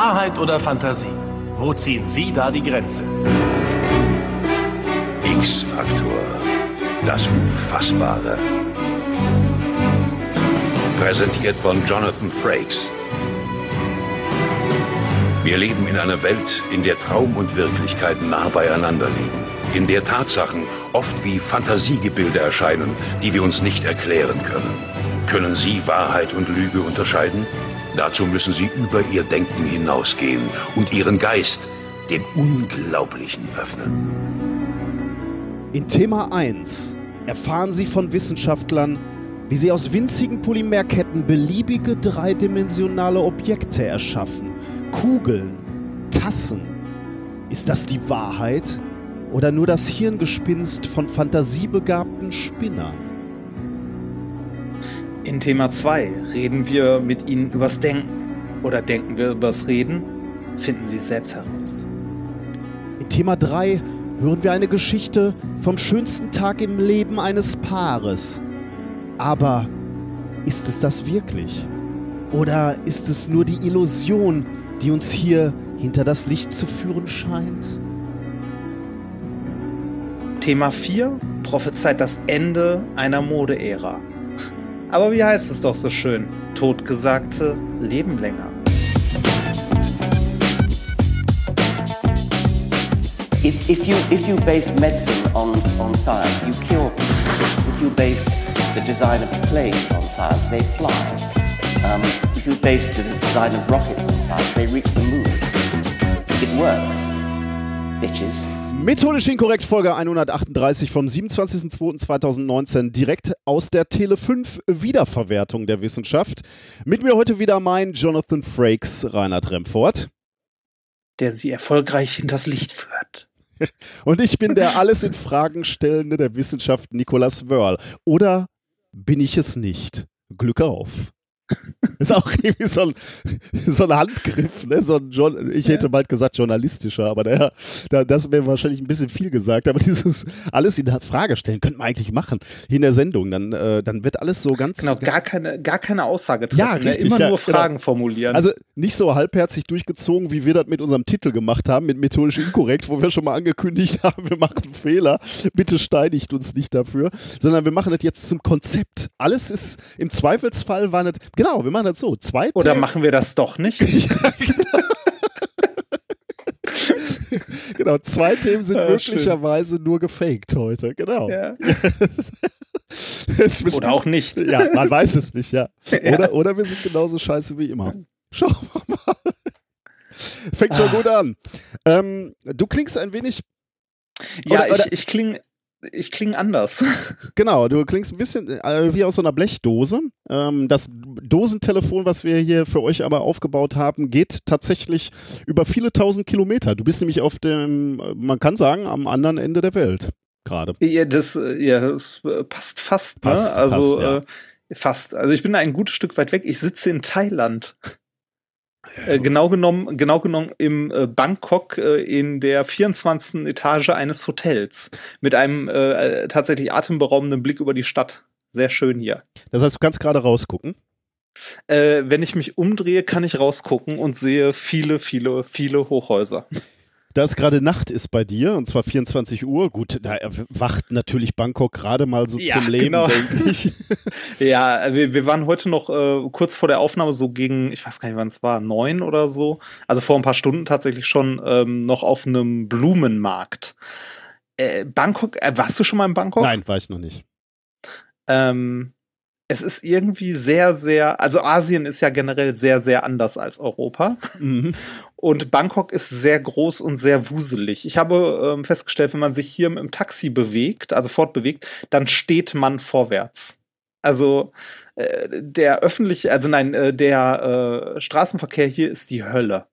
Wahrheit oder Fantasie? Wo ziehen Sie da die Grenze? X-Faktor. Das Unfassbare. Präsentiert von Jonathan Frakes. Wir leben in einer Welt, in der Traum und Wirklichkeit nah beieinander liegen. In der Tatsachen oft wie Fantasiegebilde erscheinen, die wir uns nicht erklären können. Können Sie Wahrheit und Lüge unterscheiden? Dazu müssen Sie über Ihr Denken hinausgehen und Ihren Geist dem Unglaublichen öffnen. In Thema 1 erfahren Sie von Wissenschaftlern, wie sie aus winzigen Polymerketten beliebige dreidimensionale Objekte erschaffen. Kugeln, Tassen. Ist das die Wahrheit oder nur das Hirngespinst von fantasiebegabten Spinnern? In Thema 2 reden wir mit Ihnen übers Denken. Oder denken wir übers Reden? Finden Sie es selbst heraus. In Thema 3 hören wir eine Geschichte vom schönsten Tag im Leben eines Paares. Aber ist es das wirklich? Oder ist es nur die Illusion, die uns hier hinter das Licht zu führen scheint? Thema 4 prophezeit das Ende einer Modeära. Aber wie heißt es doch so schön? Totgesagte leben länger. If, if, you, if you base medicine on, on science, you cure people. If you base the design of planes on science, they fly. Um, if you base the design of rockets on science, they reach the moon. It works, bitches. Methodisch inkorrekt Folge 138 vom 27.02.2019 direkt aus der Tele 5 Wiederverwertung der Wissenschaft. Mit mir heute wieder mein Jonathan Frakes, Reinhard Remford. Der sie erfolgreich hinters Licht führt. Und ich bin der alles in Fragen stellende der Wissenschaft Nicolas Wörl. Oder bin ich es nicht? Glück auf. Ist auch irgendwie so ein, so ein Handgriff, ne? so ein ich hätte ja. bald gesagt journalistischer, aber der, der, das wäre wahrscheinlich ein bisschen viel gesagt. Aber dieses alles in Frage stellen, könnte man eigentlich machen in der Sendung. Dann, äh, dann wird alles so ganz. Genau, gar keine, gar keine Aussage treffen. Ja, ne? richtig, Immer ja, nur genau. Fragen genau. formulieren. Also nicht so halbherzig durchgezogen, wie wir das mit unserem Titel gemacht haben, mit methodisch inkorrekt, wo wir schon mal angekündigt haben, wir machen Fehler. Bitte steinigt uns nicht dafür, sondern wir machen das jetzt zum Konzept. Alles ist im Zweifelsfall war nicht Genau, wir machen das so. Zwei Oder machen wir das doch nicht? ja, genau. genau, zwei Themen sind ja, möglicherweise schön. nur gefaked heute. Genau. Ja. oder auch nicht. Ja, man weiß es nicht, ja. Oder, oder wir sind genauso scheiße wie immer. Schauen wir mal. Fängt schon ah. gut an. Ähm, du klingst ein wenig. Ja, oder, oder, ich, ich klinge ich klinge anders. Genau, du klingst ein bisschen äh, wie aus so einer Blechdose. Ähm, das Dosentelefon, was wir hier für euch aber aufgebaut haben, geht tatsächlich über viele tausend Kilometer. Du bist nämlich auf dem, man kann sagen, am anderen Ende der Welt gerade. Ja, das, äh, ja, das passt fast. Ne? Passt, ne? Also passt, ja. äh, fast. Also ich bin ein gutes Stück weit weg. Ich sitze in Thailand. Äh, genau genommen, genau genommen im äh, Bangkok äh, in der 24. Etage eines Hotels mit einem äh, tatsächlich atemberaubenden Blick über die Stadt. Sehr schön hier. Das heißt, du kannst gerade rausgucken. Äh, wenn ich mich umdrehe, kann ich rausgucken und sehe viele, viele, viele Hochhäuser. Da es gerade Nacht ist bei dir, und zwar 24 Uhr, gut, da wacht natürlich Bangkok gerade mal so ja, zum Leben, genau. denke ich. ja, wir, wir waren heute noch äh, kurz vor der Aufnahme so gegen, ich weiß gar nicht, wann es war, neun oder so, also vor ein paar Stunden tatsächlich schon ähm, noch auf einem Blumenmarkt. Äh, Bangkok, äh, warst du schon mal in Bangkok? Nein, war ich noch nicht. Ähm, es ist irgendwie sehr, sehr, also Asien ist ja generell sehr, sehr anders als Europa. Mhm. Und Bangkok ist sehr groß und sehr wuselig. Ich habe ähm, festgestellt, wenn man sich hier im Taxi bewegt, also fortbewegt, dann steht man vorwärts. Also äh, der öffentliche, also nein, äh, der äh, Straßenverkehr hier ist die Hölle.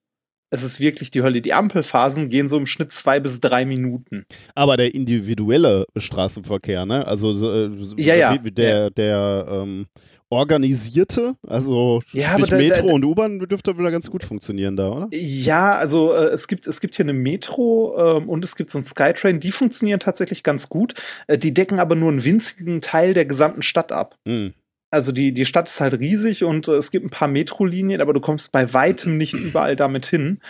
Es ist wirklich die Hölle. Die Ampelphasen gehen so im Schnitt zwei bis drei Minuten. Aber der individuelle Straßenverkehr, ne? Also äh, ja, ja. der, ja. der ähm, organisierte, also ja, aber Metro da, da, und U-Bahn dürfte wieder ganz gut funktionieren da, oder? Ja, also äh, es gibt es gibt hier eine Metro äh, und es gibt so ein Skytrain, die funktionieren tatsächlich ganz gut. Äh, die decken aber nur einen winzigen Teil der gesamten Stadt ab. Mhm. Also die, die Stadt ist halt riesig und äh, es gibt ein paar Metrolinien, aber du kommst bei weitem nicht überall damit hin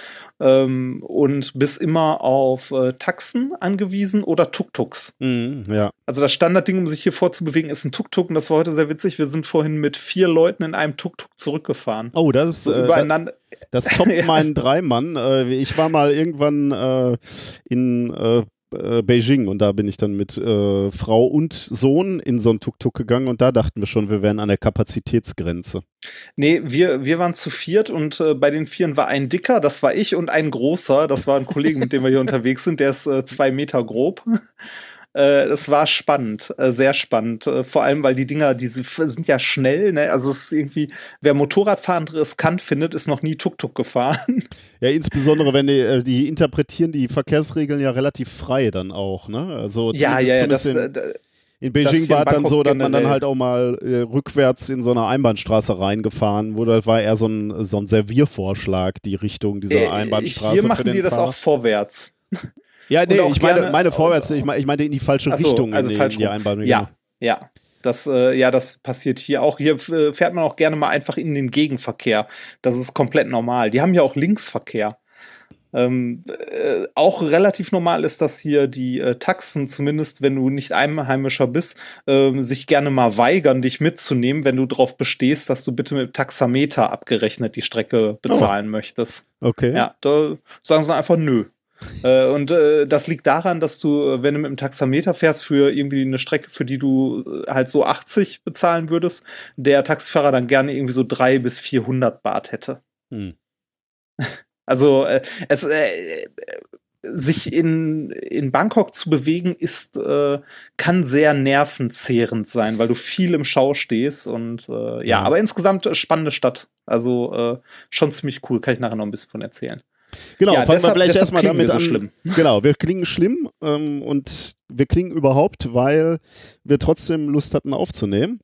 ähm, und bist immer auf äh, Taxen angewiesen oder Tuk-Tuks. Mhm, ja. Also das Standardding, um sich hier vorzubewegen, ist ein Tuk-Tuk und das war heute sehr witzig. Wir sind vorhin mit vier Leuten in einem Tuk-Tuk zurückgefahren. Oh, das ist So äh, übereinander. Das toppt Ja. meinen Dreimann. Äh, ich war mal irgendwann äh, in äh, Beijing und da bin ich dann mit äh, Frau und Sohn in so ein Tuk-Tuk gegangen und da dachten wir schon, wir wären an der Kapazitätsgrenze. Nee, wir, wir waren zu viert und äh, bei den Vieren war ein dicker, das war ich, und ein großer, das war ein Kollege, mit dem wir hier unterwegs sind, der ist äh, zwei Meter grob. Äh, Das war spannend, äh, sehr spannend. Äh, Vor allem, weil die Dinger, die sind ja schnell, ne? Also es ist irgendwie, wer Motorradfahren riskant findet, ist noch nie Tuk-Tuk gefahren. Ja, insbesondere wenn die, äh, die interpretieren die Verkehrsregeln ja relativ frei dann auch, ne? Also ja, ja, ja, das, äh, in, das Beijing war es dann so, dass man dann halt auch mal äh, rückwärts in so eine Einbahnstraße reingefahren wurde. Das war eher so ein, so ein Serviervorschlag, die Richtung dieser äh, Einbahnstraße. hier für machen den die das Fahrer. auch vorwärts. Ja, nee, ich meine, gerne- meine vorwärts, ich meine, ich meinte in die falsche so, Richtung. also die, falsch die. Einbahn, Ja, ja. Das, äh, ja, das passiert hier auch. Hier äh, fährt man auch gerne mal einfach in den Gegenverkehr. Das ist komplett normal. Die haben ja auch Linksverkehr. Ähm, äh, auch relativ normal ist, dass hier die äh, Taxen, zumindest wenn du nicht Einheimischer bist, ähm, sich gerne mal weigern, dich mitzunehmen, wenn du darauf bestehst, dass du bitte mit Taxameter abgerechnet die Strecke bezahlen möchtest. Okay. Ja, da sagen sie einfach nö. Äh, und äh, das liegt daran, dass du, äh, wenn du mit dem Taxameter fährst für irgendwie eine Strecke, für die du äh, halt so 80 bezahlen würdest, der Taxifahrer dann gerne irgendwie so 300 bis 400 Baht hätte. Hm. Also äh, es äh, sich in, in Bangkok zu bewegen ist äh, kann sehr nervenzehrend sein, weil du viel im Schau stehst und äh, ja, aber insgesamt spannende Stadt. Also äh, schon ziemlich cool, kann ich nachher noch ein bisschen von erzählen. Genau, Ja, fangen wir deshalb- vielleicht deshalb erstmal klingen wir damit so an. schlimm. Genau, wir klingen schlimm ähm, und wir klingen überhaupt, weil wir trotzdem Lust hatten aufzunehmen.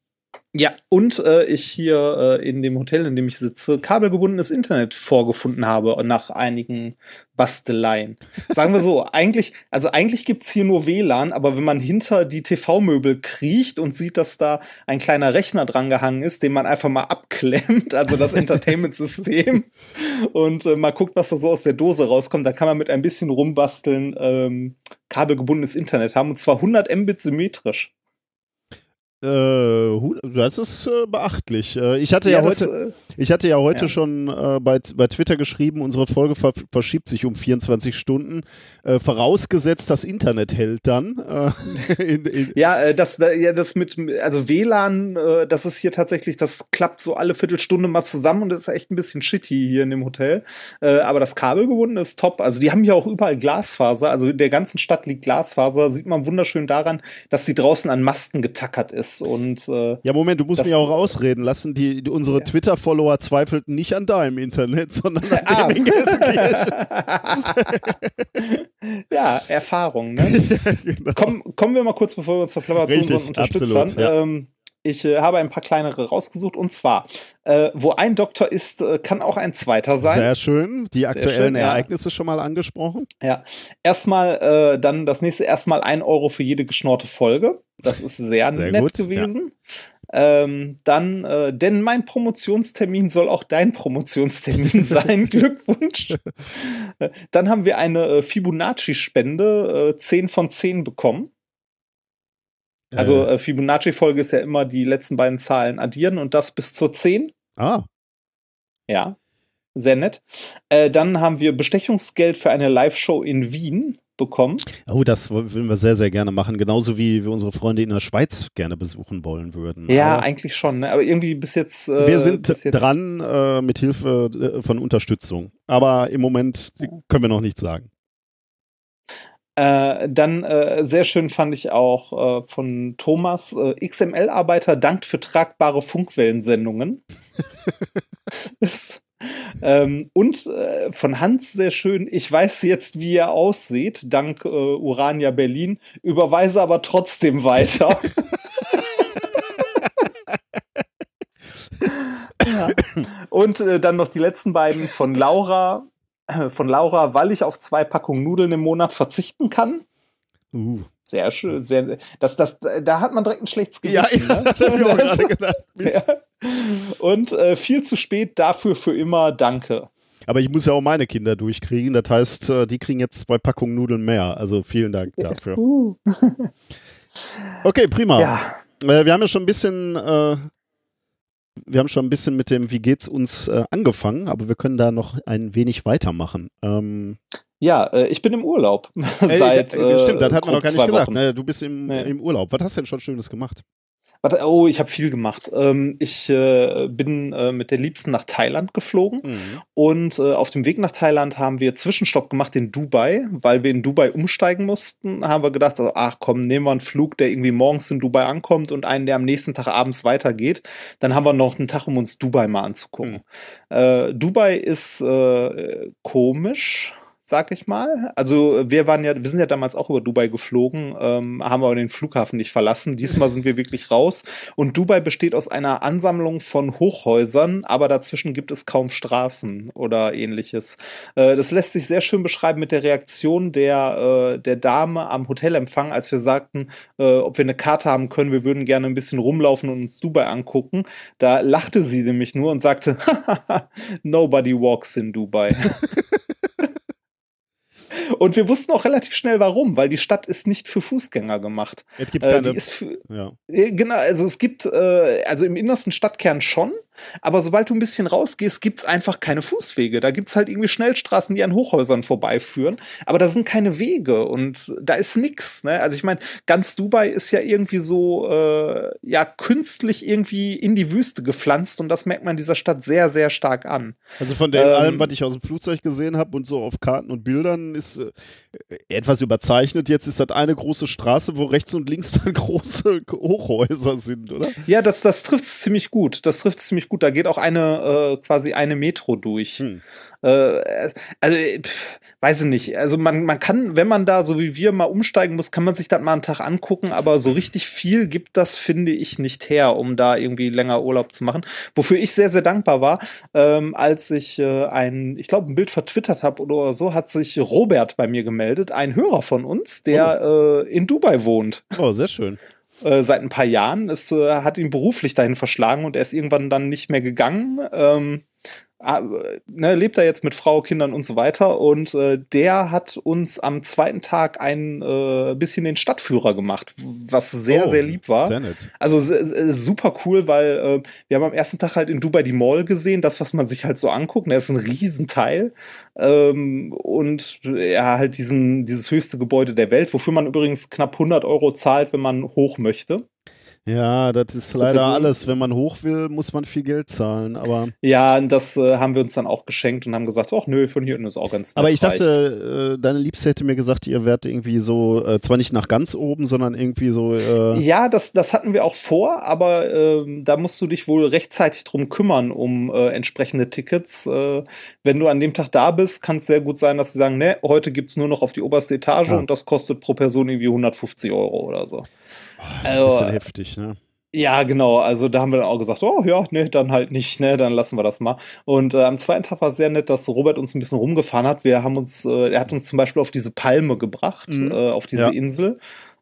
Ja, und äh, ich hier äh, in dem Hotel, in dem ich sitze, kabelgebundenes Internet vorgefunden habe nach einigen Basteleien. Sagen wir so, eigentlich, also eigentlich gibt's hier nur WLAN, aber wenn man hinter die TV-Möbel kriecht und sieht, dass da ein kleiner Rechner dran gehangen ist, den man einfach mal abklemmt, also das Entertainment-System, und äh, mal guckt, was da so aus der Dose rauskommt, dann kann man mit ein bisschen rumbasteln ähm, kabelgebundenes Internet haben, und zwar 100 Mbit symmetrisch. Äh, das ist äh, beachtlich. Äh, ich hatte ja, das, heute, ich hatte ja heute ja. schon bei, bei Twitter geschrieben, unsere Folge ver verschiebt sich um 24 Stunden. Vorausgesetzt, das Internet hält dann. In, in, Ja, das, da- ja, das mit, also WLAN, das ist hier tatsächlich, das klappt so alle Viertelstunde mal zusammen und das ist echt ein bisschen shitty hier in dem Hotel. Aber das Kabelgebundene ist top. Also die haben hier auch überall Glasfaser. Also in der ganzen Stadt liegt Glasfaser. Sieht man wunderschön daran, dass sie draußen an Masten getackert ist. Und äh, ja, Moment, du musst Das- mich auch ausreden lassen. Die, die, unsere Ja. Twitter-Follower zweifelten nicht an deinem Internet, sondern an Ah. dem in Gelsenkirchen. ja, Erfahrung, ne? genau. Komm, kommen wir mal kurz, bevor wir uns verplappern, zu unseren Unterstützern. absolut, ja. ähm, ich äh, habe ein paar kleinere rausgesucht und zwar, äh, wo ein Doktor ist, äh, kann auch ein zweiter sein. Sehr schön. Die aktuellen schön, ja. Ereignisse schon mal angesprochen. Ja, erstmal äh, dann das nächste erstmal ein Euro für jede geschnorte Folge. Das ist sehr, Sehr nett gut, gewesen. Ähm, dann, äh, denn mein Promotionstermin soll auch dein Promotionstermin sein. Glückwunsch. Äh, dann haben wir eine Fibonacci-Spende, äh, 10 von 10 bekommen. Also äh, äh, Fibonacci-Folge ist ja immer die letzten beiden Zahlen addieren und das bis zur 10. ah, Ja, sehr nett. Äh, dann haben wir Bestechungsgeld für eine Live-Show in Wien bekommen. oh, das würden wir sehr, sehr gerne machen. Genauso wie wir unsere Freunde in der Schweiz gerne besuchen wollen würden. Ja, Aber eigentlich schon, ne? aber irgendwie bis jetzt. Äh, wir sind dran äh, mit Hilfe äh, von Unterstützung. Aber im Moment können wir noch nichts sagen. Äh, dann äh, sehr schön fand ich auch äh, von Thomas, äh, XML-Arbeiter dankt für tragbare Funkwellensendungen. Das- ähm, und äh, von Hans sehr schön, ich weiß jetzt, wie er aussieht, dank äh, Urania Berlin, überweise aber trotzdem weiter. ja. Und dann noch die letzten beiden von Laura, von Laura, weil ich auf zwei Packungen Nudeln im Monat verzichten kann. Uh. Sehr schön. Sehr, das, das, da hat man direkt ein schlechtes Gewissen. Ja, ja ne? das hab ich auch gerade gedacht. Ja. Und äh, viel zu spät dafür für immer Danke. Aber ich muss ja auch meine Kinder durchkriegen. Das heißt, äh, die kriegen jetzt zwei Packungen Nudeln mehr. Also vielen Dank dafür. Uh. Okay, prima. Ja. Äh, wir haben ja schon ein bisschen, äh, wir haben schon ein bisschen mit dem Wie geht's uns äh, angefangen, aber wir können da noch ein wenig weitermachen. Ähm, Ja, äh, ich bin im Urlaub. Seit, da, stimmt, das äh, hat man noch gar nicht gesagt. Ne? Du bist im, Nee. im Urlaub. Was hast du denn schon Schönes gemacht? Warte, oh, ich habe viel gemacht. Ähm, ich äh, bin äh, mit der Liebsten nach Thailand geflogen und äh, auf dem Weg nach Thailand haben wir Zwischenstopp gemacht in Dubai, weil wir in Dubai umsteigen mussten. Haben wir gedacht, also, ach komm, nehmen wir einen Flug, der irgendwie morgens in Dubai ankommt und einen, der am nächsten Tag abends weitergeht. Dann haben wir noch einen Tag, um uns Dubai mal anzugucken. Äh, Dubai ist äh, komisch. Sag ich mal. Also wir waren ja, wir sind ja damals auch über Dubai geflogen, ähm, haben aber den Flughafen nicht verlassen. Diesmal sind wir wirklich raus. Und Dubai besteht aus einer Ansammlung von Hochhäusern, aber dazwischen gibt es kaum Straßen oder ähnliches. Äh, das lässt sich sehr schön beschreiben mit der Reaktion der, äh, der Dame am Hotelempfang, als wir sagten, äh, ob wir eine Karte haben können, wir würden gerne ein bisschen rumlaufen und uns Dubai angucken. Da lachte sie nämlich nur und sagte, nobody walks in Dubai. Und wir wussten auch relativ schnell warum, weil die Stadt ist nicht für Fußgänger gemacht. Es gibt Äh, keine. ist für, ja. äh, Genau, also es gibt, äh, also im innersten Stadtkern schon, aber sobald du ein bisschen rausgehst, gibt es einfach keine Fußwege. Da gibt es halt irgendwie Schnellstraßen, die an Hochhäusern vorbeiführen, aber da sind keine Wege und da ist nix. Ne? Also ich meine, ganz Dubai ist ja irgendwie so, äh, ja, künstlich irgendwie in die Wüste gepflanzt und das merkt man dieser Stadt sehr, sehr stark an. Also von dem Ähm, allem, was ich aus dem Flugzeug gesehen habe und so auf Karten und Bildern, ist äh, etwas überzeichnet. Jetzt ist das eine große Straße, wo rechts und links dann große Hochhäuser sind, oder? Ja, das, das trifft es ziemlich gut. Das trifft es ziemlich gut. Da geht auch eine, äh, quasi eine Metro durch. Hm. Äh, also, äh, pff, weiß ich nicht. Also man, man kann, wenn man da so wie wir mal umsteigen muss, kann man sich das mal einen Tag angucken, aber so richtig viel gibt das, finde ich, nicht her, um da irgendwie länger Urlaub zu machen. Wofür ich sehr, sehr dankbar war, ähm, als ich äh, ein, ich glaube, ein Bild vertwittert habe oder so, hat sich Robert bei mir gemeldet, ein Hörer von uns, der äh, in Dubai wohnt Oh, sehr schön. äh, seit ein paar Jahren. Es äh, hat ihn beruflich dahin verschlagen und er ist irgendwann dann nicht mehr gegangen. Ähm, ne, lebt er jetzt mit Frau, Kindern und so weiter. Und äh, der hat uns am zweiten Tag ein äh, bisschen den Stadtführer gemacht, was sehr, Oh, sehr lieb war. Sehr nett. Also super cool, weil äh, wir haben am ersten Tag halt in Dubai die Mall gesehen, das, was man sich halt so anguckt. Das ist ein Riesenteil. Ähm, und ja, halt diesen, dieses höchste Gebäude der Welt, wofür man übrigens knapp 100 Euro zahlt, wenn man hoch möchte. Ja, das ist leider alles. Wenn man hoch will, muss man viel Geld zahlen. Aber, Ja, und das äh, haben wir uns dann auch geschenkt und haben gesagt, ach nö, von hier unten ist auch ganz nett. aber ich dachte, äh, deine Liebste hätte mir gesagt, ihr werdet irgendwie so, äh, zwar nicht nach ganz oben, sondern irgendwie so. Äh, Ja, das, das hatten wir auch vor, aber ähm, da musst du dich wohl rechtzeitig drum kümmern um äh, entsprechende Tickets. Äh, wenn du an dem Tag da bist, kann es sehr gut sein, dass sie sagen, ne, heute gibt's nur noch auf die oberste Etage Ja. und das kostet pro Person irgendwie 150 Euro oder so. Das ist ein bisschen heftig, ne? Ja, genau. Also da haben wir dann auch gesagt, oh ja, ne, dann halt nicht, ne, dann lassen wir das mal. Und äh, am zweiten Tag war es sehr nett, dass Robert uns ein bisschen rumgefahren hat. Wir haben uns, äh, er hat uns zum Beispiel auf diese Palme gebracht, Mhm. äh, auf diese Ja. Insel.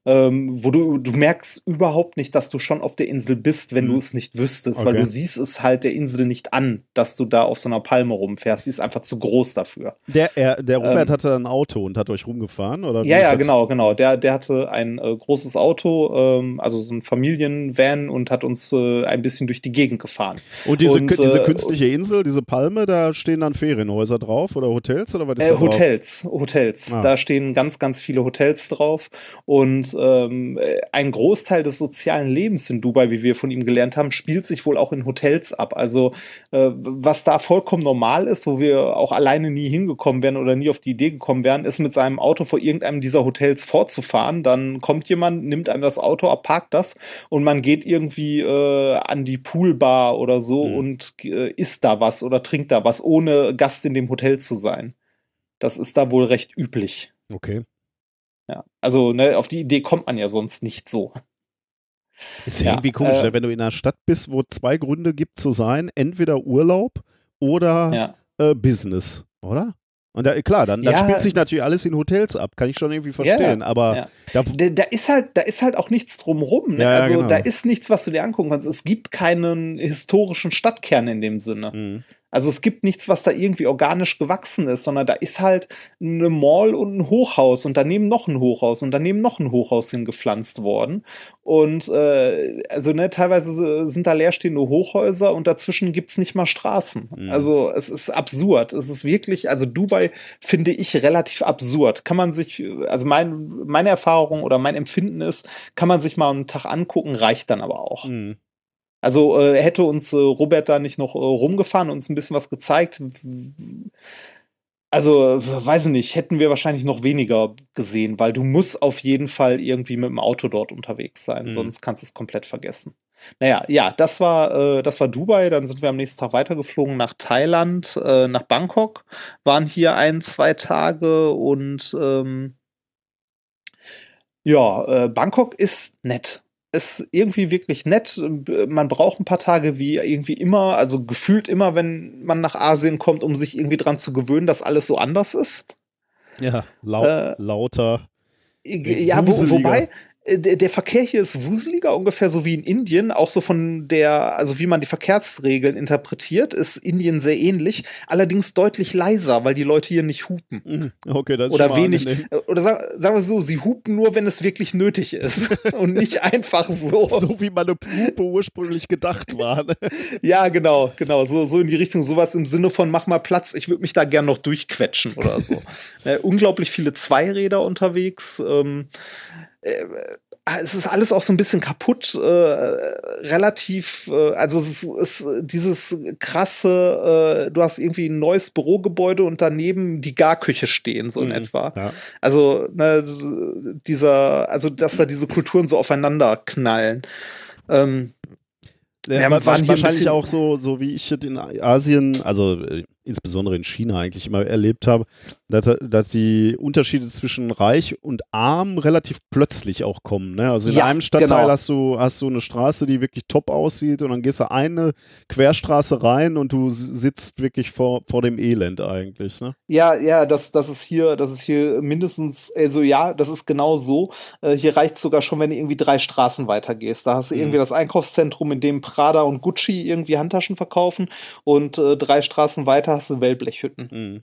Ähm, wo du, du merkst überhaupt nicht, dass du schon auf der Insel bist, wenn Mhm. du es nicht wüsstest, weil Okay. du siehst es halt der Insel nicht an, dass du da auf so einer Palme rumfährst. Die ist einfach zu groß dafür. Der, er, der Robert ähm, hatte ein Auto und hat euch rumgefahren, oder? Ja, ja, genau, genau. Der, der hatte ein äh, großes Auto, ähm, also so ein Familienvan und hat uns äh, ein bisschen durch die Gegend gefahren. Und diese, Und, diese äh, künstliche Insel, diese Palme, da stehen dann Ferienhäuser drauf oder Hotels oder was ist Äh? Hotels, Hotels. Ah. Da stehen ganz, ganz viele Hotels drauf. Und ähm, äh, ein Großteil des sozialen Lebens in Dubai, wie wir von ihm gelernt haben, spielt sich wohl auch in Hotels ab. Also äh, was da vollkommen normal ist, wo wir auch alleine nie hingekommen wären oder nie auf die Idee gekommen wären, ist mit seinem Auto vor irgendeinem dieser Hotels fortzufahren. Dann kommt jemand, nimmt einem das Auto ab, parkt das und man geht irgendwie äh, an die Poolbar oder so Mhm. und äh, isst da was oder trinkt da was, ohne Gast in dem Hotel zu sein. Das ist da wohl recht üblich. Okay. Ja. Also, ne, auf die Idee kommt man ja sonst nicht so. Ist ja, irgendwie komisch, äh, ne? wenn du in einer Stadt bist, wo zwei Gründe gibt zu sein, entweder Urlaub oder Ja. äh, Business, oder? Und da, klar, dann, dann Ja. spielt sich natürlich alles in Hotels ab, kann ich schon irgendwie verstehen. Ja, aber ja. da, Da, ist halt, da ist halt auch nichts drumrum. Ne? Also genau. da ist nichts, was du dir angucken kannst. Es gibt keinen historischen Stadtkern in dem Sinne. Mhm. Also es gibt nichts, was da irgendwie organisch gewachsen ist, sondern da ist halt eine Mall und ein Hochhaus und daneben noch ein Hochhaus und daneben noch ein Hochhaus hingepflanzt worden. Und äh, also ne, teilweise sind da leerstehende Hochhäuser und dazwischen gibt's nicht mal Straßen. Mhm. Also es ist absurd. Es ist wirklich, also Dubai finde ich relativ absurd. Kann man sich, also mein, meine Erfahrung oder mein Empfinden ist, kann man sich mal einen Tag angucken, reicht dann aber auch. Mhm. Also äh, hätte uns äh, Robert da nicht noch äh, rumgefahren und uns ein bisschen was gezeigt. Also, weiß ich nicht, hätten wir wahrscheinlich noch weniger gesehen, weil du musst auf jeden Fall irgendwie mit dem Auto dort unterwegs sein, Mhm. sonst kannst du es komplett vergessen. Naja, ja, das war, äh, das war Dubai. Dann sind wir am nächsten Tag weitergeflogen nach Thailand, äh, nach Bangkok, waren hier ein, zwei Tage und ähm, ja, äh, Bangkok ist nett. Ist irgendwie wirklich nett. Man braucht ein paar Tage wie irgendwie immer, also gefühlt immer, wenn man nach Asien kommt, um sich irgendwie dran zu gewöhnen, dass alles so anders ist. Ja, lau Äh, lauter. Ja, wo, wobei der, der Verkehr hier ist wuseliger, ungefähr so wie in Indien. Auch so von der, also wie man die Verkehrsregeln interpretiert, ist Indien sehr ähnlich. Allerdings deutlich leiser, weil die Leute hier nicht hupen. Mhm. Okay, das ist Oder wenig, äh, oder sag, sagen wir so, sie hupen nur, wenn es wirklich nötig ist. und nicht einfach so. So wie meine Hupe ursprünglich gedacht war. ne? Ja, genau, genau. So, so in die Richtung, sowas im Sinne von mach mal Platz, ich würde mich da gern noch durchquetschen oder so. äh, unglaublich viele Zweiräder unterwegs. Ähm, äh, es ist alles auch so ein bisschen kaputt, äh, relativ, äh, also es ist, ist dieses krasse, äh, du hast irgendwie ein neues Bürogebäude und daneben die Garküche stehen, so in Mhm. etwa. Ja. Also, ne, dieser, also, dass da diese Kulturen so aufeinander knallen. Ähm, Ja, Wir wa- waren wahrscheinlich auch so, so wie ich in Asien, also äh, insbesondere in China eigentlich immer erlebt habe, dass, dass die Unterschiede zwischen reich und arm relativ plötzlich auch kommen. Ne? Also in Ja, einem Stadtteil genau. hast du hast du eine Straße, die wirklich top aussieht und dann gehst du eine Querstraße rein und du sitzt wirklich vor, vor dem Elend eigentlich. Ne? Ja, ja, das, das ist hier, das ist hier mindestens, also ja, das ist genau so. Äh, hier reicht sogar schon, wenn du irgendwie drei Straßen weitergehst. Da hast du Mhm. irgendwie das Einkaufszentrum, in dem Prada und Gucci irgendwie Handtaschen verkaufen und äh, drei Straßen weiter hast du Wellblechhütten. Mhm.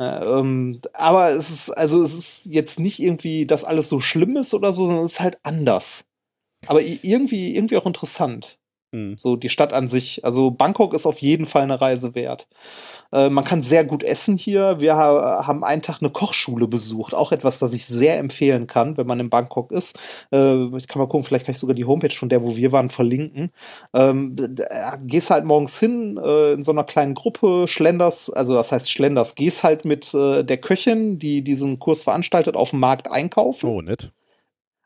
Ja, ähm, aber es ist, also es ist jetzt nicht irgendwie, dass alles so schlimm ist oder so, sondern es ist halt anders. Aber irgendwie, irgendwie auch interessant. Mhm. So die Stadt an sich. Also Bangkok ist auf jeden Fall eine Reise wert. Äh, man kann sehr gut essen hier. Wir ha haben einen Tag eine Kochschule besucht. Auch etwas, das ich sehr empfehlen kann, wenn man in Bangkok ist. Äh, ich kann mal gucken, vielleicht kann ich sogar die Homepage von der, wo wir waren, verlinken. Ähm, da gehst halt morgens hin äh, in so einer kleinen Gruppe, schlenders, also das heißt schlenders, gehst halt mit äh, der Köchin, die diesen Kurs veranstaltet, auf dem Markt einkaufen. Oh, nett.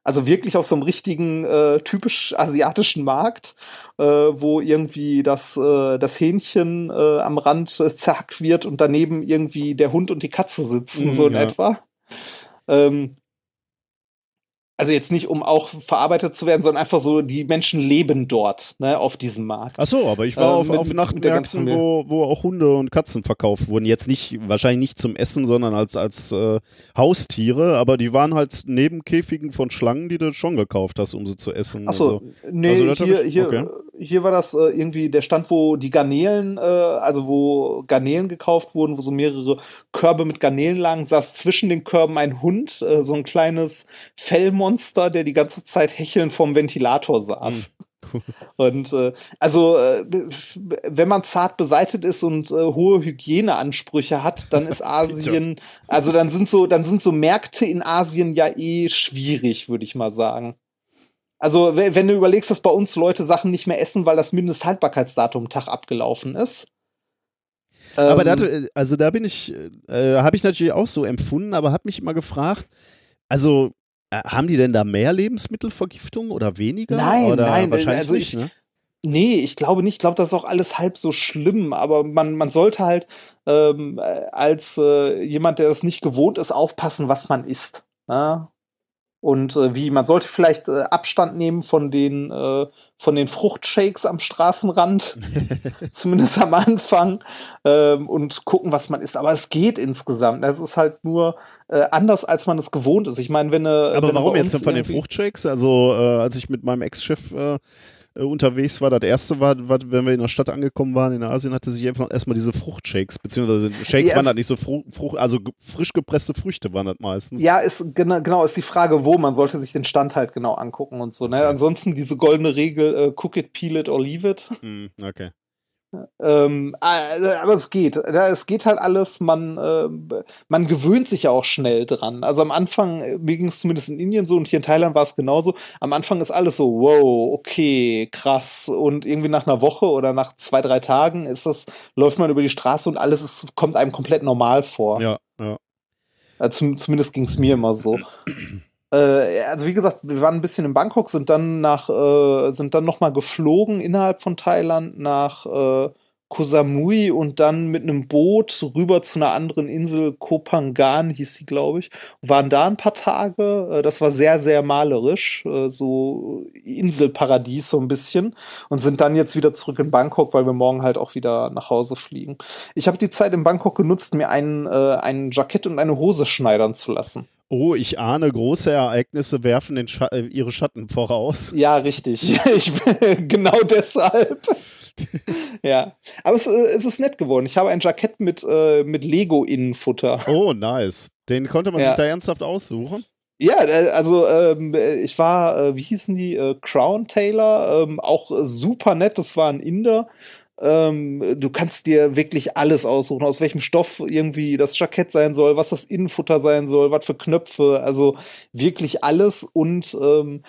Also wirklich auf so einem richtigen, äh, typisch asiatischen Markt, äh, wo irgendwie das, äh, das Hähnchen äh, am Rand äh, zerhackt wird und daneben irgendwie der Hund und die Katze sitzen, Mm, so in ja. etwa. Ähm, also jetzt nicht, um auch verarbeitet zu werden, sondern einfach so, die Menschen leben dort, ne, auf diesem Markt. Ach so, aber ich war Äh, auf, mit- auf Nachtmärkten, wo, wo auch Hunde und Katzen verkauft wurden. Jetzt nicht, wahrscheinlich nicht zum Essen, sondern als, als äh, Haustiere, aber die waren halt neben Käfigen von Schlangen, die du schon gekauft hast, um sie zu essen. Ach so, Also, nee, also hier, ich- hier, okay. äh, hier war das äh, irgendwie der Stand, wo die Garnelen, äh, also wo Garnelen gekauft wurden, wo so mehrere Körbe mit Garnelen lagen, saß zwischen den Körben ein Hund, äh, so ein kleines Fellmonster, der die ganze Zeit hechelnd vorm Ventilator saß. Cool. Und äh, also, äh, wenn man zart beseitet ist und äh, hohe Hygieneansprüche hat, dann ist Asien, also dann sind so, dann sind so Märkte in Asien ja eh schwierig, würde ich mal sagen. Also, we- wenn du überlegst, dass bei uns Leute Sachen nicht mehr essen, weil das Mindesthaltbarkeitsdatum Tag abgelaufen ist. Aber Ähm, da, also da bin ich, äh, habe ich natürlich auch so empfunden, aber habe mich immer gefragt, also äh, haben die denn da mehr Lebensmittelvergiftung oder weniger? Nein, oder nein, wahrscheinlich also nicht, ich- ne? Nee, ich glaube nicht. Ich glaube, das ist auch alles halb so schlimm. Aber man, man sollte halt ähm, äh, als äh, jemand, der das nicht gewohnt ist, aufpassen, was man isst. Ja? Und äh, wie, man sollte vielleicht äh, Abstand nehmen von den, äh, von den Fruchtshakes am Straßenrand, zumindest am Anfang, ähm, und gucken, was man isst. Aber es geht insgesamt. Es ist halt nur äh, anders, als man es gewohnt ist. Ich meine, wenn eine. Aber wenn warum jetzt von den Fruchtshakes? Also, äh, als ich mit meinem Ex-Chef äh, unterwegs war, das erste war, war, wenn wir in der Stadt angekommen waren, in Asien, hatte sich einfach erstmal diese Fruchtshakes, beziehungsweise Shakes Ja, waren das nicht so Frucht, Frucht also frisch gepresste Früchte waren das meistens. Ja, ist genau, genau ist die Frage, wo man sollte sich den Stand halt genau angucken und so. Ne? Ansonsten diese goldene Regel, äh, cook it, peel it or leave it. Hm, okay. Ähm, also, aber es geht. Es geht halt alles. Man, ähm, man gewöhnt sich ja auch schnell dran. Also am Anfang, äh, mir ging es zumindest in Indien so und hier in Thailand war es genauso. Am Anfang ist alles so, wow, okay, krass. Und irgendwie nach einer Woche oder nach zwei, drei Tagen ist das, läuft man über die Straße und alles ist, kommt einem komplett normal vor. Ja, ja. Äh, zum, zumindest ging es mir immer so. Äh, also wie gesagt, wir waren ein bisschen in Bangkok, sind dann nach, äh, sind dann noch mal geflogen innerhalb von Thailand nach äh, Koh Samui und dann mit einem Boot rüber zu einer anderen Insel, Koh Phangan hieß sie, glaube ich. Waren da ein paar Tage. Äh, das war sehr, sehr malerisch, äh, so Inselparadies so ein bisschen. Und sind dann jetzt wieder zurück in Bangkok, weil wir morgen halt auch wieder nach Hause fliegen. Ich habe die Zeit in Bangkok genutzt, mir ein, äh, ein Jackett und eine Hose schneidern zu lassen. Oh, ich ahne, große Ereignisse werfen Scha äh, ihre Schatten voraus. Ja, richtig. Ich bin genau deshalb. ja, aber es, äh, es ist nett geworden. Ich habe ein Jackett mit, äh, mit Lego-Innenfutter. Oh, nice. Den konnte man Ja. sich da ernsthaft aussuchen. Ja, äh, also ähm, äh, ich war, äh, wie hießen die, äh, Crown Taylor, ähm, auch super nett, das war ein Inder. Ähm, du kannst dir wirklich alles aussuchen, aus welchem Stoff irgendwie das Jackett sein soll, was das Innenfutter sein soll, was für Knöpfe, also wirklich alles und ähm,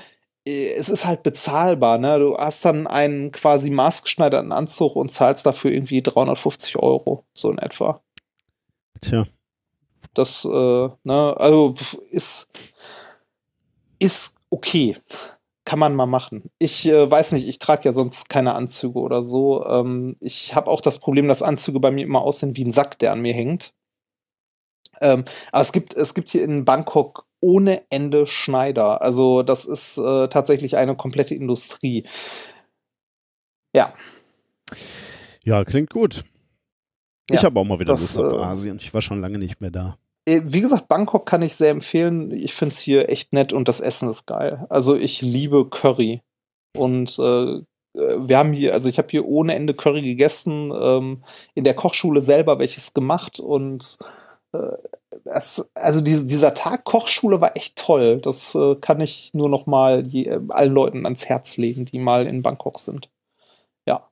äh, es ist halt bezahlbar, ne? Du hast dann einen quasi maßgeschneiderten Anzug und zahlst dafür irgendwie 350 Euro, so in etwa. Tja. Das, äh, ne, also ist, ist okay. Kann man mal machen. Ich äh, weiß nicht, ich trage ja sonst keine Anzüge oder so. Ähm, ich habe auch das Problem, dass Anzüge bei mir immer aussehen wie ein Sack, der an mir hängt. Ähm, aber es gibt, es gibt hier in Bangkok ohne Ende Schneider. Also das ist äh, tatsächlich eine komplette Industrie. Ja, Ja, klingt gut. Ich Ja, habe auch mal wieder das, Lust auf äh, Asien. Ich war schon lange nicht mehr da. Äh, Wie gesagt, Bangkok kann ich sehr empfehlen. Ich finde es hier echt nett und das Essen ist geil. Also ich liebe Curry. Und äh, wir haben hier, also ich habe hier ohne Ende Curry gegessen, ähm, in der Kochschule selber welches gemacht und äh, das, also diese, dieser Tag Kochschule war echt toll. Das äh, kann ich nur noch mal je, äh, allen Leuten ans Herz legen, die mal in Bangkok sind. Ja.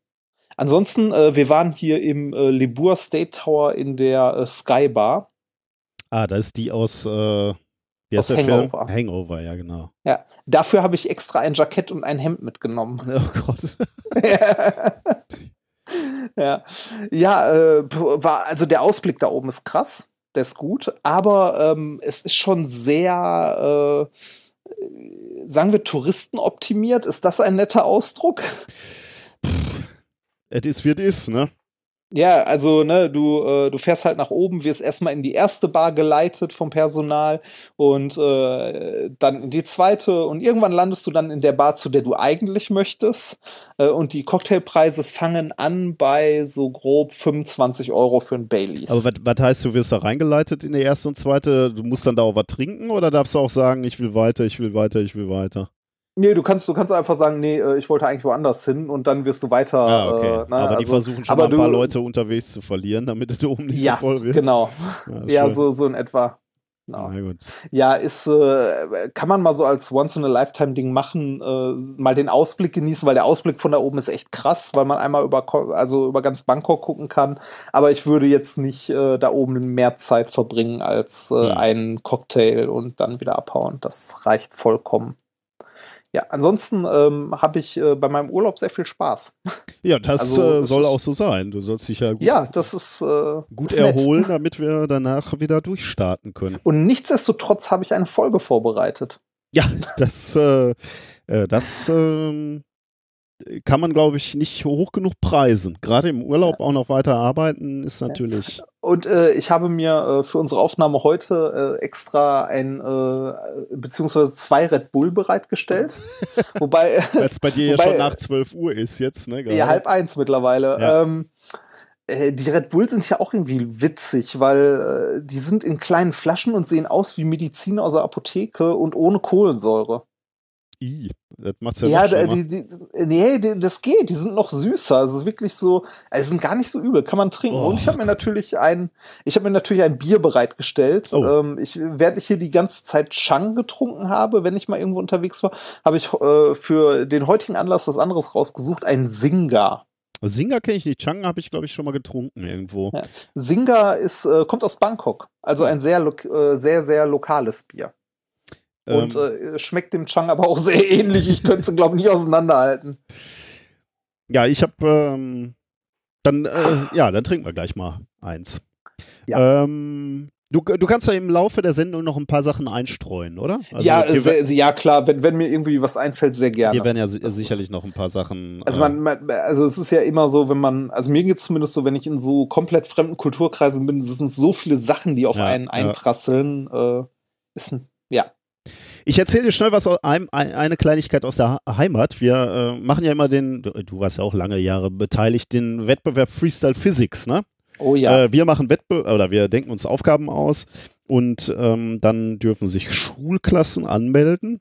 Ansonsten, äh, wir waren hier im äh, Lebur State Tower in der äh, Sky Bar. Ah, da ist die aus, äh, wie Aus heißt der Film? Hangover. Hangover, ja, genau. Ja, dafür habe ich extra ein Jackett und ein Hemd mitgenommen. Oh Gott. ja, ja äh, war, also der Ausblick da oben ist krass, der ist gut, aber ähm, es ist schon sehr, äh, sagen wir, touristenoptimiert. Ist das ein netter Ausdruck? Es ist, wie es ist, ne? Ja, also, ne, du, äh, du fährst halt nach oben, wirst erstmal in die erste Bar geleitet vom Personal und äh, dann in die zweite und irgendwann landest du dann in der Bar, zu der du eigentlich möchtest. Äh, und die Cocktailpreise fangen an bei so grob 25 Euro für ein Baileys. Aber was heißt, du wirst da reingeleitet in die erste und zweite? Du musst dann da auch was trinken oder darfst du auch sagen, ich will weiter, ich will weiter, ich will weiter? Nee, du kannst, du kannst einfach sagen, nee, äh, ich wollte eigentlich woanders hin und dann wirst du weiter. Ah, okay. äh, ne, aber die also- versuchen schon mal ein paar du- Leute unterwegs zu verlieren, damit du oben nicht Ja, so voll wird. genau. Ja, Ja, so, so in etwa. Genau. Na gut. Ja, ist, äh, kann man mal so als Once-in-a-Lifetime-Ding machen, äh, mal den Ausblick genießen, weil der Ausblick von da oben ist echt krass, weil man einmal über, also über ganz Bangkok gucken kann. Aber ich würde jetzt nicht äh, da oben mehr Zeit verbringen als äh, Hm. einen Cocktail und dann wieder abhauen. Das reicht vollkommen. Ja, ansonsten ähm, habe ich äh, bei meinem Urlaub sehr viel Spaß. Ja, das Also, äh, soll auch so sein. Du sollst dich ja gut, Ja, das ist äh, gut ist nett. erholen, damit wir danach wieder durchstarten können. Und nichtsdestotrotz habe ich eine Folge vorbereitet. Ja, das, äh, äh, das ähm, kann man, glaube ich, nicht hoch genug preisen. Gerade im Urlaub auch noch weiter arbeiten ist natürlich. Und äh, ich habe mir äh, für unsere Aufnahme heute äh, extra ein, äh, beziehungsweise zwei Red Bull bereitgestellt. wobei. Weil es bei dir wobei, ja schon nach 12 Uhr ist jetzt, ne? Gerade. Ja, halb eins mittlerweile. Ja. Ähm, äh, die Red Bull sind ja auch irgendwie witzig, weil äh, die sind in kleinen Flaschen und sehen aus wie Medizin aus der Apotheke und ohne Kohlensäure. I, das macht's ja, ja da, die, die, Nee, die, das geht. Die sind noch süßer. Also ist wirklich so, also sind gar nicht so übel. Kann man trinken. Oh. Und ich habe mir natürlich ein, ich habe mir natürlich ein Bier bereitgestellt. Oh. Ähm, ich, während ich hier die ganze Zeit Chang getrunken habe, wenn ich mal irgendwo unterwegs war, habe ich äh, für den heutigen Anlass was anderes rausgesucht. Ein Singa. Singa kenne ich nicht. Chang habe ich, glaube ich, schon mal getrunken irgendwo. Ja. Singa ist, äh, kommt aus Bangkok. Also ein sehr, äh, sehr, sehr lokales Bier. Und ähm, äh, schmeckt dem Chang aber auch sehr ähnlich. Ich könnte es, glaube ich, nicht auseinanderhalten. Ja, ich habe ähm, dann, äh, ja, dann trinken wir gleich mal eins. Ja. Ähm, du, du kannst ja im Laufe der Sendung noch ein paar Sachen einstreuen, oder? Also, ja, sehr, ja, klar. Wenn, wenn mir irgendwie was einfällt, sehr gerne. Hier werden ja sicherlich noch ein paar Sachen. Also, man, man, also es ist ja immer so, wenn man, also mir geht es zumindest so, wenn ich in so komplett fremden Kulturkreisen bin, es sind so viele Sachen, die auf ja, einen einprasseln. Ja. Äh, ist ein, ich erzähle dir schnell was, eine Kleinigkeit aus der Heimat. Wir äh, machen ja immer den, du warst ja auch lange Jahre beteiligt, den Wettbewerb Freestyle Physics, ne? Oh ja. Äh, wir machen Wettbewerb, oder wir denken uns Aufgaben aus und ähm, dann dürfen sich Schulklassen anmelden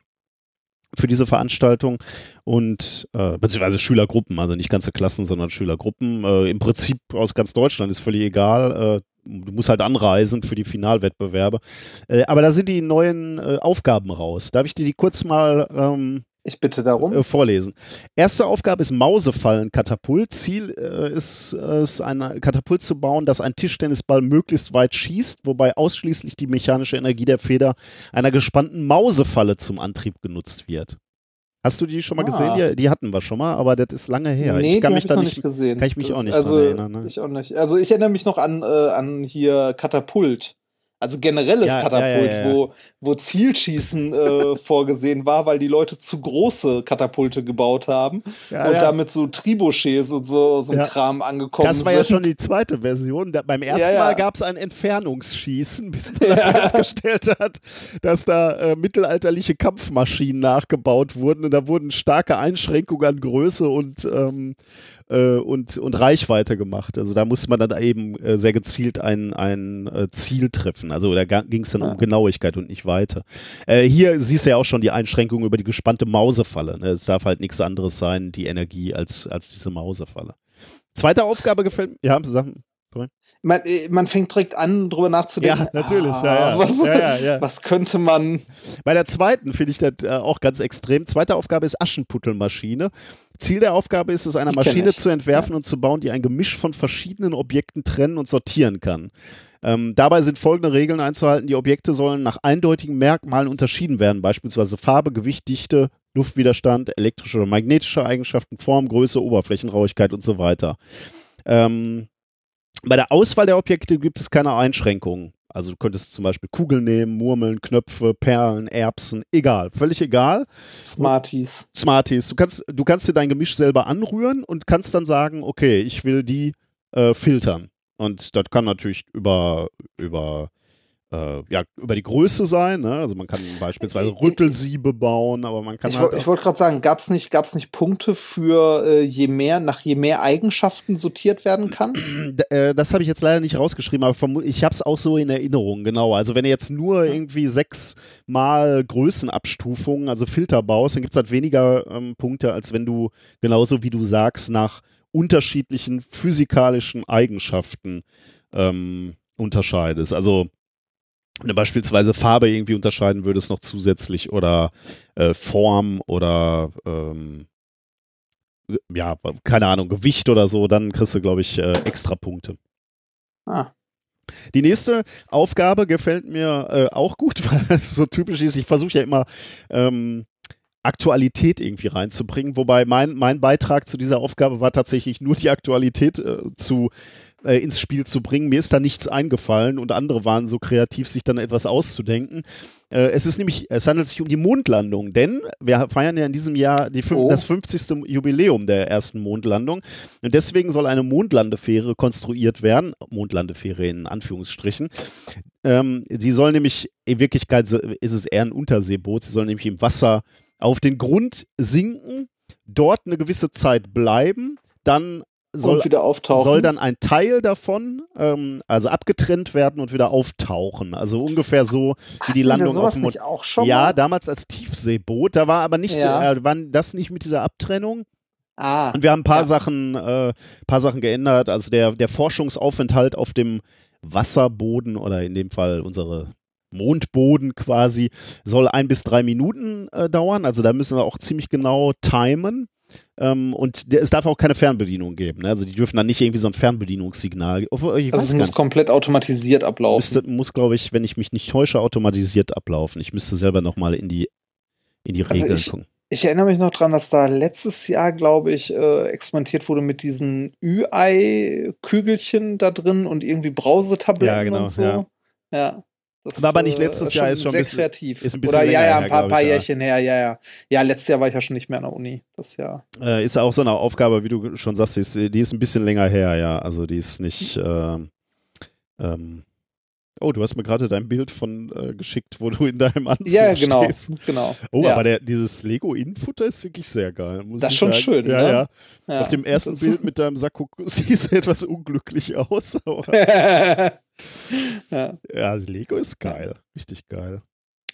für diese Veranstaltung und äh, beziehungsweise Schülergruppen, also nicht ganze Klassen, sondern Schülergruppen. Äh, Im Prinzip aus ganz Deutschland ist völlig egal. Äh, du musst halt anreisen für die Finalwettbewerbe. Äh, aber da sind die neuen äh, Aufgaben raus. Darf ich dir die kurz mal ähm, ich bitte darum. Äh, vorlesen. Erste Aufgabe ist Mausefallen-Katapult. Ziel äh, ist es, ein Katapult zu bauen, das einen Tischtennisball möglichst weit schießt, wobei ausschließlich die mechanische Energie der Feder einer gespannten Mausefalle zum Antrieb genutzt wird. Hast du die schon mal ah. gesehen? Die, die, hatten wir schon mal, aber das ist lange her. Nee, ich kann mich da nicht, gesehen. Kann ich mich das auch nicht also, erinnern. Ne? Ich auch nicht. Also ich erinnere mich noch an, äh, an hier Katapult. Also generelles ja, Katapult, ja, ja, wo, wo Zielschießen äh, vorgesehen war, weil die Leute zu große Katapulte gebaut haben und damit so Tribuchets und so, so ein Kram angekommen sind. Das war sind. ja schon die zweite Version. Da, beim ersten Mal gab es ein Entfernungsschießen, bis man festgestellt hat, dass da äh, mittelalterliche Kampfmaschinen nachgebaut wurden und da wurden starke Einschränkungen an Größe und ähm, äh, und, und Reichweite gemacht. Also da musste man dann eben äh, sehr gezielt ein, ein äh, Ziel treffen. Also da ging es dann ja. um Genauigkeit und nicht weiter. Äh, hier siehst du ja auch schon die Einschränkung über die gespannte Mausefalle. Ne? Es darf halt nichts anderes sein, die Energie, als, als diese Mausefalle. Zweite Aufgabe gefällt mir. Ja, Sachen. Man, äh, man, fängt direkt an, drüber nachzudenken. Ja, natürlich. Ah, ja, ja. Was, ja, was, könnte man. Bei der zweiten finde ich das äh, auch ganz extrem. Zweite Aufgabe ist Aschenputtelmaschine. Ziel der Aufgabe ist es, eine die Maschine zu entwerfen ja. und zu bauen, die ein Gemisch von verschiedenen Objekten trennen und sortieren kann. Ähm, dabei sind folgende Regeln einzuhalten. Die Objekte sollen nach eindeutigen Merkmalen unterschieden werden, beispielsweise Farbe, Gewicht, Dichte, Luftwiderstand, elektrische oder magnetische Eigenschaften, Form, Größe, Oberflächenrauigkeit und so weiter. Ähm, bei der Auswahl der Objekte gibt es keine Einschränkungen. Also du könntest zum Beispiel Kugeln nehmen, Murmeln, Knöpfe, Perlen, Erbsen, egal, völlig egal. Smarties. Smarties. Du kannst, du kannst dir dein Gemisch selber anrühren und kannst dann sagen, okay, ich will die äh, filtern. Und das kann natürlich über, über äh, ja, über die Größe sein. Ne? Also man kann beispielsweise Rüttelsiebe bauen, aber man kann ich, halt Ich wollte gerade sagen, gab es nicht, gab's nicht Punkte für äh, je mehr, nach je mehr Eigenschaften sortiert werden kann? Äh, das habe ich jetzt leider nicht rausgeschrieben, aber ich habe es auch so in Erinnerung, genau. Also wenn du jetzt nur irgendwie sechs Mal Größenabstufungen, also Filter baust, dann gibt es halt weniger ähm, Punkte, als wenn du genauso wie du sagst, nach unterschiedlichen physikalischen Eigenschaften ähm, unterscheidest. Also wenn du beispielsweise Farbe irgendwie unterscheiden würdest noch zusätzlich oder äh, Form oder ähm, ja, keine Ahnung, Gewicht oder so, dann kriegst du, glaube ich, äh, extra Punkte. Ah. Die nächste Aufgabe gefällt mir äh, auch gut, weil es so typisch ist. Ich versuche ja immer ähm, Aktualität irgendwie reinzubringen, wobei mein, mein Beitrag zu dieser Aufgabe war tatsächlich nur die Aktualität äh, zu äh, ins Spiel zu bringen. Mir ist da nichts eingefallen und andere waren so kreativ, sich dann etwas auszudenken. Äh, es ist nämlich, es handelt sich um die Mondlandung, denn wir feiern ja in diesem Jahr die, Oh. das 50. Jubiläum der ersten Mondlandung und deswegen soll eine Mondlandefähre konstruiert werden. Mondlandefähre in Anführungsstrichen. Ähm, sie soll nämlich, in Wirklichkeit ist es eher ein Unterseeboot, sie soll nämlich im Wasser auf den Grund sinken, dort eine gewisse Zeit bleiben, dann soll, und wieder auftauchen. soll dann ein Teil davon ähm, also abgetrennt werden und wieder auftauchen. Also ungefähr so wie die Landung auf sowas dem nicht auch schon Ja, mal? damals als Tiefseeboot. Da war aber nicht, Ja. äh, waren das nicht mit dieser Abtrennung. Ah, Und wir haben ein paar Ja. Sachen, äh, paar Sachen geändert. Also der, der Forschungsaufenthalt auf dem Wasserboden oder in dem Fall unsere Mondboden quasi soll ein bis drei Minuten äh, dauern. Also da müssen wir auch ziemlich genau timen. Ähm, und der, es darf auch keine Fernbedienung geben. Ne? Also die dürfen dann nicht irgendwie so ein Fernbedienungssignal. Also es muss komplett automatisiert ablaufen. Müsste, muss, glaube ich, wenn ich mich nicht täusche, automatisiert ablaufen. Ich müsste selber nochmal in die, in die Also Regeln ich- gucken. Ich erinnere mich noch dran, dass da letztes Jahr, glaube ich, äh, experimentiert wurde mit diesen Ü-Ei-Kügelchen da drin und irgendwie Brausetabletten Ja, genau, und so. ja. Ja. Das, War aber nicht letztes schon Jahr, ist schon ein sehr bisschen- kreativ. ist ein bisschen Oder ja, ja, her, ein paar, glaub paar ich, ja. Jährchen her, ja, ja. Ja, letztes Jahr war ich ja schon nicht mehr an der Uni. Das Jahr. Äh, ist ja auch so eine Aufgabe, wie du schon sagst, die ist, die ist ein bisschen länger her, ja. Also die ist nicht. Ähm, ähm, oh, du hast mir gerade dein Bild von äh, geschickt, wo du in deinem Anzug Ja, genau, stehst. genau. Oh, ja. aber der, dieses Lego-Infutter ist wirklich sehr geil. Muss Das ist schon sagen. schön, Ja, ne? ja. ja. Auf dem ersten Bild mit deinem Sakko siehst du etwas unglücklich aus. Aber ja. ja, Lego ist geil. Richtig geil.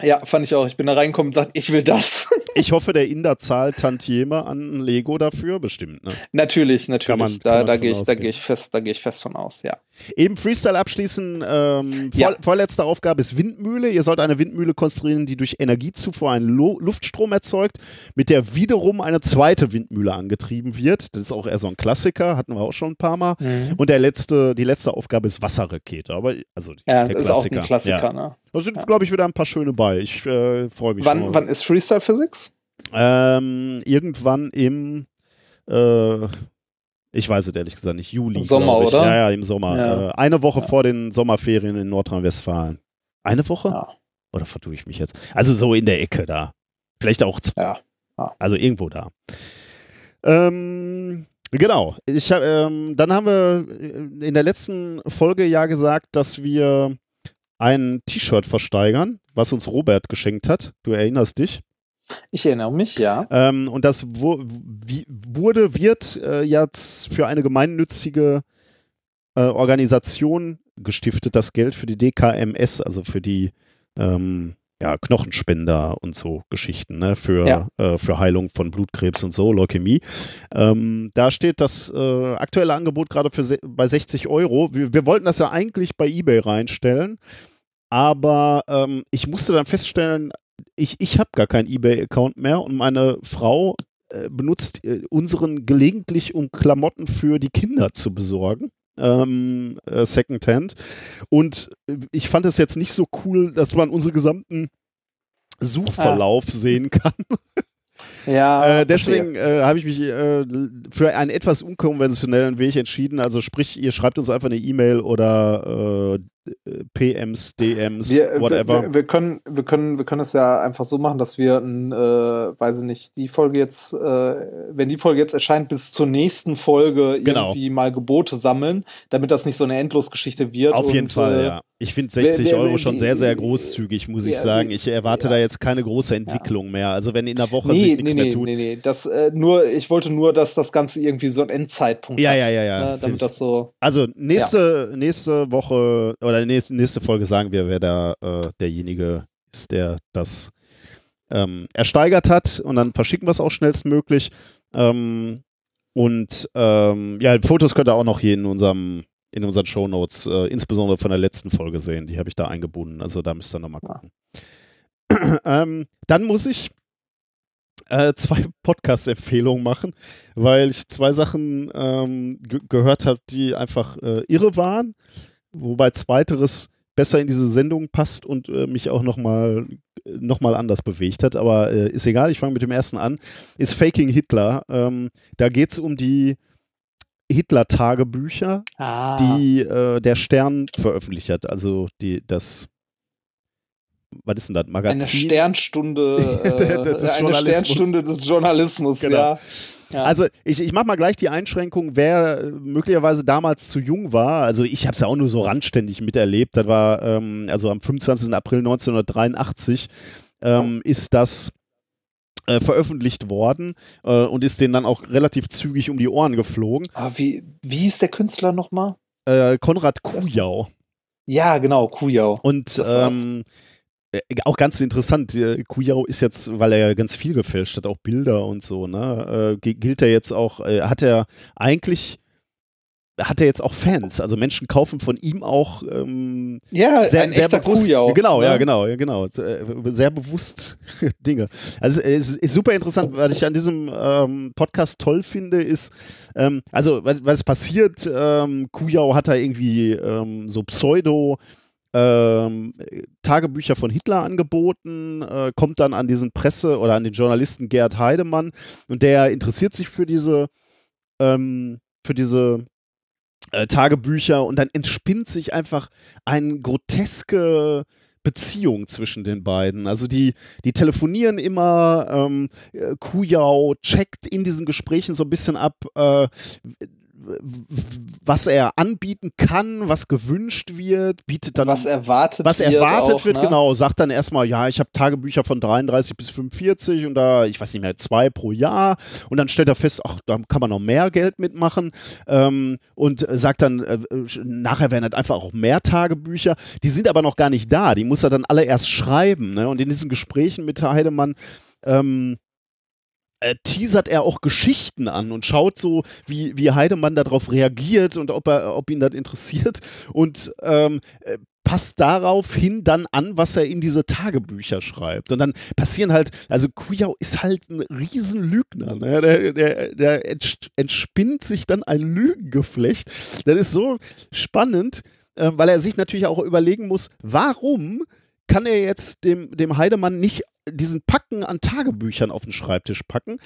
ja, fand ich auch. Ich bin da reingekommen und gesagt, ich will das. Ich hoffe, der Inder zahlt Tantieme an Lego dafür, bestimmt. Ne? natürlich, natürlich. Kann man- da da gehe ich, da gehe ich fest, da gehe ich fest von aus, ja. Eben Freestyle abschließen. Ähm, vor, Ja. Vorletzte Aufgabe ist Windmühle. Ihr sollt eine Windmühle konstruieren, die durch Energiezufuhr einen Lo Luftstrom erzeugt, mit der wiederum eine zweite Windmühle angetrieben wird. Das ist auch eher so ein Klassiker, hatten wir auch schon ein paar Mal. Und der letzte, die letzte Aufgabe ist Wasserrakete. Aber also Ja, der das ist auch ein Klassiker, Ja. ne? Da sind, Ja. glaube ich, wieder ein paar schöne bei. Ich äh, freue mich Wann, schon. wann ist Freestyle Physics? Ähm, irgendwann im, äh, ich weiß es ehrlich gesagt nicht, Juli. Sommer, oder? Ja, ja, im Sommer. Ja. Äh, eine Woche Ja. vor den Sommerferien in Nordrhein-Westfalen. Eine Woche? Ja. Oder vertue ich mich jetzt? Also so in der Ecke da. Vielleicht auch zwei. Also irgendwo da. Ähm, genau. Ich, ähm, dann haben wir in der letzten Folge ja gesagt, dass wir ein T-Shirt versteigern, was uns Robert geschenkt hat. Du erinnerst dich. Ich erinnere mich, ja. Ähm, und das wie, wurde, wird äh, jetzt für eine gemeinnützige äh, Organisation gestiftet, das Geld für die DKMS, also für die ähm, ja, Knochenspender und so Geschichten, ne? für, Ja. äh, für Heilung von Blutkrebs und so, Leukämie. Ähm, da steht das äh, aktuelle Angebot gerade bei 60 Euro. Wir, wir wollten das ja eigentlich bei eBay reinstellen, aber ähm, ich musste dann feststellen, ich, ich habe gar keinen eBay-Account mehr und meine Frau äh, benutzt äh, unseren gelegentlich, um Klamotten für die Kinder zu besorgen. Ähm, äh, Secondhand. Und äh, ich fand es jetzt nicht so cool, dass man unseren gesamten Suchverlauf sehen kann. Ja, Äh, deswegen äh, habe ich mich äh, für einen etwas unkonventionellen Weg entschieden. Also sprich, ihr schreibt uns einfach eine E-Mail oder äh, PMs, DMs, wir, wir, whatever. wir, wir, können, wir, können, wir können es ja einfach so machen, dass wir, ein, äh, weiß ich nicht, die Folge jetzt, äh, wenn die Folge jetzt erscheint, bis zur nächsten Folge Genau. irgendwie mal Gebote sammeln, damit das nicht so eine Endlosgeschichte wird. Auf jeden und, Fall, äh, ja. Ich finde 60 wer- wer- Euro schon sehr, sehr großzügig, muss ich ja, sagen. Ich erwarte ja. da jetzt keine große Entwicklung mehr. Also wenn in der Woche Nee, sich nichts nee, mehr tut. nee, nee. Das, äh, nur, ich wollte nur, dass das Ganze irgendwie so einen Endzeitpunkt Ja, hat. ja, ja, ja. Ne, damit das so. Also nächste, nächste Woche oder nächste, nächste Folge sagen wir, wer da äh, derjenige ist, der das ähm, ersteigert hat und dann verschicken wir es auch schnellstmöglich. Ähm, und ähm, ja, Fotos könnt ihr auch noch hier in unserem in unseren Shownotes, äh, insbesondere von der letzten Folge sehen. Die habe ich da eingebunden. Also da müsst ihr nochmal gucken. ähm, dann muss ich äh, zwei Podcast-Empfehlungen machen, weil ich zwei Sachen ähm, ge gehört habe, die einfach äh, irre waren, wobei zweiteres besser in diese Sendung passt und äh, mich auch nochmal noch mal anders bewegt hat. Aber äh, ist egal, ich fange mit dem ersten an. Ist Faking Hitler. Ähm, da geht es um die Hitler-Tagebücher, Ah. die äh, der Stern veröffentlicht hat. Also die, das, was ist denn das, Magazin? eine Sternstunde, äh, Das eine. Sternstunde des Journalismus, Genau. ja. Ja. Also ich, ich mache mal gleich die Einschränkung, wer äh, möglicherweise damals zu jung war. Also ich habe es ja auch nur so randständig miterlebt. Das war ähm, also am 25. April 1983 ähm, ist das äh, veröffentlicht worden äh, und ist denen dann auch relativ zügig um die Ohren geflogen. Ah, wie, wie hieß der Künstler nochmal? Äh, Konrad Kujau. Ja, genau, Kujau. Und Das ähm, äh, auch ganz interessant, äh, Kujau ist jetzt, weil er ja ganz viel gefälscht hat, auch Bilder und so, ne, äh, gi- gilt er jetzt auch, äh, hat er eigentlich, hat er jetzt auch Fans, also Menschen kaufen von ihm auch ähm, Ja, sehr, ein sehr bewusst, Kujau. genau, ne? ja, genau, ja, genau, äh, sehr bewusst Dinge. Also es ist super interessant, was ich an diesem ähm, Podcast toll finde, ist, ähm, also was, was passiert, ähm, Kujau hat da irgendwie ähm, so Pseudo ähm, Tagebücher von Hitler angeboten, äh, kommt dann an diesen Presse- oder an den Journalisten Gerd Heidemann und der interessiert sich für diese, ähm, für diese äh, Tagebücher und dann entspinnt sich einfach eine groteske Beziehung zwischen den beiden. Also die, die telefonieren immer, ähm, äh, Kujau checkt in diesen Gesprächen so ein bisschen ab, äh, was er anbieten kann, was gewünscht wird, bietet dann Was erwartet was wird erwartet auch, wird, ne? genau, sagt dann erstmal, ja, ich habe Tagebücher von 33 bis 45 und da, ich weiß nicht mehr, zwei pro Jahr und dann stellt er fest, ach, da kann man noch mehr Geld mitmachen ähm, und sagt dann, äh, nachher werden halt einfach auch mehr Tagebücher, die sind aber noch gar nicht da, die muss er dann alle erst schreiben ne? und in diesen Gesprächen mit Heidemann ähm, äh, teasert er auch Geschichten an und schaut so, wie, wie Heidemann darauf reagiert und ob, er, ob ihn das interessiert und ähm, äh, passt daraufhin dann an, was er in diese Tagebücher schreibt. Und dann passieren halt, also Kujau ist halt ein Riesenlügner. Ne? Der, der, der entspinnt sich dann ein Lügengeflecht. Das ist so spannend, äh, weil er sich natürlich auch überlegen muss, warum kann er jetzt dem, dem Heidemann nicht diesen Packen an Tagebüchern auf den Schreibtisch packen?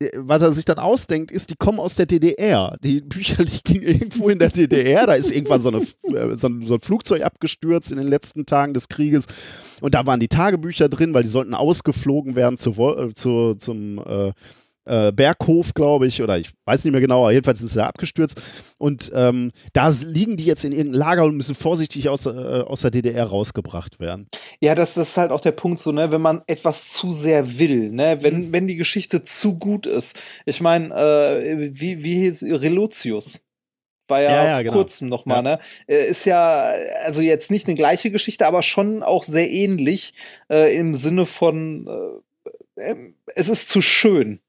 Äh, Was er sich dann ausdenkt, ist, die kommen aus der DDR. Die Bücher liegen irgendwo in der DDR. Da ist irgendwann so, eine, äh, so, ein, so ein Flugzeug abgestürzt in den letzten Tagen des Krieges. Und da waren die Tagebücher drin, weil die sollten ausgeflogen werden zu, äh, zu, zum äh, äh, Berghof, glaube ich, oder ich weiß nicht mehr genau, aber jedenfalls sind sie da abgestürzt. Und ähm, da liegen die jetzt in irgendeinem Lager und müssen vorsichtig aus, äh, aus der DDR rausgebracht werden. Ja, das, das ist halt auch der Punkt so, ne, wenn man etwas zu sehr will, ne, Mhm. wenn, wenn die Geschichte zu gut ist. Ich meine, äh, wie, wie hieß Relotius? War ja, Ja, ja, vor genau. kurzem nochmal, ne? Äh, Ist ja, also jetzt nicht eine gleiche Geschichte, aber schon auch sehr ähnlich äh, im Sinne von, äh, ähm, es ist zu schön.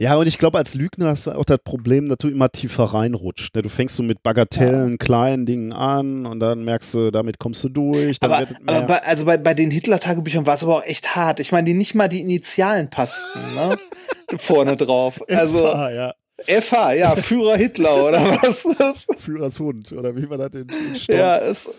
Ja, und ich glaube, als Lügner hast du auch das Problem, dass du immer tiefer reinrutscht. Ne? Du fängst so mit Bagatellen, kleinen Dingen an und dann merkst du, damit kommst du durch. Aber, aber bei, also bei, bei den Hitler-Tagebüchern war es aber auch echt hart. Ich meine, die nicht mal die Initialen passten, ne? Vorne drauf. Also FH, ja. FH, ja, Führer Hitler oder was ist das? Führers Hund, oder wie war das Storm? Ja, es,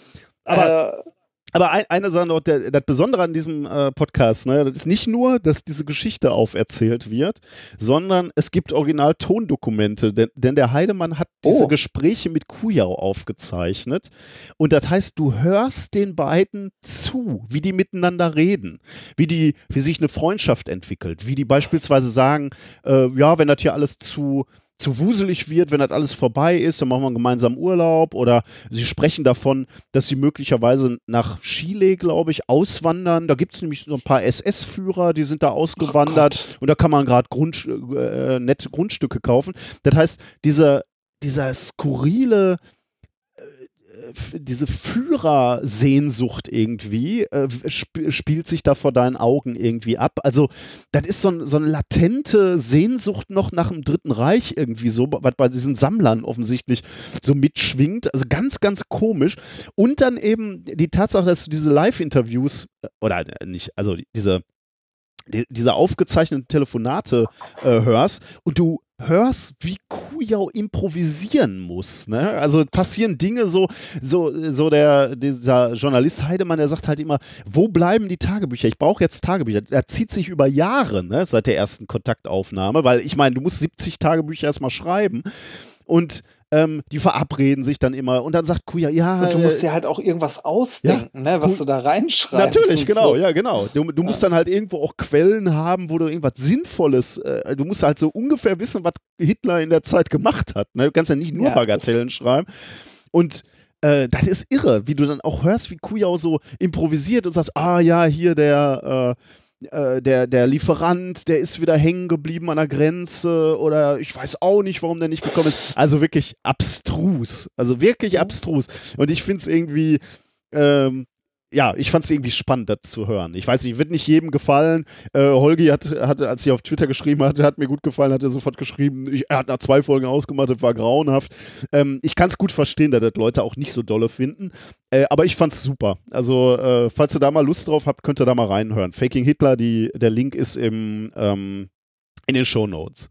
Aber- äh, Aber ein, eine Sache noch, der, das Besondere an diesem äh, Podcast, ne, das ist nicht nur, dass diese Geschichte auferzählt wird, sondern es gibt Original-Tondokumente, denn, denn der Heidemann hat diese Oh. Gespräche mit Kujau aufgezeichnet. Und das heißt, du hörst den beiden zu, wie die miteinander reden, wie, die, wie sich eine Freundschaft entwickelt, wie die beispielsweise sagen, äh, ja, wenn das hier alles zu zu wuselig wird, wenn das alles vorbei ist, dann machen wir einen gemeinsamen Urlaub oder sie sprechen davon, dass sie möglicherweise nach Chile, glaube ich, auswandern. Da gibt es nämlich so ein paar SS-Führer, die sind da ausgewandert und da kann man gerade Grund, äh, nette Grundstücke kaufen. Das heißt, dieser, dieser skurrile äh, diese Führersehnsucht irgendwie äh, sp spielt sich da vor deinen Augen irgendwie ab. Also, das ist so, ein, so eine latente Sehnsucht noch nach dem Dritten Reich irgendwie so, was bei diesen Sammlern offensichtlich so mitschwingt. Also ganz, ganz komisch. Und dann eben die Tatsache, dass du diese Live-Interviews, äh, oder äh, nicht, also diese, die, diese aufgezeichneten Telefonate äh, hörst und du hörst, wie Kujau improvisieren muss. Ne? Also passieren Dinge so, so, so der, dieser Journalist Heidemann, der sagt halt immer, wo bleiben die Tagebücher? Ich brauche jetzt Tagebücher. Er zieht sich über Jahre, ne, seit der ersten Kontaktaufnahme, weil ich meine, du musst 70 Tagebücher erstmal schreiben. Und ähm, die verabreden sich dann immer und dann sagt Kuya, ja. Und du musst äh, dir halt auch irgendwas ausdenken, ne, was du da reinschreibst. Natürlich, genau, so. ja, genau. Du, du musst dann halt irgendwo auch Quellen haben, wo du irgendwas Sinnvolles, äh, du musst halt so ungefähr wissen, was Hitler in der Zeit gemacht hat. Ne? Du kannst ja nicht nur Ja, Bagatellen schreiben. Und äh, das ist irre, wie du dann auch hörst, wie Kujau so improvisiert und sagst, ah ja, hier der, äh, äh, der, der Lieferant, der ist wieder hängen geblieben an der Grenze oder ich weiß auch nicht, warum der nicht gekommen ist. Also wirklich abstrus. Also wirklich abstrus. Und ich finde es irgendwie, ähm, ja, ich fand es irgendwie spannend, das zu hören. Ich weiß nicht, wird nicht jedem gefallen. Äh, Holgi hat, hat, als sie auf Twitter geschrieben hat, hat mir gut gefallen, hat er sofort geschrieben, ich, er hat nach zwei Folgen ausgemacht, das war grauenhaft. Ähm, ich kann es gut verstehen, dass das Leute auch nicht so dolle finden. Äh, aber ich fand's super. Also, äh, falls ihr da mal Lust drauf habt, könnt ihr da mal reinhören. Faking Hitler, die, der Link ist im, ähm, in den Show Notes.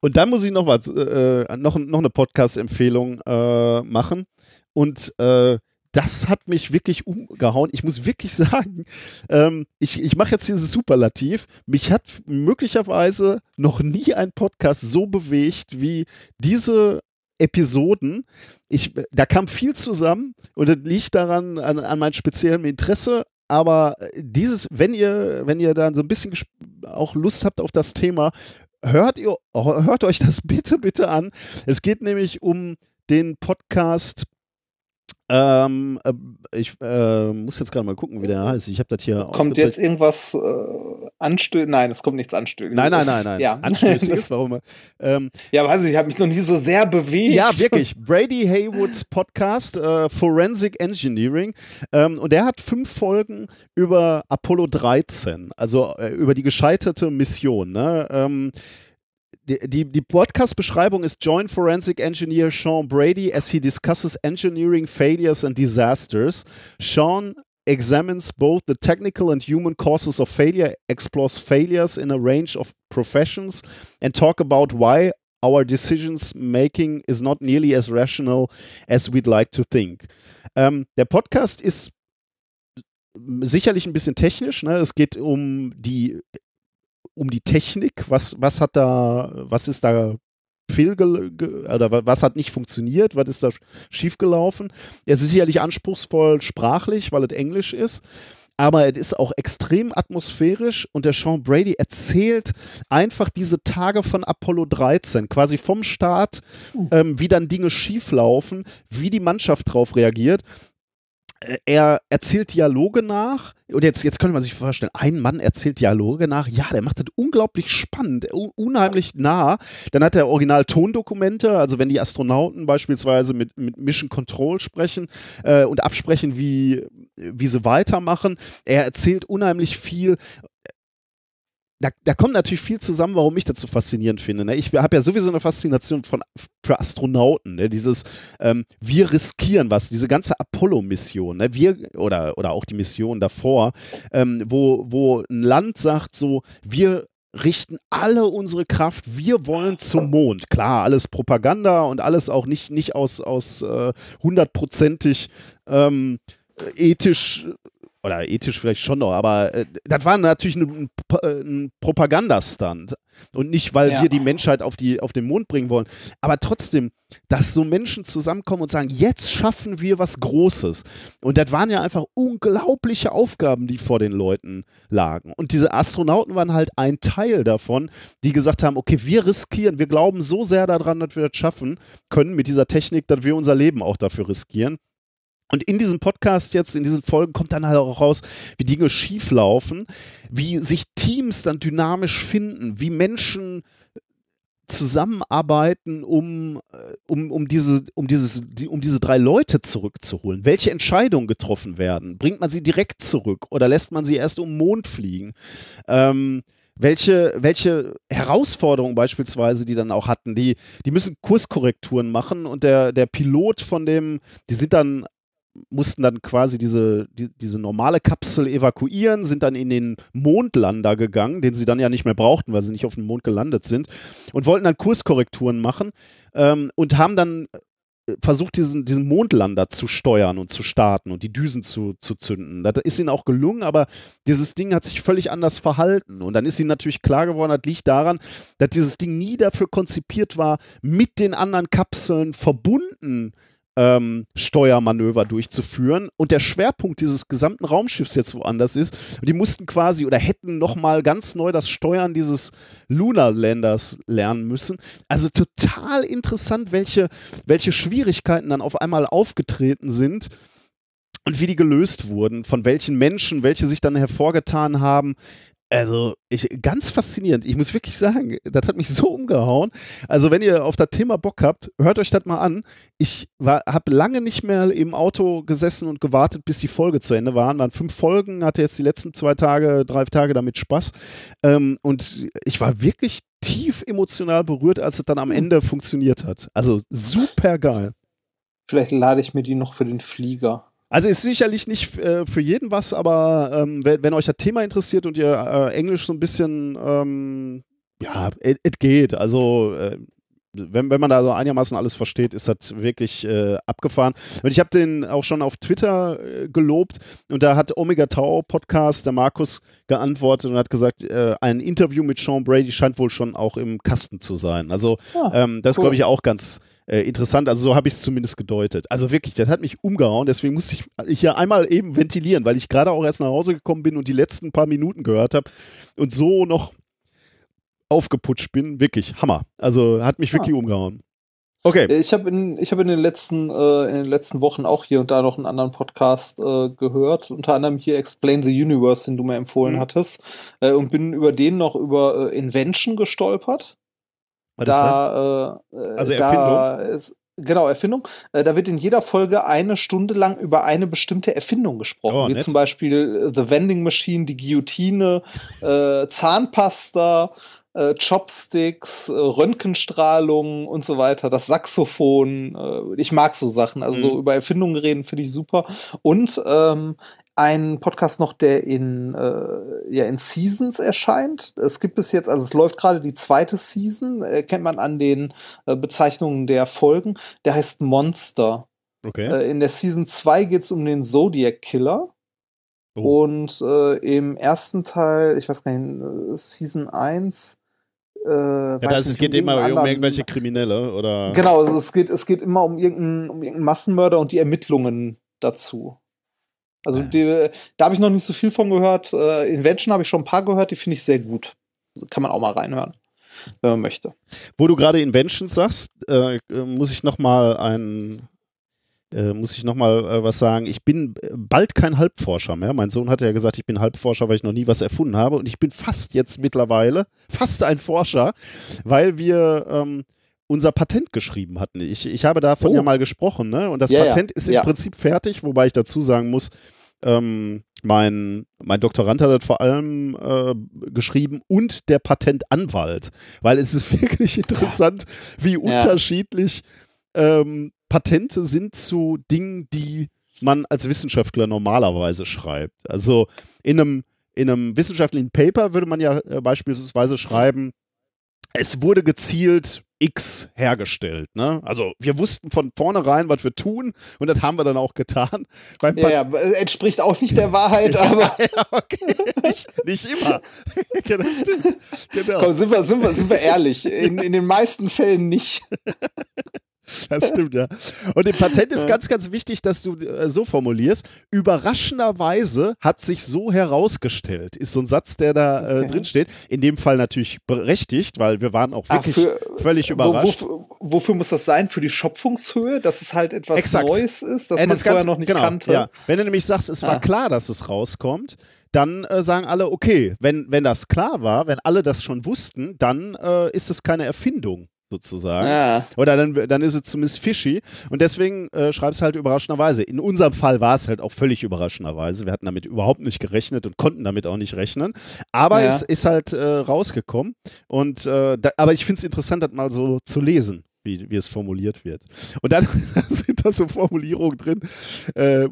Und dann muss ich noch was, äh, noch, noch eine Podcast-Empfehlung äh, machen. Und äh, das hat mich wirklich umgehauen. Ich muss wirklich sagen, ähm, ich, ich mache jetzt dieses Superlativ. Mich hat möglicherweise noch nie ein Podcast so bewegt wie diese Episoden. Ich, da kam viel zusammen und das liegt daran an, an meinem speziellen Interesse. Aber dieses, wenn ihr, wenn ihr dann so ein bisschen auch Lust habt auf das Thema, hört ihr, hört euch das bitte, bitte an. Es geht nämlich um den Podcast ähm, äh, ich äh, muss jetzt gerade mal gucken, wie der heißt. Ich habe das hier Kommt jetzt irgendwas äh, anstößig? Nein, es kommt nichts anstößiges. Nein, nein, nein, nein. Ja, Anstößiges, warum? Ähm, ja, weiß ich, ich habe mich noch nie so sehr bewegt. ja, wirklich. Brady Haywoods Podcast, äh, Forensic Engineering. Ähm, und der hat fünf Folgen über Apollo 13, also äh, über die gescheiterte Mission. Ne? Ähm, die, die, Podcast-Beschreibung ist Join Forensic Engineer Sean Brady as he discusses engineering failures and disasters. Sean examines both the technical and human causes of failure, explores failures in a range of professions, and talk about why our decisions making is not nearly as rational as we'd like to think. Ähm, der Podcast ist sicherlich ein bisschen technisch. Ne? Es geht um die um die Technik. Was was hat da was ist da fehl oder wa- was hat nicht funktioniert? Was ist da schiefgelaufen? Es ist sicherlich anspruchsvoll sprachlich, weil es Englisch ist. Aber es ist auch extrem atmosphärisch und der Sean Brady erzählt einfach diese Tage von Apollo 13, quasi vom Start, ähm, wie dann Dinge schieflaufen, wie die Mannschaft darauf reagiert. Er erzählt Dialoge nach. Und jetzt, jetzt könnte man sich vorstellen, ein Mann erzählt Dialoge nach. Ja, der macht das unglaublich spannend, un- unheimlich nah. Dann hat er Original-Tondokumente, also wenn die Astronauten beispielsweise mit, mit Mission Control sprechen äh, und absprechen, wie, wie sie weitermachen. Er erzählt unheimlich viel da, da kommt natürlich viel zusammen, warum ich das so faszinierend finde. Ne? Ich habe ja sowieso eine Faszination von, für Astronauten. Ne? Dieses, ähm, wir riskieren was, diese ganze Apollo-Mission, ne? wir oder, oder auch die Mission davor, ähm, wo, wo ein Land sagt so, wir richten alle unsere Kraft, wir wollen zum Mond. Klar, alles Propaganda und alles auch nicht, nicht aus, aus äh, hundertprozentig ähm, ethisch oder ethisch vielleicht schon noch, aber äh, das war natürlich ein, ein Propagandastand und nicht, weil Ja. wir die Menschheit auf, die, auf den Mond bringen wollen. Aber trotzdem, dass so Menschen zusammenkommen und sagen, jetzt schaffen wir was Großes. Und das waren ja einfach unglaubliche Aufgaben, die vor den Leuten lagen. Und diese Astronauten waren halt ein Teil davon, die gesagt haben, okay, wir riskieren, wir glauben so sehr daran, dass wir das schaffen können mit dieser Technik, dass wir unser Leben auch dafür riskieren. Und in diesem Podcast jetzt, in diesen Folgen kommt dann halt auch raus, wie Dinge schieflaufen, wie sich Teams dann dynamisch finden, wie Menschen zusammenarbeiten, um, äh, um, um, diese, um, dieses, die, um diese drei Leute zurückzuholen. Welche Entscheidungen getroffen werden? Bringt man sie direkt zurück oder lässt man sie erst um den Mond fliegen? Ähm, welche, welche Herausforderungen beispielsweise die dann auch hatten, die, die müssen Kurskorrekturen machen und der, der Pilot von dem, die sind dann mussten dann quasi diese, die, diese normale Kapsel evakuieren, sind dann in den Mondlander gegangen, den sie dann ja nicht mehr brauchten, weil sie nicht auf dem Mond gelandet sind, und wollten dann Kurskorrekturen machen ähm, und haben dann versucht, diesen, diesen Mondlander zu steuern und zu starten und die Düsen zu, zu zünden. Das ist ihnen auch gelungen, aber dieses Ding hat sich völlig anders verhalten. Und dann ist ihnen natürlich klar geworden, das liegt daran, dass dieses Ding nie dafür konzipiert war, mit den anderen Kapseln verbunden ähm, Steuermanöver durchzuführen und der Schwerpunkt dieses gesamten Raumschiffs jetzt woanders ist. Die mussten quasi oder hätten nochmal ganz neu das Steuern dieses Lunar Landers lernen müssen. Also total interessant, welche, welche Schwierigkeiten dann auf einmal aufgetreten sind und wie die gelöst wurden, von welchen Menschen, welche sich dann hervorgetan haben. Also, ich, ganz faszinierend. Ich muss wirklich sagen, das hat mich so umgehauen. Also, wenn ihr auf das Thema Bock habt, hört euch das mal an. Ich habe lange nicht mehr im Auto gesessen und gewartet, bis die Folge zu Ende war. Waren fünf Folgen, hatte jetzt die letzten zwei Tage, drei Tage damit Spaß. Ähm, und ich war wirklich tief emotional berührt, als es dann am Ende funktioniert hat. Also, super geil. Vielleicht lade ich mir die noch für den Flieger. Also ist sicherlich nicht äh, für jeden was, aber ähm, wenn, wenn, euch das Thema interessiert und ihr äh, Englisch so ein bisschen, ähm, ja, es geht. Also äh, wenn, wenn man da so einigermaßen alles versteht, ist das wirklich äh, abgefahren. Und ich habe den auch schon auf Twitter äh, gelobt und da hat Omega Tau Podcast der Markus geantwortet und hat gesagt, äh, ein Interview mit Sean Brady scheint wohl schon auch im Kasten zu sein. Also ah, ähm, das cool. glaube ich auch ganz äh, interessant. Also so habe ich es zumindest gedeutet. Also wirklich, das hat mich umgehauen. Deswegen musste ich hier einmal eben ventilieren, weil ich gerade auch erst nach Hause gekommen bin und die letzten paar Minuten gehört habe und so noch aufgeputscht bin. Wirklich Hammer. Also hat mich wirklich ah. umgehauen. Okay. Ich habe in, hab in, den letzten, äh, in den letzten Wochen auch hier und da noch einen anderen Podcast äh, gehört, unter anderem hier Explain the Universe, den du mir empfohlen mhm. hattest, äh, und bin über den noch über äh, Invention gestolpert. Was da, äh, also Erfindung? Da ist, genau, Erfindung. Äh, da wird in jeder Folge eine Stunde lang über eine bestimmte Erfindung gesprochen, oh, wie nett. zum Beispiel The Vending Machine, die Guillotine, Zahnpasta, äh, Chopsticks, äh, Röntgenstrahlung und so weiter, das Saxophon. Äh, ich mag so Sachen. Also mhm. so über Erfindungen reden finde ich super. Und ähm, ein Podcast noch, der in, äh, ja, in Seasons erscheint. Es gibt es jetzt, also es läuft gerade die zweite Season, erkennt man an den äh, Bezeichnungen der Folgen. Der heißt Monster. Okay. Äh, in der Season 2 geht es um den Zodiac Killer. Oh. Und äh, im ersten Teil, ich weiß gar nicht, äh, Season 1, äh, ja, also es geht um immer um irgendwelche Kriminelle, oder? Genau, also es geht, es geht immer um irgendeinen, um irgendeinen Massenmörder und die Ermittlungen dazu. Also die, da habe ich noch nicht so viel von gehört. Äh, Invention habe ich schon ein paar gehört, die finde ich sehr gut. Also kann man auch mal reinhören, wenn man möchte. Wo du gerade Invention sagst, äh, muss ich noch mal ein äh, muss ich nochmal äh, was sagen. Ich bin äh, bald kein Halbforscher mehr. Mein Sohn hatte ja gesagt, ich bin Halbforscher, weil ich noch nie was erfunden habe. Und ich bin fast jetzt mittlerweile, fast ein Forscher, weil wir ähm, unser Patent geschrieben hatten. Ich, ich habe davon oh. ja mal gesprochen, ne? Und das ja, Patent ja. ist im ja. Prinzip fertig, wobei ich dazu sagen muss, ähm, mein, mein Doktorand hat das vor allem äh, geschrieben und der Patentanwalt, weil es ist wirklich interessant, wie unterschiedlich ähm, Patente sind zu Dingen, die man als Wissenschaftler normalerweise schreibt. Also in einem, in einem wissenschaftlichen Paper würde man ja äh, beispielsweise schreiben, es wurde gezielt X hergestellt. Ne? Also wir wussten von vornherein, was wir tun und das haben wir dann auch getan. ja, ja, entspricht auch nicht der Wahrheit, aber ja, okay. nicht, nicht, immer. das stimmt. Genau. Komm, sind wir, sind wir, sind wir ehrlich, in, in den meisten Fällen nicht. Das stimmt, ja. Und im Patent ist ganz, ganz wichtig, dass du äh, so formulierst. Überraschenderweise hat sich so herausgestellt, ist so ein Satz, der da äh, okay. drin steht. In dem Fall natürlich berechtigt, weil wir waren auch wirklich Ach, für, völlig überrascht. Wo, wo, wofür muss das sein? Für die Schöpfungshöhe, dass es halt etwas Exakt. Neues ist, das äh, man das vorher ganz, noch nicht genau, kannte? Ja. Wenn du nämlich sagst, es war ah. klar, dass es rauskommt, dann äh, sagen alle, okay, wenn, wenn das klar war, wenn alle das schon wussten, dann äh, ist es keine Erfindung sozusagen. Ja. Oder dann, dann ist es zumindest fishy. Und deswegen äh, schreib es halt überraschenderweise. In unserem Fall war es halt auch völlig überraschenderweise. Wir hatten damit überhaupt nicht gerechnet und konnten damit auch nicht rechnen. Aber ja. es ist halt äh, rausgekommen. Und äh, da, aber ich finde es interessant, das mal so zu lesen. Wie, wie es formuliert wird. Und dann sind da so Formulierungen drin. Äh,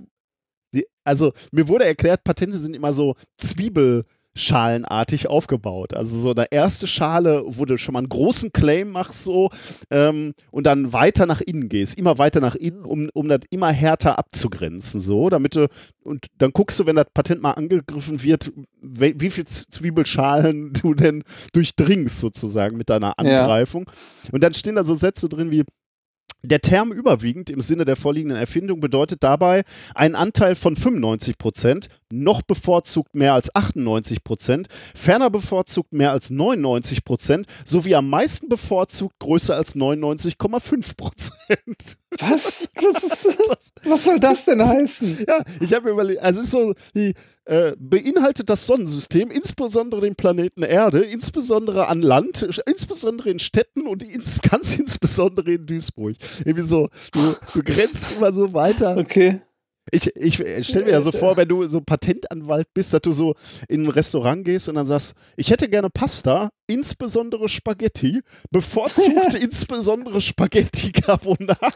die, also, mir wurde erklärt, Patente sind immer so Zwiebel, schalenartig aufgebaut. Also so eine erste Schale, wo du schon mal einen großen Claim machst so ähm, und dann weiter nach innen gehst, immer weiter nach innen, um, um das immer härter abzugrenzen, so, damit du, und dann guckst du, wenn das Patent mal angegriffen wird, wie, wie viel Zwiebelschalen du denn durchdringst sozusagen mit deiner Angreifung. Ja. Und dann stehen da so Sätze drin wie, der Term überwiegend im Sinne der vorliegenden Erfindung bedeutet dabei einen Anteil von 95 Prozent, noch bevorzugt mehr als 98 Prozent, ferner bevorzugt mehr als 99 Prozent, sowie am meisten bevorzugt größer als 99,5 Prozent. Was? Was, was soll das denn heißen? Ja, ich habe überlegt, also es ist so, die, äh, beinhaltet das Sonnensystem, insbesondere den Planeten Erde, insbesondere an Land, insbesondere in Städten und ins, ganz insbesondere in Duisburg. Irgendwie so, du, du grenzt immer so weiter. Okay. Ich, ich stelle mir ja so vor, wenn du so Patentanwalt bist, dass du so in ein Restaurant gehst und dann sagst, ich hätte gerne Pasta, insbesondere Spaghetti, bevorzugt insbesondere Spaghetti Carbonara.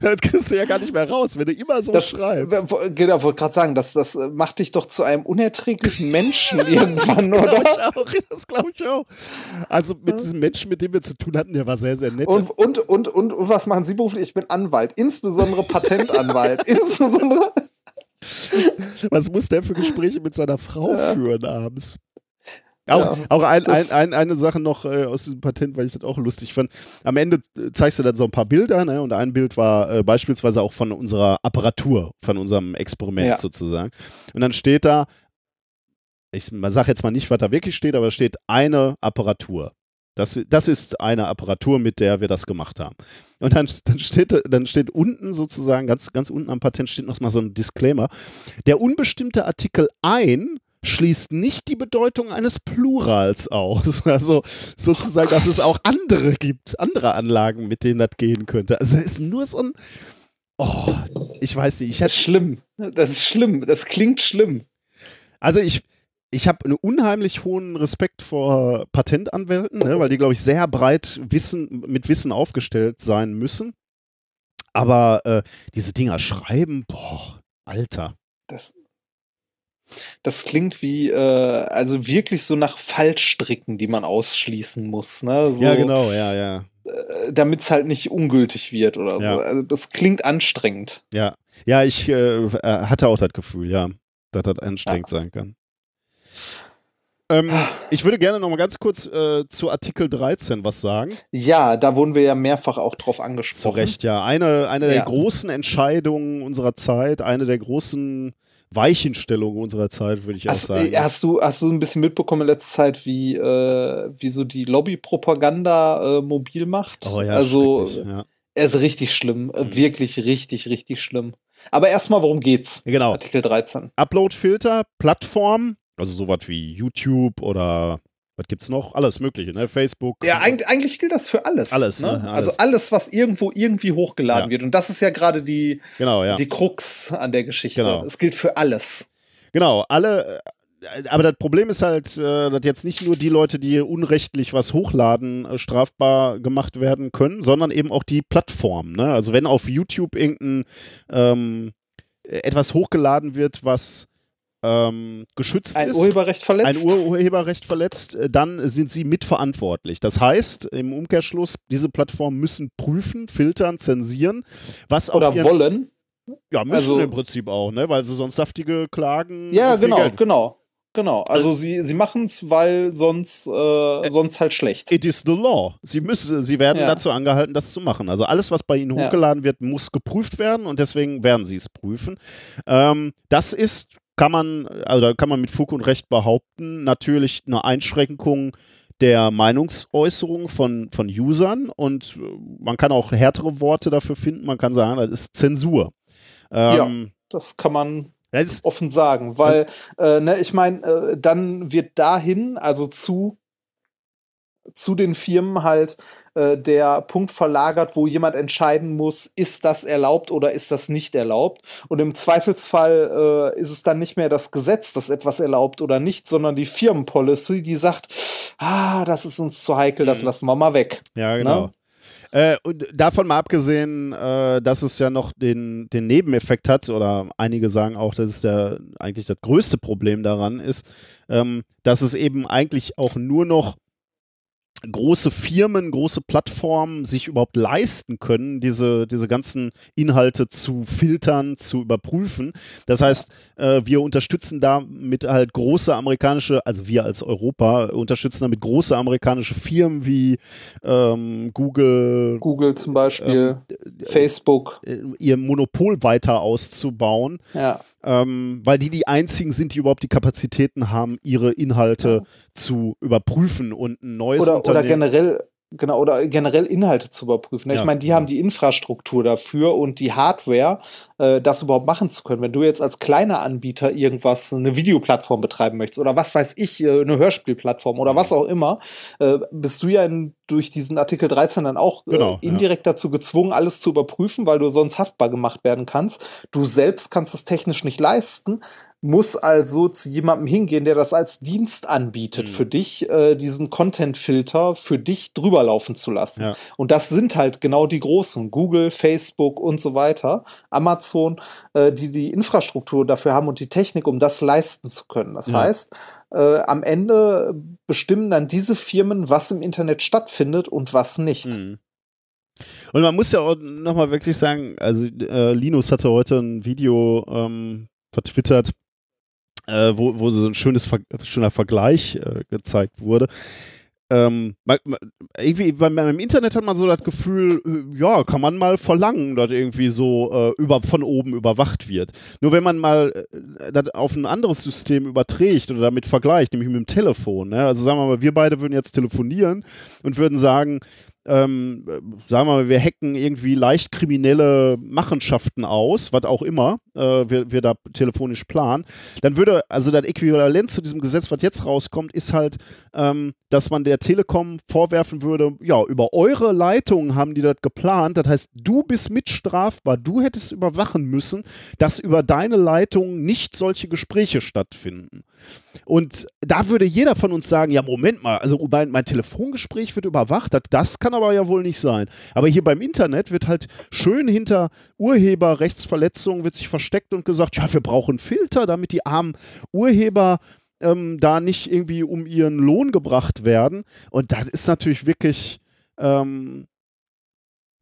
das kriegst du ja gar nicht mehr raus, wenn du immer so das, schreibst. Genau, wollte gerade sagen, das, das macht dich doch zu einem unerträglichen Menschen irgendwann, das oder? Ich auch, das glaube ich auch. Also mit diesem Menschen, mit dem wir zu tun hatten, der war sehr, sehr nett. Und, und, und, und, und was machen Sie beruflich? Ich bin Anwalt, insbesondere Patentanwalt, insbesondere. Was muss der für Gespräche mit seiner Frau führen abends? Auch, ja, auch ein, ein, ein, eine Sache noch äh, aus diesem Patent, weil ich das auch lustig fand. Am Ende zeigst du dann so ein paar Bilder, ne? Und ein Bild war äh, beispielsweise auch von unserer Apparatur, von unserem Experiment ja. sozusagen. Und dann steht da, ich sage jetzt mal nicht, was da wirklich steht, aber da steht eine Apparatur. Das, das ist eine Apparatur, mit der wir das gemacht haben. Und dann, dann, steht, dann steht unten sozusagen, ganz, ganz unten am Patent steht noch mal so ein Disclaimer. Der unbestimmte Artikel ein schließt nicht die Bedeutung eines Plurals aus. Also sozusagen, dass es auch andere gibt, andere Anlagen, mit denen das gehen könnte. Also es ist nur so ein. Oh, ich weiß nicht. Ich das ist schlimm. Das ist schlimm. Das klingt schlimm. Also ich, ich habe einen unheimlich hohen Respekt vor Patentanwälten, ne, weil die, glaube ich, sehr breit Wissen, mit Wissen aufgestellt sein müssen. Aber äh, diese Dinger schreiben, boah, Alter. Das, das klingt wie, äh, also wirklich so nach Fallstricken, die man ausschließen muss. Ne? So, ja, genau, ja, ja. Äh, Damit es halt nicht ungültig wird oder ja. so. Also das klingt anstrengend. Ja, ja, ich äh, äh hatte auch das Gefühl, ja, dass das anstrengend ja. sein kann. Ähm, ich würde gerne noch mal ganz kurz äh, zu Artikel 13 was sagen. Ja, da wurden wir ja mehrfach auch drauf angesprochen. Zu Recht, ja. Eine, eine ja. der großen Entscheidungen unserer Zeit, eine der großen Weichenstellung unserer Zeit, würde ich hast, auch sagen. Hast du, hast du ein bisschen mitbekommen in letzter Zeit, wie, äh, wie so die Lobbypropaganda äh, mobil macht? Oh ja, also ja. er ist richtig schlimm, äh, mhm. wirklich richtig, richtig schlimm. Aber erstmal, worum geht's? Genau. Artikel 13. Upload-Filter, Plattform, also sowas wie YouTube oder was gibt's noch? Alles Mögliche, ne? Facebook. Ja, eigentlich, eigentlich gilt das für alles. Alles, ne? ne? Alles. Also alles, was irgendwo irgendwie hochgeladen ja. wird. Und das ist ja gerade die, genau, ja. die Krux an der Geschichte. Genau. Es gilt für alles. Genau, alle. Äh, aber das Problem ist halt, äh, dass jetzt nicht nur die Leute, die unrechtlich was hochladen, äh, strafbar gemacht werden können, sondern eben auch die Plattformen. Ne? Also wenn auf YouTube irgendein ähm, etwas hochgeladen wird, was ähm, geschützt ein ist, Urheberrecht verletzt. ein Urheberrecht verletzt, äh, dann sind sie mitverantwortlich. Das heißt, im Umkehrschluss, diese Plattformen müssen prüfen, filtern, zensieren, was Oder ihren, wollen. Ja, müssen also, im Prinzip auch, ne? weil sie sonst saftige Klagen. Ja, genau, genau. Genau, also, also sie, sie machen es, weil sonst, äh, sonst halt schlecht. It is the law. Sie müssen, sie werden ja. dazu angehalten, das zu machen. Also alles, was bei ihnen ja. hochgeladen wird, muss geprüft werden und deswegen werden sie es prüfen. Ähm, das ist kann man, also kann man mit Fug und Recht behaupten, natürlich eine Einschränkung der Meinungsäußerung von, von Usern und äh, man kann auch härtere Worte dafür finden. Man kann sagen, das ist Zensur. Ähm, ja, das kann man offen sagen, weil, äh, ne, ich meine, äh, dann wird dahin, also zu zu den Firmen halt äh, der Punkt verlagert, wo jemand entscheiden muss, ist das erlaubt oder ist das nicht erlaubt. Und im Zweifelsfall äh, ist es dann nicht mehr das Gesetz, das etwas erlaubt oder nicht, sondern die Firmenpolicy, die sagt, ah, das ist uns zu heikel, das mhm. lassen wir mal weg. Ja, genau. Ne? Äh, und davon mal abgesehen, äh, dass es ja noch den, den Nebeneffekt hat, oder einige sagen auch, dass es der eigentlich das größte Problem daran ist, ähm, dass es eben eigentlich auch nur noch große Firmen, große Plattformen sich überhaupt leisten können, diese, diese ganzen Inhalte zu filtern, zu überprüfen. Das heißt, äh, wir unterstützen damit halt große amerikanische, also wir als Europa unterstützen damit große amerikanische Firmen wie ähm, Google. Google zum Beispiel, ähm, Facebook. Äh, ihr Monopol weiter auszubauen. Ja ähm, weil die die einzigen sind, die überhaupt die Kapazitäten haben, ihre Inhalte ja. zu überprüfen und ein neues oder, Unternehmen oder generell Genau, oder generell Inhalte zu überprüfen. Ja, ich meine, die ja. haben die Infrastruktur dafür und die Hardware, äh, das überhaupt machen zu können. Wenn du jetzt als kleiner Anbieter irgendwas, eine Videoplattform betreiben möchtest oder was weiß ich, äh, eine Hörspielplattform oder was auch immer, äh, bist du ja in, durch diesen Artikel 13 dann auch äh, genau, indirekt ja. dazu gezwungen, alles zu überprüfen, weil du sonst haftbar gemacht werden kannst. Du selbst kannst es technisch nicht leisten, muss also zu jemandem hingehen, der das als Dienst anbietet, mhm. für dich äh, diesen Content-Filter für dich drüber laufen zu lassen. Ja. Und das sind halt genau die großen, Google, Facebook und so weiter, Amazon, äh, die die Infrastruktur dafür haben und die Technik, um das leisten zu können. Das ja. heißt, äh, am Ende bestimmen dann diese Firmen, was im Internet stattfindet und was nicht. Mhm. Und man muss ja auch nochmal wirklich sagen, also äh, Linus hatte heute ein Video ähm, vertwittert, äh, wo, wo so ein schönes, schöner Vergleich äh, gezeigt wurde. Ähm, irgendwie beim, beim Internet hat man so das Gefühl, äh, ja, kann man mal verlangen, dass irgendwie so äh, über, von oben überwacht wird. Nur wenn man mal äh, das auf ein anderes System überträgt oder damit vergleicht, nämlich mit dem Telefon, ne? also sagen wir mal, wir beide würden jetzt telefonieren und würden sagen, ähm, sagen wir mal, wir hacken irgendwie leicht kriminelle Machenschaften aus, was auch immer äh, wir, wir da telefonisch planen, dann würde, also das Äquivalent zu diesem Gesetz, was jetzt rauskommt, ist halt, ähm, dass man der Telekom vorwerfen würde, ja, über eure Leitungen haben die das geplant, das heißt, du bist mitstrafbar, du hättest überwachen müssen, dass über deine Leitung nicht solche Gespräche stattfinden. Und da würde jeder von uns sagen, ja, Moment mal, also mein, mein Telefongespräch wird überwacht, das, das kann aber ja wohl nicht sein. Aber hier beim Internet wird halt schön hinter Urheberrechtsverletzungen wird sich versteckt und gesagt, ja, wir brauchen Filter, damit die armen Urheber ähm, da nicht irgendwie um ihren Lohn gebracht werden. Und das ist natürlich wirklich ähm,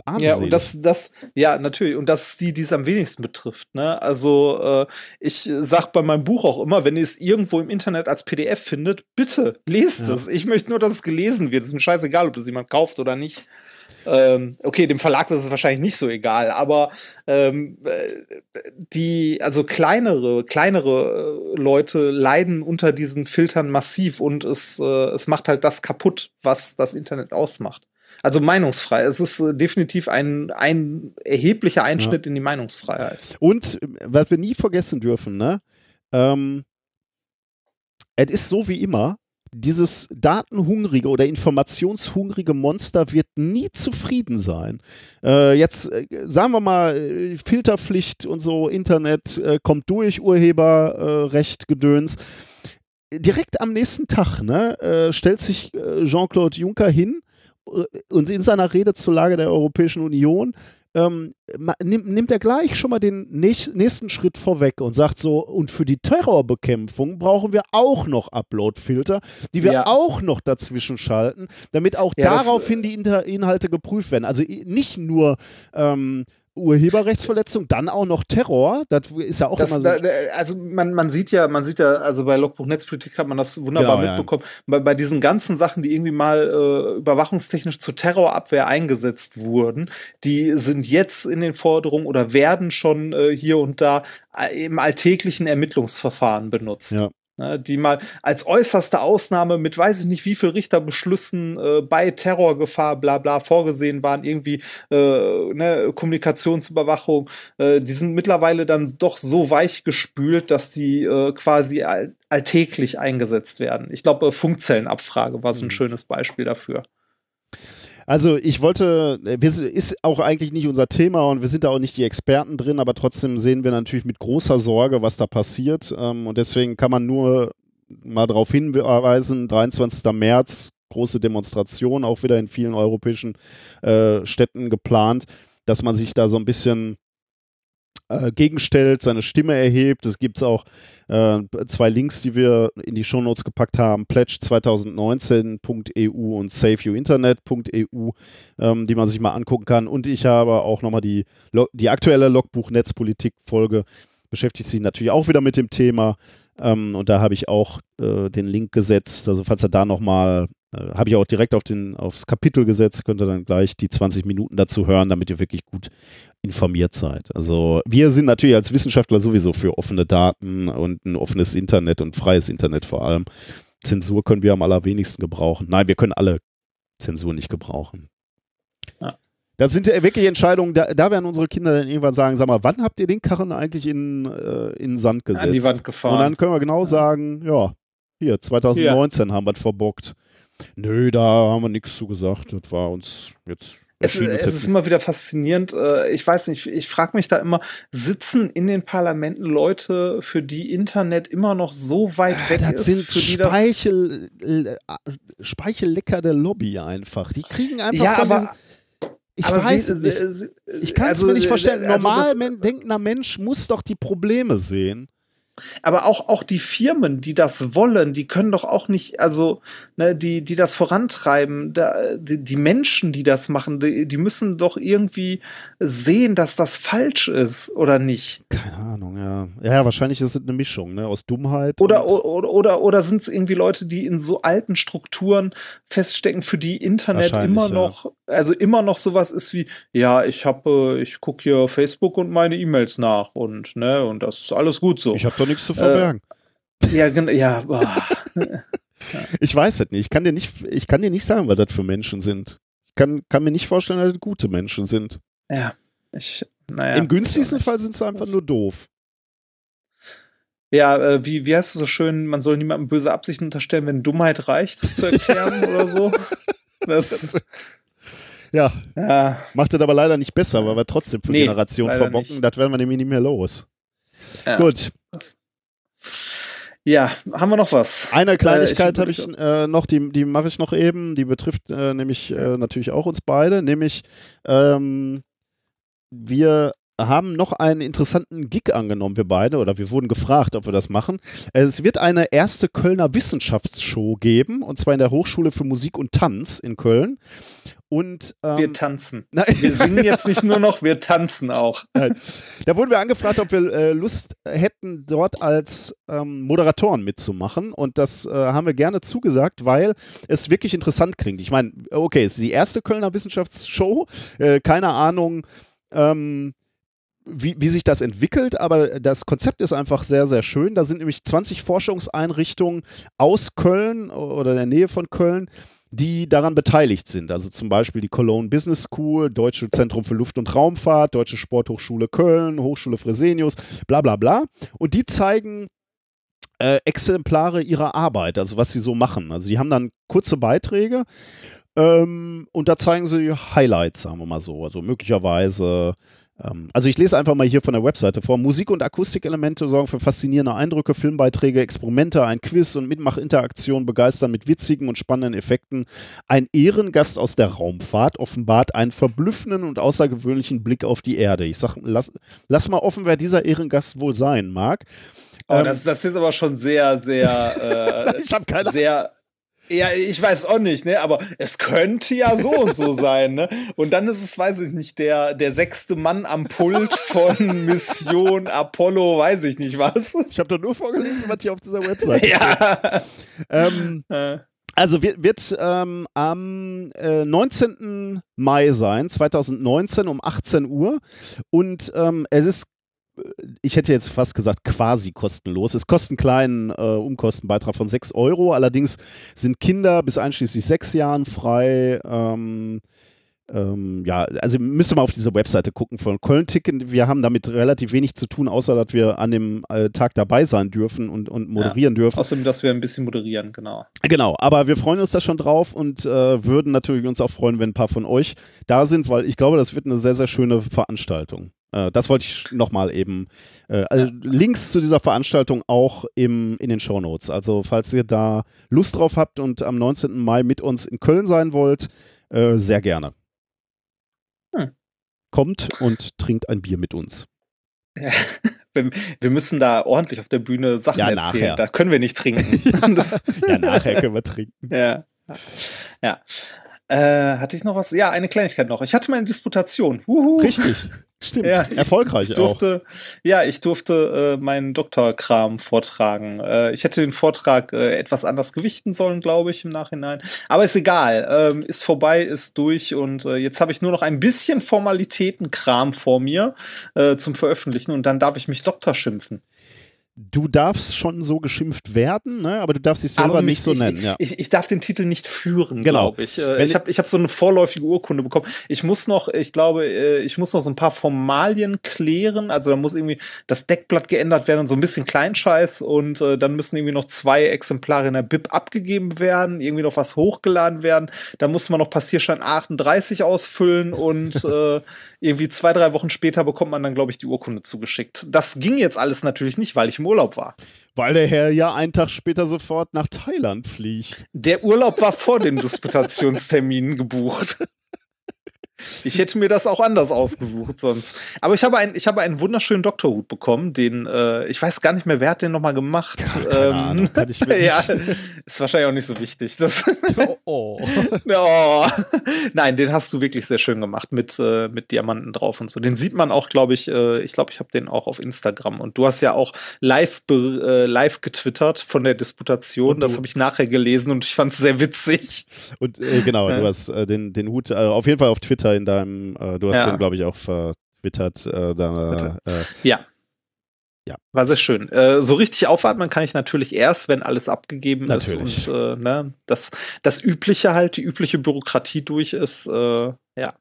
armselig. Ja, und das, das, ja, natürlich. Und das ist die, die es am wenigsten betrifft. Ne? Also, äh, ich sag bei meinem Buch auch immer, wenn ihr es irgendwo im Internet als PDF findet, bitte lest ja. es. Ich möchte nur, dass es gelesen wird. Es ist mir scheißegal, ob es jemand kauft oder nicht. Ähm, okay, dem Verlag ist es wahrscheinlich nicht so egal, aber ähm, äh, die, also kleinere, kleinere äh, Leute leiden unter diesen Filtern massiv und es, äh, es macht halt das kaputt, was das Internet ausmacht. Also meinungsfrei. Es ist äh, definitiv ein, ein erheblicher Einschnitt ja. in die Meinungsfreiheit. Und was wir nie vergessen dürfen, ne? Ähm, es ist so wie immer, dieses datenhungrige oder informationshungrige Monster wird nie zufrieden sein. Äh, jetzt äh, sagen wir mal, Filterpflicht und so, Internet äh, kommt durch, Urheberrecht, Gedöns. Direkt am nächsten Tag ne, äh, stellt sich äh, Jean-Claude Juncker hin und in seiner Rede zur Lage der Europäischen Union ähm, nimmt, nimmt er gleich schon mal den nächsten Schritt vorweg und sagt so, und für die Terrorbekämpfung brauchen wir auch noch Upload-Filter, die wir ja. auch noch dazwischen schalten, damit auch ja, daraufhin die Inhalte geprüft werden. Also nicht nur ähm, Urheberrechtsverletzung, dann auch noch Terror. Das ist ja auch das, immer so. Da, also man, man sieht ja, man sieht ja, also bei Logbuch Netzpolitik hat man das wunderbar genau, mitbekommen. Ja. Bei, bei diesen ganzen Sachen, die irgendwie mal äh, überwachungstechnisch zur Terrorabwehr eingesetzt wurden, die sind jetzt in den Forderungen oder werden schon äh, hier und da äh, im alltäglichen Ermittlungsverfahren benutzt. Ja die mal als äußerste Ausnahme mit weiß ich nicht wie viel Richterbeschlüssen äh, bei Terrorgefahr bla bla vorgesehen waren, irgendwie äh, ne, Kommunikationsüberwachung, äh, die sind mittlerweile dann doch so weich gespült, dass die äh, quasi all alltäglich eingesetzt werden. Ich glaube, Funkzellenabfrage war so ein mhm. schönes Beispiel dafür. Also ich wollte, ist auch eigentlich nicht unser Thema und wir sind da auch nicht die Experten drin, aber trotzdem sehen wir natürlich mit großer Sorge, was da passiert. Ähm, und deswegen kann man nur mal darauf hinweisen, 23. März große Demonstration, auch wieder in vielen europäischen äh, Städten geplant, dass man sich da so ein bisschen äh, gegenstellt, seine Stimme erhebt. Es gibt auch äh, zwei Links, die wir in die Shownotes gepackt haben: pledge2019.eu und saveyouinternet.eu, ähm, die man sich mal angucken kann. Und ich habe auch nochmal die, die aktuelle Logbuch Netzpolitik-Folge beschäftigt sich natürlich auch wieder mit dem Thema. Ähm, und da habe ich auch äh, den Link gesetzt. Also falls ihr da nochmal äh, Habe ich auch direkt auf den, aufs Kapitel gesetzt, könnt ihr dann gleich die 20 Minuten dazu hören, damit ihr wirklich gut informiert seid. Also wir sind natürlich als Wissenschaftler sowieso für offene Daten und ein offenes Internet und freies Internet vor allem. Zensur können wir am allerwenigsten gebrauchen. Nein, wir können alle Zensur nicht gebrauchen. Ja. Das sind ja wirklich Entscheidungen, da, da, werden unsere Kinder dann irgendwann sagen, sag mal, wann habt ihr den Karren eigentlich in, äh, in Sand gesetzt? An die Wand gefahren. Und dann können wir genau sagen, ja, hier, 2019 ja. haben wir es verbockt. Nö, da haben wir nichts zu gesagt. Das war uns jetzt. Es, es ist immer wieder faszinierend. Äh, ich weiß nicht, ich frage mich da immer, sitzen in den Parlamenten Leute, für die Internet immer noch so weit weg das ist? Sind für die Speichel, äh, Speichellecker der Lobby einfach. Die kriegen einfach ja, aber, ich aber weiß es nicht. Ich kann es also, mir nicht vorstellen. Also Normal also denkender Mensch muss doch die Probleme sehen. Aber auch, auch die Firmen, die das wollen, die können doch auch nicht, also, ne, die, die das vorantreiben, da, die, die Menschen, die das machen, die, die müssen doch irgendwie sehen, dass das falsch ist, oder nicht? Keine Ahnung, ja. Ja, wahrscheinlich ist es eine Mischung, ne, aus Dummheit. Oder, oder, oder, oder sind es irgendwie Leute, die in so alten Strukturen feststecken, für die Internet immer noch, ja. also immer noch sowas ist wie, ja, ich habe, ich gucke hier Facebook und meine E-Mails nach und, ne, und das ist alles gut so. Ich habe doch nichts zu verbergen. Äh, ja, genau, ja. ich weiß es nicht. Ich kann dir nicht, ich kann dir nicht sagen, was das für Menschen sind. Ich kann, kann mir nicht vorstellen, dass das gute Menschen sind. Ja, ich, naja. Im günstigsten Fall sind sie einfach nur doof. Ja, äh, wie, wie heißt es so schön, man soll niemandem böse Absichten unterstellen, wenn Dummheit reicht, es zu erklären oder so. Das, ja. ja. Macht es aber leider nicht besser, weil wir trotzdem für nee, Generationen verbocken. Nicht. Das werden wir nämlich nicht mehr los. Ja. Gut. Ja, haben wir noch was? Eine äh, Kleinigkeit äh, habe ich äh, noch, die, die mache ich noch eben, die betrifft äh, nämlich äh, natürlich auch uns beide, nämlich ähm, wir haben noch einen interessanten Gig angenommen, wir beide, oder wir wurden gefragt, ob wir das machen. Es wird eine erste Kölner Wissenschaftsshow geben, und zwar in der Hochschule für Musik und Tanz in Köln. Und, ähm, wir tanzen. Nein. Wir singen jetzt nicht nur noch, wir tanzen auch. Nein. Da wurden wir angefragt, ob wir äh, Lust hätten, dort als ähm, Moderatoren mitzumachen. Und das äh, haben wir gerne zugesagt, weil es wirklich interessant klingt. Ich meine, okay, es ist die erste Kölner Wissenschaftsshow. Äh, keine Ahnung. Ähm, wie, wie sich das entwickelt, aber das Konzept ist einfach sehr, sehr schön. Da sind nämlich 20 Forschungseinrichtungen aus Köln oder der Nähe von Köln, die daran beteiligt sind. Also zum Beispiel die Cologne Business School, Deutsche Zentrum für Luft- und Raumfahrt, Deutsche Sporthochschule Köln, Hochschule Fresenius, bla bla bla. Und die zeigen äh, Exemplare ihrer Arbeit, also was sie so machen. Also die haben dann kurze Beiträge ähm, und da zeigen sie Highlights, sagen wir mal so. Also möglicherweise also ich lese einfach mal hier von der Webseite vor. Musik- und Akustikelemente sorgen für faszinierende Eindrücke, Filmbeiträge, Experimente, ein Quiz und Mitmachinteraktion begeistern mit witzigen und spannenden Effekten. Ein Ehrengast aus der Raumfahrt offenbart einen verblüffenden und außergewöhnlichen Blick auf die Erde. Ich sag, lass, lass mal offen, wer dieser Ehrengast wohl sein mag. Oh, ähm, das, das ist aber schon sehr, sehr, äh, ich habe keine sehr ja, ich weiß auch nicht, ne? Aber es könnte ja so und so sein, ne? Und dann ist es, weiß ich nicht, der, der sechste Mann am Pult von Mission Apollo, weiß ich nicht was. Ich habe da nur vorgelesen, was hier auf dieser Website ja. steht. Ähm, also wird, wird ähm, am äh, 19. Mai sein, 2019 um 18 Uhr. Und ähm, es ist ich hätte jetzt fast gesagt, quasi kostenlos. Es kostet einen kleinen äh, Umkostenbeitrag von 6 Euro. Allerdings sind Kinder bis einschließlich sechs Jahren frei. Ähm, ähm, ja, also müsst ihr mal auf diese Webseite gucken von Köln-Ticket. Wir haben damit relativ wenig zu tun, außer dass wir an dem äh, Tag dabei sein dürfen und, und moderieren ja, dürfen. Außerdem, dass wir ein bisschen moderieren, genau. Genau, aber wir freuen uns da schon drauf und äh, würden natürlich uns auch freuen, wenn ein paar von euch da sind, weil ich glaube, das wird eine sehr, sehr schöne Veranstaltung. Äh, das wollte ich nochmal eben. Äh, also Links zu dieser Veranstaltung auch im, in den Show Notes. Also falls ihr da Lust drauf habt und am 19. Mai mit uns in Köln sein wollt, äh, sehr gerne. Hm. Kommt und trinkt ein Bier mit uns. Ja, wir müssen da ordentlich auf der Bühne Sachen ja, erzählen. Nachher. Da können wir nicht trinken. ja, nachher können wir trinken. Ja. Ja. Äh, hatte ich noch was? Ja, eine Kleinigkeit noch. Ich hatte meine Disputation. Uhu. Richtig. Stimmt. Ja, Erfolgreich ich durfte, auch. Ja, ich durfte äh, meinen Doktorkram vortragen. Äh, ich hätte den Vortrag äh, etwas anders gewichten sollen, glaube ich, im Nachhinein. Aber ist egal. Ähm, ist vorbei, ist durch und äh, jetzt habe ich nur noch ein bisschen Formalitätenkram vor mir äh, zum Veröffentlichen und dann darf ich mich Doktor schimpfen du darfst schon so geschimpft werden, ne? aber du darfst dich selber mich, nicht so ich, nennen. Ja. Ich, ich, darf den Titel nicht führen, genau. glaube ich. Äh, ich habe ich hab so eine vorläufige Urkunde bekommen. Ich muss noch, ich glaube, äh, ich muss noch so ein paar Formalien klären. Also da muss irgendwie das Deckblatt geändert werden und so ein bisschen Kleinscheiß und äh, dann müssen irgendwie noch zwei Exemplare in der BIP abgegeben werden, irgendwie noch was hochgeladen werden. Da muss man noch Passierschein 38 ausfüllen und äh, irgendwie zwei, drei Wochen später bekommt man dann, glaube ich, die Urkunde zugeschickt. Das ging jetzt alles natürlich nicht, weil ich im Urlaub war. Weil der Herr ja einen Tag später sofort nach Thailand fliegt. Der Urlaub war vor den Disputationsterminen gebucht. Ich hätte mir das auch anders ausgesucht sonst. Aber ich habe, ein, ich habe einen wunderschönen Doktorhut bekommen, den, äh, ich weiß gar nicht mehr, wer hat den nochmal gemacht. Ja, ähm, Ahnung, kann ich ja, ist wahrscheinlich auch nicht so wichtig. Das oh. oh. Nein, den hast du wirklich sehr schön gemacht mit, äh, mit Diamanten drauf und so. Den sieht man auch, glaube ich, äh, ich glaube, ich habe den auch auf Instagram. Und du hast ja auch live, äh, live getwittert von der Disputation. Das habe ich nachher gelesen und ich fand es sehr witzig. Und äh, genau, du hast äh, den, den Hut auf jeden Fall auf Twitter in deinem, äh, du hast ja. den, glaube ich, auch vertwittert. Äh, da, äh, ja. Ja. War sehr schön. Äh, so richtig aufatmen kann ich natürlich erst, wenn alles abgegeben natürlich. ist und äh, ne, das, das Übliche halt, die übliche Bürokratie durch ist. Äh, ja.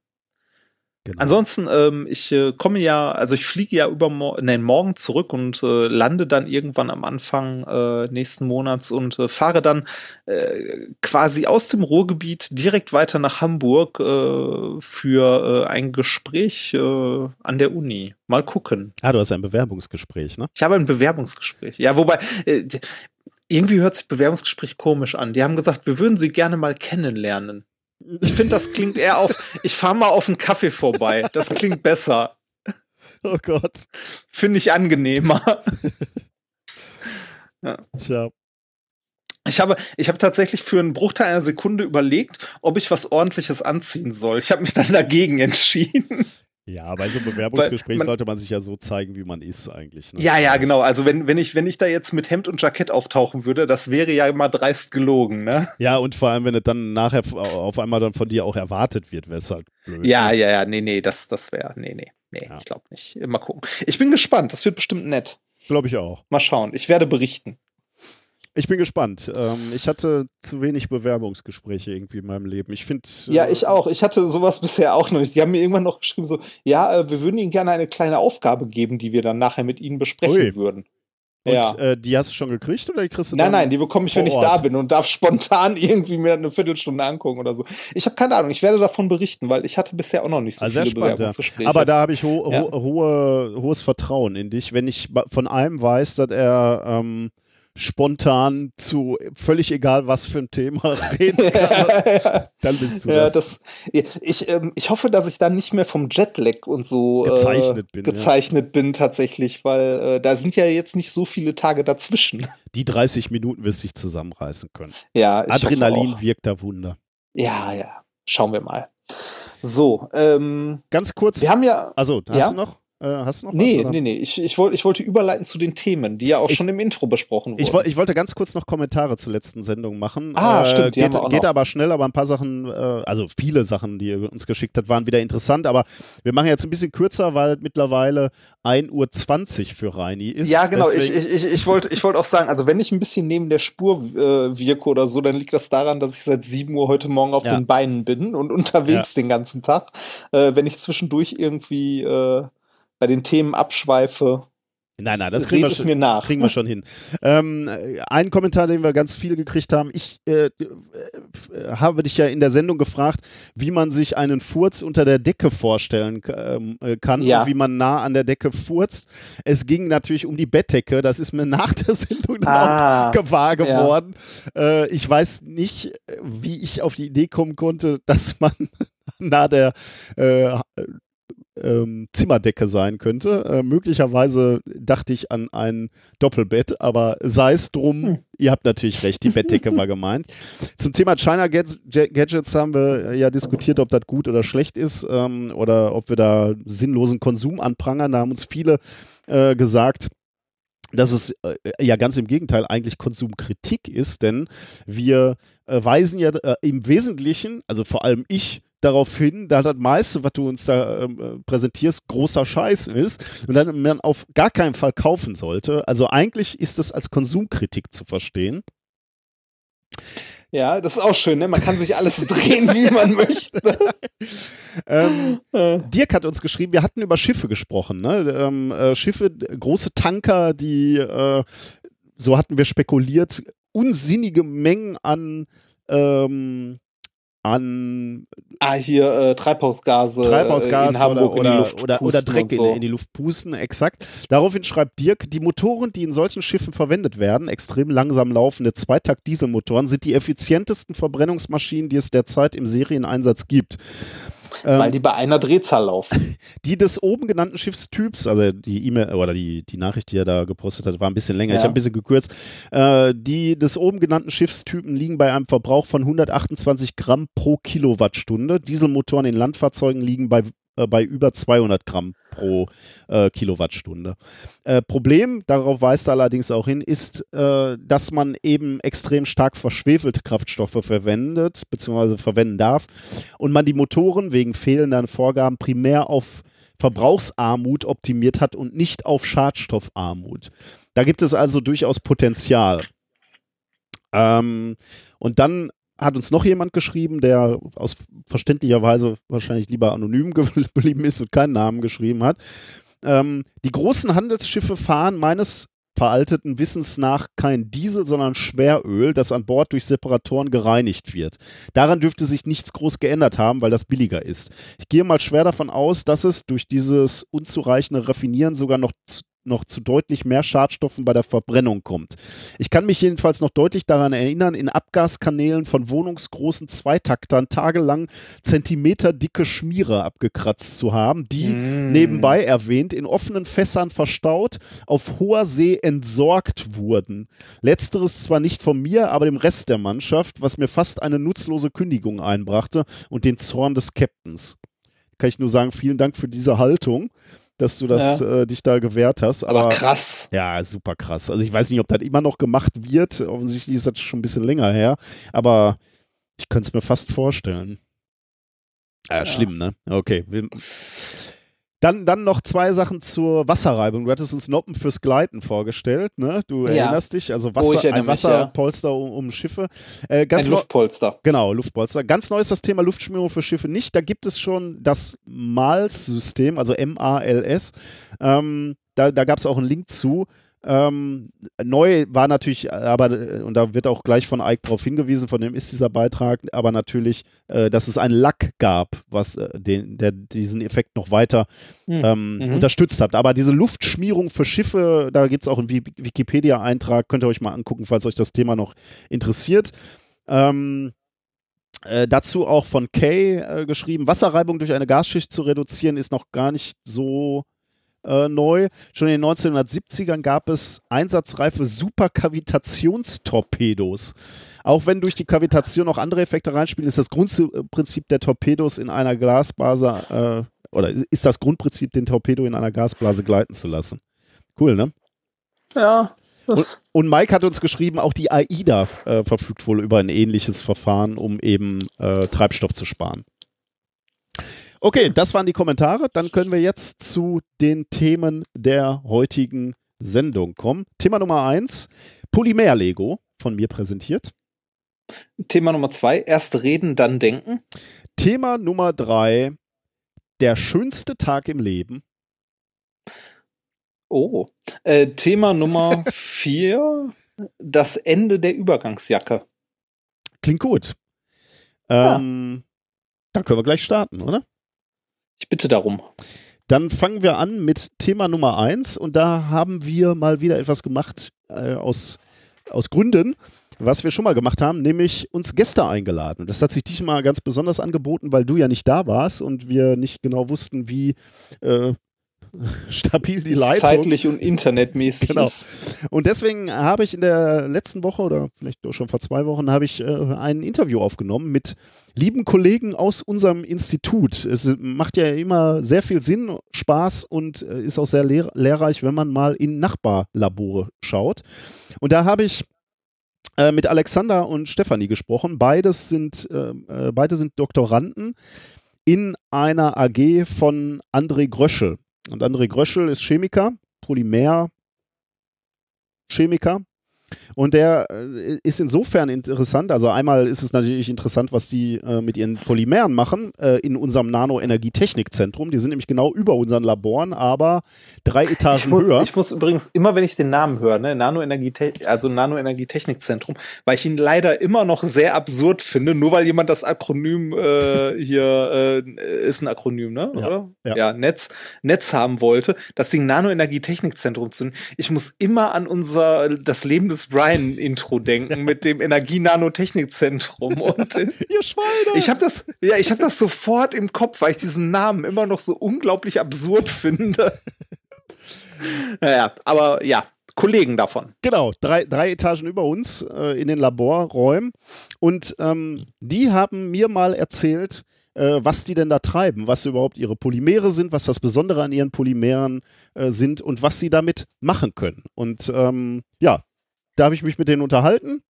Genau. Ansonsten, ähm, ich äh, komme ja, also ich fliege ja übermorgen, nein, morgen zurück und äh, lande dann irgendwann am Anfang äh, nächsten Monats und äh, fahre dann äh, quasi aus dem Ruhrgebiet direkt weiter nach Hamburg äh, für ein Gespräch an der Uni. Mal gucken. Ah, du hast ein Bewerbungsgespräch, ne? Ich habe ein Bewerbungsgespräch. Ja, wobei irgendwie hört sich Bewerbungsgespräch komisch an. Die haben gesagt, wir würden sie gerne mal kennenlernen. Ich finde, das klingt eher auf, ich fahre mal auf einen Kaffee vorbei. Das klingt besser. Oh Gott. Finde ich angenehmer. ja. Tja. Ich habe, ich habe tatsächlich für einen Bruchteil einer Sekunde überlegt, ob ich was ordentliches anziehen soll. Ich habe mich dann dagegen entschieden. Ja, bei so einem Bewerbungsgespräch man, sollte man sich ja so zeigen, wie man ist eigentlich. Ne? Ja, ja, genau. Also wenn, wenn, ich, wenn ich da jetzt mit Hemd und Jackett auftauchen würde, das wäre ja immer dreist gelogen, ne? Ja, und vor allem, wenn es dann nachher auf einmal dann von dir auch erwartet wird, wäre es halt blöd. Ja, ne? ja, ja, nee, nee, das, das wäre, nee, nee, nee, ja. ich glaube nicht. Mal gucken. Ich bin gespannt, das wird bestimmt nett. Glaube ich auch. Mal schauen, ich werde berichten. Ich bin gespannt. Ähm, ich hatte zu wenig Bewerbungsgespräche irgendwie in meinem Leben. Ich finde. Äh, ja, ich auch. Ich hatte sowas bisher auch noch nicht. Die haben mir irgendwann noch geschrieben, so, ja, äh, wir würden Ihnen gerne eine kleine Aufgabe geben, die wir dann nachher mit Ihnen besprechen Ui. würden. Und ja. äh, die hast du schon gekriegt oder die kriegst du Nein, nein, die bekomme ich, wenn ich da bin und darf spontan irgendwie mir eine Viertelstunde angucken oder so. Ich habe keine Ahnung, ich werde davon berichten, weil ich hatte bisher auch noch nicht so also viele spannend, Bewerbungsgespräche. Ja. Aber da habe ich ho ho hohe, hohes Vertrauen in dich, wenn ich von einem weiß, dass er ähm, spontan zu völlig egal was für ein Thema reden kann, dann bist du ja, das. das ich, ähm, ich hoffe, dass ich dann nicht mehr vom Jetlag und so äh, gezeichnet, bin, gezeichnet ja. bin tatsächlich, weil äh, da sind ja jetzt nicht so viele Tage dazwischen. Die 30 Minuten wirst du dich zusammenreißen können. Ja, Adrenalin wirkt da Wunder. Ja, ja. Schauen wir mal. So, ähm, ganz kurz. Wir haben ja. Also, hast ja? du noch? Äh, hast du noch nee, was? Nee, nee, Ich, ich, wollt, ich wollte überleiten zu den Themen, die ja auch ich, schon im Intro besprochen wurden. Ich, wollt, ich wollte ganz kurz noch Kommentare zur letzten Sendung machen. Ah, äh, stimmt. Geht, geht aber schnell, aber ein paar Sachen, äh, also viele Sachen, die ihr uns geschickt habt, waren wieder interessant. Aber wir machen jetzt ein bisschen kürzer, weil mittlerweile 1.20 Uhr für Reini ist. Ja, genau. ich, ich, ich wollte ich wollt auch sagen, also wenn ich ein bisschen neben der Spur äh, wirke oder so, dann liegt das daran, dass ich seit 7 Uhr heute Morgen auf ja. den Beinen bin und unterwegs ja. den ganzen Tag. Äh, wenn ich zwischendurch irgendwie bei den Themen abschweife, Nein, nein, das kriegen, wir schon, mir nach. kriegen wir schon hin. Ähm, ein Kommentar, den wir ganz viel gekriegt haben. Ich äh, äh, habe dich ja in der Sendung gefragt, wie man sich einen Furz unter der Decke vorstellen ähm, äh, kann Ja. und wie man nah an der Decke furzt. Es ging natürlich um die Bettdecke. Das ist mir nach der Sendung dann Ah, auch gewahr ja. geworden. Äh, ich weiß nicht, wie ich auf die Idee kommen konnte, dass man nah der äh, ähm, Zimmerdecke sein könnte. Äh, möglicherweise dachte ich an ein Doppelbett, aber sei es drum, Hm. ihr habt natürlich recht, die Bettdecke war gemeint. Zum Thema China Gadgets, Gadgets haben wir ja diskutiert, ob das gut oder schlecht ist ähm, oder ob wir da sinnlosen Konsum anprangern. Da haben uns viele äh, gesagt, dass es äh, ja ganz im Gegenteil eigentlich Konsumkritik ist, denn wir äh, weisen ja äh, im Wesentlichen, also vor allem ich, darauf hin, da das meiste, was du uns da ähm, äh, präsentierst, großer Scheiß ist und dann man auf gar keinen Fall kaufen sollte. Also eigentlich ist es als Konsumkritik zu verstehen. Ja, das ist auch schön, ne? Man kann sich alles drehen, wie man möchte. Ähm, Äh, Dirk hat uns geschrieben, wir hatten über Schiffe gesprochen. Ne? Ähm, äh, Schiffe, große Tanker, die, äh, so hatten wir spekuliert, unsinnige Mengen an, ähm, an ah, hier äh, Treibhausgase. äh, Treibhausgas in Hamburg oder, in die oder, Luft oder, oder Dreck und in, so. in die Luft pusten, exakt. Daraufhin schreibt Dirk, die Motoren, die in solchen Schiffen verwendet werden, extrem langsam laufende Zweitakt-Dieselmotoren, sind die effizientesten Verbrennungsmaschinen, die es derzeit im Serieneinsatz gibt. Ähm, Weil die bei einer Drehzahl laufen. die des oben genannten Schiffstyps, also die E-Mail oder die, die Nachricht, die er da gepostet hat, war ein bisschen länger. Ja. Ich habe ein bisschen gekürzt. Äh, die des oben genannten Schiffstypen liegen bei einem Verbrauch von 128 Gramm pro Kilowattstunde. Dieselmotoren in Landfahrzeugen liegen bei äh, bei über 200 Gramm pro äh, Kilowattstunde. Äh, Problem, darauf weist er allerdings auch hin, ist, äh, dass man eben extrem stark verschwefelte Kraftstoffe verwendet, beziehungsweise verwenden darf und man die Motoren wegen fehlender Vorgaben primär auf Verbrauchsarmut optimiert hat und nicht auf Schadstoffarmut. Da gibt es also durchaus Potenzial. Ähm, und dann hat uns noch jemand geschrieben, der aus verständlicher Weise wahrscheinlich lieber anonym geblieben ist und keinen Namen geschrieben hat. Ähm, die großen Handelsschiffe fahren meines veralteten Wissens nach kein Diesel, sondern Schweröl, das an Bord durch Separatoren gereinigt wird. Daran dürfte sich nichts groß geändert haben, weil das billiger ist. Ich gehe mal schwer davon aus, dass es durch dieses unzureichende Raffinieren sogar noch zu, noch zu deutlich mehr Schadstoffen bei der Verbrennung kommt. Ich kann mich jedenfalls noch deutlich daran erinnern, in Abgaskanälen von wohnungsgroßen Zweitaktern tagelang zentimeterdicke Schmiere abgekratzt zu haben, die Mm. nebenbei erwähnt in offenen Fässern verstaut auf hoher See entsorgt wurden. Letzteres zwar nicht von mir, aber dem Rest der Mannschaft, was mir fast eine nutzlose Kündigung einbrachte und den Zorn des Captains. Kann ich nur sagen, vielen Dank für diese Haltung, dass du das äh, dich da gewehrt hast. Aber Aber krass. ja, super krass. Also ich weiß nicht, ob das immer noch gemacht wird. Offensichtlich ist das schon ein bisschen länger her. Aber ich könnte es mir fast vorstellen. Ja, schlimm, ne? Okay. Dann, dann noch zwei Sachen zur Wasserreibung. Du hattest uns Noppen fürs Gleiten vorgestellt, ne? Du Ja. erinnerst dich, also Oh, Wasser, ich erinnere ein mich, ja. Wasserpolster um, um Schiffe. Äh, ganz Ein Luftpolster. Genau, Luftpolster. Ganz neu ist das Thema Luftschmierung für Schiffe nicht. Da gibt es schon das MALS-System, also M-A-L-S. Ähm, da da gab es auch einen Link zu. Ähm, neu war natürlich, aber, äh, und da wird auch gleich von Ike darauf hingewiesen, von dem ist dieser Beitrag, aber natürlich, äh, dass es einen Lack gab, was äh, den, der diesen Effekt noch weiter Hm. ähm, Mhm. unterstützt hat. Aber diese Luftschmierung für Schiffe, da gibt es auch einen Wi- Wikipedia-Eintrag, könnt ihr euch mal angucken, falls euch das Thema noch interessiert. Ähm, äh, dazu auch von Kay äh, geschrieben, Wasserreibung durch eine Gasschicht zu reduzieren ist noch gar nicht so äh, neu. Schon in den 1970ern gab es einsatzreife Superkavitationstorpedos. Auch wenn durch die Kavitation noch andere Effekte reinspielen, ist das Grundprinzip der Torpedos in einer Glasblase äh, oder ist das Grundprinzip, den Torpedo in einer Gasblase gleiten zu lassen. Cool, ne? Ja. Und, und Mike hat uns geschrieben, auch die AIDA äh, verfügt wohl über ein ähnliches Verfahren, um eben äh, Treibstoff zu sparen. Okay, das waren die Kommentare. Dann können wir jetzt zu den Themen der heutigen Sendung kommen. Thema Nummer eins: Polymer-Lego, von mir präsentiert. Thema Nummer zwei. Erst reden, dann denken. Thema Nummer drei: Der schönste Tag im Leben. Oh. Äh, Thema Nummer vier: Das Ende der Übergangsjacke. Klingt gut. Ähm, Dann können wir gleich starten, oder? Ich bitte darum. Dann fangen wir an mit Thema Nummer eins und da haben wir mal wieder etwas gemacht äh, aus, aus Gründen, was wir schon mal gemacht haben, nämlich uns Gäste eingeladen. Das hat sich diesmal ganz besonders angeboten, weil du ja nicht da warst und wir nicht genau wussten, wie äh, stabil die Leitung. Zeitlich und internetmäßig Genau. ist. Und deswegen habe ich in der letzten Woche oder vielleicht auch schon vor zwei Wochen habe ich äh, ein Interview aufgenommen mit lieben Kollegen aus unserem Institut. Es macht ja immer sehr viel Sinn, Spaß und äh, ist auch sehr lehr lehrreich, wenn man mal in Nachbarlabore schaut. Und da habe ich äh, mit Alexander und Stefanie gesprochen. Beides sind, äh, äh, beide sind Doktoranden in einer AG von André Gröschel. Und André Gröschel ist Chemiker, Polymer, Chemiker. Und der äh, ist insofern interessant. Also einmal ist es natürlich interessant, was die äh, mit ihren Polymeren machen äh, in unserem Nanoenergietechnikzentrum. Die sind nämlich genau über unseren Laboren, aber drei Ich Etagen muss, höher. ich muss übrigens immer, wenn ich den Namen höre, ne, Nanoenergie, also Nanoenergietechnikzentrum, weil ich ihn leider immer noch sehr absurd finde, nur weil jemand das Akronym äh, hier äh, ist ein Akronym, ne? Ja, Oder? ja. Netz, Netz haben wollte, das Ding Nanoenergietechnikzentrum zu nennen. Ich muss immer an unser das Leben des Brian-Intro denken mit dem Energie-Nanotechnikzentrum. Und äh, Ihr Schweine! ich habe das, ja, ich habe das sofort im Kopf, weil ich diesen Namen immer noch so unglaublich absurd finde. naja, aber ja, Kollegen davon. Genau, drei, drei Etagen über uns äh, in den Laborräumen. Und ähm, die haben mir mal erzählt, äh, was die denn da treiben, was überhaupt ihre Polymere sind, was das Besondere an ihren Polymeren äh, sind und was sie damit machen können. Und ähm, ja, da habe ich mich mit denen unterhalten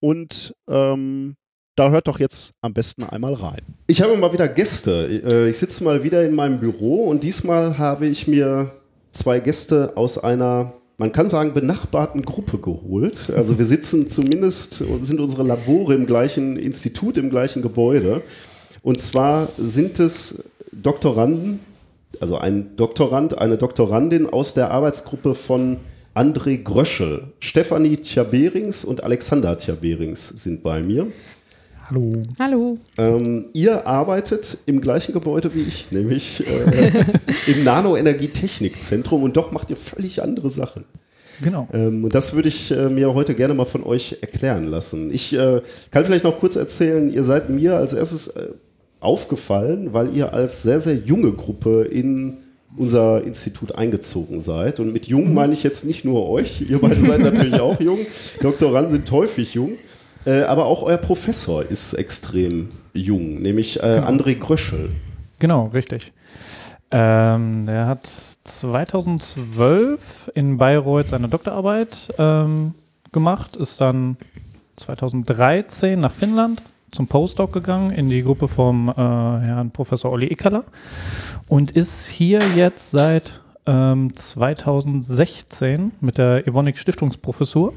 und ähm, da hört doch jetzt am besten einmal rein. Ich habe mal wieder Gäste. Äh, Ich sitze mal wieder in meinem Büro und diesmal habe ich mir zwei Gäste aus einer, man kann sagen, benachbarten Gruppe geholt. Also wir sitzen zumindest, sind unsere Labore im gleichen Institut, im gleichen Gebäude. Und zwar sind es Doktoranden, also ein Doktorand, eine Doktorandin aus der Arbeitsgruppe von André Gröschel. Stefanie Tjaberings und Alexander Tjaberings sind bei mir. Hallo. Hallo. Ähm, ihr arbeitet im gleichen Gebäude wie ich, nämlich äh, im Nanoenergietechnikzentrum und doch macht ihr völlig andere Sachen. Genau. Ähm, und das würde ich äh, mir heute gerne mal von euch erklären lassen. Ich äh, kann vielleicht noch kurz erzählen, ihr seid mir als erstes äh, aufgefallen, weil ihr als sehr, sehr junge Gruppe in unser Institut eingezogen seid. Und mit jung meine ich jetzt nicht nur euch, ihr beide seid natürlich auch jung, Doktoranden sind häufig jung, äh, aber auch euer Professor ist extrem jung, nämlich äh, André Gröschel. Genau, richtig. Ähm, der hat 2012 in Bayreuth seine Doktorarbeit ähm, gemacht, ist dann 2013 nach Finnland zum Postdoc gegangen in die Gruppe vom äh, Herrn Professor Olli Ickerler und ist hier jetzt seit ähm, 2016 mit der Evonik Stiftungsprofessur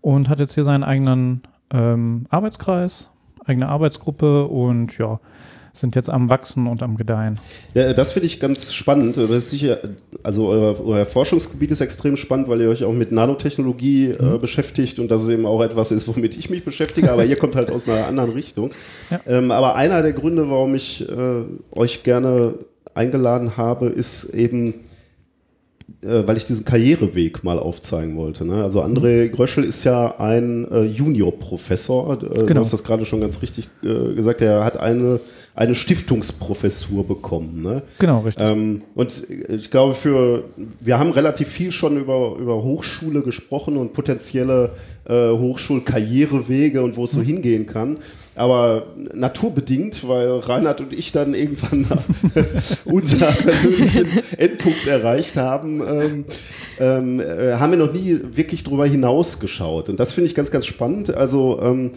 und hat jetzt hier seinen eigenen ähm, Arbeitskreis, eigene Arbeitsgruppe und ja, sind jetzt am Wachsen und am Gedeihen. Ja, das finde ich ganz spannend. Das ist sicher, also euer, euer Forschungsgebiet ist extrem spannend, weil ihr euch auch mit Nanotechnologie äh, beschäftigt und das eben auch etwas ist, womit ich mich beschäftige, aber ihr kommt halt aus einer anderen Richtung. Ja. Ähm, aber einer der Gründe, warum ich äh, euch gerne eingeladen habe, ist eben, äh, weil ich diesen Karriereweg mal aufzeigen wollte. Ne? Also André Gröschel ist ja ein äh, Juniorprofessor. Äh, Du Genau. hast das gerade schon ganz richtig äh, gesagt. Er hat eine, eine Stiftungsprofessur bekommen. Ne? Genau, richtig. Ähm, und ich glaube, für wir haben relativ viel schon über, über Hochschule gesprochen und potenzielle äh, Hochschulkarrierewege und wo es so hingehen kann. Aber naturbedingt, weil Reinhard und ich dann irgendwann unser persönlichen Endpunkt erreicht haben, ähm, ähm, äh, haben wir noch nie wirklich drüber hinausgeschaut. Und das finde ich ganz, ganz spannend. Also ähm,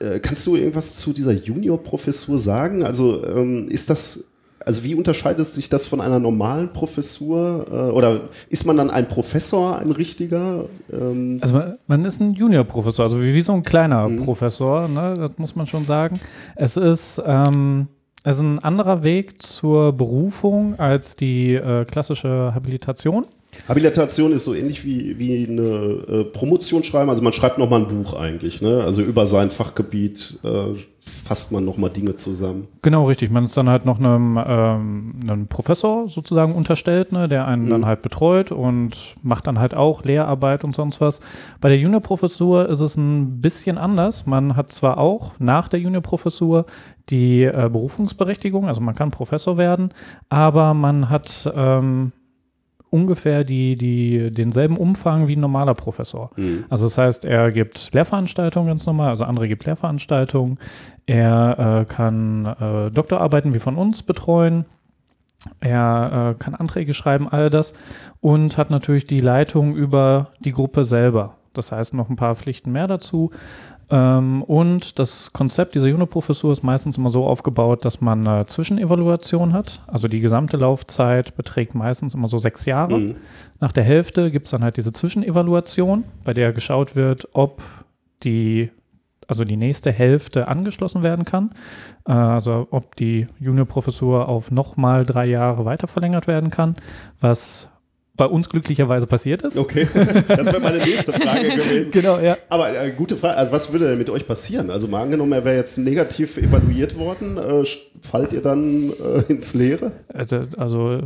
äh, kannst du irgendwas zu dieser Juniorprofessur sagen? Also ähm, ist das, also wie unterscheidet sich das von einer normalen Professur? Äh, oder ist man dann ein Professor, ein richtiger? Ähm, Also man, man ist ein Juniorprofessor, also wie, wie so ein kleiner Professor, ne? das muss man schon sagen. Es ist, ähm, es ist ein anderer Weg zur Berufung als die äh, klassische Habilitation. Habilitation ist so ähnlich wie, wie eine äh, Promotion schreiben. Also man schreibt nochmal ein Buch eigentlich. Ne? Also über sein Fachgebiet äh, fasst man nochmal Dinge zusammen. Genau, richtig. Man ist dann halt noch einem, ähm, einem Professor sozusagen unterstellt, ne, der einen mhm. dann halt betreut und macht dann halt auch Lehrarbeit und sonst was. Bei der Juniorprofessur ist es ein bisschen anders. Man hat zwar auch nach der Juniorprofessur die äh, Berufungsberechtigung, also man kann Professor werden, aber man hat ähm, ungefähr die, die, denselben Umfang wie ein normaler Professor. Mhm. Also das heißt, er gibt Lehrveranstaltungen ganz normal, also andere gibt Lehrveranstaltungen. Er äh, kann äh, Doktorarbeiten wie von uns betreuen. Er äh, kann Anträge schreiben, all das und hat natürlich die Leitung über die Gruppe selber. Das heißt noch ein paar Pflichten mehr dazu. Ähm, und das Konzept dieser Juniorprofessur ist meistens immer so aufgebaut, dass man eine Zwischenevaluation hat. Also die gesamte Laufzeit beträgt meistens immer so sechs Jahre. Mhm. Nach der Hälfte gibt es dann halt diese Zwischenevaluation, bei der geschaut wird, ob die also die nächste Hälfte angeschlossen werden kann. Äh, also ob die Juniorprofessur auf nochmal drei Jahre weiter verlängert werden kann, was bei uns glücklicherweise passiert ist. Okay, das wäre meine nächste Frage gewesen. Genau, ja. Aber äh, gute Frage, also was würde denn mit euch passieren? Also mal angenommen, er wäre jetzt negativ evaluiert worden, äh, fallt ihr dann äh, ins Leere? Also, also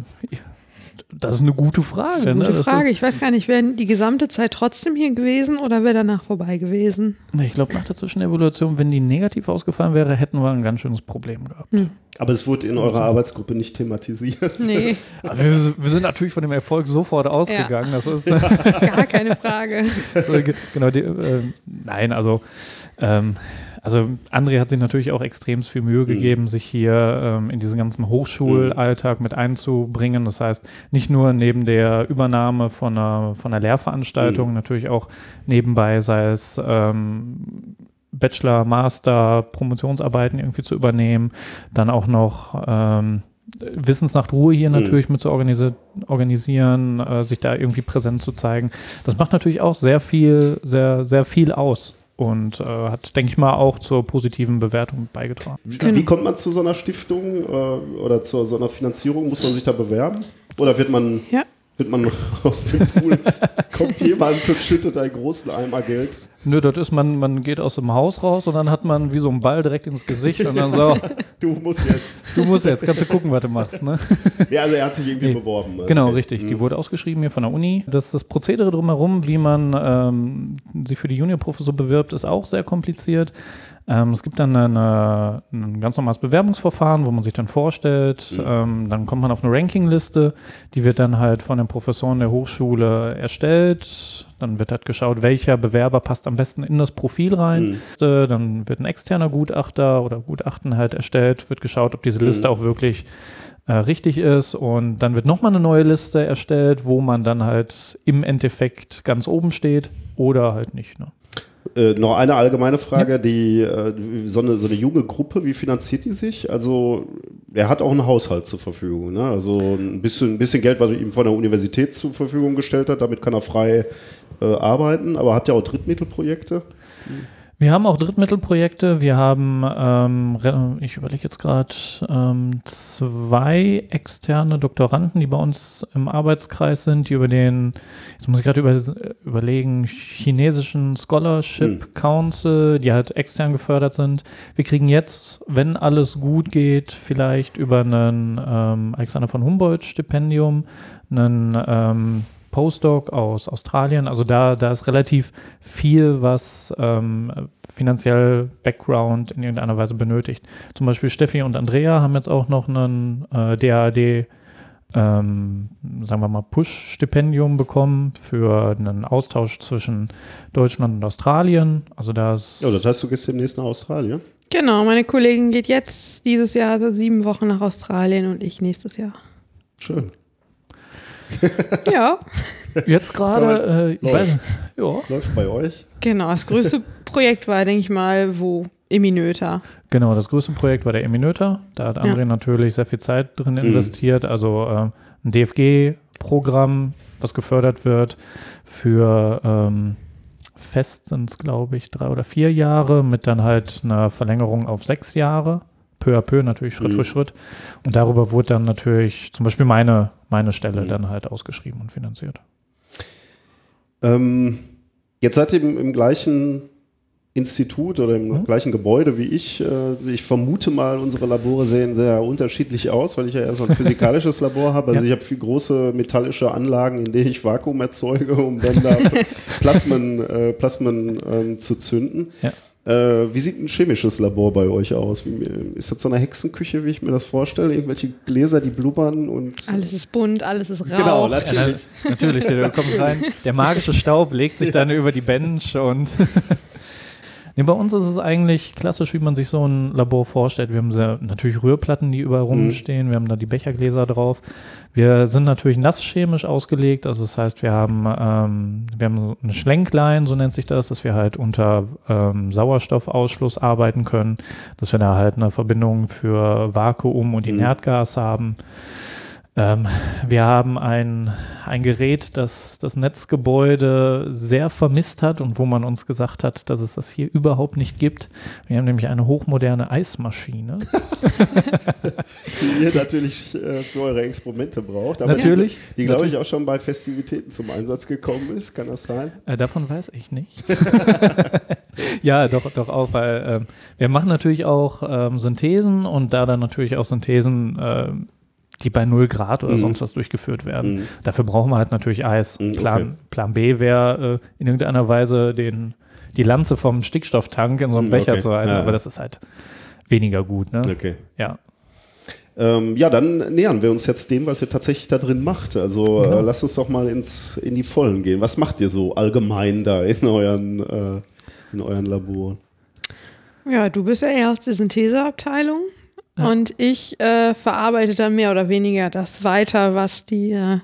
das ist eine gute Frage. Das ist eine gute ne? Frage. Ich weiß gar nicht, wäre die gesamte Zeit trotzdem hier gewesen oder wäre danach vorbei gewesen? Ich glaube, nach der Zwischenevaluation, wenn die negativ ausgefallen wäre, hätten wir ein ganz schönes Problem gehabt. Hm. Aber es wurde in eurer Arbeitsgruppe nicht thematisiert. Nee. Also wir, wir, sind natürlich von dem Erfolg sofort ausgegangen. Ja. Das ist gar keine Frage. so, genau, die, äh, nein, also ähm, also André hat sich natürlich auch extrem viel Mühe mhm. gegeben, mhm. sich hier ähm, in diesen ganzen Hochschulalltag mhm. mit einzubringen. Das heißt, nicht nur neben der Übernahme von einer, von einer Lehrveranstaltung, mhm. natürlich auch nebenbei, sei es ähm, Bachelor, Master, Promotionsarbeiten irgendwie zu übernehmen, dann auch noch ähm, Wissensnacht Ruhe hier mhm. natürlich mit zu organisi organisieren, äh, sich da irgendwie präsent zu zeigen. Das macht natürlich auch sehr viel, sehr, sehr viel aus und äh, hat, denke ich mal, auch zur positiven Bewertung beigetragen. Wie, wie kommt man zu so einer Stiftung äh, oder zu so einer Finanzierung? Muss man sich da bewerben? Oder wird man ja wird man aus dem Pool, kommt jemand und schüttet einen großen Eimer Geld. Nö, das ist, man, man geht aus dem Haus raus und dann hat man wie so einen Ball direkt ins Gesicht und dann so. du musst jetzt. Du musst jetzt, kannst du gucken, was du machst. Ne? Ja, also er hat sich irgendwie nee. beworben. Also genau, okay. richtig. Die mhm. wurde ausgeschrieben hier von der Uni. Das, das Prozedere drumherum, wie man ähm, sich für die Juniorprofessur bewirbt, ist auch sehr kompliziert. Ähm, es gibt dann eine, ein ganz normales Bewerbungsverfahren, wo man sich dann vorstellt. Mhm. Ähm, dann kommt man auf eine Rankingliste, die wird dann halt von den Professoren der Hochschule erstellt. Dann wird halt geschaut, welcher Bewerber passt am besten in das Profil rein. Mhm. Dann wird ein externer Gutachter oder Gutachten halt erstellt, wird geschaut, ob diese Liste mhm. auch wirklich äh, richtig ist. Und dann wird nochmal eine neue Liste erstellt, wo man dann halt im Endeffekt ganz oben steht oder halt nicht. Ne? Äh, noch eine allgemeine Frage, ja. die äh, so, eine, so eine junge Gruppe, wie finanziert die sich? Also er hat auch einen Haushalt zur Verfügung, ne? Also ein bisschen, ein bisschen Geld, was ihm von der Universität zur Verfügung gestellt hat, damit kann er frei äh, arbeiten, aber hat ja auch Drittmittelprojekte. Mhm. Wir haben auch Drittmittelprojekte. Wir haben, ähm, ich überlege jetzt gerade, ähm, zwei externe Doktoranden, die bei uns im Arbeitskreis sind, die über den, jetzt muss ich gerade über, überlegen, chinesischen Scholarship hm. Council, die halt extern gefördert sind. Wir kriegen jetzt, wenn alles gut geht, vielleicht über einen ähm, Alexander von Humboldt Stipendium, einen ähm, Postdoc aus Australien. Also da, da ist relativ viel, was ähm, finanziell Background in irgendeiner Weise benötigt. Zum Beispiel Steffi und Andrea haben jetzt auch noch einen äh, DAD, ähm, sagen wir mal, Push-Stipendium bekommen für einen Austausch zwischen Deutschland und Australien. Also das. Ja, das heißt, du gehst demnächst nach Australien? Genau, meine Kollegin geht jetzt dieses Jahr sieben Wochen nach Australien und ich nächstes Jahr. Schön. ja. Jetzt gerade, äh, läuft. Ja. läuft bei euch. Genau, das größte Projekt war, denke ich mal, wo Eminöter. Genau, das größte Projekt war der Eminöter. Da hat André ja. natürlich sehr viel Zeit drin mhm. investiert. Mhm. Also äh, ein DFG-Programm, was gefördert wird für ähm, fest sind es, glaube ich, drei oder vier Jahre mit dann halt einer Verlängerung auf sechs Jahre peu à peu natürlich Schritt Mhm. für Schritt. Und darüber wurde dann natürlich zum Beispiel meine, meine Stelle Mhm. dann halt ausgeschrieben und finanziert. Ähm, jetzt seid ihr im, im gleichen Institut oder im Mhm. gleichen Gebäude wie ich. Äh, ich vermute mal, unsere Labore sehen sehr unterschiedlich aus, weil ich ja eher so ein physikalisches Labor habe. Also Ja. ich habe viel große metallische Anlagen, in denen ich Vakuum erzeuge, um dann da Plasmen, äh, Plasmen ähm, zu zünden. Ja. Äh, wie sieht ein chemisches Labor bei euch aus? Wie, ist das so eine Hexenküche, wie ich mir das vorstelle? Irgendwelche Gläser, die blubbern und Alles ist bunt, alles ist Rauch. Genau, natürlich. Ja, natürlich, der kommt rein. Der magische Staub legt sich dann über die Bench und. nee, bei uns ist es eigentlich klassisch, wie man sich so ein Labor vorstellt. Wir haben sehr, natürlich Rührplatten, die überall rumstehen. Wir haben da die Bechergläser drauf. Wir sind natürlich nasschemisch ausgelegt. Also das heißt, wir haben, ähm, wir haben so eine Schlenklein, so nennt sich das, dass wir halt unter ähm, Sauerstoffausschluss arbeiten können, dass wir da halt eine Verbindung für Vakuum und Inertgas haben. Ähm, wir haben ein, ein Gerät, das das Netzgebäude sehr vermisst hat und wo man uns gesagt hat, dass es das hier überhaupt nicht gibt. Wir haben nämlich eine hochmoderne Eismaschine. die ihr natürlich äh, für eure Experimente braucht. Aber Natürlich. Die, die glaube ich, auch schon bei Festivitäten zum Einsatz gekommen ist. Kann das sein? Äh, davon weiß ich nicht. ja, doch, doch auch, weil ähm, wir machen natürlich auch ähm, Synthesen und da dann natürlich auch Synthesen, ähm, die bei 0 Grad oder Mhm. sonst was durchgeführt werden. Mhm. Dafür brauchen wir halt natürlich Eis. Mhm, Plan, okay. Plan B wäre äh, in irgendeiner Weise den, die Lanze vom Stickstofftank in so einen Mhm, Becher okay. zu halten, Ja, aber das ist halt weniger gut. Ne? Okay. Ja. Ähm, ja, dann nähern wir uns jetzt dem, was ihr tatsächlich da drin macht. Also Genau. äh, lasst uns doch mal ins, in die Vollen gehen. Was macht ihr so allgemein da in euren, äh, in euren Laboren? Ja, du bist ja eher aus der Syntheseabteilung. Und ich äh, verarbeite dann mehr oder weniger das weiter, was die äh,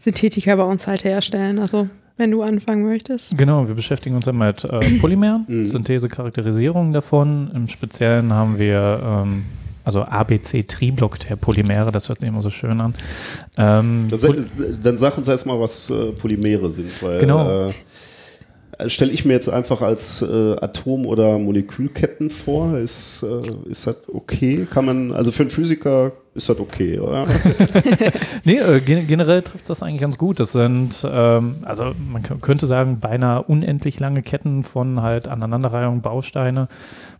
Synthetiker bei uns halt herstellen. Also, wenn du anfangen möchtest. Genau, wir beschäftigen uns ja mit äh, Polymeren, Mhm. Synthese, Charakterisierung davon. Im Speziellen haben wir ähm, also ABC-Triblock der Polymere, das hört sich immer so schön an. Ähm, Das, Poly- dann sag uns erstmal, was äh, Polymere sind. Weil, Genau. Stelle ich mir jetzt einfach als äh, Atom- oder Molekülketten vor. Ist, äh, ist das okay? Kann man, also für einen Physiker ist das okay, oder? Nee, äh, gen generell trifft das eigentlich ganz gut. Das sind, ähm, also man könnte sagen, beinahe unendlich lange Ketten von halt Aneinanderreihung, Bausteine,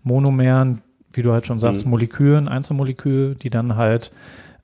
Monomeren, wie du halt schon sagst, Mhm. Molekülen, Einzelmoleküle, die dann halt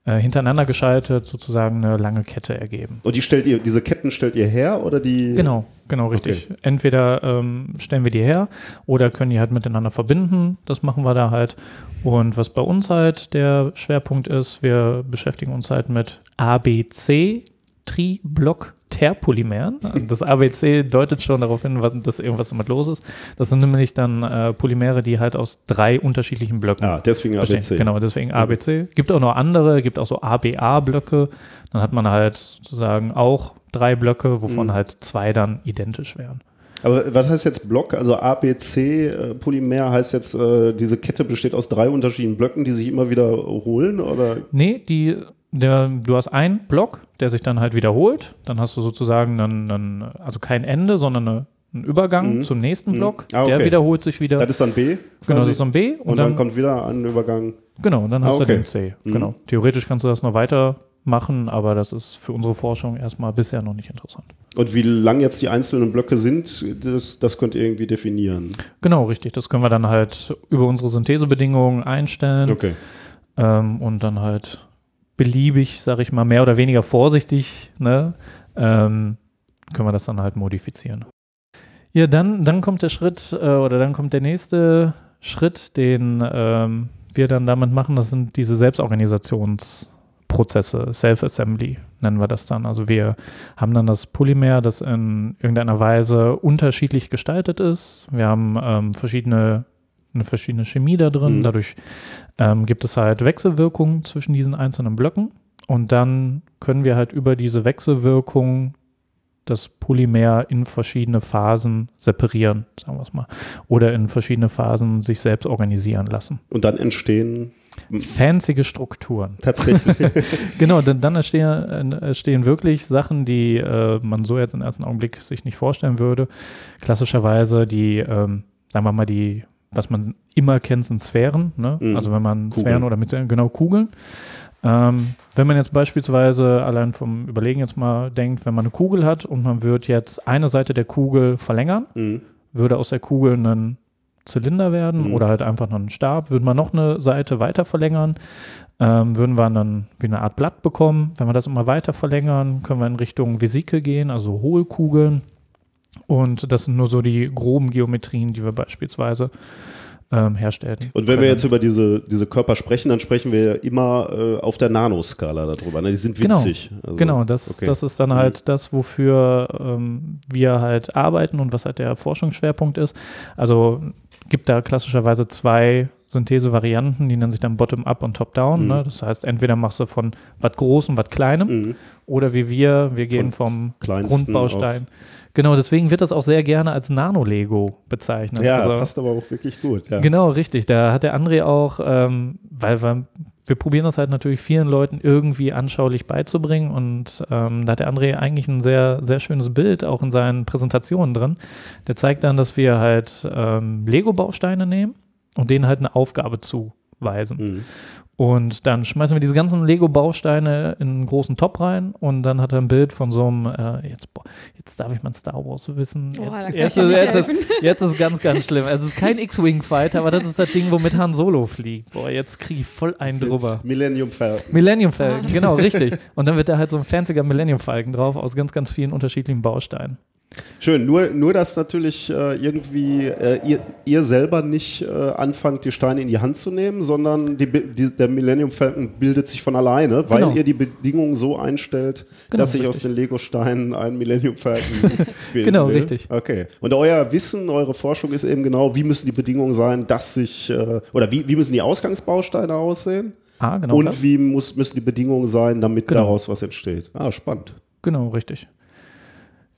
äh, hintereinander geschaltet sozusagen eine lange Kette ergeben. Und die stellt ihr, diese Ketten stellt ihr her oder die? Genau, genau, richtig. Entweder ähm, stellen wir die her oder können die halt miteinander verbinden. Das machen wir da halt. Und was bei uns halt der Schwerpunkt ist, wir beschäftigen uns halt mit ABC, Triblock Terpolymeren. Das ABC deutet schon darauf hin, dass irgendwas damit los ist. Das sind nämlich dann äh, Polymere, die halt aus drei unterschiedlichen Blöcken Ah, deswegen bestehen. ABC. Genau, deswegen ABC. Gibt auch noch andere, gibt auch so ABA-Blöcke. Dann hat man halt sozusagen auch drei Blöcke, wovon Mhm. halt zwei dann identisch wären. Aber was heißt jetzt Block? Also ABC-Polymer heißt jetzt, äh, diese Kette besteht aus drei unterschiedlichen Blöcken, die sich immer wiederholen? Oder? Nee, die, der, du hast einen Block, der sich dann halt wiederholt. Dann hast du sozusagen einen, einen also kein Ende, sondern eine, einen Übergang Mhm. zum nächsten Mhm. Block. Ah, Der okay. wiederholt sich wieder. Das ist dann B? genau, das quasi? ist ein B. Und, dann, kommt wieder ein Übergang. Genau, und dann Ah, hast okay. du den C. Mhm. Genau. Theoretisch kannst du das noch weitermachen, aber das ist für unsere Forschung erstmal bisher noch nicht interessant. Und wie lang jetzt die einzelnen Blöcke sind, das, das könnt ihr irgendwie definieren. Genau, richtig. Das können wir dann halt über unsere Synthesebedingungen einstellen Okay. ähm, und dann halt beliebig, sage ich mal, mehr oder weniger vorsichtig, ne, ähm, können wir das dann halt modifizieren. Ja, dann, dann kommt der Schritt äh, oder dann kommt der nächste Schritt, den ähm, wir dann damit machen, das sind diese Selbstorganisationsprozesse, Self-Assembly nennen wir das dann. Also wir haben dann das Polymer, das in irgendeiner Weise unterschiedlich gestaltet ist. Wir haben ähm, verschiedene, eine verschiedene Chemie da drin. Mhm. Dadurch ähm, gibt es halt Wechselwirkungen zwischen diesen einzelnen Blöcken. Und dann können wir halt über diese Wechselwirkung das Polymer in verschiedene Phasen separieren, sagen wir es mal. Oder in verschiedene Phasen sich selbst organisieren lassen. Und dann entstehen Fancy Strukturen. tatsächlich. Genau, dann, dann entstehen, entstehen wirklich Sachen, die äh, man so jetzt im ersten Augenblick sich nicht vorstellen würde. Klassischerweise die, ähm, sagen wir mal, die was man immer kennt, sind Sphären. Ne? Mhm. Also wenn man Kugeln. Sphären oder mit genau Kugeln. Ähm, wenn man jetzt beispielsweise allein vom Überlegen jetzt mal denkt, wenn man eine Kugel hat und man wird jetzt eine Seite der Kugel verlängern, Mhm. würde aus der Kugel ein Zylinder werden Mhm. oder halt einfach noch ein Stab, würde man noch eine Seite weiter verlängern, ähm, würden wir dann wie eine Art Blatt bekommen. Wenn wir das immer weiter verlängern, können wir in Richtung Vesikel gehen, also Hohlkugeln. Und das sind nur so die groben Geometrien, die wir beispielsweise ähm, herstellen. Und wenn wir können. jetzt über diese, diese Körper sprechen, dann sprechen wir ja immer äh, auf der Nanoskala darüber. Ne? Die sind Genau. winzig. Also, Genau, das, okay. das ist dann halt das, wofür ähm, wir halt arbeiten und was halt der Forschungsschwerpunkt ist. Also gibt da klassischerweise zwei Synthesevarianten, die nennen sich dann Bottom-up und Top-down. Mhm. Ne? Das heißt, entweder machst du von was Großem, was Kleinem Mhm. oder wie wir, wir gehen vom kleinsten Grundbaustein. Genau, deswegen wird das auch sehr gerne als Nano-Lego bezeichnet. Ja, also, passt aber auch wirklich gut. Ja. Genau, richtig. Da hat der André auch, ähm, weil wir, wir probieren das halt natürlich vielen Leuten irgendwie anschaulich beizubringen und ähm, da hat der André eigentlich ein sehr, sehr schönes Bild auch in seinen Präsentationen drin. Der zeigt dann, dass wir halt ähm, Lego-Bausteine nehmen und denen halt eine Aufgabe zuweisen. Mhm. Und dann schmeißen wir diese ganzen Lego-Bausteine in einen großen Top rein und dann hat er ein Bild von so einem, äh, jetzt, boah, jetzt darf ich mal Star Wars wissen. Oh, Jetzt, kann jetzt, nicht jetzt, ist, jetzt ist ganz, ganz schlimm. Also es ist kein X-Wing-Fighter, aber das ist das Ding, womit Han Solo fliegt. Boah, jetzt kriege ich voll einen drüber. Millennium Falcon. Millennium Falcon, genau, richtig. Und dann wird da halt so ein fancier Millennium Falcon drauf aus ganz, ganz vielen unterschiedlichen Bausteinen. Schön, nur, nur dass natürlich äh, irgendwie äh, ihr, ihr selber nicht äh, anfangt, die Steine in die Hand zu nehmen, sondern die, die, der Millennium Falcon bildet sich von alleine, weil Genau. ihr die Bedingungen so einstellt, Genau, dass sich aus den Lego-Steinen ein Millennium Falcon bilden Genau, will. richtig. Okay. Und euer Wissen, eure Forschung ist eben genau, wie müssen die Bedingungen sein, dass sich, äh, oder wie, wie müssen die Ausgangsbausteine aussehen? Ah, genau. Und das. wie muss, müssen die Bedingungen sein, damit Genau. daraus was entsteht? Ah, spannend. Genau, richtig.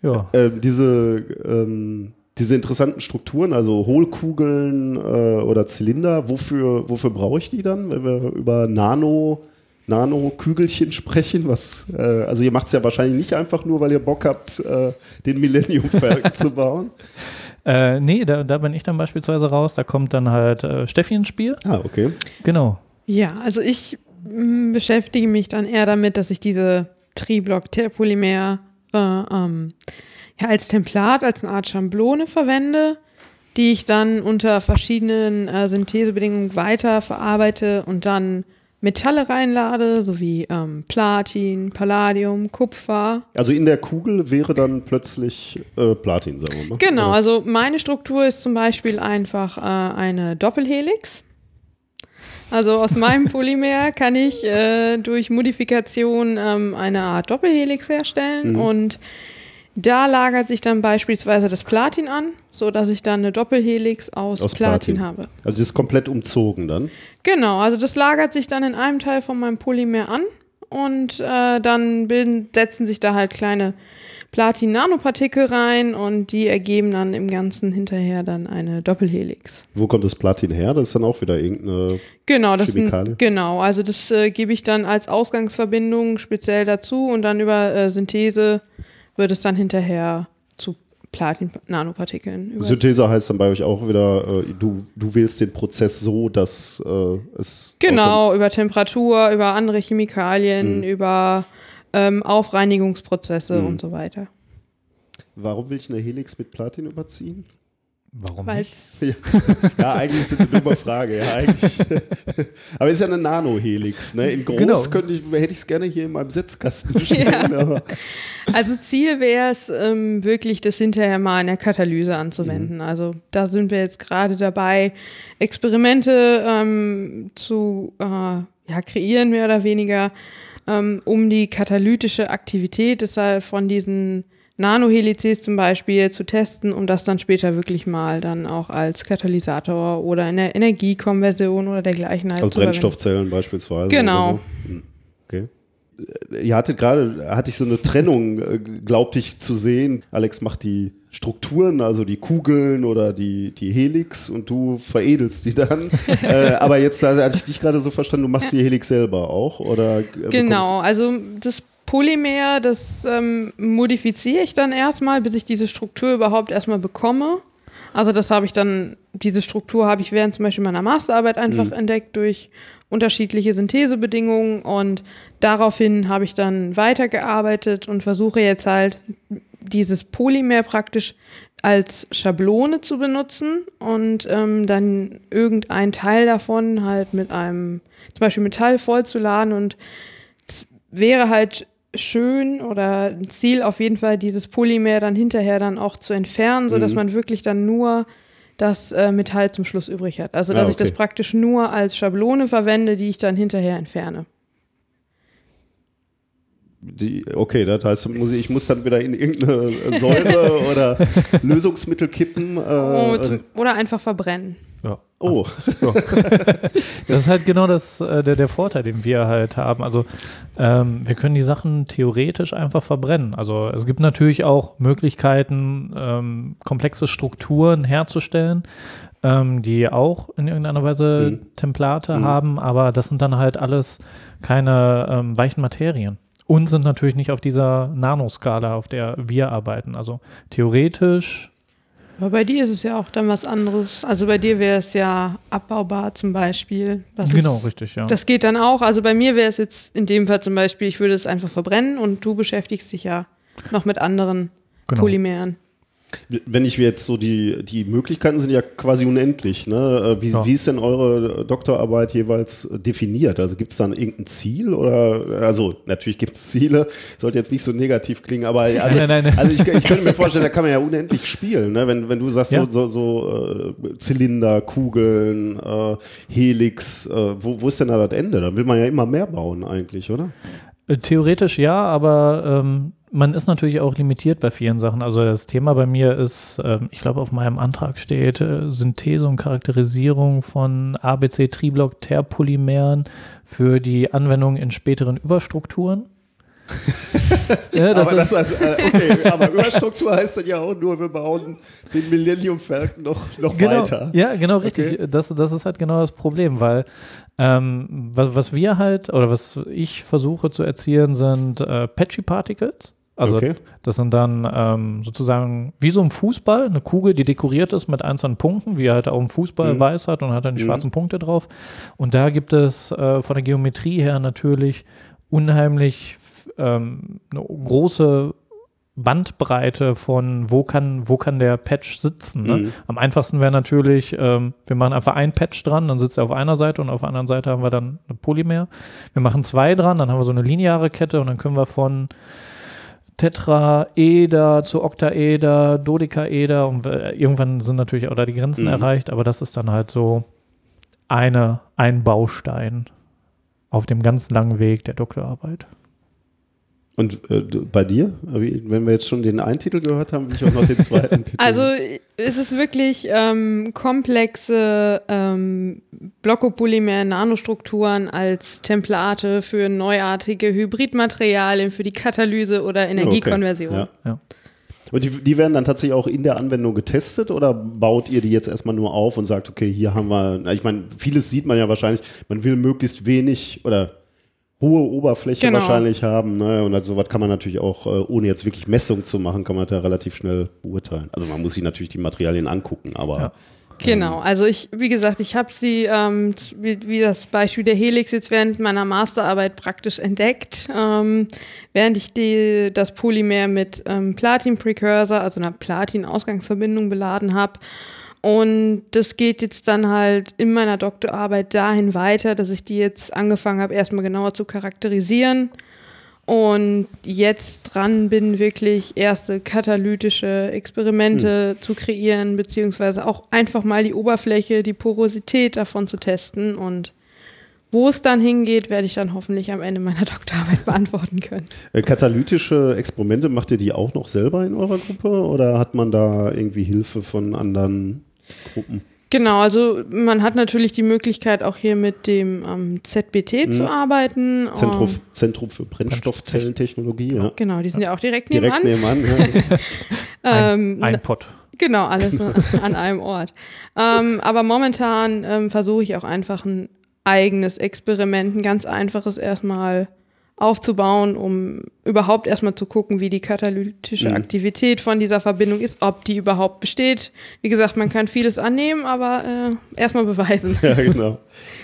Ja. Ähm, diese, ähm, diese interessanten Strukturen, also Hohlkugeln äh, oder Zylinder, wofür, wofür brauche ich die dann, wenn wir über Nano, Nano-Kügelchen sprechen? Was, äh, also ihr macht es ja wahrscheinlich nicht einfach nur, weil ihr Bock habt, äh, den Millennium Falcon zu bauen. Äh, nee, da, da bin ich dann beispielsweise raus. Da kommt dann halt äh, Steffi ins Spiel. Ah, okay. Genau. Ja, also ich m, beschäftige mich dann eher damit, dass ich diese Triblock-Polymer äh, ähm, ja, als Templat, als eine Art Schamblone verwende, die ich dann unter verschiedenen äh, Synthesebedingungen weiter verarbeite und dann Metalle reinlade, sowie ähm, Platin, Palladium, Kupfer. Also in der Kugel wäre dann plötzlich äh, Platin, sagen wir mal. Genau, also meine Struktur ist zum Beispiel einfach äh, eine Doppelhelix. Also aus meinem Polymer kann ich äh, durch Modifikation ähm, eine Art Doppelhelix herstellen Mhm. und da lagert sich dann beispielsweise das Platin an, so dass ich dann eine Doppelhelix aus, Aus Platin, Platin. habe. Also das ist komplett umzogen dann. Genau, also das lagert sich dann in einem Teil von meinem Polymer an und äh, dann bilden, setzen sich da halt kleine Platin-Nanopartikel rein und die ergeben dann im Ganzen hinterher dann eine Doppelhelix. Wo kommt das Platin her? Das ist dann auch wieder irgendeine. Genau, das Chemikalie? sind, genau, also das äh, gebe ich dann als Ausgangsverbindung speziell dazu und dann über äh, Synthese wird es dann hinterher zu Platin-Nanopartikeln. Synthese heißt dann bei euch auch wieder, äh, du, du wählst den Prozess so, dass äh, es. Genau, über Temperatur, über andere Chemikalien, Mhm. über ähm, Aufreinigungsprozesse Mhm. und so weiter. Warum will ich eine Helix mit Platin überziehen? Warum Weil Ja, ja eigentlich ist das eine dumme Frage. Ja, eigentlich. aber ist ja eine Nano-Helix. Ne? In groß Genau. könnte ich, hätte ich es gerne hier in meinem Setzkasten stehen. Aber, Also Ziel wäre es, ähm, wirklich das hinterher mal in der Katalyse anzuwenden. Mhm. Also da sind wir jetzt gerade dabei, Experimente ähm, zu äh, ja, kreieren, mehr oder weniger, ähm, um die katalytische Aktivität deshalb von diesen Nanohelices zum Beispiel zu testen, um das dann später wirklich mal dann auch als Katalysator oder in der Energiekonversion oder dergleichen halt verwenden. Brennstoffzellen beispielsweise. Genau. So. Hm, Okay. Ihr hattet gerade, hatte ich so eine Trennung, äh, glaubte ich zu sehen. Alex macht die Strukturen, also die Kugeln oder die, die Helix und du veredelst die dann. äh, aber jetzt hatte ich dich gerade so verstanden, du machst die Helix selber auch, oder? äh, Genau, also das Polymer, das ähm, modifiziere ich dann erstmal, bis ich diese Struktur überhaupt erstmal bekomme. Also das habe ich dann, diese Struktur habe ich während zum Beispiel meiner Masterarbeit einfach Mhm. entdeckt durch unterschiedliche Synthesebedingungen und daraufhin habe ich dann weitergearbeitet und versuche jetzt halt dieses Polymer praktisch als Schablone zu benutzen und ähm, dann irgendein Teil davon halt mit einem zum Beispiel Metall vollzuladen und es wäre halt schön oder ein Ziel auf jeden Fall, dieses Polymer dann hinterher dann auch zu entfernen, sodass Mhm. man wirklich dann nur das äh, Metall zum Schluss übrig hat. Also dass Ah, ich das okay. praktisch nur als Schablone verwende, die ich dann hinterher entferne. Die, okay, das heißt, muss ich, ich muss dann wieder in irgendeine Säure oder Lösungsmittel kippen. Äh, Und, oder einfach verbrennen. Ja. oh, Das ist halt genau das, äh, der, der Vorteil, den wir halt haben. Also ähm, wir können die Sachen theoretisch einfach verbrennen. Also es gibt natürlich auch Möglichkeiten, ähm, komplexe Strukturen herzustellen, ähm, die auch in irgendeiner Weise Mhm. Template Mhm. haben, aber das sind dann halt alles keine ähm, weichen Materien. Und sind natürlich nicht auf dieser Nanoskala, auf der wir arbeiten. Also theoretisch Aber bei dir ist es ja auch dann was anderes. Also bei dir wäre es ja abbaubar zum Beispiel. Was genau, ist, richtig, ja. Das geht dann auch. Also bei mir wäre es jetzt in dem Fall zum Beispiel, ich würde es einfach verbrennen und du beschäftigst dich ja noch mit anderen Genau. Polymeren. Wenn ich jetzt so die, die Möglichkeiten sind ja quasi unendlich. Ne? Äh, Wie, Ja. wie ist denn eure Doktorarbeit jeweils definiert? Also gibt es dann irgendein Ziel oder also natürlich gibt es Ziele, sollte jetzt nicht so negativ klingen, aber also, Nein, nein, nein. also ich, ich könnte mir vorstellen, da kann man ja unendlich spielen, ne? wenn, wenn du sagst Ja. so, so, so äh, Zylinder, Kugeln, äh, Helix, äh, wo, wo ist denn da das Ende? Da will man ja immer mehr bauen eigentlich, oder? Äh, Theoretisch ja, aber ähm, man ist natürlich auch limitiert bei vielen Sachen. Also das Thema bei mir ist, ähm, ich glaube auf meinem Antrag steht äh, Synthese und Charakterisierung von ABC-Triblock-Terpolymeren für die Anwendung in späteren Überstrukturen. ja, das aber das heißt, äh, okay, aber Überstruktur heißt dann ja auch nur, wir bauen den Millennium Falcon noch, noch genau, weiter. Ja, genau, richtig. Okay. Das, das ist halt genau das Problem, weil ähm, was, was wir halt, oder was ich versuche zu erzielen, sind äh, Patchy Particles. Also Okay. das sind dann ähm, sozusagen wie so ein Fußball, eine Kugel, die dekoriert ist mit einzelnen Punkten, wie er halt auch ein Fußball Mhm. weiß hat und hat dann die Mhm. schwarzen Punkte drauf. Und da gibt es äh, von der Geometrie her natürlich unheimlich ähm, eine große Bandbreite von wo kann, wo kann der Patch sitzen. Ne? Mhm. Am einfachsten wäre natürlich, ähm, wir machen einfach ein Patch dran, dann sitzt er auf einer Seite und auf der anderen Seite haben wir dann eine Polymer. Wir machen zwei dran, dann haben wir so eine lineare Kette und dann können wir von Tetraeder zu Oktaeder, Dodekaeder und äh, irgendwann sind natürlich auch da die Grenzen Mhm. erreicht, aber das ist dann halt so eine, ein Baustein auf dem ganz langen Weg der Doktorarbeit. Und äh, bei dir? Wenn wir jetzt schon den einen Titel gehört haben, will ich auch noch den zweiten Titel. Also es ist wirklich ähm, komplexe ähm, Blockopolymer-Nanostrukturen als Template für neuartige Hybridmaterialien, für die Katalyse oder Energiekonversion. Okay, ja. Ja. Und die, die werden dann tatsächlich auch in der Anwendung getestet oder baut ihr die jetzt erstmal nur auf und sagt, okay, hier haben wir, na, ich meine, vieles sieht man ja wahrscheinlich, man will möglichst wenig oder hohe Oberfläche Genau. wahrscheinlich haben. Ne? Und also, was kann man natürlich auch, äh, ohne jetzt wirklich Messung zu machen, kann man da relativ schnell beurteilen. Also man muss sich natürlich die Materialien angucken, aber Ja. Genau, also ich, wie gesagt, ich habe sie, ähm, wie, wie das Beispiel der Helix jetzt während meiner Masterarbeit praktisch entdeckt, ähm, während ich die, das Polymer mit ähm, Platin-Precursor, also einer Platin-Ausgangsverbindung beladen habe. Und das geht jetzt dann halt in meiner Doktorarbeit dahin weiter, dass ich die jetzt angefangen habe, erstmal genauer zu charakterisieren und jetzt dran bin, wirklich erste katalytische Experimente zu kreieren, beziehungsweise auch einfach mal die Oberfläche, die Porosität davon zu testen. Und wo es dann hingeht, werde ich dann hoffentlich am Ende meiner Doktorarbeit beantworten können. äh, katalytische Experimente, macht ihr die auch noch selber in eurer Gruppe oder hat man da irgendwie Hilfe von anderen Gruppen? Genau, also man hat natürlich die Möglichkeit, auch hier mit dem ähm, ZBT zu arbeiten. Zentrum, Ähm, Zentrum für Brennstoffzellentechnologie, ja. genau, die sind ja auch direkt, Direkt nebenan. nebenan. Ja. Ähm, Ein Pott. Genau, alles an einem Ort. Ähm, aber momentan ähm, versuche ich auch einfach ein eigenes Experiment, ein ganz einfaches erstmal aufzubauen, um überhaupt erstmal zu gucken, wie die katalytische Aktivität von dieser Verbindung ist, ob die überhaupt besteht. Wie gesagt, man kann vieles annehmen, aber äh, erstmal beweisen. Ja, genau.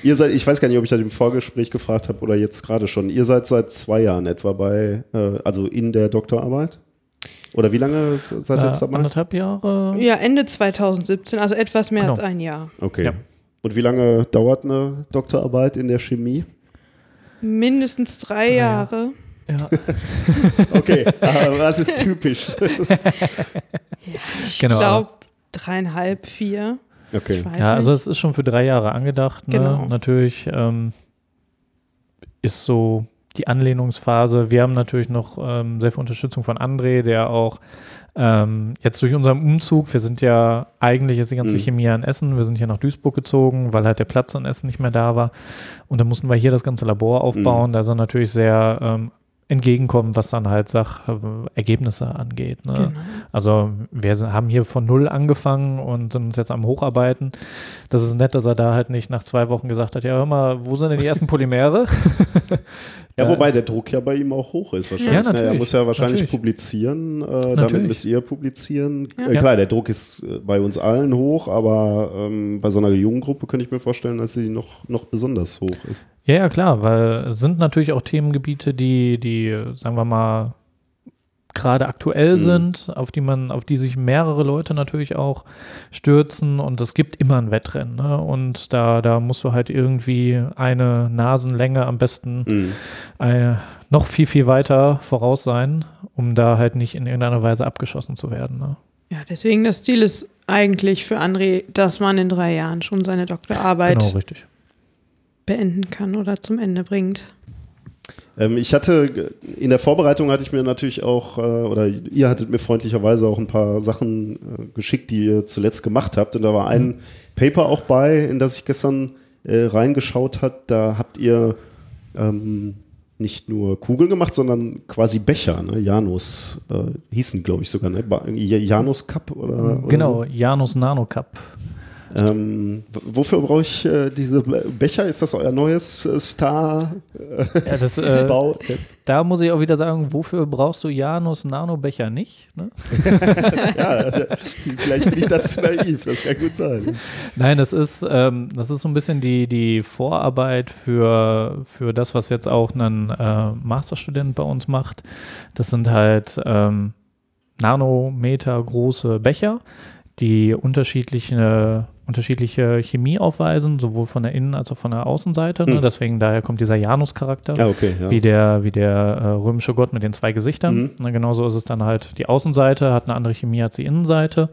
Ihr seid, ich weiß gar nicht, ob ich das im Vorgespräch gefragt habe oder jetzt gerade schon. Ihr seid seit zwei Jahren etwa bei, äh, also in der Doktorarbeit? Oder wie lange seid ihr jetzt Äh, dabei? anderthalb Jahre. Ja, Ende 2017, also etwas mehr Genau. als ein Jahr. Okay. Ja. Und wie lange dauert eine Doktorarbeit in der Chemie? Mindestens drei Jahre. Ja, Okay, aber das ist typisch. Ich Genau. glaube dreieinhalb, vier. Okay. Ja also es ist schon für drei Jahre angedacht. Ne? Genau. Natürlich ähm, ist so die Anlehnungsphase. Wir haben natürlich noch ähm, sehr viel Unterstützung von André, der auch ähm, jetzt durch unseren Umzug, wir sind ja eigentlich jetzt die ganze Mhm. Chemie in Essen, wir sind hier nach Duisburg gezogen, weil halt der Platz in Essen nicht mehr da war. Und dann mussten wir hier das ganze Labor aufbauen. Da ist er natürlich sehr ähm, entgegenkommen, was dann halt Sach äh, Ergebnisse angeht. Ne? Genau. Also wir sind, haben hier von null angefangen und sind uns jetzt am Hocharbeiten. Das ist nett, dass er da halt nicht nach zwei Wochen gesagt hat, ja hör mal, wo sind denn die ersten Polymere? Ja, wobei der Druck ja bei ihm auch hoch ist wahrscheinlich. Ja, ne? Er muss ja wahrscheinlich natürlich. publizieren, äh, damit Natürlich. müsst ihr publizieren. Ja. Äh, klar, der Druck ist äh, bei uns allen hoch, aber ähm, bei so einer jungen Gruppe könnte ich mir vorstellen, dass sie noch, noch besonders hoch ist. Ja, ja, klar, weil es sind natürlich auch Themengebiete, die, die, sagen wir mal, gerade aktuell Mhm. sind, auf die man, auf die sich mehrere Leute natürlich auch stürzen und es gibt immer ein Wettrennen. Ne? Und da, da musst du halt irgendwie eine Nasenlänge am besten Mhm. eine, noch viel, viel weiter voraus sein, um da halt nicht in irgendeiner Weise abgeschossen zu werden. Ne? Ja, deswegen das Ziel ist eigentlich für André, dass man in drei Jahren schon seine Doktorarbeit Genau, richtig. Beenden kann oder zum Ende bringt. Ähm, ich hatte, in der Vorbereitung hatte ich mir natürlich auch, äh, oder ihr hattet mir freundlicherweise auch ein paar Sachen äh, geschickt, die ihr zuletzt gemacht habt. Und da war ein Paper auch bei, in das ich gestern äh, reingeschaut hat. Da habt ihr ähm, nicht nur Kugeln gemacht, sondern quasi Becher, ne? Janus äh, hießen, glaube ich, sogar, ne? Janus Cup oder, oder Genau, Janus Nano Cup. Ähm, wofür brauche ich äh, diese Becher? Ist das euer neues äh, Star-Bau? Ja, das, äh, da muss ich auch wieder sagen, wofür brauchst du Janus Nano Becher nicht? Ne? ja, vielleicht bin ich dazu naiv, das kann gut sein. Nein, das ist, ähm, das ist so ein bisschen die, die Vorarbeit für, für das, was jetzt auch ein äh, Masterstudent bei uns macht. Das sind halt ähm, Nanometer große Becher, die unterschiedliche, unterschiedliche Chemie aufweisen, sowohl von der Innen- als auch von der Außenseite. Ne? Mhm. Deswegen daher kommt dieser Janus-Charakter Ah, okay, ja. wie der, wie der äh, römische Gott mit den zwei Gesichtern. Mhm. Na, genauso ist es dann halt, die Außenseite hat eine andere Chemie als die Innenseite.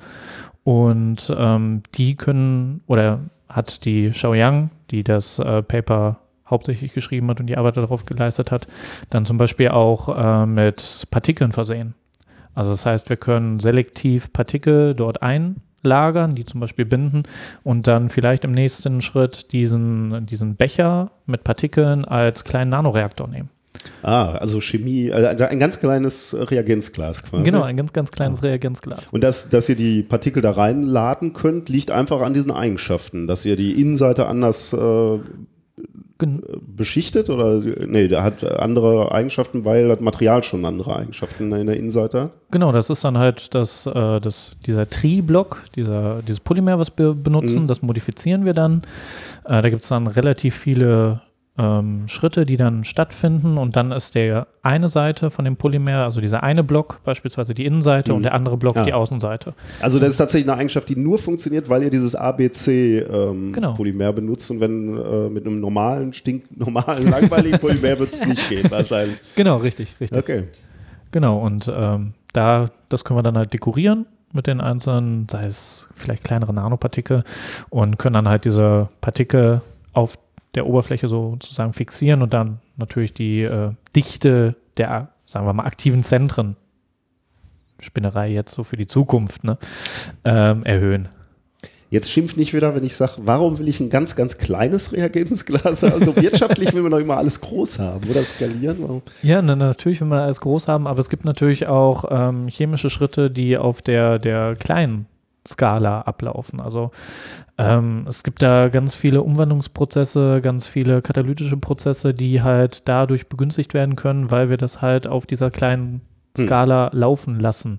Und ähm, die können, oder hat die Xiaoyang, die das äh, Paper hauptsächlich geschrieben hat und die Arbeit darauf geleistet hat, dann zum Beispiel auch äh, mit Partikeln versehen. Also das heißt, wir können selektiv Partikel dort einlagern, die zum Beispiel binden und dann vielleicht im nächsten Schritt diesen, diesen Becher mit Partikeln als kleinen Nanoreaktor nehmen. Ah, also Chemie, also ein ganz kleines Reagenzglas quasi. Genau, ein ganz, ganz kleines Reagenzglas. Und dass, dass ihr die Partikel da reinladen könnt, liegt einfach an diesen Eigenschaften, dass ihr die Innenseite anders äh, beschichtet oder nee, der hat andere Eigenschaften, weil das Material schon andere Eigenschaften in der Innenseite hat. genau, das ist dann halt das, äh, das, dieser Tri-Block, dieser, dieses Polymer, was wir benutzen, Mhm. das modifizieren wir dann. Äh, da gibt es dann relativ viele ähm, Schritte, die dann stattfinden und dann ist der eine Seite von dem Polymer, also dieser eine Block beispielsweise die Innenseite Mhm. und der andere Block Ah. die Außenseite. Also das ist tatsächlich eine Eigenschaft, die nur funktioniert, weil ihr dieses ABC-Polymer Genau. benutzt und wenn äh, mit einem normalen, stinknormalen, langweiligen Polymer wird es nicht gehen wahrscheinlich. Genau, richtig, richtig. Okay. Genau, und ähm, da, das können wir dann halt dekorieren mit den einzelnen, sei es vielleicht kleinere Nanopartikel und können dann halt diese Partikel auf der Oberfläche sozusagen fixieren und dann natürlich die äh, Dichte der, sagen wir mal, aktiven Zentren, Spinnerei jetzt so für die Zukunft, ne, ähm, erhöhen. Jetzt schimpft nicht wieder, wenn ich sage, warum will ich ein ganz, ganz kleines Reagenzglas haben? Also wirtschaftlich will man doch immer alles groß haben oder skalieren. Warum? Ja, na, natürlich will man alles groß haben, aber es gibt natürlich auch ähm, chemische Schritte, die auf der, der kleinen Skala ablaufen. Also ähm, es gibt da ganz viele Umwandlungsprozesse, ganz viele katalytische Prozesse, die halt dadurch begünstigt werden können, weil wir das halt auf dieser kleinen Hm. Skala laufen lassen.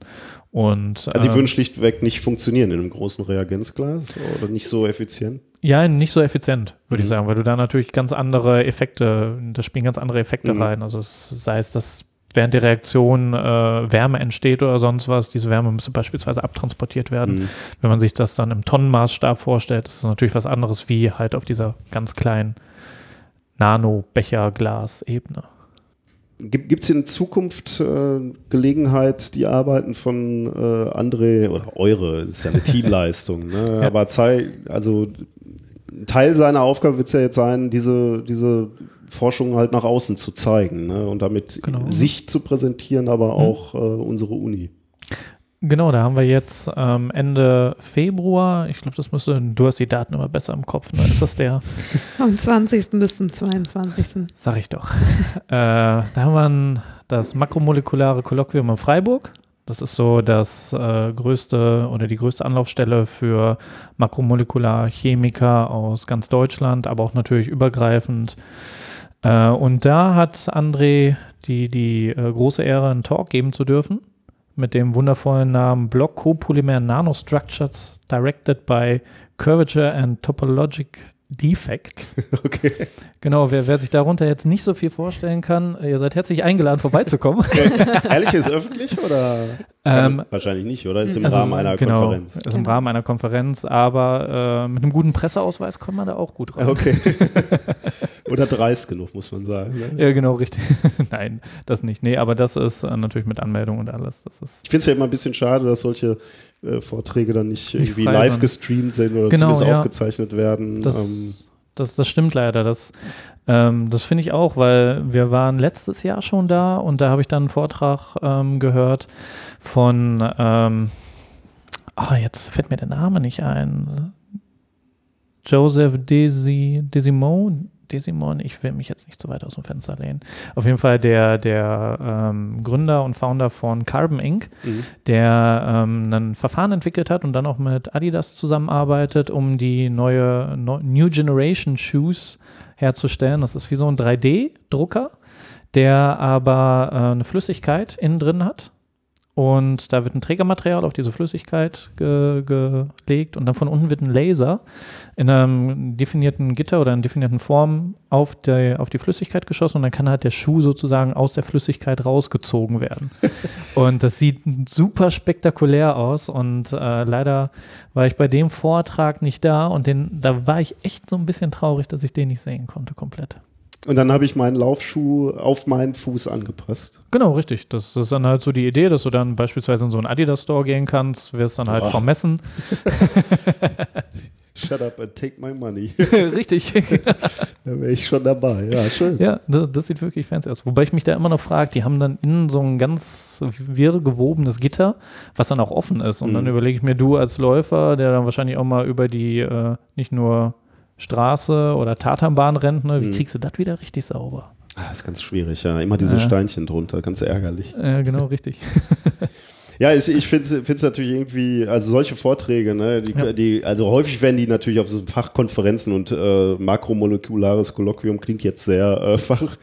Und Also die ähm, würden schlichtweg nicht funktionieren in einem großen Reagenzglas oder nicht so effizient. Ja, nicht so effizient, würde ich Mhm. sagen, weil du da natürlich ganz andere Effekte, da spielen ganz andere Effekte Mhm. rein. Also es, sei es, dass während der Reaktion äh, Wärme entsteht oder sonst was, diese Wärme müsste beispielsweise abtransportiert werden. Mhm. Wenn man sich das dann im Tonnenmaßstab vorstellt, ist das natürlich was anderes wie halt auf dieser ganz kleinen Nano-Becher-Glas-Ebene. Gibt es in Zukunft äh, Gelegenheit, die Arbeiten von äh, André oder eure, das ist ja eine Teamleistung, ne? Ja. aber zei also ein Teil seiner Aufgabe wird es ja jetzt sein, diese, diese Forschung halt nach außen zu zeigen ne? und damit Genau. sich zu präsentieren, aber auch äh, unsere Uni. Genau, da haben wir jetzt ähm, Ende Februar, ich glaube, das müsste, du hast die Daten immer besser im Kopf, ne? ist das der Vom 20. bis zum 22. Sag ich doch. äh, da haben wir das makromolekulare Kolloquium in Freiburg. Das ist so das äh, größte oder die größte Anlaufstelle für Makromolekularchemiker aus ganz Deutschland, aber auch natürlich übergreifend. Äh, und da hat André die, die äh, große Ehre, einen Talk geben zu dürfen mit dem wundervollen Namen Block Copolymer Nanostructures Directed by Curvature and Topologic Defects. Okay. Genau, wer, wer sich darunter jetzt nicht so viel vorstellen kann, ihr seid herzlich eingeladen, vorbeizukommen. Ehrlich, ist öffentlich oder? Ähm, Wahrscheinlich nicht, oder? Ist im Also, Rahmen einer genau, Konferenz. Ist im Rahmen einer Konferenz, aber äh, mit einem guten Presseausweis kommt man da auch gut rein. Okay. oder dreist genug, muss man sagen. Ne? Ja, genau, richtig. Nein, das nicht. Nee, aber das ist äh, natürlich mit Anmeldung und alles. Das ist Ich finde es ja immer ein bisschen schade, dass solche äh, Vorträge dann nicht, Nicht irgendwie live sind. gestreamt sind oder Genau, zumindest ja. aufgezeichnet werden. Das, ähm, das, das stimmt leider. Das, ähm, das finde ich auch, weil wir waren letztes Jahr schon da und da habe ich dann einen Vortrag ähm, gehört von, ähm, ah, jetzt fällt mir der Name nicht ein. Joseph Desi, Desimone, Desimon, ich will mich jetzt nicht zu weit aus dem Fenster lehnen. Auf jeden Fall der, der ähm, Gründer und Founder von Carbon Inc., Mhm. der ähm, ein Verfahren entwickelt hat und dann auch mit Adidas zusammenarbeitet, um die neue no, New Generation Shoes herzustellen. Das ist wie so ein 3D-Drucker, der aber äh, eine Flüssigkeit innen drin hat. Und da wird ein Trägermaterial auf diese Flüssigkeit ge gelegt und dann von unten wird ein Laser in einem definierten Gitter oder in definierten Form auf, der, auf die Flüssigkeit geschossen und dann kann halt der Schuh sozusagen aus der Flüssigkeit rausgezogen werden. und das sieht super spektakulär aus und äh, leider war ich bei dem Vortrag nicht da und den, da war ich echt so ein bisschen traurig, dass ich den nicht sehen konnte komplett. Und dann habe ich meinen Laufschuh auf meinen Fuß angepasst. Genau, richtig. Das, das ist dann halt so die Idee, dass du dann beispielsweise in so einen Adidas-Store gehen kannst, wirst dann halt Boah. vermessen. Shut up and take my money. richtig. da wäre ich schon dabei. Ja, schön. Ja, das, das sieht wirklich fancy aus. Wobei ich mich da immer noch frage, die haben dann innen so ein ganz wirr gewobenes Gitter, was dann auch offen ist. Und dann Mhm. überlege ich mir, du als Läufer, der dann wahrscheinlich auch mal über die äh, nicht nur Straße oder Tatanbahn rennt, ne, wie Mhm. kriegst du das wieder richtig sauber? Ah, ist ganz schwierig, ja. Immer diese Ja. Steinchen drunter, ganz ärgerlich. Äh, genau, richtig. Ja, ich, ich finde es natürlich irgendwie, also solche Vorträge, ne, die, Ja. die, also häufig werden die natürlich auf so Fachkonferenzen und äh, makromolekulares Kolloquium klingt jetzt sehr äh, fach,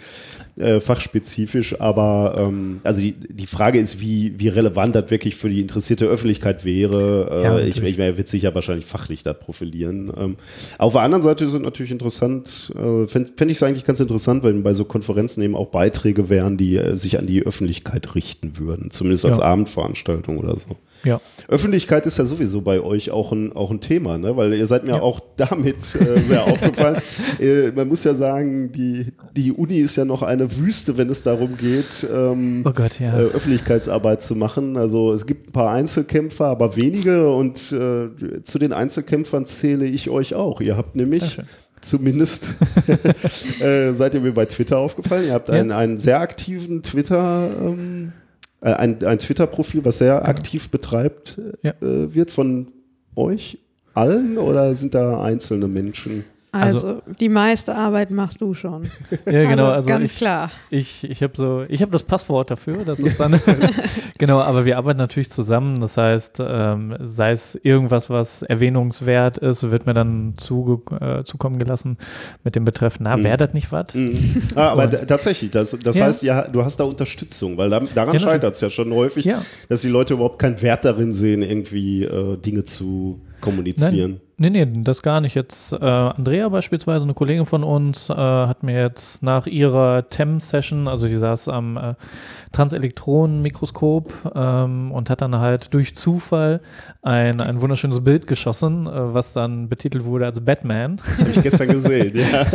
äh, fachspezifisch, aber ähm, also die, die Frage ist, wie, wie relevant das wirklich für die interessierte Öffentlichkeit wäre. Äh, Ja, ich ich wird sich ja wahrscheinlich fachlich da profilieren. Ähm, auf der anderen Seite sind natürlich interessant, äh, fände fänd ich es eigentlich ganz interessant, wenn bei so Konferenzen eben auch Beiträge wären, die äh, sich an die Öffentlichkeit richten würden, zumindest als Ja. Abendveranstaltung oder so. Ja. Öffentlichkeit ist ja sowieso bei euch auch ein, auch ein Thema, ne? weil ihr seid mir Ja. auch damit äh, sehr aufgefallen. Äh, man muss ja sagen, die, die Uni ist ja noch eine Wüste, wenn es darum geht, ähm, Oh Gott, ja. äh, Öffentlichkeitsarbeit zu machen. Also es gibt ein paar Einzelkämpfer, aber wenige und äh, zu den Einzelkämpfern zähle ich euch auch. Ihr habt nämlich zumindest äh, seid ihr mir bei Twitter aufgefallen. Ihr habt Ja. einen, einen sehr aktiven Twitter, ähm, äh, ein, ein Twitter-Profil, was sehr aktiv betreibt Ja. äh, wird von euch allen oder sind da einzelne Menschen? Also, die meiste Arbeit machst du schon. Ja, genau. Also, Also, ganz ich, klar. Ich, ich habe so, ich habe das Passwort dafür. Das ist dann genau. Aber wir arbeiten natürlich zusammen. Das heißt, ähm, sei es irgendwas, was erwähnungswert ist, wird mir dann zuge äh, zukommen gelassen mit dem Betreff. Na, Mhm. wäre das nicht was? Mhm. Ah, aber tatsächlich, das, das Ja. heißt, ja, du hast da Unterstützung, weil da, daran Ja, scheitert es ja schon häufig, Ja. dass die Leute überhaupt keinen Wert darin sehen, irgendwie äh, Dinge zu kommunizieren. Nee, nee, das gar nicht. Jetzt äh, Andrea beispielsweise, eine Kollegin von uns, äh, hat mir jetzt nach ihrer TEM-Session, also die saß am äh, Transelektronenmikroskop ähm, und hat dann halt durch Zufall ein, ein wunderschönes Bild geschossen, äh, was dann betitelt wurde als Batman. Das habe ich gestern gesehen, ja.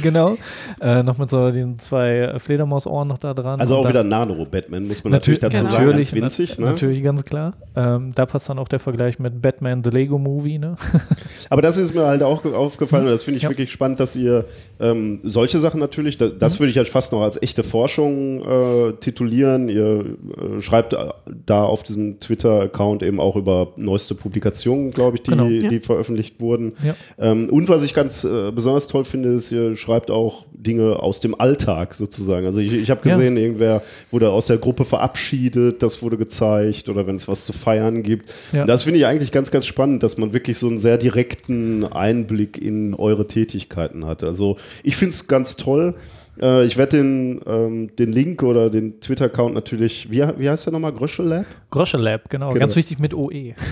genau. Äh, noch mit so den zwei Fledermausohren noch da dran. Also auch dann- wieder Nano-Batman, muss man natürlich dazu genau. sagen, Natürlich, ganz winzig. Ne? natürlich ganz klar. Ähm, da passt dann auch der Vergleich mit Batman The Lego Movie, ne? Aber das ist mir halt auch ge- aufgefallen und das finde ich Ja. wirklich spannend, dass ihr ähm, solche Sachen natürlich, da, das würde ich halt fast noch als echte Forschung äh, titulieren. Ihr äh, schreibt äh, da auf diesem Twitter-Account eben auch über neueste Publikationen, glaube ich, die, Genau. Ja. die veröffentlicht wurden. Ja. Ähm, und was ich ganz äh, besonders toll finde, ist, ihr schreibt auch Dinge aus dem Alltag sozusagen. Also ich, ich habe Ja. gesehen, irgendwer wurde aus der Gruppe verabschiedet, das wurde gezeigt oder wenn es was zu feiern gibt. Ja. Das finde ich eigentlich ganz, ganz spannend, dass man wirklich so einen sehr direkten Einblick in eure Tätigkeiten hat. Also ich finde es ganz toll. Äh, ich werde den, ähm, den Link oder den Twitter-Account natürlich, wie, wie heißt der nochmal? Gröschel Lab? Grosche Lab, genau. Genau. Ganz wichtig mit OE.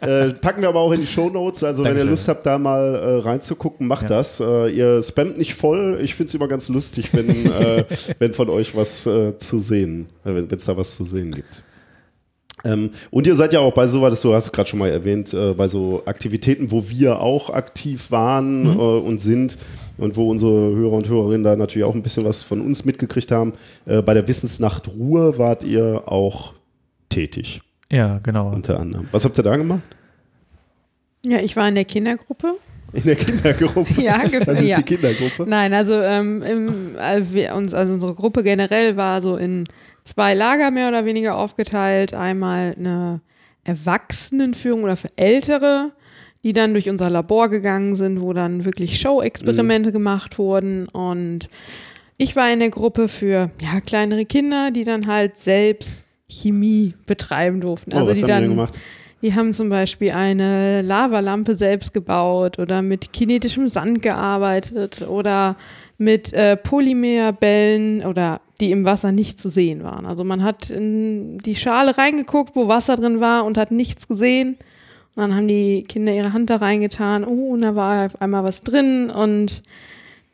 Äh, packen wir aber auch in die Shownotes. Also wenn ihr Dankeschön. Lust habt, da mal äh, reinzugucken, macht Ja. das. Äh, ihr spammt nicht voll. Ich finde es immer ganz lustig, wenn, äh, wenn von euch was äh, zu sehen, wenn es da was zu sehen gibt. Ähm, und ihr seid ja auch bei so was, du hast es gerade schon mal erwähnt, äh, bei so Aktivitäten, wo wir auch aktiv waren äh, und sind und wo unsere Hörer und Hörerinnen da natürlich auch ein bisschen was von uns mitgekriegt haben. Äh, bei der Wissensnacht Ruhe wart ihr auch tätig, Ja, genau. unter anderem. Was habt ihr da gemacht? Ja, ich war in der Kindergruppe. In der Kindergruppe. Ja, ge- Was ist ja. die Kindergruppe? Nein, also, ähm, im, also, wir uns, also unsere Gruppe generell war so in zwei Lager mehr oder weniger aufgeteilt. Einmal eine Erwachsenenführung oder für Ältere, die dann durch unser Labor gegangen sind, wo dann wirklich Show-Experimente gemacht wurden. Und ich war in der Gruppe für ja, kleinere Kinder, die dann halt selbst Chemie betreiben durften. Oh, Also was die haben die dann denn gemacht? die haben zum Beispiel eine Lavalampe selbst gebaut oder mit kinetischem Sand gearbeitet oder mit äh, Polymerbällen oder die im Wasser nicht zu sehen waren. Also man hat in die Schale reingeguckt, wo Wasser drin war und hat nichts gesehen. Und dann haben die Kinder ihre Hand da reingetan. Oh, und da war auf einmal was drin. Und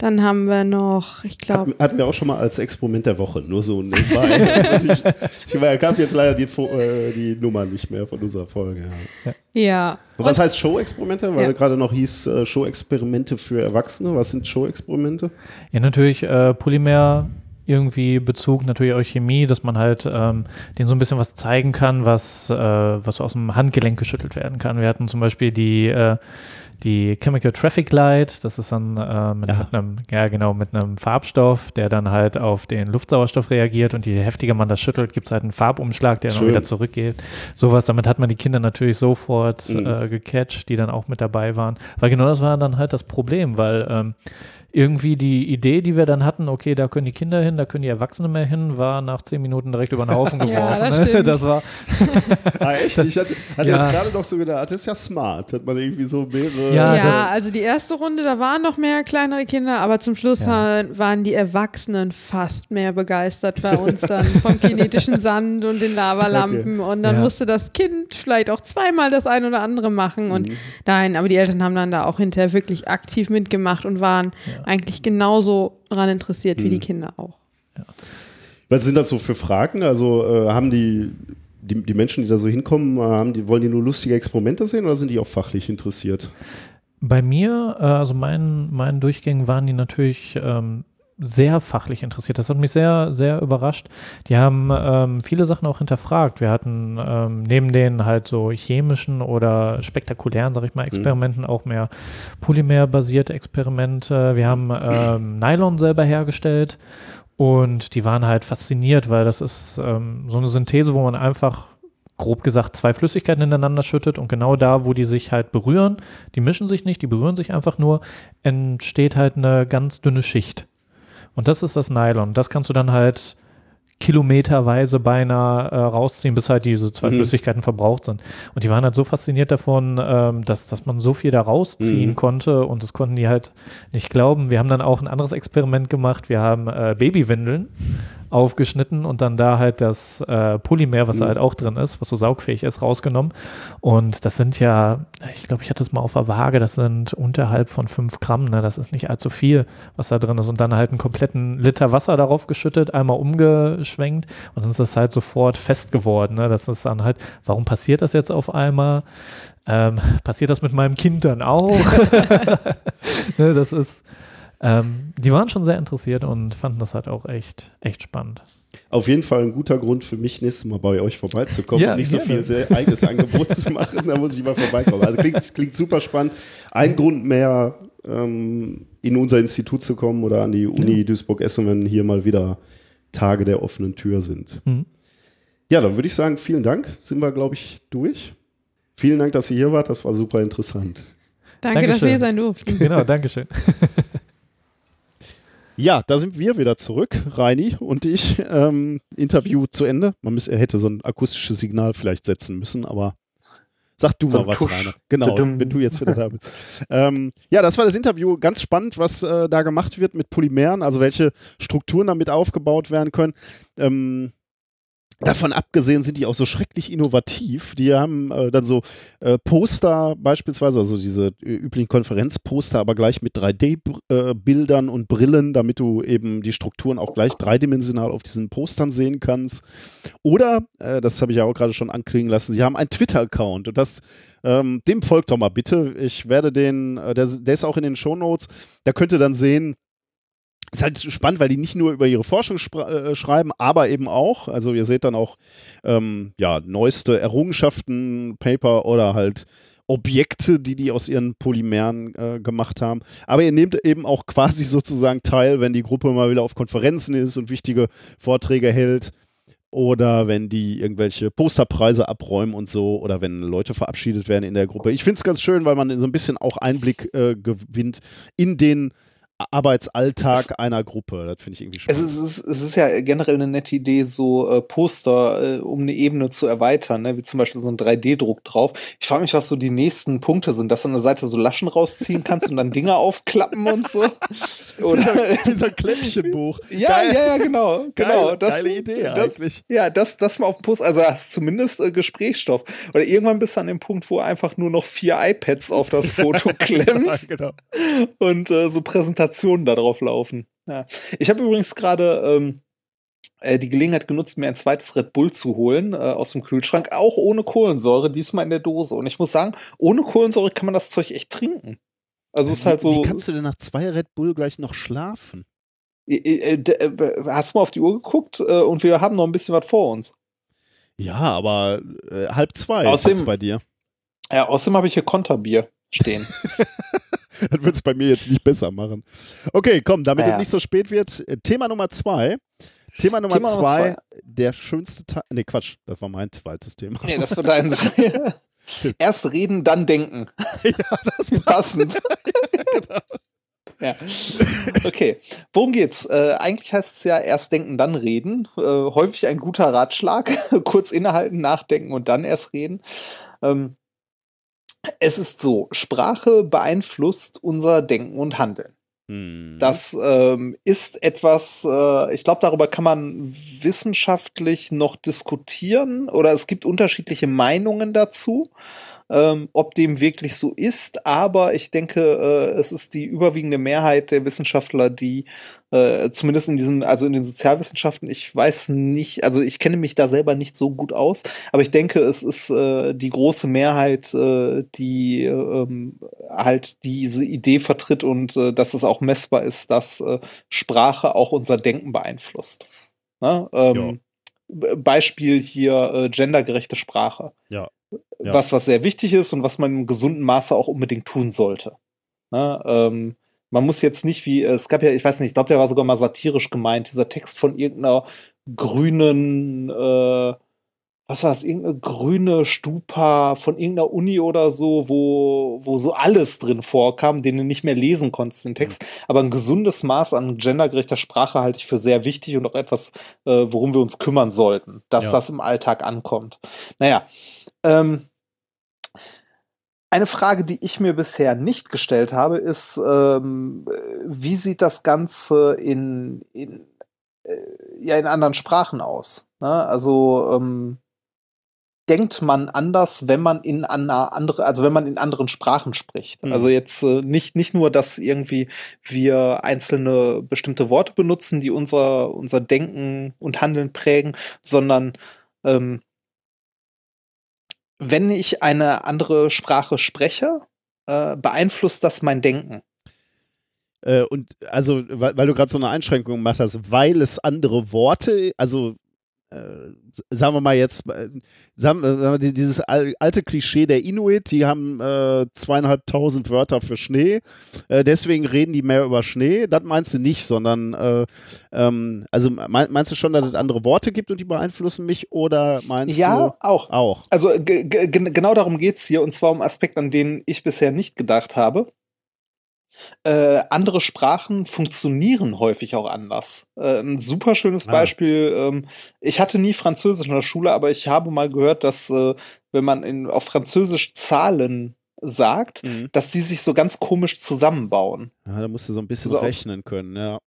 dann haben wir noch, ich glaube, Hatten, hatten wir auch schon mal als Experiment der Woche, nur so nebenbei. also ich ich habe jetzt leider die, äh, die Nummer nicht mehr von unserer Folge. Ja. ja. Und was heißt Show-Experimente? Weil Ja. gerade noch hieß äh, Show-Experimente für Erwachsene. Was sind Show-Experimente? Ja, natürlich äh, Polymer irgendwie Bezug, natürlich auch Chemie, dass man halt ähm, denen so ein bisschen was zeigen kann, was, äh, was so aus dem Handgelenk geschüttelt werden kann. Wir hatten zum Beispiel die, äh, die Chemical Traffic Light, das ist dann äh, mit, Ja. mit einem, ja genau, mit einem Farbstoff, der dann halt auf den Luftsauerstoff reagiert und je heftiger man das schüttelt, gibt es halt einen Farbumschlag, der dann Schön. wieder zurückgeht. Sowas, damit hat man die Kinder natürlich sofort Mhm. äh, gecatcht, die dann auch mit dabei waren. Weil genau das war dann halt das Problem, weil ähm, irgendwie die Idee, die wir dann hatten, okay, da können die Kinder hin, da können die Erwachsenen mehr hin, war nach zehn Minuten direkt über den Haufen geworfen. Ja, das ne? stimmt. das war, Ah, echt? Ich hatte, hatte Ja. jetzt gerade noch so gedacht, das ist ja smart. Hat man irgendwie so mehrere. Ja, Ja, also die erste Runde, da waren noch mehr kleinere Kinder, aber zum Schluss Ja. waren die Erwachsenen fast mehr begeistert bei uns dann vom kinetischen Sand und den Lavalampen. Und dann Ja. musste das Kind vielleicht auch zweimal das ein oder andere machen. Und Mhm. nein, aber die Eltern haben dann da auch hinterher wirklich aktiv mitgemacht und waren eigentlich genauso daran interessiert wie Mhm. die Kinder auch. Was sind das so für Fragen? Also äh, haben die, die, die Menschen, die da so hinkommen, äh, haben die, wollen die nur lustige Experimente sehen oder sind die auch fachlich interessiert? Bei mir, äh, also meinen, meinen Durchgängen waren die natürlich ähm, sehr fachlich interessiert. Das hat mich sehr, sehr überrascht. Die haben ähm, viele Sachen auch hinterfragt. Wir hatten ähm, neben den halt so chemischen oder spektakulären, sag ich mal, Experimenten auch mehr polymerbasierte Experimente. Wir haben ähm, Nylon selber hergestellt und die waren halt fasziniert, weil das ist ähm, so eine Synthese, wo man einfach grob gesagt zwei Flüssigkeiten ineinander schüttet und genau da, wo die sich halt berühren, die mischen sich nicht, die berühren sich einfach nur, entsteht halt eine ganz dünne Schicht. Und das ist das Nylon. Das kannst du dann halt kilometerweise beinahe äh, rausziehen, bis halt diese zwei mhm. Flüssigkeiten verbraucht sind. Und die waren halt so fasziniert davon, ähm, dass, dass man so viel da rausziehen mhm. konnte und das konnten die halt nicht glauben. Wir haben dann auch ein anderes Experiment gemacht. Wir haben äh, Babywindeln aufgeschnitten und dann da halt das äh, Polymer, was mhm. da halt auch drin ist, was so saugfähig ist, rausgenommen. Und das sind ja, ich glaube, ich hatte es mal auf der Waage, das sind unterhalb von fünf Gramm, ne? das ist nicht allzu viel, was da drin ist. Und dann halt einen kompletten Liter Wasser darauf geschüttet, einmal umgeschwenkt und dann ist das halt sofort fest geworden. Ne? Das ist dann halt, warum passiert das jetzt auf einmal? Ähm, passiert das mit meinem Kind dann auch? ne, das ist, ähm, die waren schon sehr interessiert und fanden das halt auch echt, echt spannend. Auf jeden Fall ein guter Grund für mich, nächstes Mal bei euch vorbeizukommen ja, und nicht so viel sehr eigenes Angebot zu machen. Da muss ich mal vorbeikommen. Also klingt, klingt super spannend. Ein Grund mehr, ähm, in unser Institut zu kommen oder an die Uni ja. Duisburg-Essen, wenn hier mal wieder Tage der offenen Tür sind. Mhm. Ja, dann würde ich sagen, vielen Dank. Sind wir, glaube ich, durch. Vielen Dank, dass ihr hier wart. Das war super interessant. Danke, Dankeschön. dass wir hier sein durften. Genau, Dankeschön. Ja, da sind wir wieder zurück, Reini und ich. Ähm, Interview zu Ende. Man müß, er hätte so ein akustisches Signal vielleicht setzen müssen, aber sag du so mal was, Tusch. Rainer. Genau, wenn du jetzt wieder da bist. ähm, ja, das war das Interview. Ganz spannend, was äh, da gemacht wird mit Polymeren, also welche Strukturen damit aufgebaut werden können. Ähm, Davon abgesehen sind die auch so schrecklich innovativ. Die haben äh, dann so äh, Poster beispielsweise, also diese äh, üblichen Konferenzposter, aber gleich mit 3D-Bildern äh, und Brillen, damit du eben die Strukturen auch gleich dreidimensional auf diesen Postern sehen kannst. Oder, äh, das habe ich ja auch gerade schon anklingen lassen, sie haben einen Twitter-Account und das ähm, dem folgt doch mal bitte. Ich werde den, äh, der, der ist auch in den Shownotes, da könnt ihr dann sehen, ist halt spannend, weil die nicht nur über ihre Forschung äh, schreiben, aber eben auch, also ihr seht dann auch ähm, ja, neueste Errungenschaften, Paper oder halt Objekte, die die aus ihren Polymeren äh, gemacht haben. Aber ihr nehmt eben auch quasi sozusagen teil, wenn die Gruppe mal wieder auf Konferenzen ist und wichtige Vorträge hält oder wenn die irgendwelche Posterpreise abräumen und so oder wenn Leute verabschiedet werden in der Gruppe. Ich finde es ganz schön, weil man so ein bisschen auch Einblick äh, gewinnt in den Arbeitsalltag es, einer Gruppe. Das finde ich irgendwie spannend. Es ist, es ist ja generell eine nette Idee, so äh, Poster, äh, um eine Ebene zu erweitern, ne? wie zum Beispiel so ein 3D-Druck drauf. Ich frage mich, was so die nächsten Punkte sind, dass du an der Seite so Laschen rausziehen kannst und dann Dinge aufklappen und so. Oder ein Kläppchenbuch. ja, Geil. ja, ja, genau. genau. Geile, das, geile Idee das, eigentlich. Ja, das, das mal auf dem Post, also hast zumindest äh, Gesprächsstoff. Oder irgendwann bist du an dem Punkt, wo einfach nur noch vier iPads auf das Foto klemmst. ja, genau. Und äh, so Präsentationen Präsentationen darauf laufen. Ja. Ich habe übrigens gerade ähm, äh, die Gelegenheit genutzt, mir ein zweites Red Bull zu holen äh, aus dem Kühlschrank, auch ohne Kohlensäure, diesmal in der Dose. Und ich muss sagen, ohne Kohlensäure kann man das Zeug echt trinken. Also ist halt so. Wie kannst du denn nach zwei Red Bull gleich noch schlafen? Äh, äh, hast du mal auf die Uhr geguckt? und wir haben noch ein bisschen was vor uns. Ja, aber äh, halb zwei außerdem, ist bei dir. Ja, außerdem habe ich hier Konterbier stehen. das wird es bei mir jetzt nicht besser machen. Okay, komm, damit ja. es nicht so spät wird. Thema Nummer zwei. Thema Nummer, Thema zwei, Nummer zwei, der schönste Tag. Nee, Quatsch, das war mein zweites Thema. Nee, das war dein. Erst reden, dann denken. Ja, das passend. genau. Ja. Okay. Worum geht's? Äh, eigentlich heißt es ja erst denken, dann reden. Äh, häufig ein guter Ratschlag. Kurz innehalten, nachdenken und dann erst reden. Ähm, es ist so, Sprache beeinflusst unser Denken und Handeln. Mhm. Das ähm, ist etwas, äh, ich glaube, darüber kann man wissenschaftlich noch diskutieren oder es gibt unterschiedliche Meinungen dazu ähm, ob dem wirklich so ist. Aber ich denke, äh, es ist die überwiegende Mehrheit der Wissenschaftler, die äh, zumindest in diesem, also in den Sozialwissenschaften, ich weiß nicht, also ich kenne mich da selber nicht so gut aus, aber ich denke, es ist äh, die große Mehrheit, äh, die ähm, halt diese Idee vertritt und äh, dass es auch messbar ist, dass äh, Sprache auch unser Denken beeinflusst. Ne? Ähm, Beispiel hier äh, gendergerechte Sprache. Ja. Ja. Was, was sehr wichtig ist und was man im gesunden Maße auch unbedingt tun sollte. Na, ähm, man muss jetzt nicht wie, es gab ja, ich weiß nicht, ich glaube, der war sogar mal satirisch gemeint, dieser Text von irgendeiner grünen, äh, was war das, irgendeine grüne Stupa von irgendeiner Uni oder so, wo, wo so alles drin vorkam, den du nicht mehr lesen konntest, den Text. Aber ein gesundes Maß an gendergerechter Sprache halte ich für sehr wichtig und auch etwas, äh, worum wir uns kümmern sollten, dass Ja. das im Alltag ankommt. Naja, ähm, eine Frage, die ich mir bisher nicht gestellt habe, ist, ähm, wie sieht das Ganze in, in, äh, ja, in anderen Sprachen aus? Ne? Also ähm, denkt man anders, wenn man in einer andere, also wenn man in anderen Sprachen spricht. Mhm. Also jetzt äh, nicht, nicht nur, dass irgendwie wir einzelne bestimmte Worte benutzen, die unser, unser Denken und Handeln prägen, sondern ähm, wenn ich eine andere Sprache spreche, äh, beeinflusst das mein Denken. Äh, und also, weil, weil du gerade so eine Einschränkung gemacht hast, weil es andere Worte, also sagen wir mal jetzt, äh, sagen, wir- sagen wir, die- dieses al- alte Klischee der Inuit, die haben äh, zweieinhalbtausend Wörter für Schnee, äh, deswegen reden die mehr über Schnee. Das meinst du nicht, sondern äh, ähm, also mein, meinst du schon, dass es andere Worte gibt und die beeinflussen mich oder meinst ja, du auch. auch? Also ge- ge- gen- genau darum geht's hier, und zwar um Aspekt, an den ich bisher nicht gedacht habe. Äh, andere Sprachen funktionieren häufig auch anders. Äh, ein super schönes Ah. Beispiel, ähm, ich hatte nie Französisch in der Schule, aber ich habe mal gehört, dass äh, wenn man in, auf Französisch Zahlen sagt, Mhm. dass die sich so ganz komisch zusammenbauen. Ja, da musst du so ein bisschen So auf- rechnen können, ja.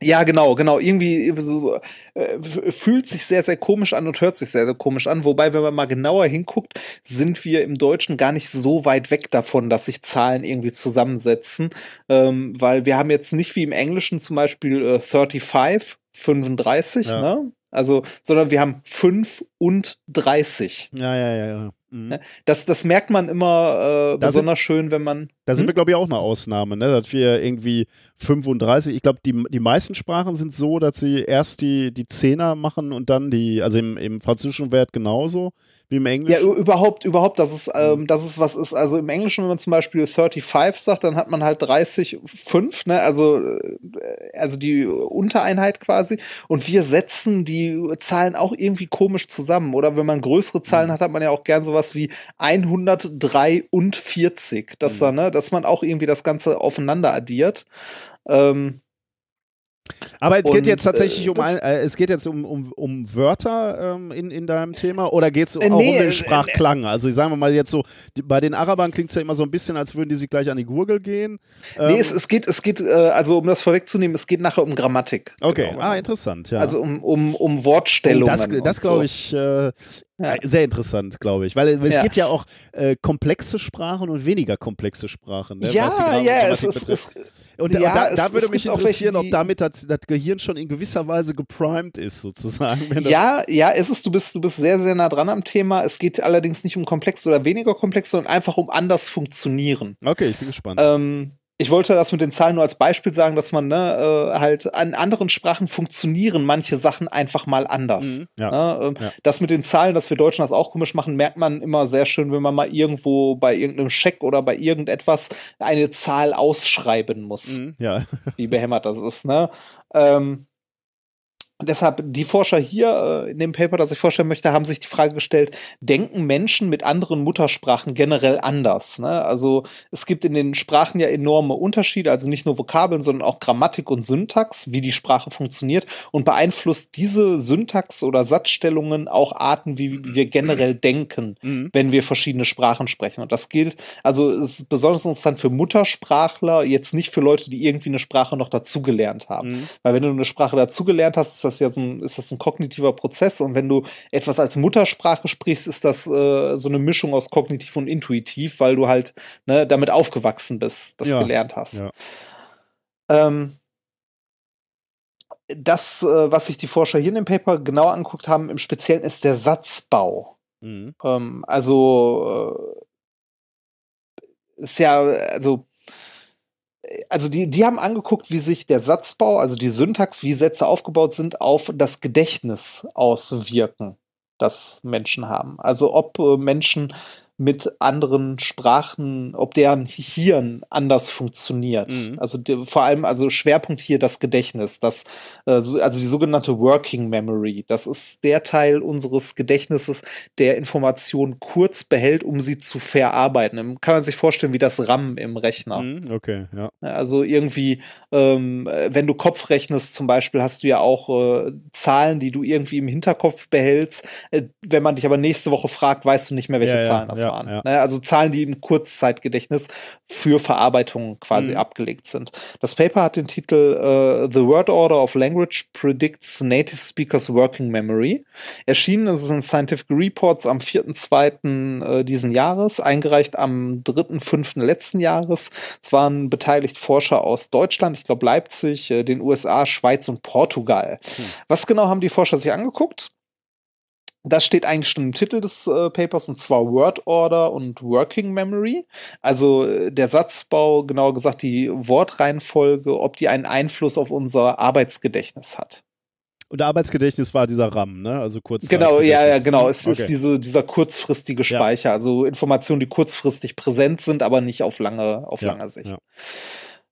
Ja, genau, genau. Irgendwie so, äh, fühlt sich sehr, sehr komisch an und hört sich sehr, sehr komisch an. Wobei, wenn man mal genauer hinguckt, sind wir im Deutschen gar nicht so weit weg davon, dass sich Zahlen irgendwie zusammensetzen. Ähm, weil wir haben jetzt nicht wie im Englischen zum Beispiel äh, 35, 35, Ja. ne? Also, sondern wir haben 5 und 30. Ja, ja, ja, ja. Mhm. Ne? Das, das merkt man immer äh, Da sind- besonders schön, wenn man. Da sind Hm? wir, glaube ich, auch eine Ausnahme, ne? dass wir irgendwie 35, ich glaube, die, die meisten Sprachen sind so, dass sie erst die, die Zehner machen und dann die, also im, im Französischen Wert genauso wie im Ja, Englischen. ü- überhaupt, überhaupt, dass es, ähm, dass es was ist. Also im Englischen, wenn man zum Beispiel 35 sagt, dann hat man halt 30, 5, ne? Also, äh, also die Untereinheit quasi. Und wir setzen die Zahlen auch irgendwie komisch zusammen. Oder wenn man größere Zahlen hat, hat man ja auch gern sowas wie 143, dass Mhm. da, ne, dass man auch irgendwie das Ganze aufeinander addiert. Ähm, Aber es geht und, jetzt tatsächlich äh, um, das- ein, äh, es geht jetzt um, um, um Wörter ähm, in, in deinem Thema oder geht es Äh, auch nee, um den äh, Sprachklang? Also sagen wir mal jetzt so, die, bei den Arabern klingt es ja immer so ein bisschen, als würden die sich gleich an die Gurgel gehen. nee, Ähm, es, es geht, es geht, äh, also um das vorwegzunehmen, es geht nachher um Grammatik. okay, Genau, ah, interessant, ja. Also um, um, um Oh, Wortstellungen. das und das so. glaube ich äh, Ja. sehr interessant, glaube ich. Weil es Ja. gibt ja auch äh, komplexe Sprachen und weniger komplexe Sprachen. Ne, Ja, ja, es betrifft. es, und, ja, und da, es- da würde mich welche, interessieren, ob damit das, das Gehirn schon in gewisser Weise geprimed ist, sozusagen. Ja, ja, ist es, du bist, du bist sehr, sehr nah dran am Thema. Es geht allerdings nicht um komplex oder weniger komplex, sondern einfach um anders funktionieren. Okay, ich bin gespannt. Ähm, ich wollte das mit den Zahlen nur als Beispiel sagen, dass man ne, äh, halt an anderen Sprachen funktionieren manche Sachen einfach mal anders. Mhm, ja. Ne, ähm, Ja. Das mit den Zahlen, dass wir Deutschen das auch komisch machen, merkt man immer sehr schön, wenn man mal irgendwo bei irgendeinem Scheck oder bei irgendetwas eine Zahl ausschreiben muss. Mhm, ja. wie behämmert das ist. Ne? Ähm, deshalb, die Forscher hier äh, in dem Paper, das ich vorstellen möchte, haben sich die Frage gestellt, denken Menschen mit anderen Muttersprachen generell anders? Ne? Also es gibt in den Sprachen ja enorme Unterschiede, also nicht nur Vokabeln, sondern auch Grammatik und Syntax, wie die Sprache funktioniert und beeinflusst diese Syntax oder Satzstellungen auch Arten, wie wir generell denken, Mhm. wenn wir verschiedene Sprachen sprechen. Und das gilt, also es ist besonders interessant für Muttersprachler, jetzt nicht für Leute, die irgendwie eine Sprache noch dazugelernt haben. Mhm. Weil wenn du eine Sprache dazugelernt hast, das ja so ein, ist das ein kognitiver Prozess. Und wenn du etwas als Muttersprache sprichst, ist das äh, so eine Mischung aus kognitiv und intuitiv, weil du halt ne, damit aufgewachsen bist, das Ja, gelernt hast. ja. Ähm, das, äh, was sich die Forscher hier in dem Paper genau angeguckt haben, im Speziellen ist der Satzbau. Mhm. Ähm, also äh, ist ja, also, also die, die haben angeguckt, wie sich der Satzbau, also die Syntax, wie Sätze aufgebaut sind, auf das Gedächtnis auswirken, das Menschen haben. Also ob äh, Menschen mit anderen Sprachen, ob deren Hirn anders funktioniert. Mhm. Also die, vor allem, also Schwerpunkt hier das Gedächtnis, das, äh, so, also die sogenannte Working Memory. Das ist der Teil unseres Gedächtnisses, der Informationen kurz behält, um sie zu verarbeiten. Kann man sich vorstellen, wie das RAM im Rechner. Mhm, okay, ja. Also irgendwie, ähm, äh, wenn du Kopf rechnest zum Beispiel, hast du ja auch äh, Zahlen, die du irgendwie im Hinterkopf behältst. Äh, wenn man dich aber nächste Woche fragt, weißt du nicht mehr, welche Ja, ja, Zahlen das ja, waren. ja. Ne? Also Zahlen, die im Kurzzeitgedächtnis für Verarbeitung quasi Mhm. abgelegt sind. Das Paper hat den Titel äh, The Word Order of Language Predicts Native Speakers Working Memory. Erschienen ist es in Scientific Reports am 4.2. Äh, diesen Jahres, eingereicht am 3.5. letzten Jahres. Es waren beteiligt Forscher aus Deutschland, ich glaube Leipzig, äh, den USA, Schweiz und Portugal. Was genau haben die Forscher sich angeguckt? Das steht eigentlich schon im Titel des äh, Papers, und zwar Word Order und Working Memory. Also äh, der Satzbau, genauer gesagt die Wortreihenfolge, ob die einen Einfluss auf unser Arbeitsgedächtnis hat. Und Arbeitsgedächtnis war dieser RAM, ne? Also kurz. Genau, ja, ja, genau. Es Okay. ist diese, dieser kurzfristige Ja. Speicher, also Informationen, die kurzfristig präsent sind, aber nicht auf lange, auf Ja, lange Sicht. ja.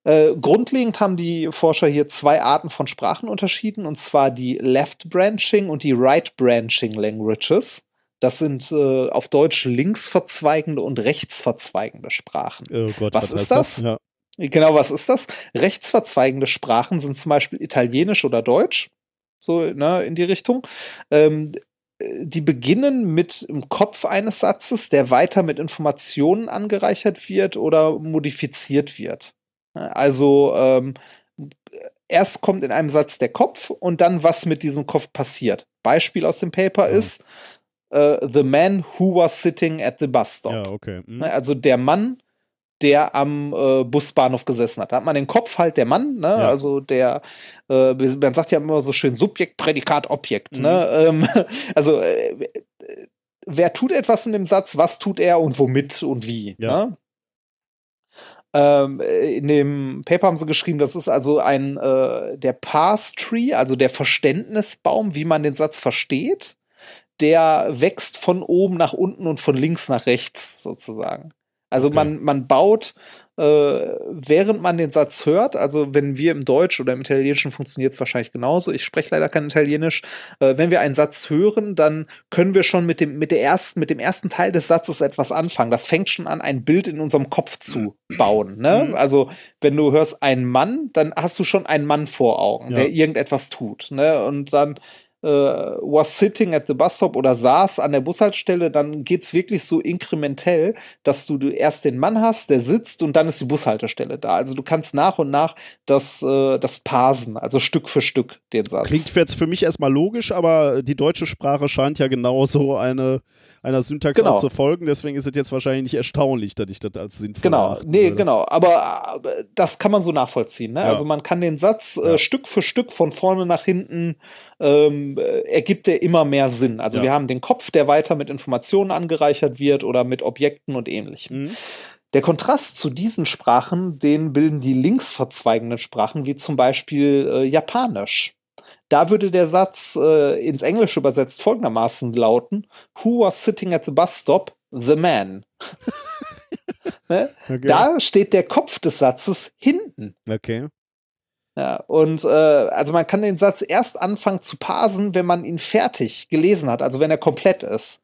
Äh, grundlegend haben die Forscher hier zwei Arten von Sprachen unterschieden, und zwar die Left Branching und die Right Branching Languages. Das sind äh, auf Deutsch linksverzweigende und rechtsverzweigende Sprachen. Oh Gott, Was ist heißt das? Ja. Genau, was ist das? Rechtsverzweigende Sprachen sind zum Beispiel Italienisch oder Deutsch, so ne, in die Richtung. Ähm, äh, die beginnen mit im Kopf eines Satzes, der weiter mit Informationen angereichert wird oder modifiziert wird. Also ähm, erst kommt in einem Satz der Kopf und dann was mit diesem Kopf passiert. Beispiel aus dem Paper Ja. ist äh, The man who was sitting at the bus stop. ja, okay. Hm. Ne, Also der Mann, der am äh, Busbahnhof gesessen hat. Da hat man den Kopf halt der Mann, ne? Ja. Also der, äh, man sagt ja immer so schön Subjekt, Prädikat, Objekt, Mhm. ne? Ähm, also äh, wer tut etwas in dem Satz, was tut er und womit und wie? Ja. Ne? Ähm, in dem Paper haben sie geschrieben, das ist also ein äh, der Pass Tree, also der Verständnisbaum, wie man den Satz versteht, der wächst von oben nach unten und von links nach rechts sozusagen. Also Okay. man, man baut, äh, während man den Satz hört, also wenn wir im Deutsch oder im Italienischen funktioniert es wahrscheinlich genauso, ich spreche leider kein Italienisch, äh, wenn wir einen Satz hören, dann können wir schon mit dem, mit, der ersten, mit dem ersten Teil des Satzes etwas anfangen. Das fängt schon an, ein Bild in unserem Kopf zu bauen. Ne? Mhm. Also wenn du hörst einen Mann, dann hast du schon einen Mann vor Augen, Ja. der irgendetwas tut. Ne? Und dann äh, was sitting at the bus stop oder saß an der Bushaltestelle, dann geht's wirklich so inkrementell, dass du erst den Mann hast, der sitzt und dann ist die Bushaltestelle da. Also du kannst nach und nach das, äh, das parsen, also Stück für Stück den Satz. Klingt jetzt für mich erstmal logisch, aber die deutsche Sprache scheint ja genauso eine, einer Syntax Genau. zu folgen. Deswegen ist es jetzt wahrscheinlich nicht erstaunlich, dass ich das als sinnvoll Genau, nee, würde. genau. Aber, aber das kann man so nachvollziehen. Ne? Ja. Also man kann den Satz Ja. äh, Stück für Stück von vorne nach hinten ähm, äh, ergibt er immer mehr Sinn. Also Ja. wir haben den Kopf, der weiter mit Informationen angereichert wird oder mit Objekten und ähnlichem. Mhm. Der Kontrast zu diesen Sprachen, den bilden die linksverzweigenden Sprachen, wie zum Beispiel äh, Japanisch. Da würde der Satz äh, ins Englische übersetzt folgendermaßen lauten: Who was sitting at the bus stop? The man. ne? Okay. Da steht der Kopf des Satzes hinten. okay. Ja, und äh, also man kann den Satz erst anfangen zu parsen, wenn man ihn fertig gelesen hat, also wenn er komplett ist.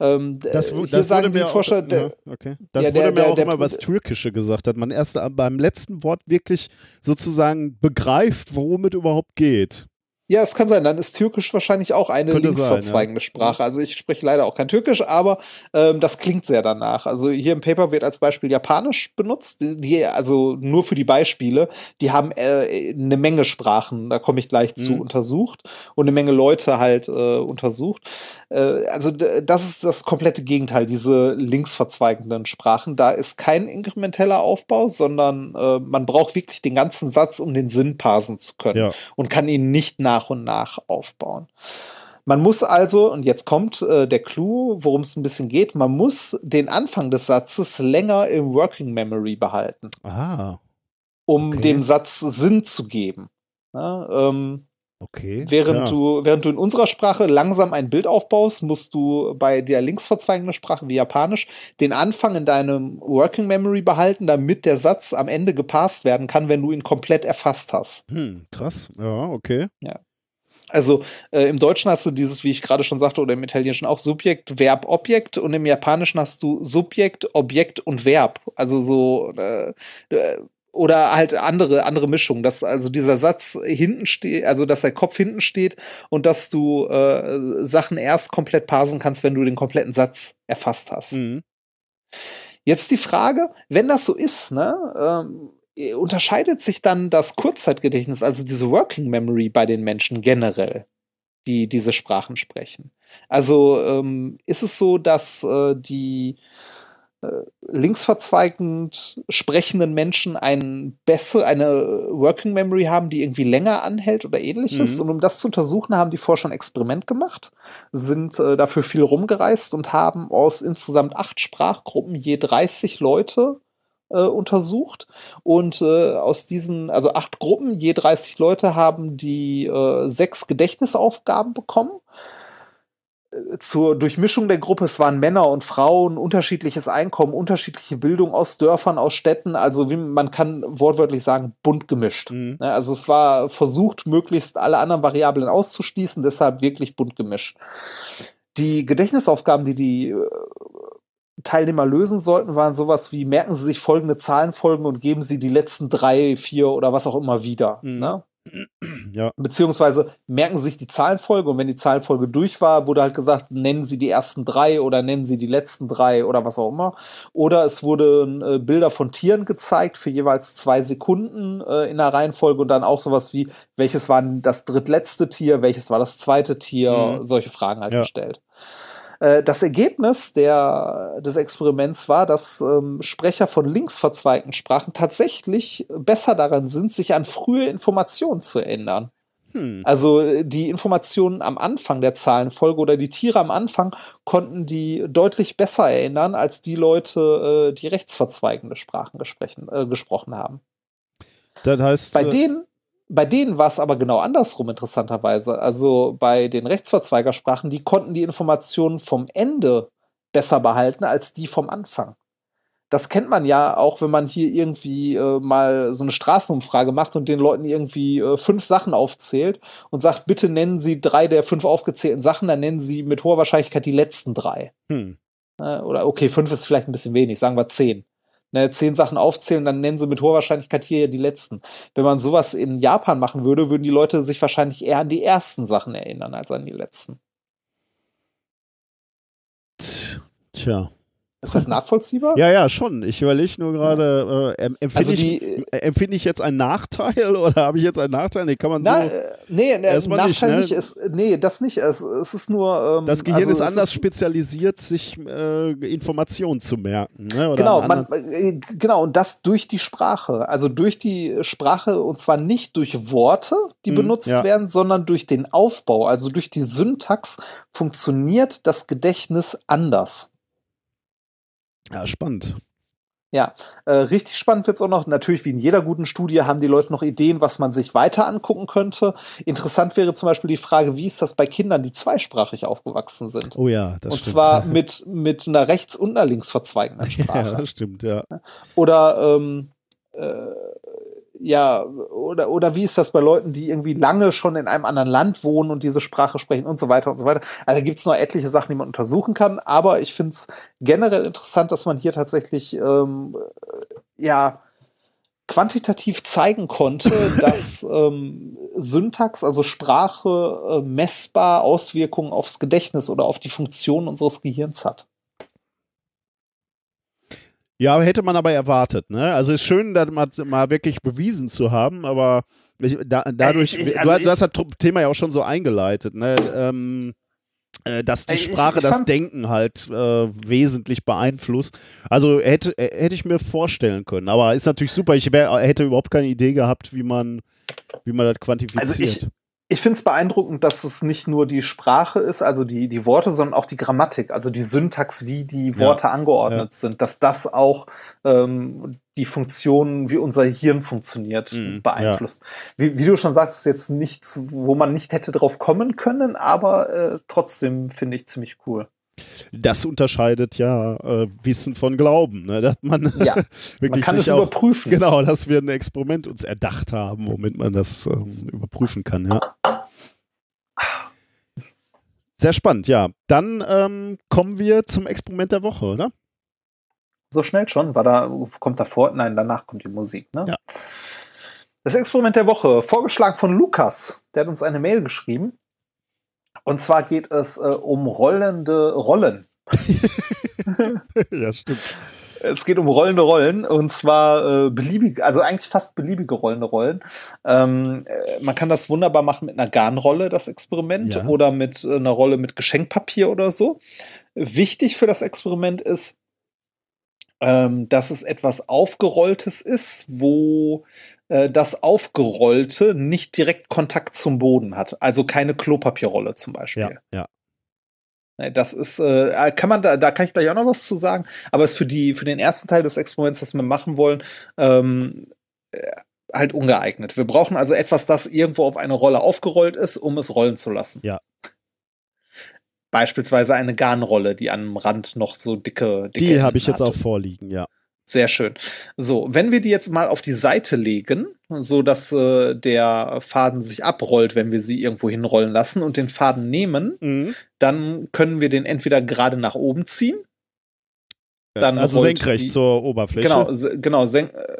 Ähm, Das, äh, hier das sagen wurde die mir Forscher, auch, der, ja, okay. Das Ja, wurde der- mir der- auch der- immer das Türkische gesagt, dass man erst äh, beim letzten Wort wirklich sozusagen begreift, worum es überhaupt geht. Ja, es kann sein. Dann ist Türkisch wahrscheinlich auch eine Könnte sein, linksverzweigende Sprache. Also ich spreche leider auch kein Türkisch, aber ähm, das klingt sehr danach. Also hier im Paper wird als Beispiel Japanisch benutzt. Die, also nur für die Beispiele, die haben äh, eine Menge Sprachen, da komme ich gleich zu, Mhm. untersucht und eine Menge Leute halt äh, untersucht. Äh, also das ist das komplette Gegenteil, diese linksverzweigenden Sprachen. Da ist kein inkrementeller Aufbau, sondern äh, man braucht wirklich den ganzen Satz, um den Sinn parsen zu können Ja. und kann ihn nicht nach und nach aufbauen. Man muss also, und jetzt kommt äh, der Clou, worum es ein bisschen geht, man muss den Anfang des Satzes länger im Working Memory behalten, Ah. um Okay. dem Satz Sinn zu geben. Ja, ähm, Okay. Während, ja. du, während du in unserer Sprache langsam ein Bild aufbaust, musst du bei der linksverzweigenden Sprache wie Japanisch den Anfang in deinem Working Memory behalten, damit der Satz am Ende gepasst werden kann, wenn du ihn komplett erfasst hast. Hm, krass. Ja, okay. Also äh, im Deutschen hast du dieses, wie ich gerade schon sagte, oder im Italienischen auch Subjekt, Verb, Objekt und im Japanischen hast du Subjekt, Objekt und Verb. Also so äh, äh, oder halt andere andere Mischungen, dass also dieser Satz hinten steht, also dass der Kopf hinten steht und dass du äh, Sachen erst komplett parsen kannst, wenn du den kompletten Satz erfasst hast. Mhm. Jetzt die Frage, wenn das so ist, ne, ähm, äh, unterscheidet sich dann das Kurzzeitgedächtnis, also diese Working Memory bei den Menschen generell, die diese Sprachen sprechen? Also ähm, ist es so, dass äh, die äh, linksverzweigend sprechenden Menschen ein besser, eine Working Memory haben, die irgendwie länger anhält oder ähnliches. Mhm. Und um das zu untersuchen, haben die Forscher ein Experiment gemacht, sind äh, dafür viel rumgereist und haben aus insgesamt acht Sprachgruppen je 30 Leute äh, untersucht. Und äh, aus diesen, also acht Gruppen, je 30 Leute, haben die äh, sechs Gedächtnisaufgaben bekommen zur Durchmischung der Gruppe, es waren Männer und Frauen, unterschiedliches Einkommen, unterschiedliche Bildung aus Dörfern, aus Städten, also wie man kann wortwörtlich sagen, bunt gemischt. Mhm. Ne, Also es war versucht, möglichst alle anderen Variablen auszuschließen, deshalb wirklich bunt gemischt. Die Gedächtnisaufgaben, die die äh, Teilnehmer lösen sollten, waren sowas wie, merken Sie sich folgende Zahlenfolgen und geben Sie die letzten drei, vier oder was auch immer wieder. Mhm. Ne? Ja. Beziehungsweise merken Sie sich die Zahlenfolge und wenn die Zahlenfolge durch war, wurde halt gesagt, nennen Sie die ersten drei oder nennen Sie die letzten drei oder was auch immer. Oder es wurden äh, Bilder von Tieren gezeigt für jeweils zwei Sekunden äh, in der Reihenfolge und dann auch sowas wie, welches war das drittletzte Tier, welches war das zweite Tier, Mhm. solche Fragen halt Ja. gestellt. Äh, Das Ergebnis der, des Experiments war, dass ähm, Sprecher von linksverzweigten Sprachen tatsächlich besser daran sind, sich an frühe Informationen zu erinnern. Hm. Also äh, die Informationen am Anfang der Zahlenfolge oder die Tiere am Anfang konnten die deutlich besser erinnern als die Leute, äh, die rechtsverzweigende Sprachen gesprochen, äh, gesprochen haben. Das heißt, Bei äh, denen, bei denen war es aber genau andersrum, interessanterweise. Also bei den Rechtsverzweigersprachen, die konnten die Informationen vom Ende besser behalten als die vom Anfang. Das kennt man ja auch, wenn man hier irgendwie äh, mal so eine Straßenumfrage macht und den Leuten irgendwie äh, fünf Sachen aufzählt und sagt, bitte nennen Sie drei der fünf aufgezählten Sachen, dann nennen Sie mit hoher Wahrscheinlichkeit die letzten drei. hm. Äh, oder okay, fünf ist vielleicht ein bisschen wenig, sagen wir zehn. Ne, zehn Sachen aufzählen, dann nennen sie mit hoher Wahrscheinlichkeit hier die letzten. Wenn man sowas in Japan machen würde, würden die Leute sich wahrscheinlich eher an die ersten Sachen erinnern als an die letzten. Tja. Ist das nachvollziehbar? Ja, ja, schon. Ich überlege nur gerade, äh, em- empfinde Also ich, äh, empfinde ich jetzt einen Nachteil oder habe ich jetzt einen Nachteil? Nee, kann man Na, so. äh, nee, nee, nicht, Nachteil ne? nicht, ist, nee, das nicht. Es, es ist nur. Ähm, Das Gehirn also ist anders spezialisiert, sich äh, Informationen zu merken. Ne? Genau, man, anderen- äh, genau, und das durch die Sprache. Also durch die Sprache, und zwar nicht durch Worte, die Hm, benutzt ja. werden, sondern durch den Aufbau, also durch die Syntax, funktioniert das Gedächtnis anders. Ja, spannend. Ja, äh, richtig spannend wird's auch noch. Natürlich, wie in jeder guten Studie, haben die Leute noch Ideen, was man sich weiter angucken könnte. Interessant wäre zum Beispiel die Frage, wie ist das bei Kindern, die zweisprachig aufgewachsen sind? Oh ja, das und stimmt. zwar mit, mit einer rechts- und einer linksverzweigenden Sprache. ja, das stimmt, ja. Oder ähm, äh, ja, oder, oder wie ist das bei Leuten, die irgendwie lange schon in einem anderen Land wohnen und diese Sprache sprechen und so weiter und so weiter. Also da gibt es noch etliche Sachen, die man untersuchen kann, aber ich finde es generell interessant, dass man hier tatsächlich ähm, äh, ja quantitativ zeigen konnte, dass ähm, Syntax, also Sprache, äh, messbar Auswirkungen aufs Gedächtnis oder auf die Funktion unseres Gehirns hat. Ja, hätte man aber erwartet, ne? Also ist schön, das mal, mal wirklich bewiesen zu haben, aber ich, da, dadurch, Ich- ich- du, also du hast das Thema ja auch schon so eingeleitet, ne? Ähm, äh, dass die Ich- ich- Sprache ich das Denken halt äh, wesentlich beeinflusst. Also hätte, äh, hätte ich mir vorstellen können, aber ist natürlich super. Ich wär, hätte überhaupt keine Idee gehabt, wie man, wie man das quantifiziert. Also ich, finde es beeindruckend, dass es nicht nur die Sprache ist, also die, die Worte, sondern auch die Grammatik, also die Syntax, wie die Ja, Worte angeordnet sind, dass das auch ähm, die Funktion, wie unser Hirn funktioniert, Mhm, beeinflusst. Wie, wie du schon sagst, ist jetzt nichts, wo man nicht hätte drauf kommen können, aber äh, trotzdem finde ich ziemlich cool. Das unterscheidet ja äh, Wissen von Glauben, ne? dass man Ja, Man wirklich kann es sich auch, überprüfen. genau, dass wir ein Experiment uns erdacht haben, womit man das ähm, überprüfen kann. Ja. Sehr spannend, ja. Dann ähm, kommen wir zum Experiment der Woche, oder? So schnell schon? War da, kommt davor? Nein, danach kommt die Musik, ne? Ja. Das Experiment der Woche, vorgeschlagen von Lukas. Der hat uns eine Mail geschrieben. Und zwar geht es äh, um rollende Rollen. ja, stimmt. Es geht um rollende Rollen und zwar äh, beliebig, also eigentlich fast beliebige rollende Rollen. Ähm, äh, man kann das wunderbar machen mit einer Garnrolle, das Experiment, Ja. oder mit äh, einer Rolle mit Geschenkpapier oder so. Wichtig für das Experiment ist, ähm, dass es etwas Aufgerolltes ist, wo äh, das Aufgerollte nicht direkt Kontakt zum Boden hat. Also keine Klopapierrolle zum Beispiel. Ja, ja. Ne, Das ist, äh, kann man da, da kann ich gleich auch noch was zu sagen, aber ist für die, für den ersten Teil des Experiments, das wir machen wollen, ähm, äh, halt ungeeignet. Wir brauchen also etwas, das irgendwo auf eine Rolle aufgerollt ist, um es rollen zu lassen. Ja. Beispielsweise eine Garnrolle, die am Rand noch so dicke, dicke Die habe ich jetzt hat. auch vorliegen, ja. Sehr schön. So, wenn wir die jetzt mal auf die Seite legen, so dass äh, der Faden sich abrollt, wenn wir sie irgendwo hinrollen lassen und den Faden nehmen, Mhm. dann können wir den entweder gerade nach oben ziehen. Dann also senkrecht die- zur Oberfläche. Genau, genau, sen äh,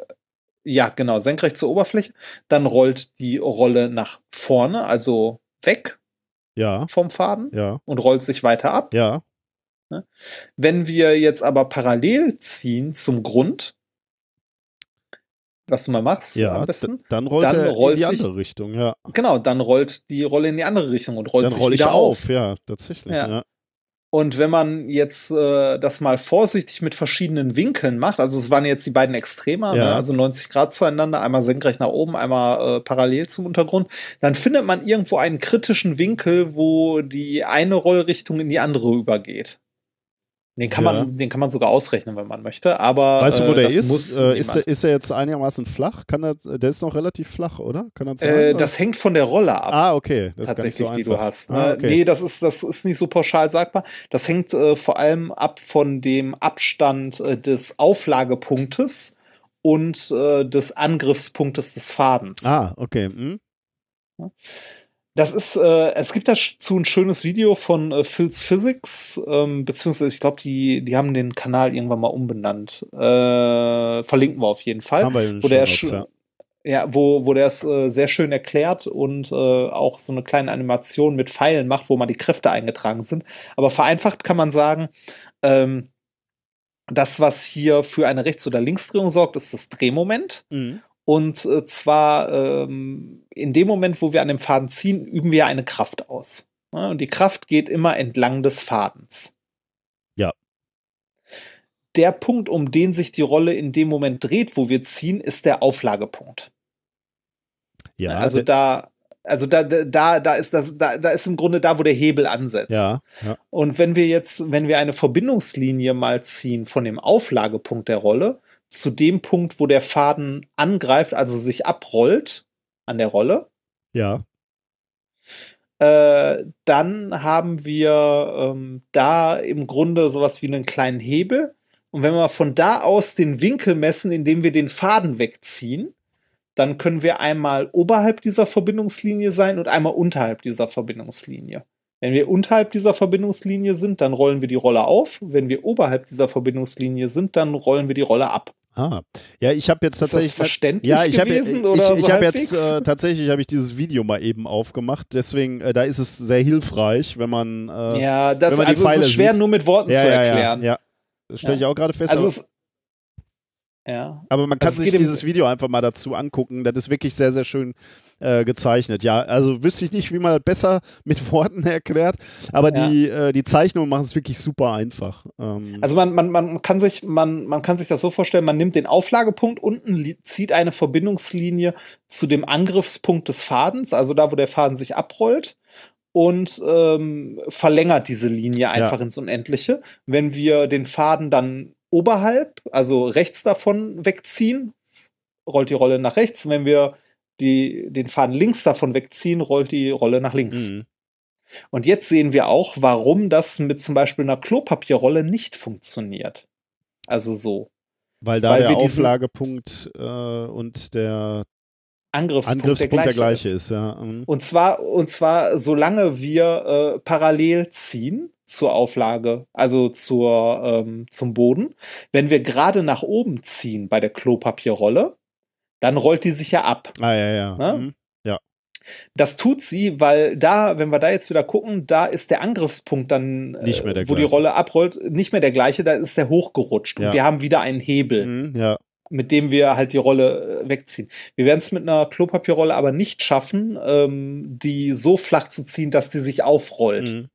ja, genau, senkrecht zur Oberfläche. Dann rollt die Rolle nach vorne, also weg Ja, vom Faden ja, und rollt sich weiter ab. ja. Wenn wir jetzt aber parallel ziehen zum Grund, was du mal machst Ja, am besten, dann rollt Dann rollt in die sich- andere Richtung, ja. genau, dann rollt die Rolle in die andere Richtung und rollt Dann sich rolle ich wieder auf. auf. ja, tatsächlich. Ja. Und wenn man jetzt äh, das mal vorsichtig mit verschiedenen Winkeln macht, also es waren jetzt die beiden Extremer, Ja. ne, also 90 Grad zueinander, einmal senkrecht nach oben, einmal äh, parallel zum Untergrund, dann findet man irgendwo einen kritischen Winkel, wo die eine Rollrichtung in die andere übergeht. Den kann, Ja. man, den kann man sogar ausrechnen, wenn man möchte, aber Weißt du, wo äh, der das ist? Äh, ist, der, ist er jetzt einigermaßen flach? Kann er, der ist noch relativ flach, oder? Kann das sein? äh, das hängt von der Rolle ab. ah, okay. Das ist gar nicht tatsächlich, so die du hast. Ne? Ah, okay. Nee, das ist, das ist nicht so pauschal sagbar. Das hängt äh, vor allem ab von dem Abstand äh, des Auflagepunktes und äh, des Angriffspunktes des Fadens. ah, okay. Hm? Das ist, äh, es gibt dazu ein schönes Video von äh, Phil's Physics, ähm, beziehungsweise ich glaube, die, die haben den Kanal irgendwann mal umbenannt. Äh, verlinken wir auf jeden Fall. Haben wir wo der sch- ja. ja, wo, wo der es äh, sehr schön erklärt und äh, auch so eine kleine Animation mit Pfeilen macht, wo mal die Kräfte eingetragen sind. Aber vereinfacht kann man sagen, ähm, das, was hier für eine Rechts- oder Linksdrehung sorgt, ist das Drehmoment. Mhm. Und äh, zwar ähm, in dem Moment, wo wir an dem Faden ziehen, üben wir eine Kraft aus. Ja, und die Kraft geht immer entlang des Fadens. Ja. Der Punkt, um den sich die Rolle in dem Moment dreht, wo wir ziehen, ist der Auflagepunkt. Ja, also da, also da, da, da ist das, da, da ist im Grunde da, wo der Hebel ansetzt. ja, ja. Und wenn wir jetzt, wenn wir eine Verbindungslinie mal ziehen von dem Auflagepunkt der Rolle zu dem Punkt, wo der Faden angreift, also sich abrollt an der Rolle, ja. äh, dann haben wir ähm, da im Grunde sowas wie einen kleinen Hebel. Und wenn wir von da aus den Winkel messen, indem wir den Faden wegziehen, dann können wir einmal oberhalb dieser Verbindungslinie sein und einmal unterhalb dieser Verbindungslinie. Wenn wir unterhalb dieser Verbindungslinie sind, dann rollen wir die Rolle auf. Wenn wir oberhalb dieser Verbindungslinie sind, dann rollen wir die Rolle ab. Ah. Ja, ich habe jetzt Ist das tatsächlich. verständlich ja, ich habe ich, ich so habe halbwegs? jetzt äh, tatsächlich habe ich dieses Video mal eben aufgemacht. Deswegen, äh, da ist es sehr hilfreich, wenn man äh, ja, das wenn man die also es Pfeile ist schwer sieht. nur mit Worten ja, zu ja, erklären. Ja, ja. Das stelle ich auch gerade fest. Also es, ja. aber man kann also sich dieses Video einfach mal dazu angucken. Das ist wirklich sehr, sehr schön äh, gezeichnet. Ja, also wüsste ich nicht, wie man das besser mit Worten erklärt, aber Ja. die, äh, die Zeichnungen machen es wirklich super einfach. Ähm, Also man, man, man, kann sich, man, man kann sich das so vorstellen, man nimmt den Auflagepunkt unten, zieht eine Verbindungslinie zu dem Angriffspunkt des Fadens, also da, wo der Faden sich abrollt, und ähm, verlängert diese Linie einfach ins Unendliche. Wenn wir den Faden dann oberhalb, also rechts davon wegziehen, rollt die Rolle nach rechts. Wenn wir die, den Faden links davon wegziehen, rollt die Rolle nach links. Mhm. Und jetzt sehen wir auch, warum das mit zum Beispiel einer Klopapierrolle nicht funktioniert. Also so. Weil da Weil der Auflagepunkt äh, und der Angriffspunkt, Angriffspunkt der der gleiche, gleiche ist. ist, ja. Mhm. Und zwar, und zwar, solange wir äh, parallel ziehen zur Auflage, also zur, ähm, zum Boden. Wenn wir gerade nach oben ziehen bei der Klopapierrolle, dann rollt die sich ja ab. Ah, ja, ja. Ne? Mhm. Das tut sie, weil da, wenn wir da jetzt wieder gucken, da ist der Angriffspunkt dann, äh, wo die gleiche. Rolle abrollt, nicht mehr der gleiche, da ist der hochgerutscht. Ja. Und wir haben wieder einen Hebel, Mhm, ja. Mit dem wir halt die Rolle äh, wegziehen. Wir werden es mit einer Klopapierrolle aber nicht schaffen, ähm, die so flach zu ziehen, dass die sich aufrollt. Mhm.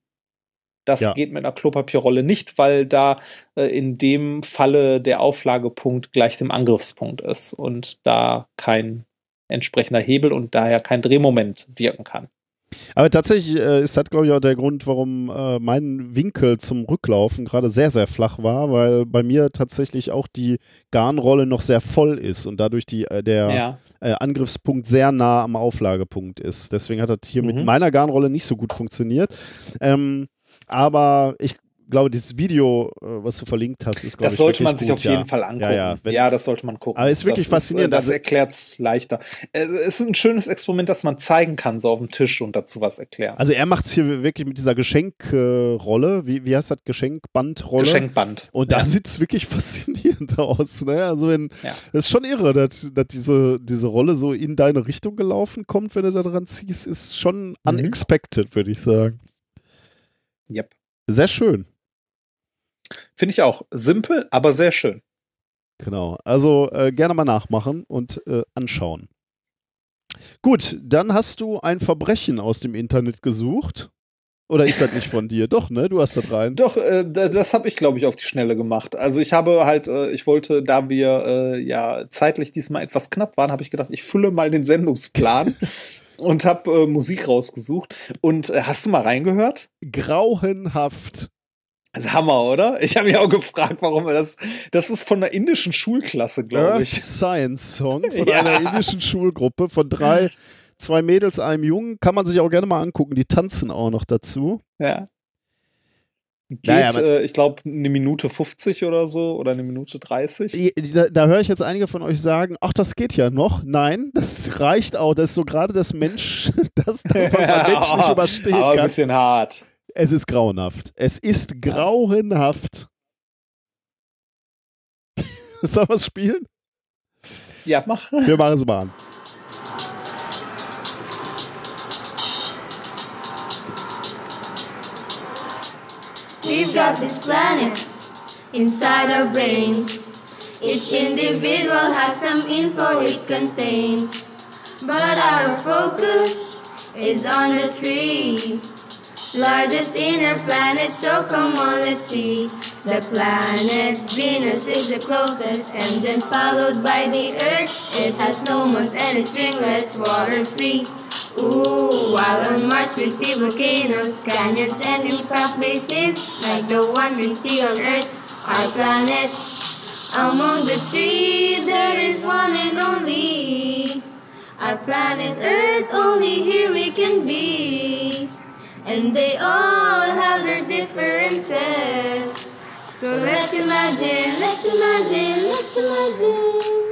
Das Ja. geht mit einer Klopapierrolle nicht, weil da äh, in dem Falle der Auflagepunkt gleich dem Angriffspunkt ist und da kein entsprechender Hebel und daher kein Drehmoment wirken kann. Aber tatsächlich äh, ist das, glaube ich, auch der Grund, warum äh, mein Winkel zum Rücklaufen gerade sehr, sehr flach war, weil bei mir tatsächlich auch die Garnrolle noch sehr voll ist und dadurch die, äh, der Ja. äh, Angriffspunkt sehr nah am Auflagepunkt ist. Deswegen hat das hier mit Mhm. meiner Garnrolle nicht so gut funktioniert. Ähm, aber ich glaube, dieses Video, äh, was du verlinkt hast, ist, glaube Das ich, sollte wirklich man sich gut, auf jeden ja. Fall angucken. Ja, Ja, ja, wenn- das sollte man gucken. Aber ist wirklich das faszinierend. das Also- erklärt es leichter. Äh, Es ist ein schönes Experiment, das man zeigen kann, so auf dem Tisch und dazu was erklären. Also er macht es hier wirklich mit dieser Geschenkrolle, wie, wie heißt das, Geschenkbandrolle? Geschenkband. Und da ja. sieht es wirklich faszinierend aus. Ne? Also wenn, Ja. das ist schon irre, dass, dass diese, diese Rolle so in deine Richtung gelaufen kommt, wenn du da dran ziehst, ist schon Mhm. unexpected, würde ich sagen. Yep. Sehr schön. Finde ich auch. Simpel, aber sehr schön. Genau. Also äh, gerne mal nachmachen und äh, anschauen. Gut, dann hast du ein Verbrechen aus dem Internet gesucht. Oder ist das nicht von dir? Doch, ne? Du hast das rein. Doch, äh, da- das habe ich, glaube ich, auf die Schnelle gemacht. Also ich habe halt, äh, ich wollte, da wir äh, ja zeitlich diesmal etwas knapp waren, habe ich gedacht, ich fülle mal den Sendungsplan und habe äh, Musik rausgesucht. Und äh, hast du mal reingehört? Grauenhaft. Das ist Hammer, oder? Ich habe mich auch gefragt, warum er das. Das ist von einer indischen Schulklasse, glaube ich. Science Song von Ja. einer indischen Schulgruppe von drei, zwei Mädels, einem Jungen. Kann man sich auch gerne mal angucken. Die tanzen auch noch dazu. Ja. Geht, Naja, äh, ich glaube, eine Minute 50 oder so oder eine Minute 30. Da, da höre ich jetzt einige von euch sagen, ach, das geht ja noch. Nein, das reicht auch. Das ist so gerade das Mensch, das, das was man menschlich überstehen Aber ein kann. bisschen hart. Es ist grauenhaft. Es ist grauenhaft. Sollen wir es spielen? Ja, mach. Wir machen es mal an. We've got these planets inside our brains. Each individual has some info it contains. But our focus is on the tree. Largest inner planet, so come on, let's see. The planet Venus is the closest, and then followed by the Earth. It has no moons and it's ringless, water free. Ooh, while on Mars we see volcanoes, canyons, and impact bases like the one we see on Earth, our planet. Among the three, there is one and only. Our planet Earth, only here we can be. And they all have their differences. So let's imagine, let's imagine, let's imagine.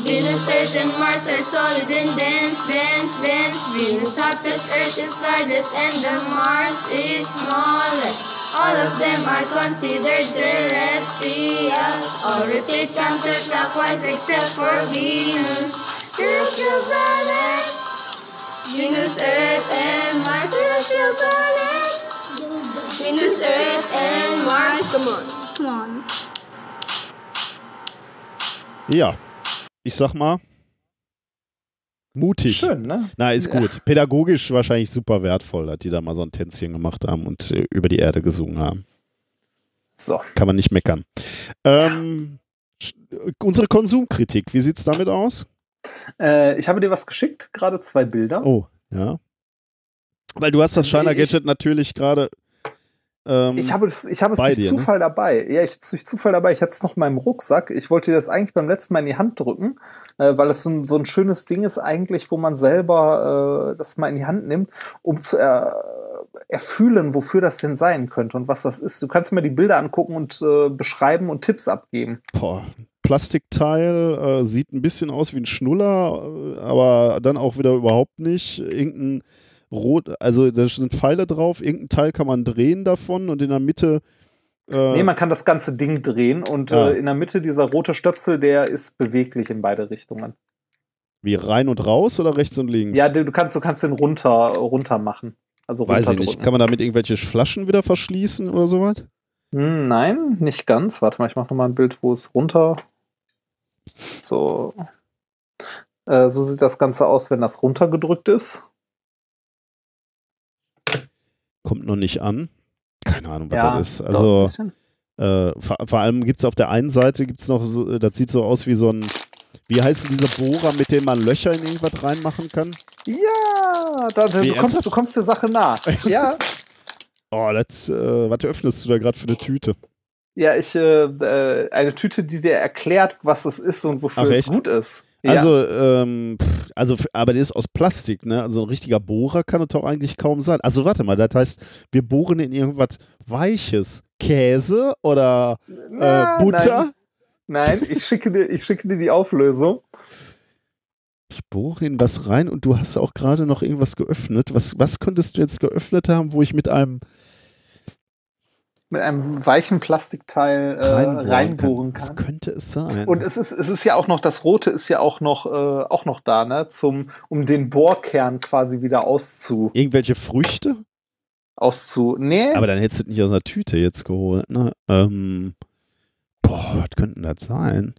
Venus, Earth, and Mars are solid and dense, dense, dense. Venus hottest, Earth is largest, and the Mars is smallest. All of them are considered terrestrial. All rotate counterclockwise except for Venus. Terrestrial planets. Venus, Earth, and Mars. Planets. Venus, Earth, and Mars. Come on, come on. Ja, ich sag mal, mutig. Schön, ne? Na, ist Ja. gut. Pädagogisch wahrscheinlich super wertvoll, dass die da mal so ein Tänzchen gemacht haben und äh, über die Erde gesungen haben. So. Kann man nicht meckern. Ähm, sch- unsere Konsumkritik, wie sieht's damit aus? Äh, ich habe dir was geschickt, gerade zwei Bilder. Oh, ja. Weil du hast das Shiner Gadget natürlich gerade Ähm, Ich habe es, ich habe es durch dir, ne? Zufall dabei. Ja, ich habe es durch Zufall dabei. Ich hatte es noch in meinem Rucksack. Ich wollte dir das eigentlich beim letzten Mal in die Hand drücken, äh, weil es so ein, so ein schönes Ding ist eigentlich, wo man selber äh, das mal in die Hand nimmt, um zu er, erfühlen, wofür das denn sein könnte und was das ist. Du kannst mir die Bilder angucken und äh, beschreiben und Tipps abgeben. boah, Plastikteil, äh, sieht ein bisschen aus wie ein Schnuller, äh, aber dann auch wieder überhaupt nicht. Irgendein rot, also da sind Pfeile drauf, irgendein Teil kann man drehen davon und in der Mitte äh, Nee, man kann das ganze Ding drehen und Ah. äh, in der Mitte dieser rote Stöpsel, der ist beweglich in beide Richtungen. wie rein und raus oder rechts und links? Ja, du, du kannst, du kannst den runter, runter machen. Also Weiß ich nicht. Kann man damit irgendwelche Flaschen wieder verschließen oder sowas? Hm, Nein, nicht ganz. Warte mal, ich mache nochmal ein Bild, wo es runter. So. Äh, so sieht das Ganze aus, wenn das runtergedrückt ist. Kommt noch nicht an. Keine Ahnung, was Ja, das ist. Also äh, vor, vor allem gibt es auf der einen Seite gibt's noch so, das sieht so aus wie so ein, wie heißen diese Bohrer, mit denen man Löcher in irgendwas reinmachen kann? Ja, da, du, kommst, du kommst der Sache nah. ja, Oh, das, äh, was öffnest du da gerade für eine Tüte? Ja, ich äh, äh, eine Tüte, die dir erklärt, was es ist und wofür Ach, es gut ist. Also, ähm, pff, also, aber der ist aus Plastik, ne? Also ein richtiger Bohrer kann es doch eigentlich kaum sein. Also warte mal, das heißt, wir bohren in irgendwas Weiches. Käse oder Na, äh, Butter? Nein, nein ich, schicke dir, ich schicke dir die Auflösung. Ich bohre in was rein und du hast auch gerade noch irgendwas geöffnet. Was, was könntest du jetzt geöffnet haben, wo ich mit einem Mit einem weichen Plastikteil äh, reinbohren, reinbohren kann? kann. Was könnte es sein? Und es ist, es ist ja auch noch, das Rote ist ja auch noch, äh, auch noch da, ne? Zum, um den Bohrkern quasi wieder auszu, Irgendwelche Früchte? auszu. Nee, Aber dann hättest du es nicht aus einer Tüte jetzt geholt, ne? Ähm, boah, was könnte das sein?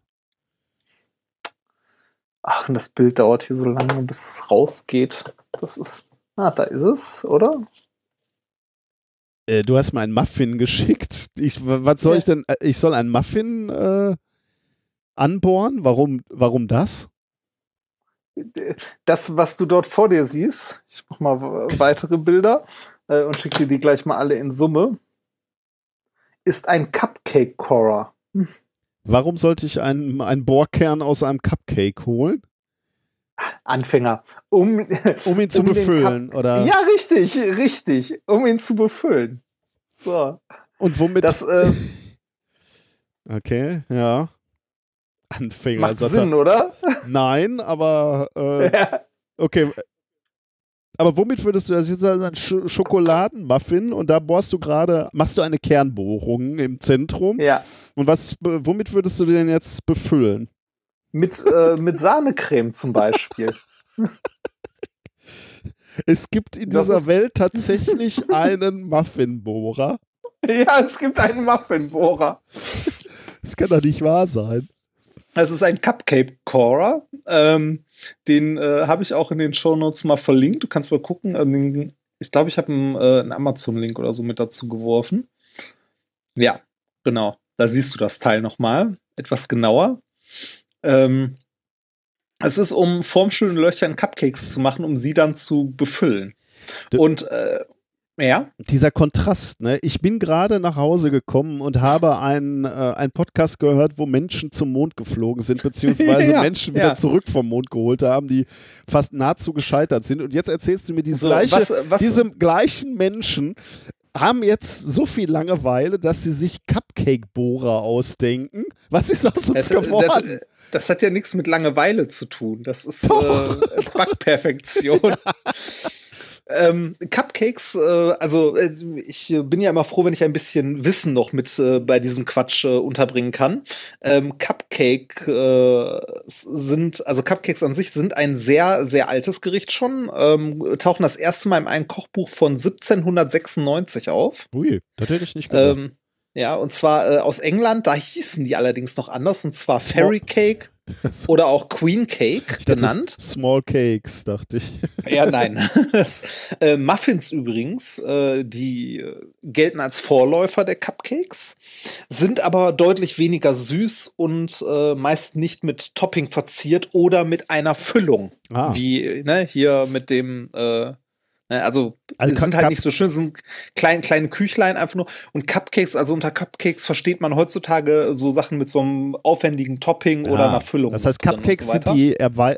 ach, und das Bild dauert hier so lange, bis es rausgeht. Das ist. Ah, da ist es, oder? Äh, du hast mir einen Muffin geschickt. Ich, was soll Ja. ich denn? äh, Ich soll einen Muffin äh, anbohren? Warum, warum das? Das, was du dort vor dir siehst, ich mach mal weitere Bilder äh, und schicke dir die gleich mal alle in Summe, ist ein Cupcake-Corer. Warum sollte ich einen, einen Bohrkern aus einem Cupcake holen? Anfänger. Um, Um ihn zu Um befüllen, oder? ja, richtig, richtig. Um ihn zu befüllen. So. Und womit? Das äh, okay, ja. Anfänger. macht er. Sinn, oder? Nein, aber äh, okay. Aber womit würdest du das jetzt also ein Sch Schokoladenmuffin und da bohrst du gerade, machst du eine Kernbohrung im Zentrum ja. und was, womit würdest du den jetzt befüllen? Mit, äh, mit Sahnecreme zum Beispiel. Es gibt in Das dieser Welt tatsächlich einen Muffinbohrer. ja, es gibt einen Muffinbohrer. Das kann doch nicht wahr sein. Es ist ein Cupcake-Corer. Ähm, den äh, habe ich auch in den Shownotes mal verlinkt. Du kannst mal gucken. Äh, den, ich glaube, ich habe einen, äh, einen Amazon-Link oder so mit dazu geworfen. Ja, genau. Da siehst du das Teil nochmal. Etwas genauer. Ähm, es ist, um formschöne Löcher in Cupcakes zu machen, um sie dann zu befüllen. Und äh, ja, Dieser Kontrast, ne? Ich bin gerade nach Hause gekommen und habe einen, äh, einen Podcast gehört, wo Menschen zum Mond geflogen sind, beziehungsweise Ja, Menschen wieder ja. zurück vom Mond geholt haben, die fast nahezu gescheitert sind. Und jetzt erzählst du mir die So, gleiche, was- was- diese gleichen Menschen haben jetzt so viel Langeweile, dass sie sich Cupcake-Bohrer ausdenken. Was ist aus uns Das, geworden? das, das hat ja nichts mit Langeweile zu tun. Das ist Doch. äh, Backperfektion. Ähm, Cupcakes, äh, also äh, ich äh, bin ja immer froh, wenn ich ein bisschen Wissen noch mit äh, bei diesem Quatsch äh, unterbringen kann. Ähm, Cupcake äh, sind, also Cupcakes an sich sind ein sehr, sehr altes Gericht schon, ähm, tauchen das erste Mal in einem Kochbuch von 1796 auf. Ui, das hätte ich nicht gedacht. Ähm, ja, und zwar äh, aus England, da hießen die allerdings noch anders, und zwar Fairy Cake oder auch Queen Cake ich genannt. Small Cakes, dachte ich. Ja, nein. Das, äh, Muffins übrigens, äh, die äh, gelten als Vorläufer der Cupcakes, sind aber deutlich weniger süß und äh, meist nicht mit Topping verziert oder mit einer Füllung. Ah. Wie ne, hier mit dem, äh, Also, Also die sind halt nicht so schön, sind klein, kleine Küchlein einfach nur. Und Cupcakes, also unter Cupcakes versteht man heutzutage so Sachen mit so einem aufwendigen Topping oder Ah, einer Füllung. Das heißt, Cupcakes so sind die, Erwei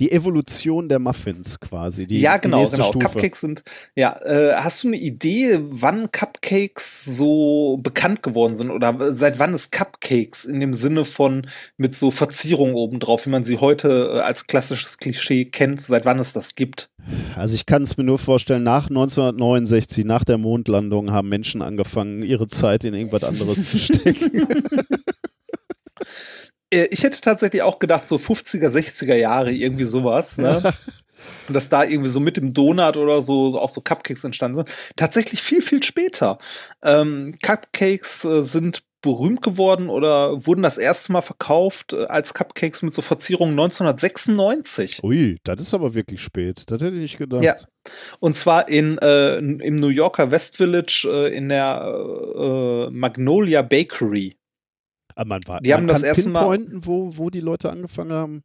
die Evolution der Muffins quasi. Die, ja, die genau, nächste genau. Stufe. Cupcakes sind, ja, äh, hast du eine Idee, wann Cupcakes so bekannt geworden sind oder seit wann es Cupcakes in dem Sinne von mit so Verzierung obendrauf, wie man sie heute äh, als klassisches Klischee kennt, seit wann es das gibt? Also ich kann es mir nur vorstellen, nach 1969, nach der Mondlandung, haben Menschen angefangen, ihre Zeit in irgendwas anderes zu stecken. Äh, Ich hätte tatsächlich auch gedacht, so 50er, 60er Jahre, irgendwie sowas, ne? Und dass da irgendwie so mit dem Donut oder so auch so Cupcakes entstanden sind. Tatsächlich viel, viel später. Ähm, Cupcakes äh, sind berühmt geworden oder wurden das erste Mal verkauft äh, als Cupcakes mit so Verzierungen 1996. Ui, das ist aber wirklich spät. Das hätte ich gedacht. Ja. Und zwar in, äh, im New Yorker West Village äh, in der äh, Magnolia Bakery. Aber man war, Die man haben das erste Mal- wo, wo die Leute angefangen haben.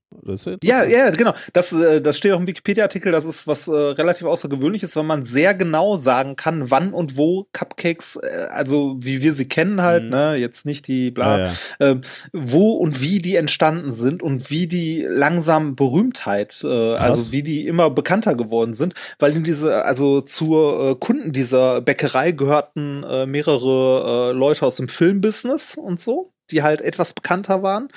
Ja, Ja, genau. Das, äh, das steht auch im Wikipedia-Artikel. Das ist was äh, relativ außergewöhnliches, weil man sehr genau sagen kann, wann und wo Cupcakes, äh, also wie wir sie kennen halt, Mhm. ne, jetzt nicht die bla, Ja, ja. ähm, wo und wie die entstanden sind und wie die langsam Berühmtheit, äh, also wie die immer bekannter geworden sind, weil in diese, also zur äh, Kunden dieser Bäckerei gehörten äh, mehrere äh, Leute aus dem Filmbusiness und so, die halt etwas bekannter waren.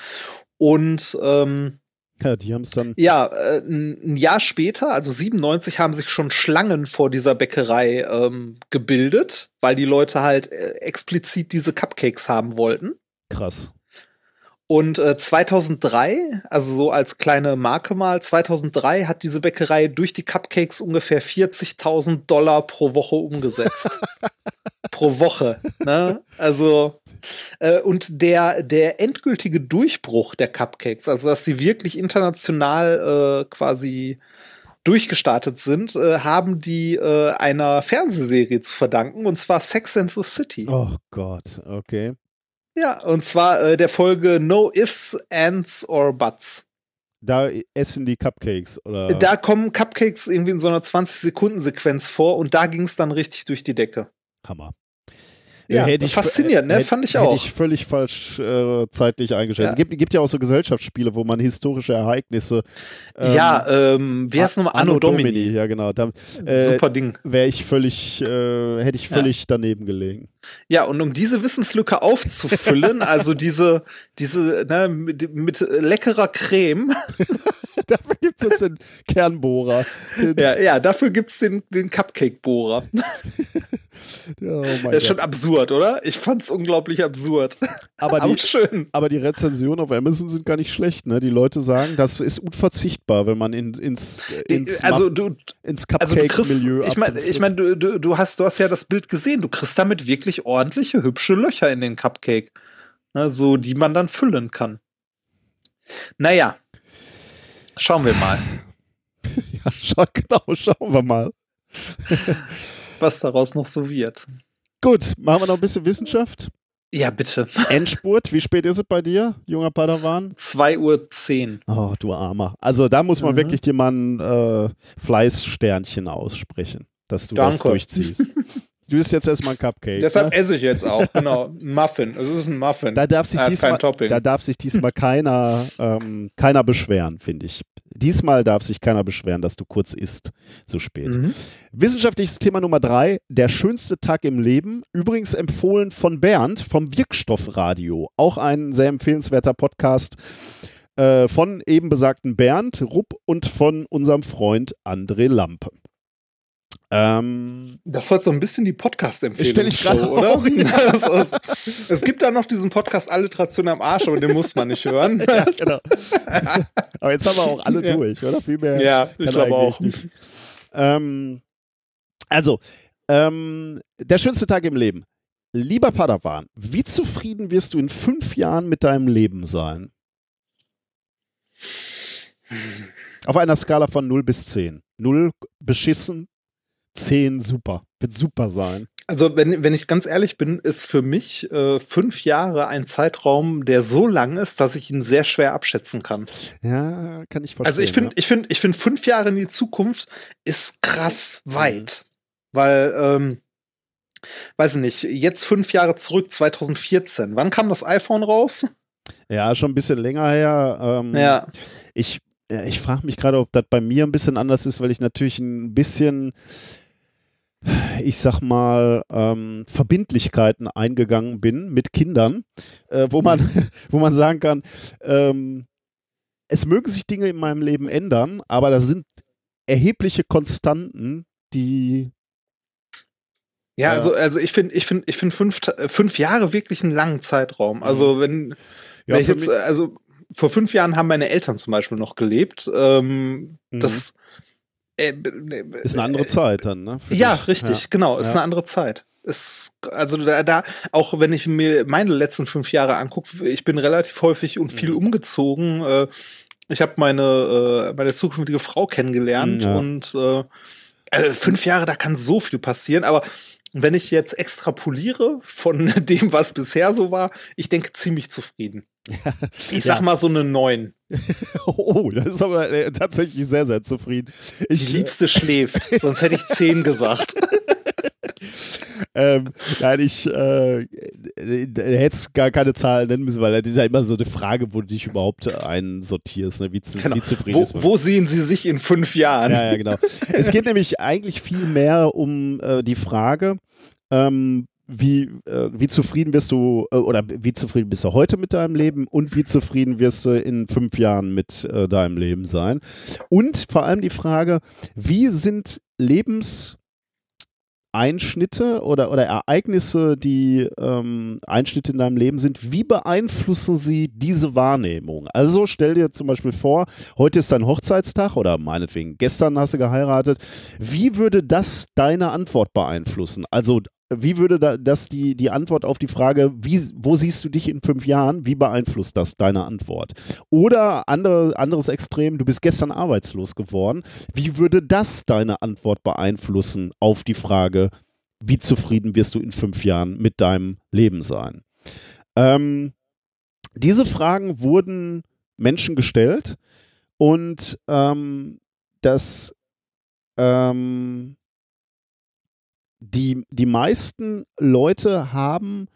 Und ähm, ja, die haben es dann. ja, äh, ein Jahr später, also 97, haben sich schon Schlangen vor dieser Bäckerei ähm, gebildet, weil die Leute halt äh, explizit diese Cupcakes haben wollten. Krass. Und äh, 2003, also so als kleine Marke mal, 2003 hat diese Bäckerei durch die Cupcakes ungefähr 40.000 Dollar pro Woche umgesetzt. pro Woche. Ne? Also, äh, und der, der endgültige Durchbruch der Cupcakes, also dass sie wirklich international äh, quasi durchgestartet sind, äh, haben die äh, einer Fernsehserie zu verdanken, und zwar Sex and the City. Oh Gott, okay. Ja, und zwar äh, der Folge No Ifs, Ands or Buts. Da essen die Cupcakes, oder? Da kommen Cupcakes irgendwie in so einer 20-Sekunden-Sequenz vor und da ging es dann richtig durch die Decke. Hammer. Ja, hätte ich- faszinierend, ne? hätte- Fand ich Hätte auch. ich völlig falsch äh, zeitlich eingeschätzt. Ja. Es gibt, gibt ja auch so Gesellschaftsspiele, wo man historische Ereignisse. ähm, ja, ähm, wie heißt nochmal? Anno, Domini. Ja, genau. Da äh, Super Ding. wäre ich völlig, äh, hätte ich Ja. völlig daneben gelegen. Ja, und um diese Wissenslücke aufzufüllen, also diese, diese, ne, mit, mit leckerer Creme, Dafür gibt es jetzt den Kernbohrer. Den, ja, ja, dafür gibt's den, den Cupcake-Bohrer. oh Das ist schon absurd, oder? Ich fand's unglaublich absurd. Aber Aber die, schön. aber die Rezensionen auf Amazon sind gar nicht schlecht. Ne? Die Leute sagen, das ist unverzichtbar, wenn man in, ins, ins, also Muff- du, ins Also du kriegst, Cupcake-Milieu ich meine, ich mein, du, du, du hast, du hast ja das Bild gesehen. Du kriegst damit wirklich ordentliche, hübsche Löcher in den Cupcake, ne, so die man dann füllen kann. Naja, schauen wir mal, Ja, schau, genau, schauen wir mal. was daraus noch so wird. Gut, machen wir noch ein bisschen Wissenschaft. Ja, bitte. Endspurt, wie spät ist es bei dir, junger Padawan? 2 Uhr 10. Oh, du Armer. Also da muss man Mhm. wirklich dir mal ein äh, Fleißsternchen aussprechen, dass du das Danke. durchziehst. Du isst jetzt erstmal ein Cupcake. Deshalb ne? esse ich jetzt auch, genau. Muffin. Es ist ein Muffin. Da darf sich hat diesmal, da darf sich diesmal keiner, ähm, keiner beschweren, finde ich. Diesmal darf sich keiner beschweren, dass du kurz isst, so spät. Mhm. Wissenschaftliches Thema Nummer drei, der schönste Tag im Leben. Übrigens empfohlen von Bernd vom Wirkstoffradio. Auch ein sehr empfehlenswerter Podcast äh, von eben besagten Bernd Rupp und von unserem Freund André Lampe. Ähm, Das heute so ein bisschen die Podcast-Empfehlung, Stell ich gerade oder? auch, ja. Es gibt da noch diesen Podcast Alliteration am Arsch, aber den muss man nicht hören. ja, genau. Aber jetzt haben wir auch alle durch, oder? Viel mehr Ja, ich glaube auch. Ähm, also, ähm, der schönste Tag im Leben. Lieber Padawan, wie zufrieden wirst du in fünf Jahren mit deinem Leben sein? Auf einer Skala von 0 bis 10. 0 beschissen, 10 super. Wird super sein. Also, wenn, wenn ich ganz ehrlich bin, ist für mich äh, fünf Jahre ein Zeitraum, der so lang ist, dass ich ihn sehr schwer abschätzen kann. Ja, kann ich verstehen. Also ich finde, ja. ich finde, ich finde, fünf Jahre in die Zukunft ist krass weit. Weil, ähm, weiß ich nicht, jetzt fünf Jahre zurück, 2014. Wann kam das iPhone raus? Ja, schon ein bisschen länger her. Ähm, Ja. Ich, ich frage mich gerade, ob das bei mir ein bisschen anders ist, weil ich natürlich ein bisschen, ich sag mal, ähm, Verbindlichkeiten eingegangen bin mit Kindern, äh, wo, man, wo man sagen kann, ähm, es mögen sich Dinge in meinem Leben ändern, aber da sind erhebliche Konstanten, die Ja, Ja. also, also ich finde, ich finde, ich finde fünf, äh, fünf Jahre wirklich einen langen Zeitraum. Also wenn, Ja, wenn ich jetzt, äh, also vor fünf Jahren haben meine Eltern zum Beispiel noch gelebt. Ähm, Mhm. Das äh, äh, ist eine andere Zeit dann, ne? Für Ja, dich. richtig, Ja. genau. Ist Ja. eine andere Zeit. Ist, also da, da, auch wenn ich mir meine letzten fünf Jahre angucke, ich bin relativ häufig und viel Mhm. umgezogen. Äh, ich habe meine, äh, meine zukünftige Frau kennengelernt Mhm, ja. und äh, also fünf Jahre, da kann so viel passieren, aber wenn ich jetzt extrapoliere von dem, was bisher so war, ich denke ziemlich zufrieden. Ich sag Ja. mal so eine neun. Oh, das ist aber äh, tatsächlich sehr, sehr zufrieden. Die Ich, Liebste schläft, sonst hätte ich zehn gesagt. ähm, nein, ich äh, äh, hätte gar keine Zahlen nennen müssen, weil das ist ja immer so eine Frage, wo du dich überhaupt einsortierst, ne? wie, zu, Genau. wie zufrieden Wo, ist man. wo sehen Sie sich in fünf Jahren? Ja, ja, genau. es geht nämlich eigentlich viel mehr um äh, die Frage, ähm, wie, äh, wie zufrieden bist du äh, oder wie zufrieden bist du heute mit deinem Leben und wie zufrieden wirst du in fünf Jahren mit äh, deinem Leben sein. Und vor allem die Frage, wie sind Lebenseinschnitte oder, oder Ereignisse, die ähm, Einschnitte in deinem Leben sind, wie beeinflussen sie diese Wahrnehmung? Also stell dir zum Beispiel vor, heute ist dein Hochzeitstag oder meinetwegen gestern hast du geheiratet. Wie würde das deine Antwort beeinflussen? Also wie würde da, das die, die Antwort auf die Frage, wie, wo siehst du dich in fünf Jahren, wie beeinflusst das deine Antwort? Oder andere, anderes Extrem, du bist gestern arbeitslos geworden. Wie würde das deine Antwort beeinflussen auf die Frage, wie zufrieden wirst du in fünf Jahren mit deinem Leben sein? Ähm, diese Fragen wurden Menschen gestellt und ähm, das ähm, die, die meisten Leute haben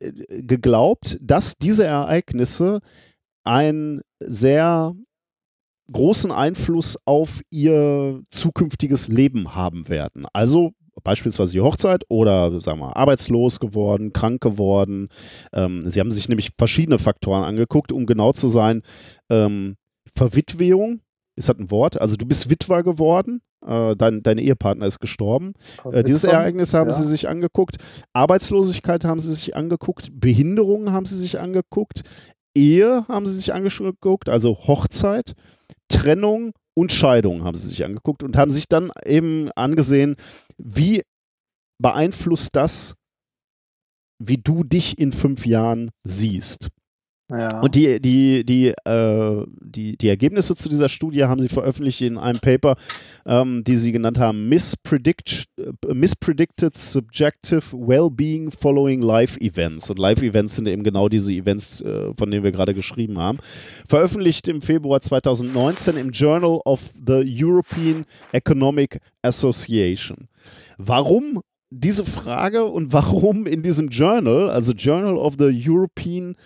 äh, geglaubt, dass diese Ereignisse einen sehr großen Einfluss auf ihr zukünftiges Leben haben werden. Also beispielsweise die Hochzeit oder sagen wir arbeitslos geworden, krank geworden. Ähm, sie haben sich nämlich verschiedene Faktoren angeguckt, um genau zu sein. Ähm, Verwitwung, ist das ein Wort? Also du bist Witwer geworden, dein, dein Ehepartner ist gestorben. Äh, dieses Ereignis haben Ja. sie sich angeguckt. Arbeitslosigkeit haben sie sich angeguckt. Behinderung haben sie sich angeguckt. Ehe haben sie sich angeguckt, also Hochzeit, Trennung und Scheidung haben sie sich angeguckt und haben sich dann eben angesehen, wie beeinflusst das, wie du dich in fünf Jahren siehst. Ja. Und die, die, die, äh, die, die Ergebnisse zu dieser Studie haben sie veröffentlicht in einem Paper, ähm, die sie genannt haben Mispredict, äh, Mispredicted Subjective Wellbeing Following Life Events. Und Live Events sind eben genau diese Events, äh, von denen wir gerade geschrieben haben. Veröffentlicht im Februar 2019 im Journal of the European Economic Association. Warum diese Frage und warum in diesem Journal, also Journal of the European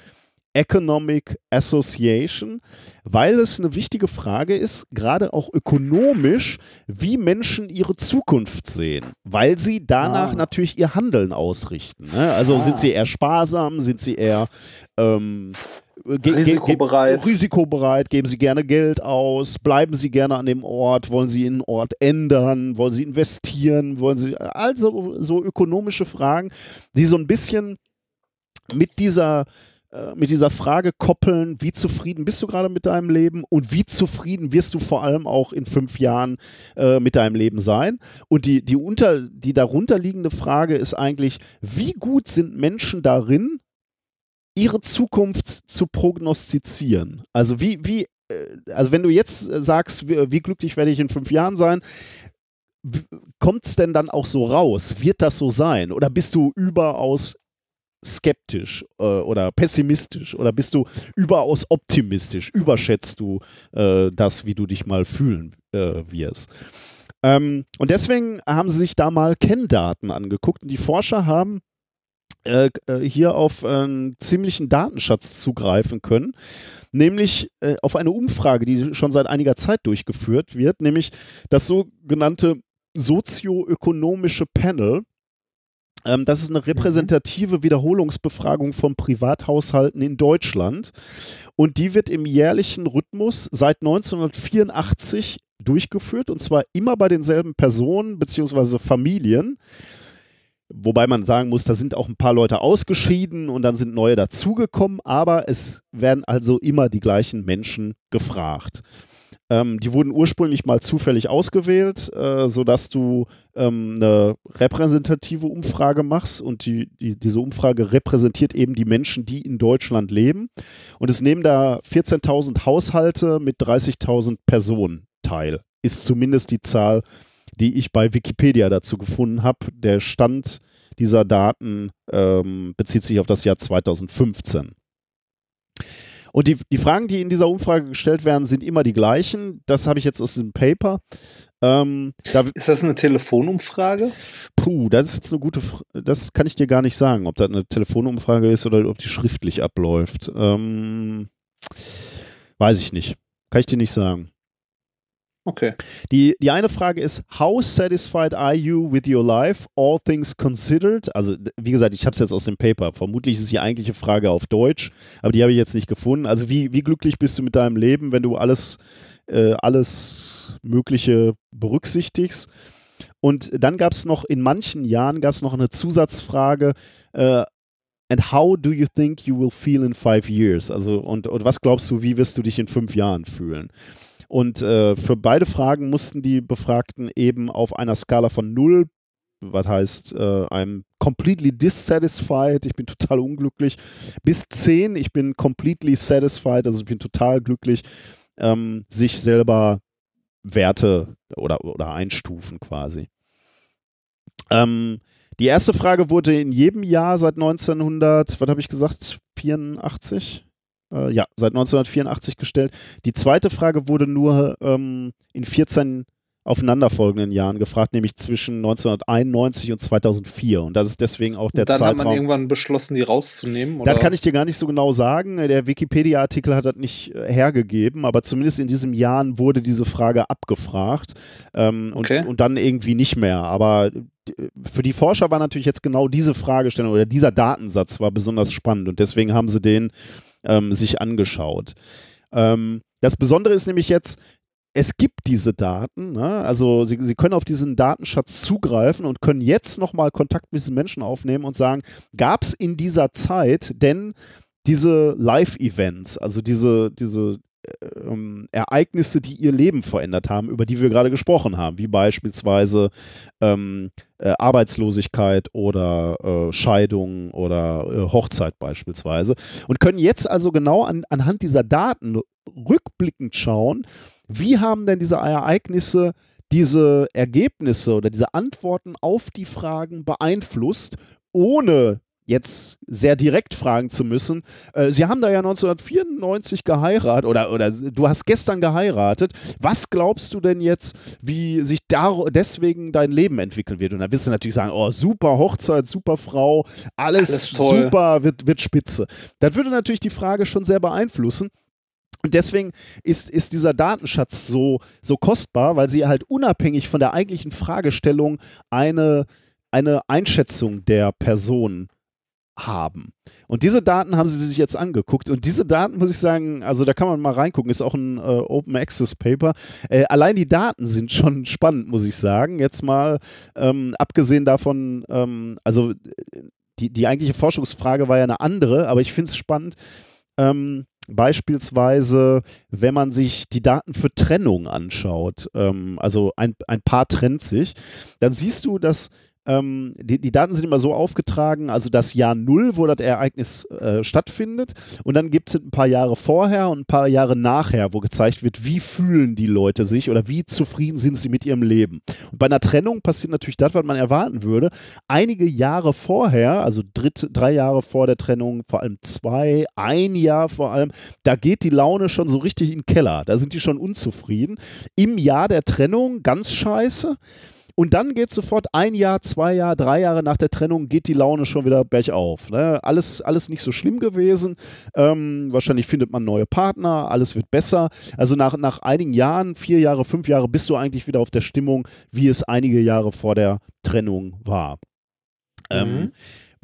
Economic Association, weil es eine wichtige Frage ist, gerade auch ökonomisch, wie Menschen ihre Zukunft sehen, weil sie danach Ah. natürlich ihr Handeln ausrichten. Ne? Also Ah. sind sie eher sparsam, sind sie eher ähm, ge- ge- ge- Risikobereit. risikobereit, geben sie gerne Geld aus, bleiben sie gerne an dem Ort, wollen sie den Ort ändern, wollen sie investieren, wollen sie, also so ökonomische Fragen, die so ein bisschen mit dieser mit dieser Frage koppeln, wie zufrieden bist du gerade mit deinem Leben und wie zufrieden wirst du vor allem auch in fünf Jahren äh, mit deinem Leben sein. Und die, die, unter, die darunter liegende Frage ist eigentlich, wie gut sind Menschen darin, ihre Zukunft zu prognostizieren? Also wie, wie, äh, also wenn du jetzt äh, sagst, wie, wie glücklich werde ich in fünf Jahren sein, kommt es denn dann auch so raus? Wird das so sein? Oder bist du überaus skeptisch äh, oder pessimistisch? Oder bist du überaus optimistisch? Überschätzt du äh, das, wie du dich mal fühlen äh, wirst? Ähm, und deswegen haben sie sich da mal Kenndaten angeguckt und die Forscher haben äh, äh, hier auf einen ziemlichen Datenschatz zugreifen können, nämlich äh, auf eine Umfrage, die schon seit einiger Zeit durchgeführt wird, nämlich das sogenannte sozioökonomische Panel. Ähm, das ist eine repräsentative Wiederholungsbefragung von Privathaushalten in Deutschland und die wird im jährlichen Rhythmus seit 1984 durchgeführt und zwar immer bei denselben Personen bzw. Familien. Wobei man sagen muss, da sind auch ein paar Leute ausgeschieden und dann sind neue dazugekommen, aber es werden also immer die gleichen Menschen gefragt. Ähm, die wurden ursprünglich mal zufällig ausgewählt, äh, sodass du ähm, eine repräsentative Umfrage machst und die, die, diese Umfrage repräsentiert eben die Menschen, die in Deutschland leben. Und es nehmen da 14.000 Haushalte mit 30.000 Personen teil. Ist zumindest die Zahl, die ich bei Wikipedia dazu gefunden habe. Der Stand dieser Daten ähm, bezieht sich auf das Jahr 2015. Und die, die Fragen, die in dieser Umfrage gestellt werden, sind immer die gleichen. Das habe ich jetzt aus dem Paper. Ähm, da, ist das eine Telefonumfrage? Puh, das ist jetzt eine gute Frage. Das kann ich dir gar nicht sagen, ob das eine Telefonumfrage ist oder ob die schriftlich abläuft. Ähm, weiß ich nicht. Kann ich dir nicht sagen. Okay. Die, die eine Frage ist, how satisfied are you with your life, all things considered? Also, wie gesagt, ich habe es jetzt aus dem Paper. Vermutlich ist die eigentliche Frage auf Deutsch, aber die habe ich jetzt nicht gefunden. Also, wie, wie glücklich bist du mit deinem Leben, wenn du alles, äh, alles Mögliche berücksichtigst? Und dann gab es noch, in manchen Jahren gab es noch eine Zusatzfrage, äh, And how do you think you will feel in five years? Also, und, und was glaubst du, wie wirst du dich in fünf Jahren fühlen? Und äh, für beide Fragen mussten die Befragten eben auf einer Skala von 0, was heißt, äh, I'm completely dissatisfied, ich bin total unglücklich, bis 10, ich bin completely satisfied, also ich bin total glücklich, ähm, sich selber Werte oder, oder einstufen quasi. Ähm, die erste Frage wurde in jedem Jahr seit 1900, was habe ich gesagt, 84? Äh, ja, seit 1984 gestellt. Die zweite Frage wurde nur ähm, in 14 aufeinanderfolgenden Jahren gefragt, nämlich zwischen 1991 und 2004. Und das ist deswegen auch der und dann Zeitraum. Dann hat man irgendwann beschlossen, die rauszunehmen? Oder? Das kann ich dir gar nicht so genau sagen. Der Wikipedia-Artikel hat das nicht äh, hergegeben, aber zumindest in diesem Jahr wurde diese Frage abgefragt ähm, okay. und, und dann irgendwie nicht mehr. Aber äh, für die Forscher war natürlich jetzt genau diese Fragestellung oder dieser Datensatz war besonders spannend und deswegen haben sie den ähm, sich angeschaut. Ähm, das Besondere ist nämlich jetzt, es gibt diese Daten, ne? also Sie, Sie können auf diesen Datenschatz zugreifen und können jetzt nochmal Kontakt mit diesen Menschen aufnehmen und sagen, gab es in dieser Zeit denn diese Live-Events, also diese, diese ähm, Ereignisse, die ihr Leben verändert haben, über die wir gerade gesprochen haben, wie beispielsweise ähm, äh, Arbeitslosigkeit oder äh, Scheidung oder äh, Hochzeit beispielsweise und können jetzt also genau an, anhand dieser Daten rückblickend schauen, wie haben denn diese Ereignisse diese Ergebnisse oder diese Antworten auf die Fragen beeinflusst, ohne jetzt sehr direkt fragen zu müssen. Äh, Sie haben da ja 1994 geheiratet oder, oder du hast gestern geheiratet. Was glaubst du denn jetzt, wie sich deswegen dein Leben entwickeln wird? Und dann wirst du natürlich sagen, oh, super Hochzeit, super Frau, alles, alles super, wird, wird spitze. Das würde natürlich die Frage schon sehr beeinflussen. Und deswegen ist, ist dieser Datenschatz so, so kostbar, weil sie halt unabhängig von der eigentlichen Fragestellung eine, eine Einschätzung der Person haben. Und diese Daten haben sie sich jetzt angeguckt. Und diese Daten, muss ich sagen, also da kann man mal reingucken, ist auch ein äh, Open Access Paper. Äh, allein die Daten sind schon spannend, muss ich sagen. Jetzt mal ähm, abgesehen davon, ähm, also die, die eigentliche Forschungsfrage war ja eine andere, aber ich finde es spannend. Ähm, Beispielsweise, wenn man sich die Daten für Trennung anschaut, ähm, also ein, ein Paar trennt sich, dann siehst du, dass ähm, die, die Daten sind immer so aufgetragen, also das Jahr Null, wo das Ereignis äh, stattfindet. Und dann gibt es ein paar Jahre vorher und ein paar Jahre nachher, wo gezeigt wird, wie fühlen die Leute sich oder wie zufrieden sind sie mit ihrem Leben. Und bei einer Trennung passiert natürlich das, was man erwarten würde. Einige Jahre vorher, also dritt, drei Jahre vor der Trennung, vor allem zwei, ein Jahr vor allem, da geht die Laune schon so richtig in den Keller. Da sind die schon unzufrieden. Im Jahr der Trennung ganz scheiße. Und dann geht sofort ein Jahr, zwei Jahre, drei Jahre nach der Trennung geht die Laune schon wieder bergauf. Ne? Alles, alles nicht so schlimm gewesen. Ähm, wahrscheinlich findet man neue Partner, alles wird besser. Also nach, nach einigen Jahren, vier Jahre, fünf Jahre, bist du eigentlich wieder auf der Stimmung, wie es einige Jahre vor der Trennung war. Ähm, Mhm.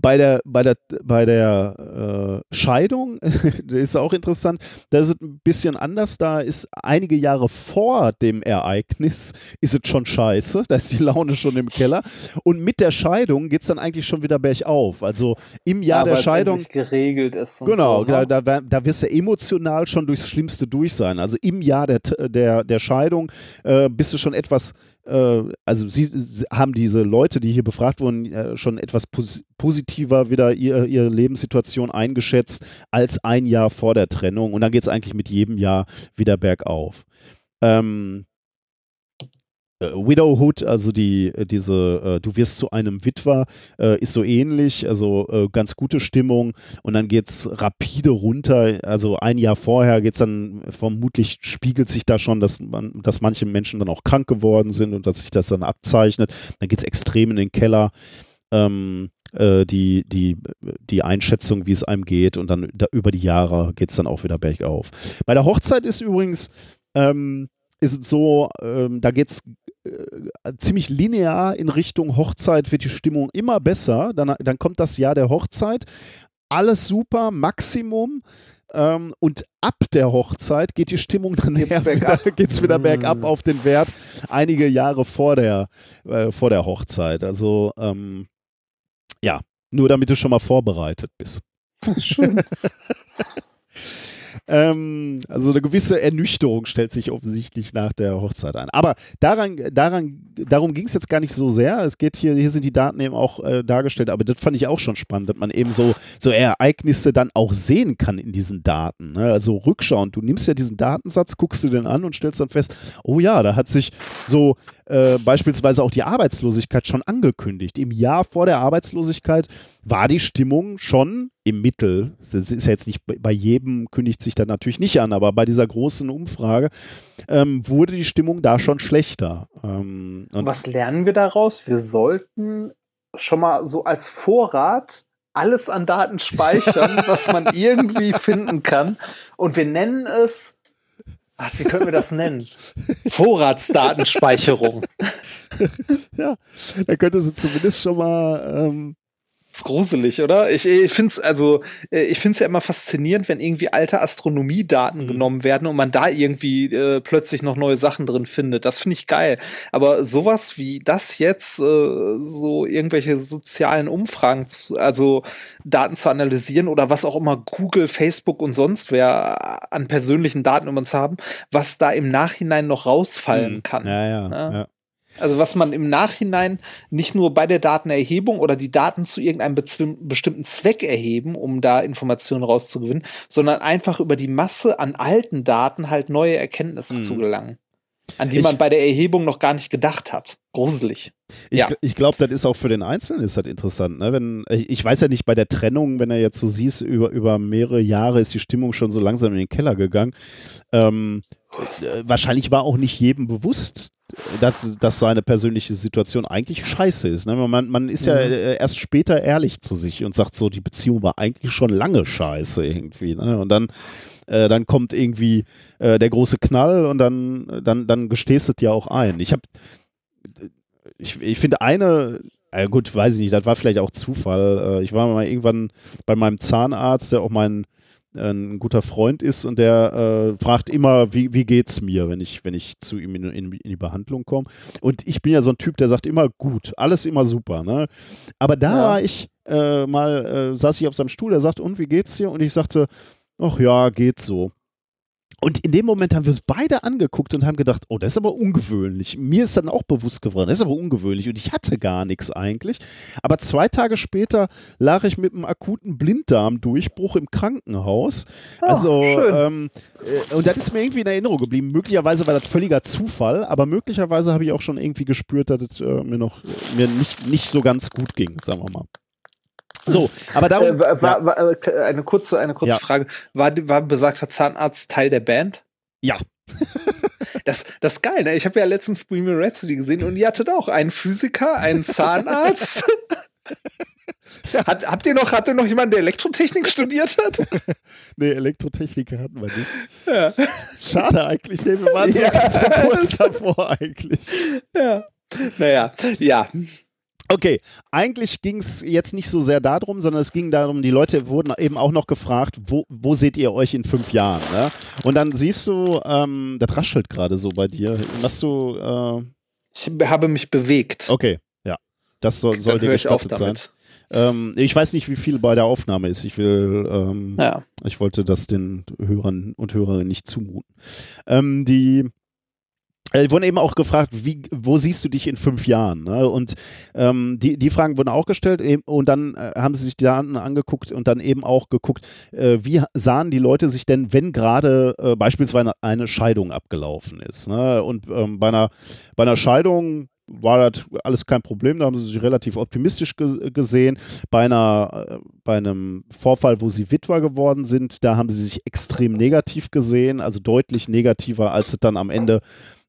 Bei der, bei der, bei der äh, Scheidung, ist auch interessant, da ist es ein bisschen anders. Da ist einige Jahre vor dem Ereignis, ist es schon scheiße, da ist die Laune schon im Keller. Und mit der Scheidung geht es dann eigentlich schon wieder bergauf. Also im Jahr Aber der Scheidung. geregelt ist. Genau, so, ne? da, da, da wirst du emotional schon durchs Schlimmste durch sein. Also im Jahr der, der, der Scheidung äh, bist du schon etwas, also sie, sie haben diese Leute, die hier befragt wurden, äh, schon etwas pos positiver wieder ihr, ihre Lebenssituation eingeschätzt als ein Jahr vor der Trennung. Und dann geht es eigentlich mit jedem Jahr wieder bergauf. Ähm, äh, Widowhood, also die, äh, diese, äh, du wirst zu einem Witwer, äh, ist so ähnlich, also äh, ganz gute Stimmung und dann geht's rapide runter, also ein Jahr vorher geht's dann, vermutlich spiegelt sich da schon, dass man, dass manche Menschen dann auch krank geworden sind und dass sich das dann abzeichnet, dann geht's extrem in den Keller. Ähm, äh, die, die, die Einschätzung, wie es einem geht und dann da, über die Jahre geht's dann auch wieder bergauf. Bei der Hochzeit ist übrigens, ähm, ist es so, ähm, da geht's äh, ziemlich linear in Richtung Hochzeit wird die Stimmung immer besser. Dann, dann kommt das Jahr der Hochzeit. Alles super, Maximum. Ähm, und ab der Hochzeit geht die Stimmung dann Geht's eher wieder, bergab. geht's wieder Mm. bergab auf den Wert einige Jahre vor der, äh, vor der Hochzeit. Also ähm, ja, nur damit du schon mal vorbereitet bist. Schön. Ähm, also eine gewisse Ernüchterung stellt sich offensichtlich nach der Hochzeit ein. Aber daran, daran, darum ging es jetzt gar nicht so sehr. Es geht hier, hier sind die Daten eben auch äh, dargestellt, aber das fand ich auch schon spannend, dass man eben so, so Ereignisse dann auch sehen kann in diesen Daten. Ne? Also rückschauend, du nimmst ja diesen Datensatz, guckst du den an und stellst dann fest, oh ja, da hat sich so äh, beispielsweise auch die Arbeitslosigkeit schon angekündigt. Im Jahr vor der Arbeitslosigkeit war die Stimmung schon im Mittel, das ist jetzt nicht bei- jedem, kündigt sich dann natürlich nicht an, aber bei dieser großen Umfrage ähm, wurde die Stimmung da schon schlechter. Ähm, und Was lernen wir daraus? Wir sollten schon mal so als Vorrat alles an Daten speichern, was man irgendwie finden kann. Und wir nennen es, ach, wie können wir das nennen? Vorratsdatenspeicherung. ja, da könnte sie zumindest schon mal ähm, ist gruselig, oder? Ich, ich finde es also, äh, ich finde es ja immer faszinierend, wenn irgendwie alte Astronomiedaten Mhm. genommen werden und man da irgendwie äh, plötzlich noch neue Sachen drin findet. Das finde ich geil. Aber sowas wie das jetzt, äh, so irgendwelche sozialen Umfragen, zu, also Daten zu analysieren oder was auch immer Google, Facebook und sonst wer an persönlichen Daten über uns haben, was da im Nachhinein noch rausfallen kann. Ja, ja, Ja. ja. Also was man im Nachhinein nicht nur bei der Datenerhebung oder die Daten zu irgendeinem bestimmten Zweck erheben, um da Informationen rauszugewinnen, sondern einfach über die Masse an alten Daten halt neue Erkenntnisse Mhm. zu gelangen, an die Ich- man bei der Erhebung noch gar nicht gedacht hat. Gruselig. Ich, Ja. ich glaube, das ist auch für den Einzelnen ist das interessant. Ne? Wenn, ich ich weiß ja nicht, bei der Trennung, wenn er jetzt so siehst, über, über mehrere Jahre ist die Stimmung schon so langsam in den Keller gegangen. Ähm, äh, wahrscheinlich war auch nicht jedem bewusst, dass, dass seine persönliche Situation eigentlich scheiße ist. Ne? Man, man ist ja Mhm. erst später ehrlich zu sich und sagt so, die Beziehung war eigentlich schon lange scheiße irgendwie. Ne? Und dann, äh, dann kommt irgendwie äh, der große Knall und dann, dann, dann gestehst du ja auch ein. Ich habe ich, ich finde eine, äh gut, weiß ich nicht, das war vielleicht auch Zufall. Äh, ich war mal irgendwann bei meinem Zahnarzt, der auch mein äh, ein guter Freund ist und der äh, fragt immer, wie, wie geht's mir, wenn ich, wenn ich zu ihm in, in, in die Behandlung komme. Und ich bin ja so ein Typ, der sagt immer gut, alles immer super. Ne? Aber da Ja. war ich äh, mal, äh, saß ich auf seinem Stuhl, der sagt, und wie geht's dir? Und ich sagte, ach ja, geht so. Und in dem Moment haben wir uns beide angeguckt und haben gedacht, oh, das ist aber ungewöhnlich. Mir ist dann auch bewusst geworden, das ist aber ungewöhnlich und ich hatte gar nichts eigentlich. Aber zwei Tage später lag ich mit einem akuten Blinddarmdurchbruch im Krankenhaus. also, ähm, äh, und das ist mir irgendwie in Erinnerung geblieben. Möglicherweise war das völliger Zufall, aber möglicherweise habe ich auch schon irgendwie gespürt, dass es äh, mir noch mir nicht, nicht so ganz gut ging, sagen wir mal. So, aber darum. Äh, war, war, äh, eine kurze, eine kurze Ja. Frage. War, war besagter Zahnarzt Teil der Band? ja. Das, das ist geil, ne? Ich habe ja letztens Bohemian Rhapsody gesehen und ihr hattet auch einen Physiker, einen Zahnarzt. Hat, habt ihr noch, ihr noch jemanden, der Elektrotechnik studiert hat? Nee, Elektrotechniker hatten wir nicht. Ja. Schade eigentlich. Nee, wir waren so, Ja. so kurz davor eigentlich. ja. Naja, ja. Okay, eigentlich ging es jetzt nicht so sehr darum, sondern es ging darum, die Leute wurden eben auch noch gefragt, wo, wo seht ihr euch in fünf Jahren? Ne? Und dann siehst du, ähm, das raschelt gerade so bei dir. Hast du, äh, Ich habe mich bewegt. okay, ja, das soll, soll dir gestattet sein. Ähm, ich weiß nicht, wie viel bei der Aufnahme ist. Ich will, ähm, Ja. ich wollte das den Hörern und Hörerinnen nicht zumuten. Ähm, die äh, wurden eben auch gefragt, wie, wo siehst du dich in fünf Jahren? Ne? Und ähm, die, die Fragen wurden auch gestellt und dann äh, haben sie sich die Daten angeguckt und dann eben auch geguckt, äh, wie sahen die Leute sich denn, wenn gerade äh, beispielsweise eine Scheidung abgelaufen ist. Ne? Und ähm, bei, einer, bei einer Scheidung war das alles kein Problem, da haben sie sich relativ optimistisch ge gesehen. Bei, einer, äh, bei einem Vorfall, wo sie Witwer geworden sind, da haben sie sich extrem negativ gesehen, also deutlich negativer, als es dann am Ende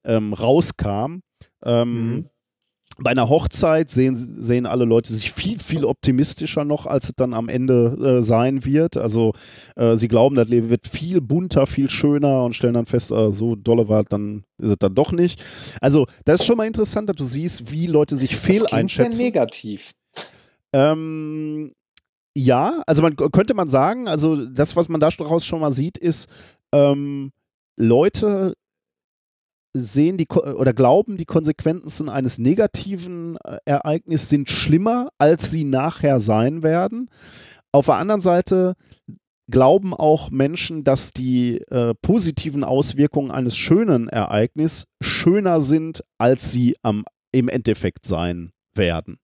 ähm, rauskam. Ähm, Mhm. Bei einer Hochzeit sehen, sehen alle Leute sich viel, viel optimistischer noch, als es dann am Ende äh, sein wird. Also äh, sie glauben, das Leben wird viel bunter, viel schöner und stellen dann fest, äh, so dolle war es dann, ist es dann doch nicht. Also das ist schon mal interessant, dass du siehst, wie Leute sich Das klingt sehr fehleinschätzen. negativ. Ähm, ja, also man könnte man sagen, also das, was man daraus schon mal sieht, ist, ähm, Leute sehen die oder glauben, die Konsequenzen eines negativen äh, Ereignisses sind schlimmer, als sie nachher sein werden. Auf der anderen Seite glauben auch Menschen, dass die äh, positiven Auswirkungen eines schönen Ereignisses schöner sind, als sie am, im Endeffekt sein werden.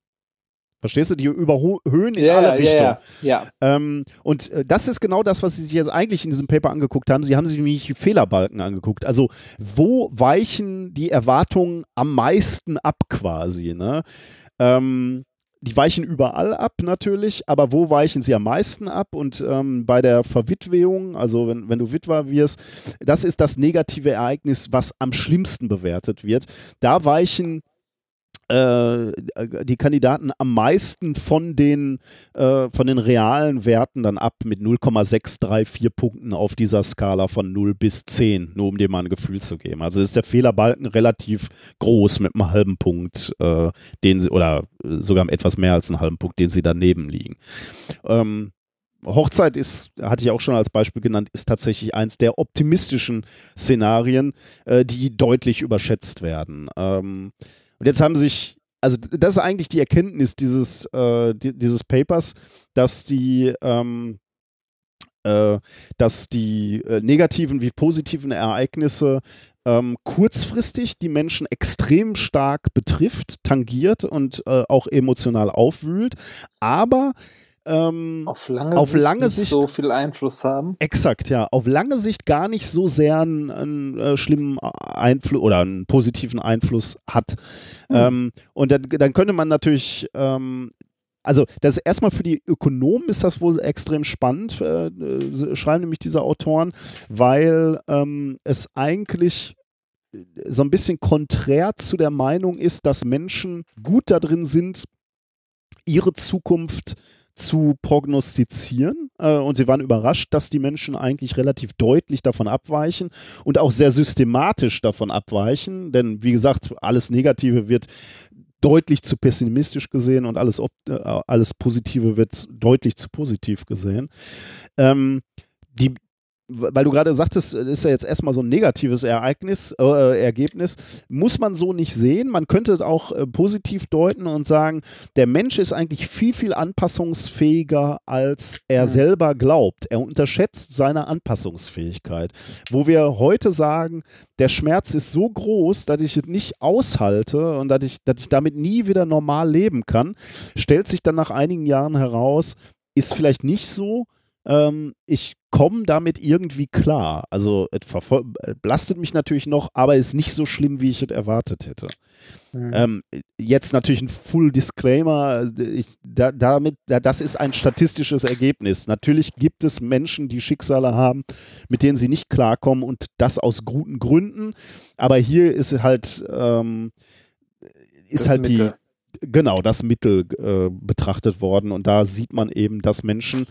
Verstehst du? Die überhöhen in alle Richtungen. ja, ja. Ähm, und äh, das ist genau das, was Sie sich jetzt eigentlich in diesem Paper angeguckt haben. Sie haben sich nämlich die Fehlerbalken angeguckt. Also wo weichen die Erwartungen am meisten ab quasi? Ne? Ähm, die weichen überall ab natürlich, aber wo weichen sie am meisten ab? Und ähm, bei der Verwitwung, also wenn, wenn du Witwer wirst, das ist das negative Ereignis, was am schlimmsten bewertet wird. Da weichen äh, die Kandidaten am meisten von den, äh, von den realen Werten dann ab mit 0,634 Punkten auf dieser Skala von 0 bis 10, nur um dir mal ein Gefühl zu geben. Also ist der Fehlerbalken relativ groß mit einem halben Punkt, äh, den sie, oder sogar etwas mehr als einen halben Punkt, den sie daneben liegen. Ähm, Hochzeit ist, hatte ich auch schon als Beispiel genannt, ist tatsächlich eins der optimistischen Szenarien, äh, die deutlich überschätzt werden. Ähm, und jetzt haben sich, also das ist eigentlich die Erkenntnis dieses, äh, di- dieses Papers, dass die, ähm, äh, dass die äh, negativen wie positiven Ereignisse ähm, kurzfristig die Menschen extrem stark betrifft, tangiert und äh, auch emotional aufwühlt, aber ähm, Auf lange Auf Sicht lange Sicht- so viel Einfluss haben. Exakt, ja. Auf lange Sicht gar nicht so sehr einen, einen äh, schlimmen Einfluss oder einen positiven Einfluss hat. Ähm, und dann, dann könnte man natürlich, ähm, also das erstmal für die Ökonomen ist das wohl extrem spannend, äh, äh, schreiben nämlich diese Autoren, weil ähm, es eigentlich so ein bisschen konträr zu der Meinung ist, dass Menschen gut da drin sind, ihre Zukunft zu prognostizieren. Äh, und sie waren überrascht, dass die Menschen eigentlich relativ deutlich davon abweichen und auch sehr systematisch davon abweichen. Denn wie gesagt, alles Negative wird deutlich zu pessimistisch gesehen und alles, äh, alles Positive wird deutlich zu positiv gesehen. Ähm, die weil du gerade sagtest, das ist ja jetzt erstmal so ein negatives Ereignis, äh, Ergebnis, muss man so nicht sehen. Man könnte auch äh, positiv deuten und sagen, der Mensch ist eigentlich viel, viel anpassungsfähiger, als er Mhm. selber glaubt. Er unterschätzt seine Anpassungsfähigkeit. Wo wir heute sagen, der Schmerz ist so groß, dass ich es nicht aushalte und dass ich, dass ich damit nie wieder normal leben kann, stellt sich dann nach einigen Jahren heraus, ist vielleicht nicht so. Ähm, ich komme damit irgendwie klar. Also es äh, belastet mich natürlich noch, aber ist nicht so schlimm, wie ich es erwartet hätte. Mhm. Ähm, jetzt natürlich ein Full Disclaimer. Ich, da, damit, da, das ist ein statistisches Ergebnis. Natürlich gibt es Menschen, die Schicksale haben, mit denen sie nicht klarkommen und das aus guten Gründen. Aber hier ist halt, ähm, ist Das halt die, genau, das Mittel äh, betrachtet worden. Und da sieht man eben, dass Menschen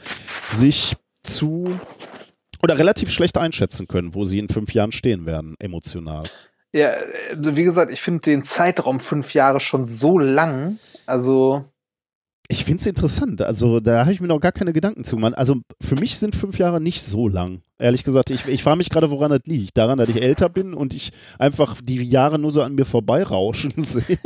sich zu oder relativ schlecht einschätzen können, wo sie in fünf Jahren stehen werden, emotional. Ja, also wie gesagt, ich finde den Zeitraum fünf Jahre schon so lang. Also, Ich finde es interessant. Also da habe ich mir noch gar keine Gedanken zu gemacht. Also für mich sind fünf Jahre nicht so lang. Ehrlich gesagt, ich, ich frage mich gerade, woran das liegt. Daran, dass ich älter bin und ich einfach die Jahre nur so an mir vorbeirauschen sehe.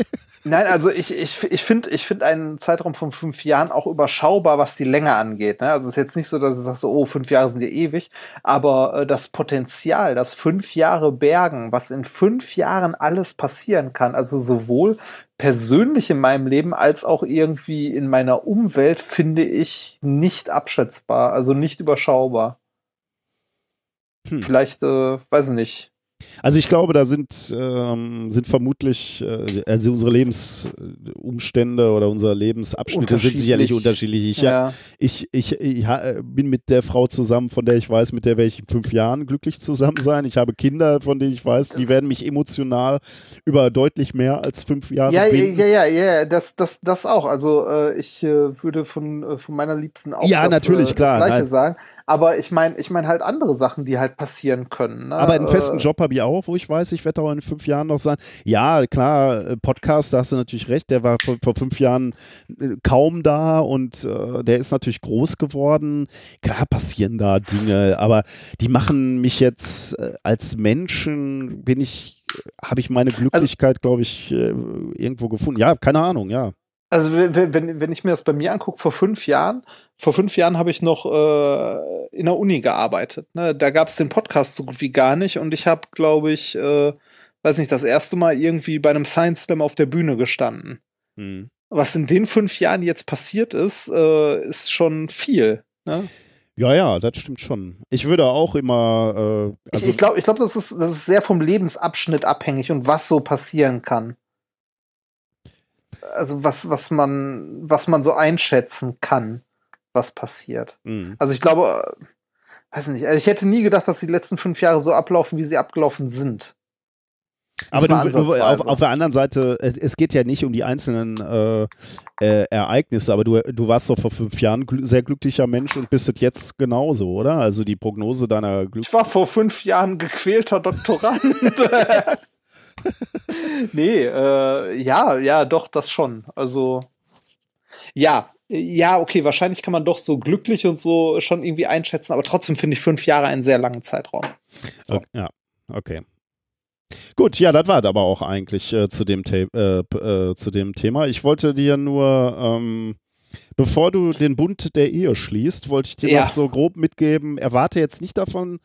nein, also ich, ich, ich finde ich find einen Zeitraum von fünf Jahren auch überschaubar, was die Länge angeht. Ne? Also es ist jetzt nicht so, dass ich sage, so, oh, fünf Jahre sind ja ewig, aber äh, das Potenzial, das fünf Jahre bergen, was in fünf Jahren alles passieren kann, also sowohl persönlich in meinem Leben als auch irgendwie in meiner Umwelt, finde ich nicht abschätzbar, also nicht überschaubar. Hm. Vielleicht, äh, weiß ich nicht. Also ich glaube, da sind, ähm, sind vermutlich, äh, also unsere Lebensumstände oder unsere Lebensabschnitte sind sicherlich unterschiedlich. Ich, ja. ich, ich, ich ha- bin mit der Frau zusammen, von der ich weiß, mit der werde ich in fünf Jahren glücklich zusammen sein. Ich habe Kinder, von denen ich weiß, die werden mich emotional über deutlich mehr als fünf Jahre Ja, ja, binden. ja, ja, ja, das, das, das auch. Also äh, ich äh, würde von, äh, von meiner Liebsten auch Ja, das, natürlich, äh, klar, das Gleiche nein. sagen. Aber ich meine, ich meine halt andere Sachen, die halt passieren können. Ne? Aber einen festen Äh, Job habe ich auch, wo ich weiß, ich werde auch in fünf Jahren noch sein. Ja, klar, äh, Podcast, da hast du natürlich recht, der war vor, vor fünf Jahren äh, kaum da und äh, der ist natürlich groß geworden. Klar passieren da Dinge, aber die machen mich jetzt als Menschen, bin ich, habe ich meine Glücklichkeit, glaube ich, irgendwo gefunden. Ja, keine Ahnung, ja. Also wenn, wenn, wenn ich mir das bei mir angucke, vor fünf Jahren, vor fünf Jahren habe ich noch äh, in der Uni gearbeitet. Ne? Da gab es den Podcast so gut wie gar nicht und ich habe, glaube ich, äh, weiß nicht, das erste Mal irgendwie bei einem Science Slam auf der Bühne gestanden. Hm. Was in den fünf Jahren jetzt passiert ist, äh, ist schon viel. Ne? Ja, ja, das stimmt schon. Ich würde auch immer, äh, also ich ich glaube, ich glaub, das, ist, das ist sehr vom Lebensabschnitt abhängig und was so passieren kann. Also was, was man, was man so einschätzen kann, was passiert. mh. Also ich glaube, weiß nicht, also ich hätte nie gedacht, dass die letzten fünf Jahre so ablaufen, wie sie abgelaufen sind. Aber du, du, auf, auf der anderen Seite, es, es geht ja nicht um die einzelnen äh, äh, Ereignisse, aber du, du warst doch vor fünf Jahren gl sehr glücklicher Mensch und bist es jetzt genauso, oder? Also die Prognose deiner Glück. Ich war vor fünf Jahren gequälter Doktorand. nee, äh, ja, ja, doch, das schon. Also, ja, ja, okay, wahrscheinlich kann man doch so glücklich und so schon irgendwie einschätzen, aber trotzdem finde ich fünf Jahre einen sehr langen Zeitraum. So. Okay, ja, okay. Gut, ja, das war aber auch eigentlich äh, zu, dem äh, äh, zu dem Thema. Ich wollte dir nur, ähm, bevor du den Bund der Ehe schließt, wollte ich dir Ja. noch so grob mitgeben, erwarte jetzt nicht davon,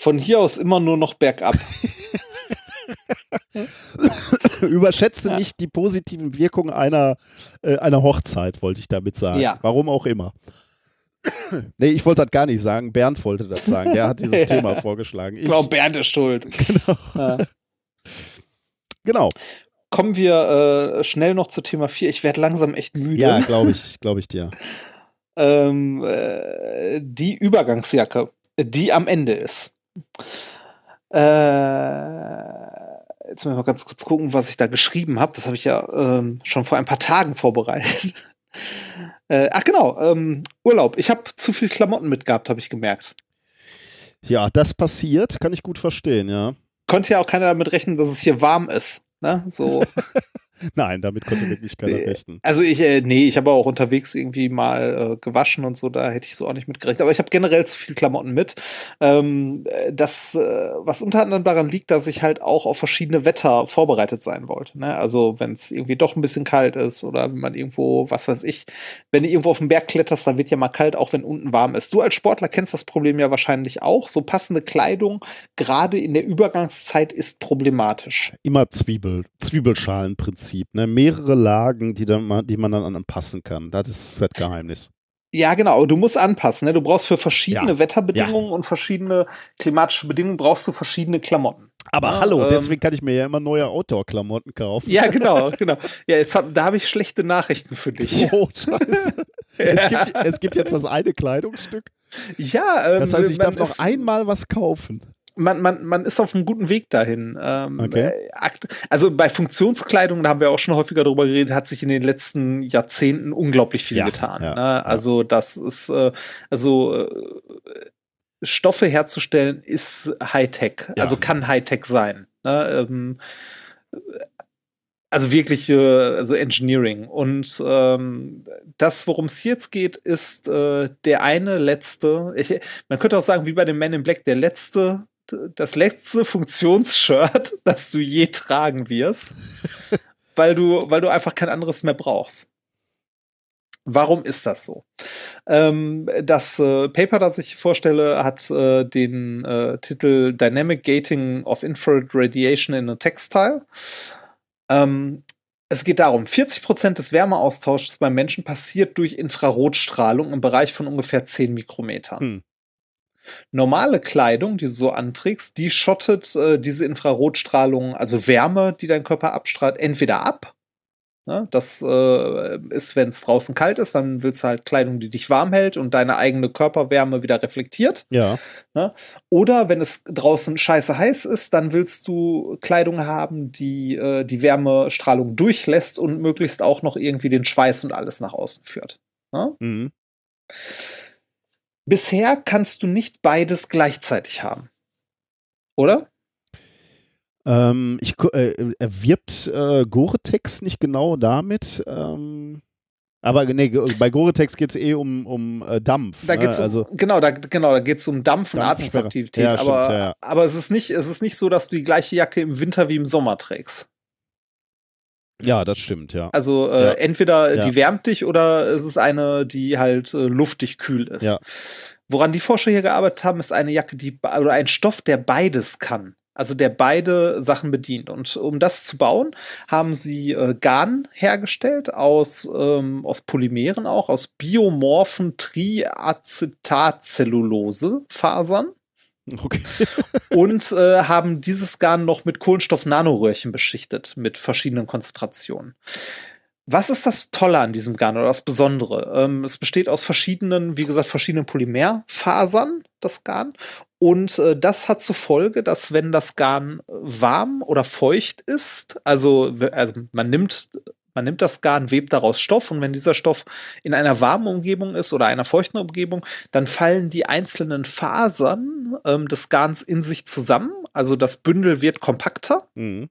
Von hier aus immer nur noch bergab. überschätze Ja. nicht die positiven Wirkungen einer, äh, einer Hochzeit, wollte ich damit sagen. Ja. Warum auch immer. nee, ich wollte das gar nicht sagen. Bernd wollte das sagen. Der hat dieses. Thema vorgeschlagen. Ich glaube, Bernd ist schuld. Ja. genau. Kommen wir äh, schnell noch zu Thema 4. Ich werde langsam echt müde. Ja, glaube ich, glaube ich dir. ähm, äh, die Übergangsjacke, die am Ende ist. Äh, jetzt müssen wir mal ganz kurz gucken, was ich da geschrieben habe. Das habe ich ja ähm, schon vor ein paar Tagen vorbereitet. äh, ach genau, ähm, Urlaub. Ich habe zu viel Klamotten mitgehabt, habe ich gemerkt. Ja, das passiert, kann ich gut verstehen, ja. Konnte ja auch keiner damit rechnen, dass es hier warm ist. Ne? So. Nein, damit konnte wirklich keiner Nee. rechnen. Also ich, äh, nee, ich habe auch unterwegs irgendwie mal äh, gewaschen und so, da hätte ich so auch nicht mit gerechnet. Aber ich habe generell zu viel Klamotten mit. Ähm, äh, das, äh, was unter anderem daran liegt, dass ich halt auch auf verschiedene Wetter vorbereitet sein wollte. Ne? Also wenn es irgendwie doch ein bisschen kalt ist oder wenn man irgendwo, was weiß ich, wenn du irgendwo auf den Berg kletterst, dann wird ja mal kalt, auch wenn unten warm ist. Du als Sportler kennst das Problem ja wahrscheinlich auch. So passende Kleidung, gerade in der Übergangszeit, ist problematisch. Immer Zwiebel, Zwiebelschalenprinzip, ne? Mehrere Lagen, die, dann, die man dann anpassen kann. Das ist das Geheimnis. Ja, genau. Du musst anpassen. Ne? Du brauchst für verschiedene Ja. Wetterbedingungen und verschiedene klimatische Bedingungen brauchst du verschiedene Klamotten. Aber Ja, hallo, ähm, deswegen kann ich mir ja immer neue Outdoor-Klamotten kaufen. Ja, genau, genau. Ja, jetzt hab, da habe ich schlechte Nachrichten für dich. Oh, scheiße. es, gibt, es gibt jetzt das eine Kleidungsstück. Ja, ähm, Das heißt, ich darf noch einmal was kaufen. Man, man, man ist auf einem guten Weg dahin. Ähm, Okay. äh, also bei Funktionskleidung, da haben wir auch schon häufiger darüber geredet, hat sich in den letzten Jahrzehnten unglaublich viel Ja, getan. ja, ne? Also das ist, äh, also äh, Stoffe herzustellen ist Hightech, also kann Hightech sein. Ne? Ähm, also wirklich, äh, also Engineering. Und ähm, das, worum es hier jetzt geht, ist äh, der eine letzte, ich, man könnte auch sagen, wie bei dem Man in Black, der letzte, das letzte Funktionsshirt, das du je tragen wirst, weil du, weil du einfach kein anderes mehr brauchst. Warum ist das so? Ähm, das äh, Paper, das ich vorstelle, hat äh, den äh, Titel Dynamic Gating of Infrared Radiation in a Textile. Ähm, es geht darum, 40% des Wärmeaustauschs beim Menschen passiert durch Infrarotstrahlung im Bereich von ungefähr 10 Mikrometern. Hm. Normale Kleidung, die du so anträgst, die schottet äh, diese Infrarotstrahlung, also Wärme, die dein Körper abstrahlt, entweder ab. Ne? Das äh, ist, wenn es draußen kalt ist, dann willst du halt Kleidung, die dich warm hält und deine eigene Körperwärme wieder reflektiert. Ja. Oder wenn es draußen scheiße heiß ist, dann willst du Kleidung haben, die äh, die Wärmestrahlung durchlässt und möglichst auch noch irgendwie den Schweiß und alles nach außen führt. Ne? Mhm. Bisher kannst du nicht beides gleichzeitig haben. Oder? Ähm, ich, gu- äh, er wirbt äh, Gore-Tex nicht genau damit. Ähm, aber nee, bei Gore-Tex geht es eh um, um äh, Dampf. Da ne? geht's um, also, genau, da, genau, da geht's um Dampf und. Atmungsaktivität. Ja, stimmt, aber ja, ja. aber es, ist nicht, es ist nicht so, dass du die gleiche Jacke im Winter wie im Sommer trägst. Ja, das stimmt, ja. Also äh, Ja. entweder Ja. die wärmt dich oder es ist eine, die halt äh, luftig kühl ist. Ja. Woran die Forscher hier gearbeitet haben, ist eine Jacke, die oder ein Stoff, der beides kann. Also der beide Sachen bedient. Und um das zu bauen, haben sie äh, Garn hergestellt aus, ähm, aus Polymeren auch, aus biomorphen Triacetacellulose-Fasern Okay. und äh, haben dieses Garn noch mit Kohlenstoff-Nanoröhrchen beschichtet mit verschiedenen Konzentrationen. Was ist das Tolle an diesem Garn oder das Besondere? Ähm, es besteht aus verschiedenen, wie gesagt, verschiedenen Polymerfasern, das Garn. Und äh, das hat zur Folge, dass wenn das Garn warm oder feucht ist, also, also man nimmt man nimmt das Garn, webt daraus Stoff und wenn dieser Stoff in einer warmen Umgebung ist oder einer feuchten Umgebung, dann fallen die einzelnen Fasern ähm, des Garns in sich zusammen. Also das Bündel wird kompakter, Mhm.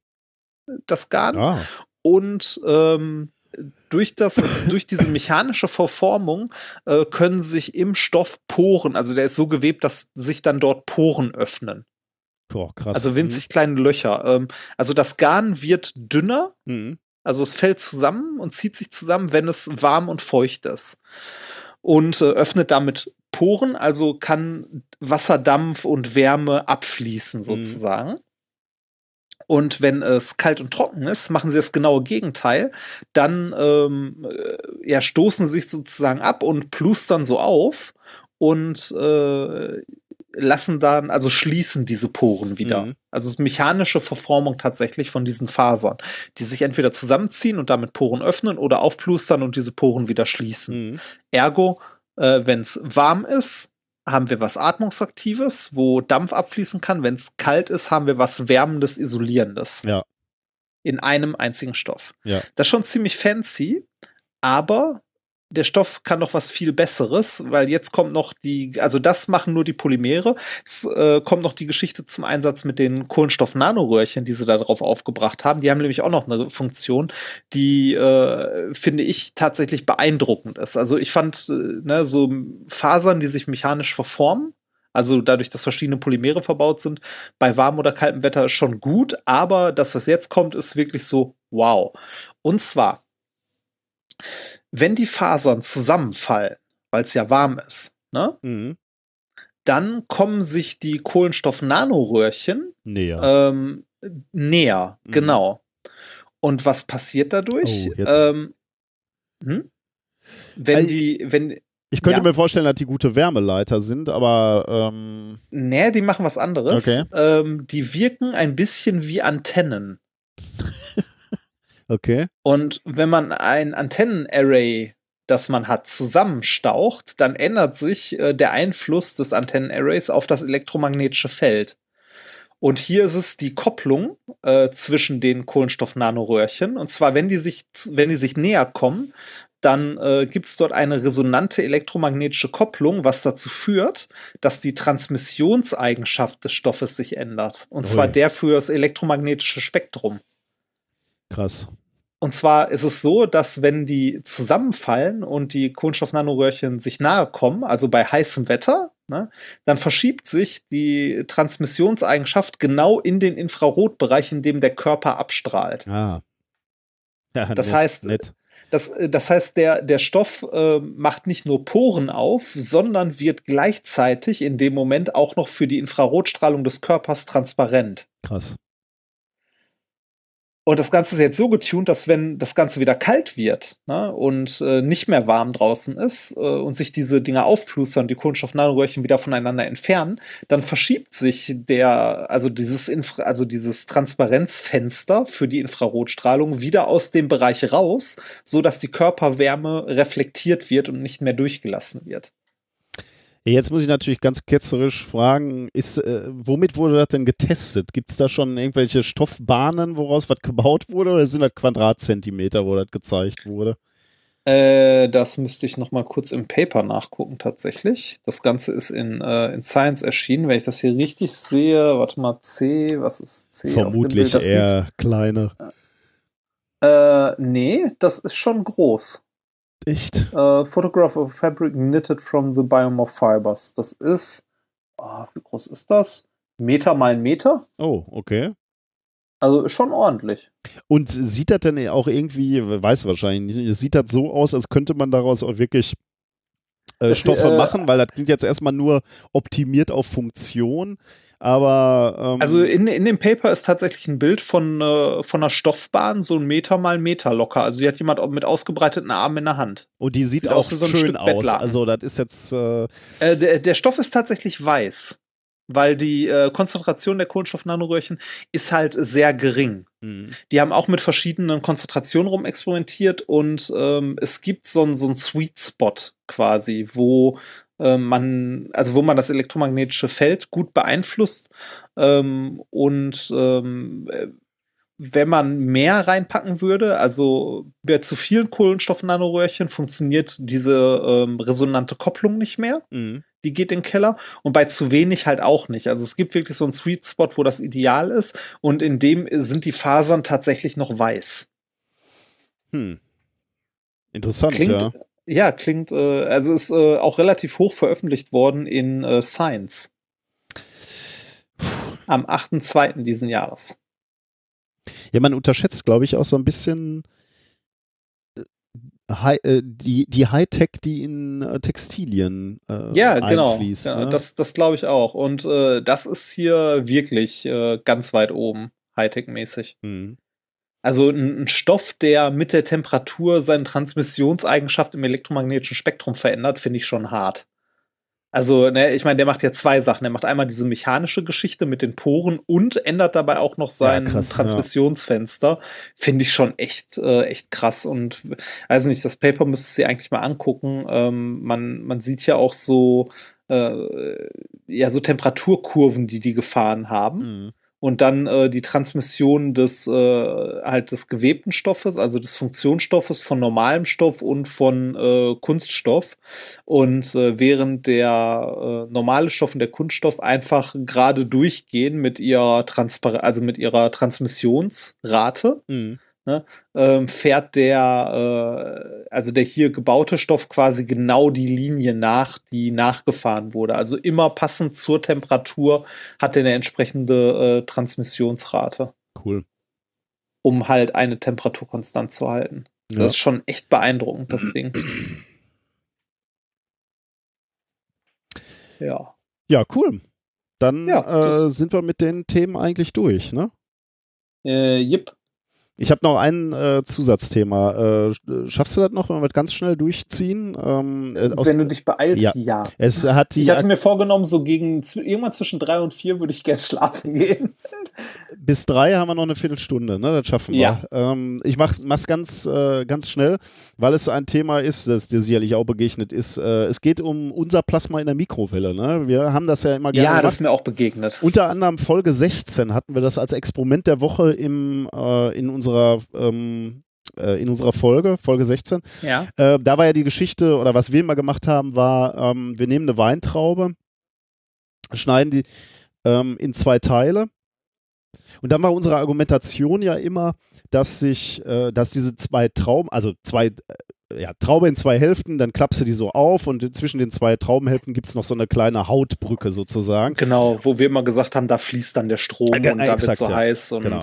das Garn. Ah, Und ähm, durch, das, also durch diese mechanische Verformung äh, können sich im Stoff Poren, also der ist so gewebt, dass sich dann dort Poren öffnen. boah, krass. Also winzig kleine Löcher. Ähm, also das Garn wird dünner, Mhm. Also es fällt zusammen und zieht sich zusammen, wenn es warm und feucht ist. Und äh, öffnet damit Poren, also kann Wasserdampf und Wärme abfließen sozusagen. Und wenn es kalt und trocken ist, machen sie das genaue Gegenteil. Dann ähm, äh, ja, stoßen sie sich sozusagen ab und plustern so auf und äh, lassen dann, also schließen diese Poren wieder. Mhm. Also mechanische Verformung tatsächlich von diesen Fasern, die sich entweder zusammenziehen und damit Poren öffnen oder aufplustern und diese Poren wieder schließen. Mhm. Ergo, äh, wenn es warm ist, haben wir was Atmungsaktives, wo Dampf abfließen kann. Wenn es kalt ist, haben wir was Wärmendes, Isolierendes. Ja. In einem einzigen Stoff. Ja. Das ist schon ziemlich fancy, aber der Stoff kann noch was viel Besseres, weil jetzt kommt noch die, also das machen nur die Polymere. Es äh, kommt noch die Geschichte zum Einsatz mit den Kohlenstoff-Nanoröhrchen, die sie da drauf aufgebracht haben. Die haben nämlich auch noch eine Funktion, die, äh, finde ich, tatsächlich beeindruckend ist. Also ich fand, äh, ne, so Fasern, die sich mechanisch verformen, also dadurch, dass verschiedene Polymere verbaut sind, bei warmem oder kaltem Wetter schon gut, aber das, was jetzt kommt, ist wirklich so wow. Und zwar, wenn die Fasern zusammenfallen, weil es ja warm ist, ne? Mhm. dann kommen sich die Kohlenstoff-Nanoröhrchen Näher. ähm, näher, Mhm. genau. Und was passiert dadurch? Oh, ähm, hm? Wenn Also- die, wenn, ich könnte ja. mir vorstellen, dass die gute Wärmeleiter sind, aber ähm, nee, die machen was anderes. Okay. Ähm, die wirken ein bisschen wie Antennen. Okay. Und wenn man ein Antennenarray, das man hat, zusammenstaucht, dann ändert sich äh, der Einfluss des Antennenarrays auf das elektromagnetische Feld. Und hier ist es die Kopplung äh, zwischen den Kohlenstoff-Nanoröhrchen. Und zwar, wenn die sich, wenn die sich näher kommen, dann äh, gibt es dort eine resonante elektromagnetische Kopplung, was dazu führt, dass die Transmissionseigenschaft des Stoffes sich ändert. Und zwar Ui. der für das elektromagnetische Spektrum. Krass. Und zwar ist es so, dass wenn die zusammenfallen und die Kohlenstoffnanoröhrchen sich nahe kommen, also bei heißem Wetter, ne, dann verschiebt sich die Transmissionseigenschaft genau in den Infrarotbereich, in dem der Körper abstrahlt. Ah. Ja, Das nett, heißt, nett. Das, äh, das heißt, der, der Stoff äh, macht nicht nur Poren auf, sondern wird gleichzeitig in dem Moment auch noch für die Infrarotstrahlung des Körpers transparent. krass. Und das Ganze ist jetzt so getunt, dass wenn das Ganze wieder kalt wird ne, und äh, nicht mehr warm draußen ist äh, und sich diese Dinger aufplustern, die Kohlenstoffnanoröhrchen wieder voneinander entfernen, dann verschiebt sich der, also dieses, Infra also dieses Transparenzfenster für die Infrarotstrahlung wieder aus dem Bereich raus, so dass die Körperwärme reflektiert wird und nicht mehr durchgelassen wird. Jetzt muss ich natürlich ganz ketzerisch fragen, ist, äh, womit wurde das denn getestet? Gibt es da schon irgendwelche Stoffbahnen, woraus was gebaut wurde, oder sind das Quadratzentimeter, wo das gezeigt wurde? Äh, das müsste ich noch mal kurz im Paper nachgucken tatsächlich. Das Ganze ist in, äh, in Science erschienen. Wenn ich das hier richtig sehe, warte mal, C, was ist C? Vermutlich Bild? Das eher kleine. Sieht, äh, nee, das ist schon groß. Echt? Äh, Photograph of fabric knitted from the biome of fibers. Das ist, ah, wie groß ist das? Meter mal ein Meter? Oh, okay. Also schon ordentlich. Und sieht das denn auch irgendwie, weiß wahrscheinlich nicht, sieht das so aus, als könnte man daraus auch wirklich äh, Stoffe äh, machen, weil das klingt jetzt erstmal nur optimiert auf Funktion, aber ähm, Also in, in dem Paper ist tatsächlich ein Bild von, äh, von einer Stoffbahn, so ein Meter mal Meter locker. Also die hat jemand mit ausgebreiteten Armen in der Hand. und die sieht, sieht auch aus so schön aus. Also das ist jetzt äh, Äh, der, der Stoff ist tatsächlich weiß, weil die äh, Konzentration der Kohlenstoffnanoröhrchen ist halt sehr gering. mh. Die haben auch mit verschiedenen Konzentrationen rumexperimentiert und ähm, es gibt so einen so Sweet Spot quasi, wo äh, man, also wo man das elektromagnetische Feld gut beeinflusst ähm, und ähm, äh, wenn man mehr reinpacken würde, also bei zu vielen Kohlenstoffnanoröhrchen funktioniert diese ähm, resonante Kopplung nicht mehr Mh. Die geht in den Keller und bei zu wenig halt auch nicht. Also es gibt wirklich so einen Sweet Spot, wo das ideal ist und in dem sind die Fasern tatsächlich noch weiß. Hm. Interessant, Klingt, ja. ja. klingt, äh, also ist äh, auch relativ hoch veröffentlicht worden in äh, Science. Am 8.2. diesen Jahres. Ja, man unterschätzt, glaube ich, auch so ein bisschen Hi, äh, die, die Hightech, die in äh, Textilien äh, Ja, genau. einfließt. Ja, ne? Das, das glaube ich auch. Und äh, das ist hier wirklich äh, ganz weit oben, Hightech-mäßig. Hm. Also ein, ein Stoff, der mit der Temperatur seine Transmissionseigenschaft im elektromagnetischen Spektrum verändert, finde ich schon hart. Also, ne, ich meine, der macht ja zwei Sachen. Er macht einmal diese mechanische Geschichte mit den Poren und ändert dabei auch noch sein krass, ja. Transmissionsfenster. Finde ich schon echt, äh, echt krass. Und weiß nicht, das Paper müsste sie eigentlich mal angucken. Ähm, man, man sieht ja auch so, äh, ja, so Temperaturkurven, die die gefahren haben. Hm. Und dann äh, die Transmission des äh, halt des gewebten Stoffes, also des Funktionsstoffes von normalem Stoff und von äh, Kunststoff. Und äh, während der äh, normale Stoff und der Kunststoff einfach gerade durchgehen mit ihrer Transpar also mit ihrer Transmissionsrate. Mhm. Ne, ähm, fährt der, äh, also der hier gebaute Stoff quasi genau die Linie nach, die nachgefahren wurde. Also immer passend zur Temperatur hat er eine entsprechende äh, Transmissionsrate, Cool. um halt eine Temperatur konstant zu halten. Ja. Das ist schon echt beeindruckend, das Ding. Ja. Ja, cool. Dann Ja, äh, sind wir mit den Themen eigentlich durch, ne? Äh, jip. Ich habe noch ein äh, Zusatzthema. Äh, sch- schaffst du das noch, wenn wir das ganz schnell durchziehen? Ähm, äh, Wenn du dich beeilst, ja. ja. es hat die Ich hatte mir vorgenommen, so gegen irgendwann zwischen drei und vier würde ich gerne schlafen gehen. bis drei haben wir noch eine Viertelstunde, ne? Das schaffen wir. Ja. Ähm, ich mach, mach's ganz, äh, ganz schnell, weil es ein Thema ist, das dir sicherlich auch begegnet ist. Äh, es geht um unser Plasma in der Mikrowelle. Ne? Wir haben das ja immer gerne Ja, gemacht. das ist mir auch begegnet. Unter anderem Folge 16 hatten wir das als Experiment der Woche im, äh, in, unserer, ähm, äh, in unserer Folge, Folge 16. Ja. Äh, da war ja die Geschichte, oder was wir immer gemacht haben, war, ähm, wir nehmen eine Weintraube, schneiden die ähm, in zwei Teile. Und dann war unsere Argumentation ja immer, dass sich, äh, dass diese zwei Trauben, also zwei, äh, ja, Traube in zwei Hälften, dann klappst du die so auf und zwischen den zwei Traubenhälften gibt es noch so eine kleine Hautbrücke sozusagen. Genau, wo wir immer gesagt haben, da fließt dann der Strom Äh, ge- und da wird exakt, so ja. heiß und Genau.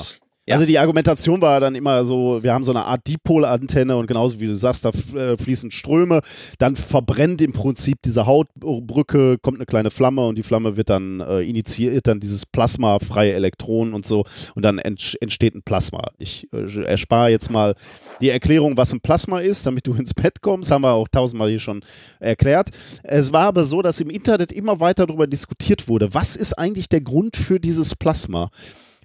Ja. Also die Argumentation war dann immer so, wir haben so eine Art Dipolantenne und genauso wie du sagst, da äh, fließen Ströme, dann verbrennt im Prinzip diese Hautbrücke, kommt eine kleine Flamme und die Flamme wird dann äh, initiiert dann dieses Plasma, freie Elektronen und so und dann entsch- entsteht ein Plasma. Ich äh, erspare jetzt mal die Erklärung, was ein Plasma ist, damit du ins Bett kommst, haben wir auch tausendmal hier schon erklärt. Es war aber so, dass im Internet immer weiter darüber diskutiert wurde, was ist eigentlich der Grund für dieses Plasma?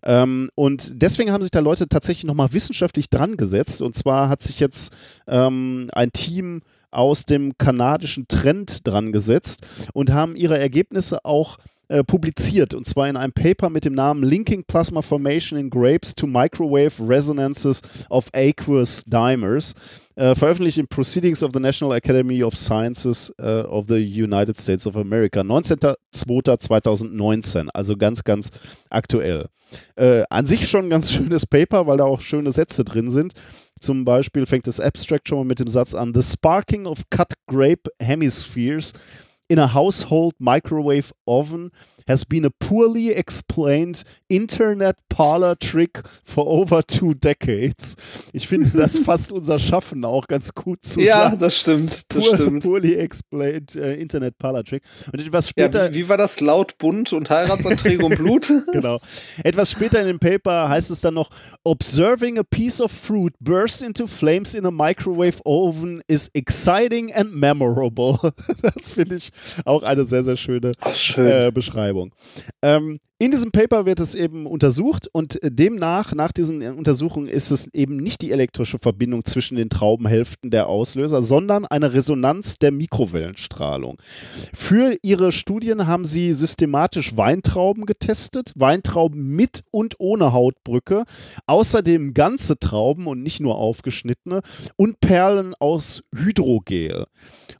Ähm, und deswegen haben sich da Leute tatsächlich nochmal wissenschaftlich dran gesetzt. Und zwar hat sich jetzt ähm, ein Team aus dem kanadischen Trend dran gesetzt und haben ihre Ergebnisse auch äh, publiziert. Und zwar in einem Paper mit dem Namen Linking Plasma Formation in Grapes to Microwave Resonances of Aqueous Dimers. Äh, veröffentlicht in Proceedings of the National Academy of Sciences äh, of the United States of America. 19.02.2019, also ganz, ganz aktuell. Äh, an sich schon ein ganz schönes Paper, weil da auch schöne Sätze drin sind. Zum Beispiel fängt das Abstract schon mal mit dem Satz an: The sparking of cut grape hemispheres in a household microwave oven has been a poorly explained internet parlor trick for over two decades. Ich finde, das fasst unser Schaffen auch ganz gut zusammen. Ja, das stimmt, das Poor, stimmt. Poorly explained äh, Internet Parlor Trick. Und etwas Ja, später. wie, wie war das laut, bunt und Heiratsanträge und Blut? genau. Etwas später in dem Paper heißt es dann noch: Observing a piece of fruit burst into flames in a microwave oven is exciting and memorable. das finde ich auch eine sehr, sehr schöne schön. äh, Beschreibung. Ähm, in diesem Paper wird es eben untersucht und äh, demnach, nach diesen äh, Untersuchungen, ist es eben nicht die elektrische Verbindung zwischen den Traubenhälften der Auslöser, sondern eine Resonanz der Mikrowellenstrahlung. Für ihre Studien haben sie systematisch Weintrauben getestet, Weintrauben mit und ohne Hautbrücke, außerdem ganze Trauben und nicht nur aufgeschnittene und Perlen aus Hydrogel.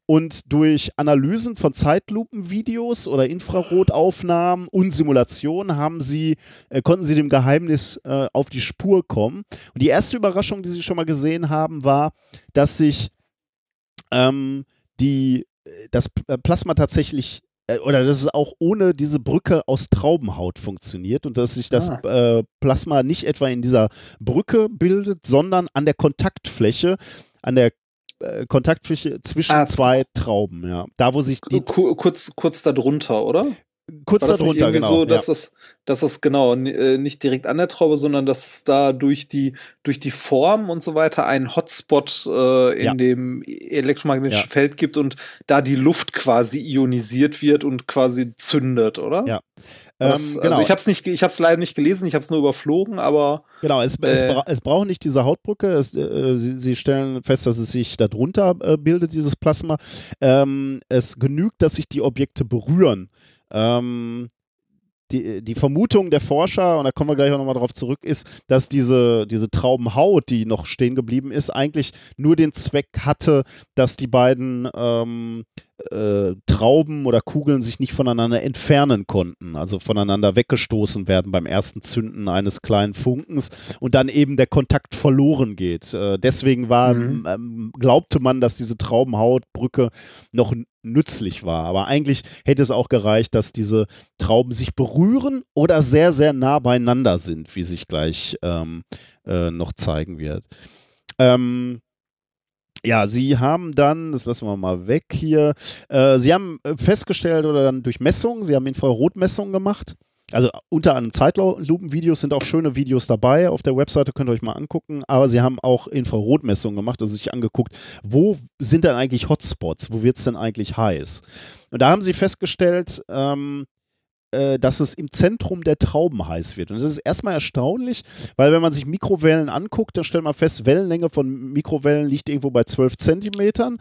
Und durch Analysen von Zeitlupenvideos oder Infrarotaufnahmen und Simulationen haben sie, äh, konnten sie dem Geheimnis äh, auf die Spur kommen. Und die erste Überraschung, die sie schon mal gesehen haben, war, dass sich ähm, die, das P- äh, Plasma tatsächlich äh, oder dass es auch ohne diese Brücke aus Traubenhaut funktioniert und dass sich das äh, Plasma nicht etwa in dieser Brücke bildet, sondern an der Kontaktfläche, an der äh, Kontaktfläche zwischen Ah, zwei Trauben, ja. Da, wo sich die Ku- kurz, kurz darunter, oder? Kurz darunter, irgendwie genau. so, dass ja. das, dass das genau äh, nicht direkt an der Traube, sondern dass es da durch die, durch die Form und so weiter einen Hotspot äh, in Ja. dem elektromagnetischen Ja. Feld gibt und da die Luft quasi ionisiert wird und quasi zündet, oder? Ja. Das, Ähm, Also genau. ich habe es nicht, ich habe es leider nicht gelesen, ich habe es nur überflogen, aber Genau, es, es, Äh. bra es braucht nicht diese Hautbrücke. Es, äh, sie, sie stellen fest, dass es sich darunter äh, bildet, dieses Plasma. Ähm, es genügt, dass sich die Objekte berühren. Ähm, die, die Vermutung der Forscher, und da kommen wir gleich auch nochmal drauf zurück, ist, dass diese, diese Traubenhaut, die noch stehen geblieben ist, eigentlich nur den Zweck hatte, dass die beiden ähm, äh, Trauben oder Kugeln sich nicht voneinander entfernen konnten, also voneinander weggestoßen werden beim ersten Zünden eines kleinen Funkens und dann eben der Kontakt verloren geht. Äh, deswegen war, Mhm. ähm, glaubte man, dass diese Traubenhautbrücke noch nützlich war. Aber eigentlich hätte es auch gereicht, dass diese Trauben sich berühren oder sehr, sehr nah beieinander sind, wie sich gleich ähm, äh, noch zeigen wird. Ähm, ja, sie haben dann, das lassen wir mal weg hier, äh, sie haben äh, festgestellt oder dann durch Messungen, sie haben Infrarotmessungen gemacht. Also unter anderem Zeitlupenvideos sind auch schöne Videos dabei. Auf der Webseite könnt ihr euch mal angucken. Aber sie haben auch Infrarotmessungen gemacht, also sich angeguckt, wo sind denn eigentlich Hotspots? Wo wird es denn eigentlich heiß? Und da haben sie festgestellt, ähm, äh, dass es im Zentrum der Trauben heiß wird. Und das ist erstmal erstaunlich, weil wenn man sich Mikrowellen anguckt, dann stellt man fest, Wellenlänge von Mikrowellen liegt irgendwo bei 12 Zentimetern.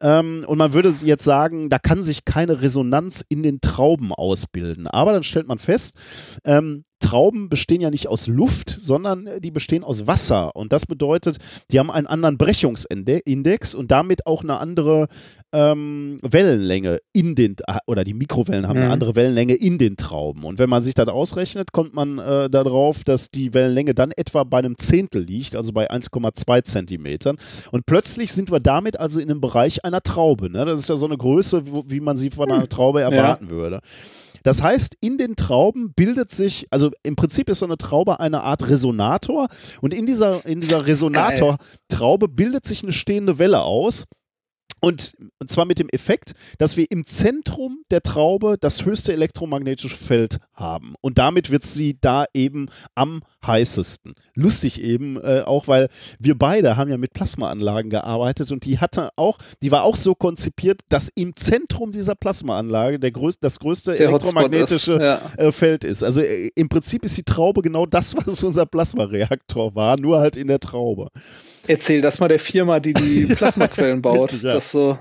Ähm, und man würde jetzt sagen, da kann sich keine Resonanz in den Trauben ausbilden. Aber dann stellt man fest, ähm, Trauben bestehen ja nicht aus Luft, sondern äh, die bestehen aus Wasser. Und das bedeutet, die haben einen anderen Brechungsindex und damit auch eine andere ähm, Wellenlänge in den, oder die Mikrowellen haben eine Mhm. andere Wellenlänge in den Trauben. Und wenn man sich das ausrechnet, kommt man äh, darauf, dass die Wellenlänge dann etwa bei einem Zehntel liegt, also bei 1,2 Zentimetern. Und plötzlich sind wir damit also in einem Bereich einer Traube. Ne? Das ist ja so eine Größe, wie man sie von einer Traube erwarten würde. Das heißt, in den Trauben bildet sich, also im Prinzip ist so eine Traube eine Art Resonator und in dieser, in dieser Resonator-Traube bildet sich eine stehende Welle aus. Und, und zwar mit dem Effekt, dass wir im Zentrum der Traube das höchste elektromagnetische Feld haben. Und damit wird sie da eben am heißesten. Lustig eben, äh, auch weil wir beide haben ja mit Plasmaanlagen gearbeitet und die hatte auch, die war auch so konzipiert, dass im Zentrum dieser Plasmaanlage der größ das größte Der elektromagnetische ist, ja. äh, Feld ist. Also äh, im Prinzip ist die Traube genau das, was unser Plasmareaktor war, nur halt in der Traube. Erzähl das mal der Firma, die die Plasmaquellen baut. Richtig, ja. Das so,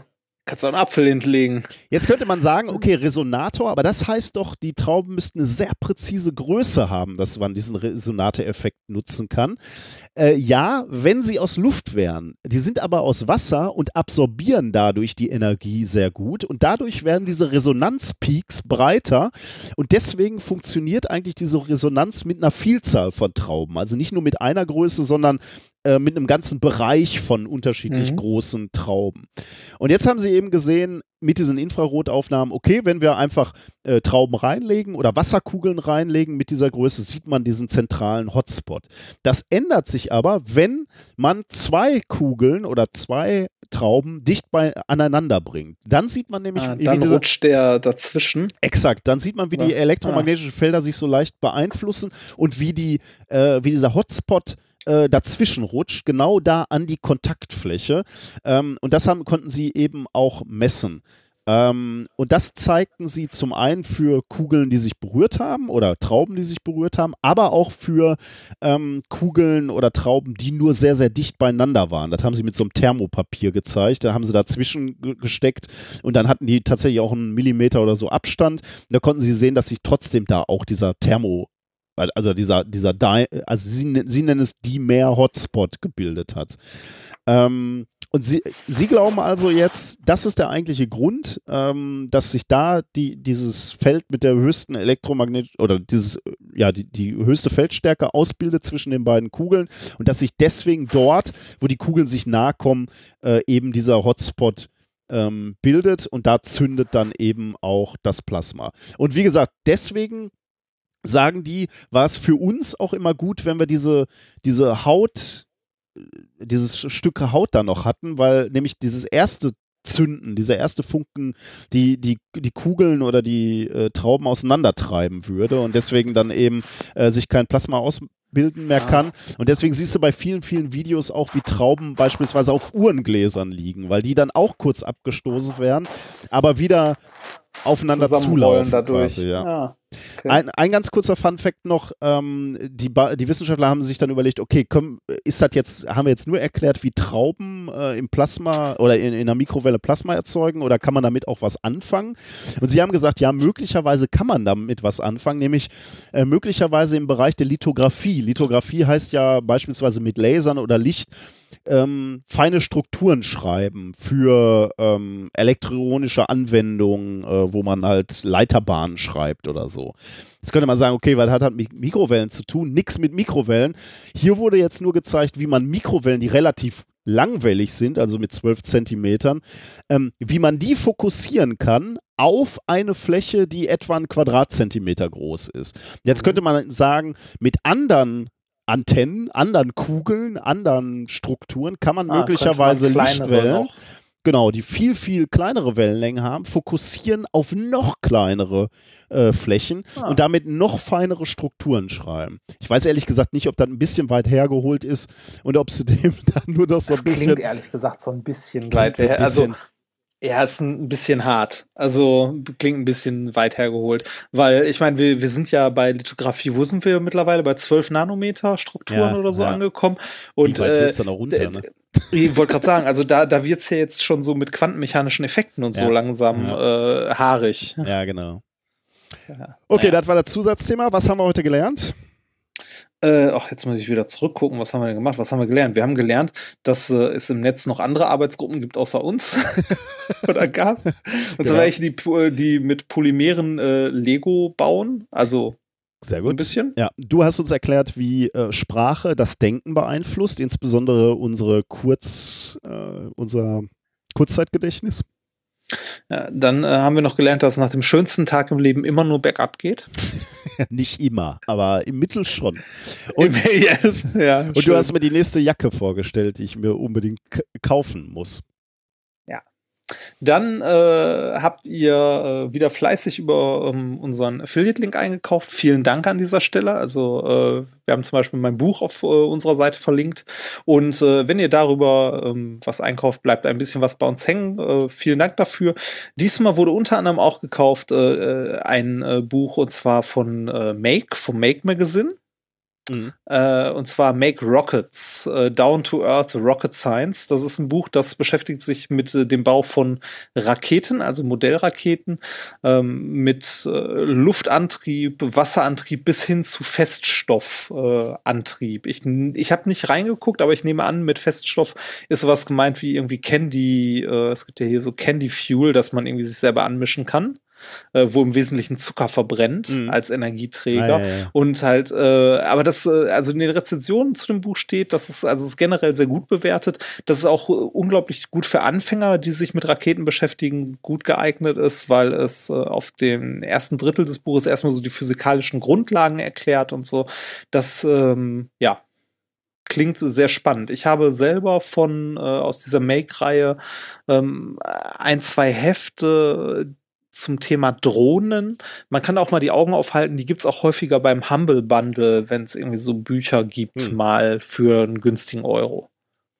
kannst du einen Apfel hinlegen. Jetzt könnte man sagen, okay, Resonator, aber das heißt doch, die Trauben müssten eine sehr präzise Größe haben, dass man diesen Resonator-Effekt nutzen kann. Äh, ja, wenn sie aus Luft wären. Die sind aber aus Wasser und absorbieren dadurch die Energie sehr gut und dadurch werden diese Resonanzpeaks breiter und deswegen funktioniert eigentlich diese Resonanz mit einer Vielzahl von Trauben. Also nicht nur mit einer Größe, sondern äh, mit einem ganzen Bereich von unterschiedlich Mhm. großen Trauben. Und jetzt haben sie eben gesehen, mit diesen Infrarotaufnahmen, okay, wenn wir einfach äh, Trauben reinlegen oder Wasserkugeln reinlegen mit dieser Größe, sieht man diesen zentralen Hotspot. Das ändert sich aber, wenn man zwei Kugeln oder zwei Trauben dicht bei aneinander bringt. Dann sieht man nämlich, Ah, wie dann diese, rutscht der dazwischen. Exakt, dann sieht man, wie die Ja. elektromagnetischen Felder sich so leicht beeinflussen und wie, die, äh, wie dieser Hotspot äh, dazwischen rutscht, genau da an die Kontaktfläche. Ähm, und das haben, konnten sie eben auch messen. Ähm, und das zeigten sie zum einen für Kugeln, die sich berührt haben oder Trauben, die sich berührt haben, aber auch für ähm, Kugeln oder Trauben, die nur sehr, sehr dicht beieinander waren. Das haben sie mit so einem Thermopapier gezeigt. Da haben sie dazwischen ge- gesteckt und dann hatten die tatsächlich auch einen Millimeter oder so Abstand. Da konnten sie sehen, dass sich trotzdem da auch dieser Thermo also dieser, dieser, Di also sie, sie nennen es Dimer-Hotspot gebildet hat. Ähm, und sie, sie glauben also jetzt, das ist der eigentliche Grund, ähm, dass sich da die, dieses Feld mit der höchsten Elektromagnet oder dieses, ja, die, die höchste Feldstärke ausbildet zwischen den beiden Kugeln und dass sich deswegen dort, wo die Kugeln sich nahe kommen, äh, eben dieser Hotspot ähm, bildet und da zündet dann eben auch das Plasma. Und wie gesagt, deswegen sagen die, war es für uns auch immer gut, wenn wir diese, diese Haut, dieses Stück Haut da noch hatten, weil nämlich dieses erste Zünden, dieser erste Funken, die, die, die Kugeln oder die äh, Trauben auseinandertreiben würde und deswegen dann eben äh, sich kein Plasma ausbilden mehr kann. Und deswegen siehst du bei vielen, vielen Videos auch, wie Trauben beispielsweise auf Uhrengläsern liegen, weil die dann auch kurz abgestoßen werden, aber wieder aufeinander zulaufen. dadurch. Quasi, ja. Ah, Okay. Ein, ein ganz kurzer Fun-Fact noch: ähm, die, die Wissenschaftler haben sich dann überlegt, okay, komm, ist das jetzt, haben wir jetzt nur erklärt, wie Trauben äh, im Plasma oder in, in einer Mikrowelle Plasma erzeugen oder kann man damit auch was anfangen? Und sie haben gesagt, ja, möglicherweise kann man damit was anfangen, nämlich äh, möglicherweise im Bereich der Lithografie. Lithografie heißt ja beispielsweise mit Lasern oder Licht ähm, feine Strukturen schreiben für ähm, elektronische Anwendungen, äh, wo man halt Leiterbahnen schreibt oder so. Jetzt könnte man sagen, okay, was hat das mit Mikrowellen zu tun? Nix mit Mikrowellen. Hier wurde jetzt nur gezeigt, wie man Mikrowellen, die relativ langwellig sind, also mit 12 Zentimetern, ähm, wie man die fokussieren kann auf eine Fläche, die etwa ein Quadratzentimeter groß ist. Jetzt könnte man sagen, mit anderen Antennen, anderen Kugeln, anderen Strukturen kann man Ah, möglicherweise man Lichtwellen. Genau, die viel, viel kleinere Wellenlängen haben, fokussieren auf noch kleinere äh, Flächen Ah. und damit noch feinere Strukturen schreiben. Ich weiß ehrlich gesagt nicht, ob das ein bisschen weit hergeholt ist und ob sie dem dann nur noch so ein Das bisschen. klingt ehrlich gesagt so ein bisschen weit so her. Also, bisschen- ja, ist ein bisschen hart. Also klingt ein bisschen weit hergeholt. Weil ich meine, wir, wir sind ja bei Lithografie, wo sind wir mittlerweile? Bei 12 Nanometer Strukturen Ja, oder so ja. angekommen. Wie Und weit äh, wird's dann auch runter, ne? Ich wollte gerade sagen, also da, da wird es ja jetzt schon so mit quantenmechanischen Effekten und so Ja. langsam äh, haarig. Ja, genau. Ja. Okay, Naja. das war das Zusatzthema. Was haben wir heute gelernt? Äh, ach, jetzt muss ich wieder zurückgucken. Was haben wir denn gemacht? Was haben wir gelernt? Wir haben gelernt, dass äh, es im Netz noch andere Arbeitsgruppen gibt außer uns. Oder gab. Und Genau. zwar welche, die, pu- die mit Polymeren äh, Lego bauen. Also Sehr ein bisschen. Ja, du hast uns erklärt, wie äh, Sprache das Denken beeinflusst, insbesondere unsere Kurz, äh, unser Kurzzeitgedächtnis. Ja, dann äh, haben wir noch gelernt, dass nach dem schönsten Tag im Leben immer nur bergab geht. Nicht immer, aber im Mittel schon. Und, yes, ja, und du hast mir die nächste Jacke vorgestellt, die ich mir unbedingt kaufen muss. Dann äh, habt ihr äh, wieder fleißig über ähm, unseren Affiliate-Link eingekauft. Vielen Dank an dieser Stelle. Also äh, wir haben zum Beispiel mein Buch auf äh, unserer Seite verlinkt. Und äh, wenn ihr darüber ähm, was einkauft, bleibt ein bisschen was bei uns hängen. Äh, vielen Dank dafür. Diesmal wurde unter anderem auch gekauft ein Buch und zwar von Make, vom Make Magazine. Mhm. Äh, und zwar Make Rockets, äh, Down to Earth Rocket Science. Das ist ein Buch, das beschäftigt sich mit äh, dem Bau von Raketen, also Modellraketen, ähm, mit äh, Luftantrieb, Wasserantrieb bis hin zu Feststoffantrieb. Antrieb. ich ich habe nicht reingeguckt, aber ich nehme an, mit Feststoff ist sowas gemeint wie irgendwie Candy, äh, es gibt ja hier so Candy Fuel, dass man irgendwie sich selber anmischen kann. Äh, wo im Wesentlichen Zucker verbrennt Mhm. als Energieträger. Ah, ja, ja. Und halt, äh, aber das, äh, also in den Rezensionen zu dem Buch steht, dass es, also es generell sehr gut bewertet, dass es auch äh, unglaublich gut für Anfänger, die sich mit Raketen beschäftigen, gut geeignet ist, weil es äh, auf dem ersten Drittel des Buches erstmal so die physikalischen Grundlagen erklärt und so. Das, ähm, ja, klingt sehr spannend. Ich habe selber von äh, aus dieser Make-Reihe ähm, ein, zwei Hefte zum Thema Drohnen. Man kann auch mal die Augen aufhalten, die gibt es auch häufiger beim Humble Bundle, wenn es irgendwie so Bücher gibt, Hm. mal für einen günstigen Euro.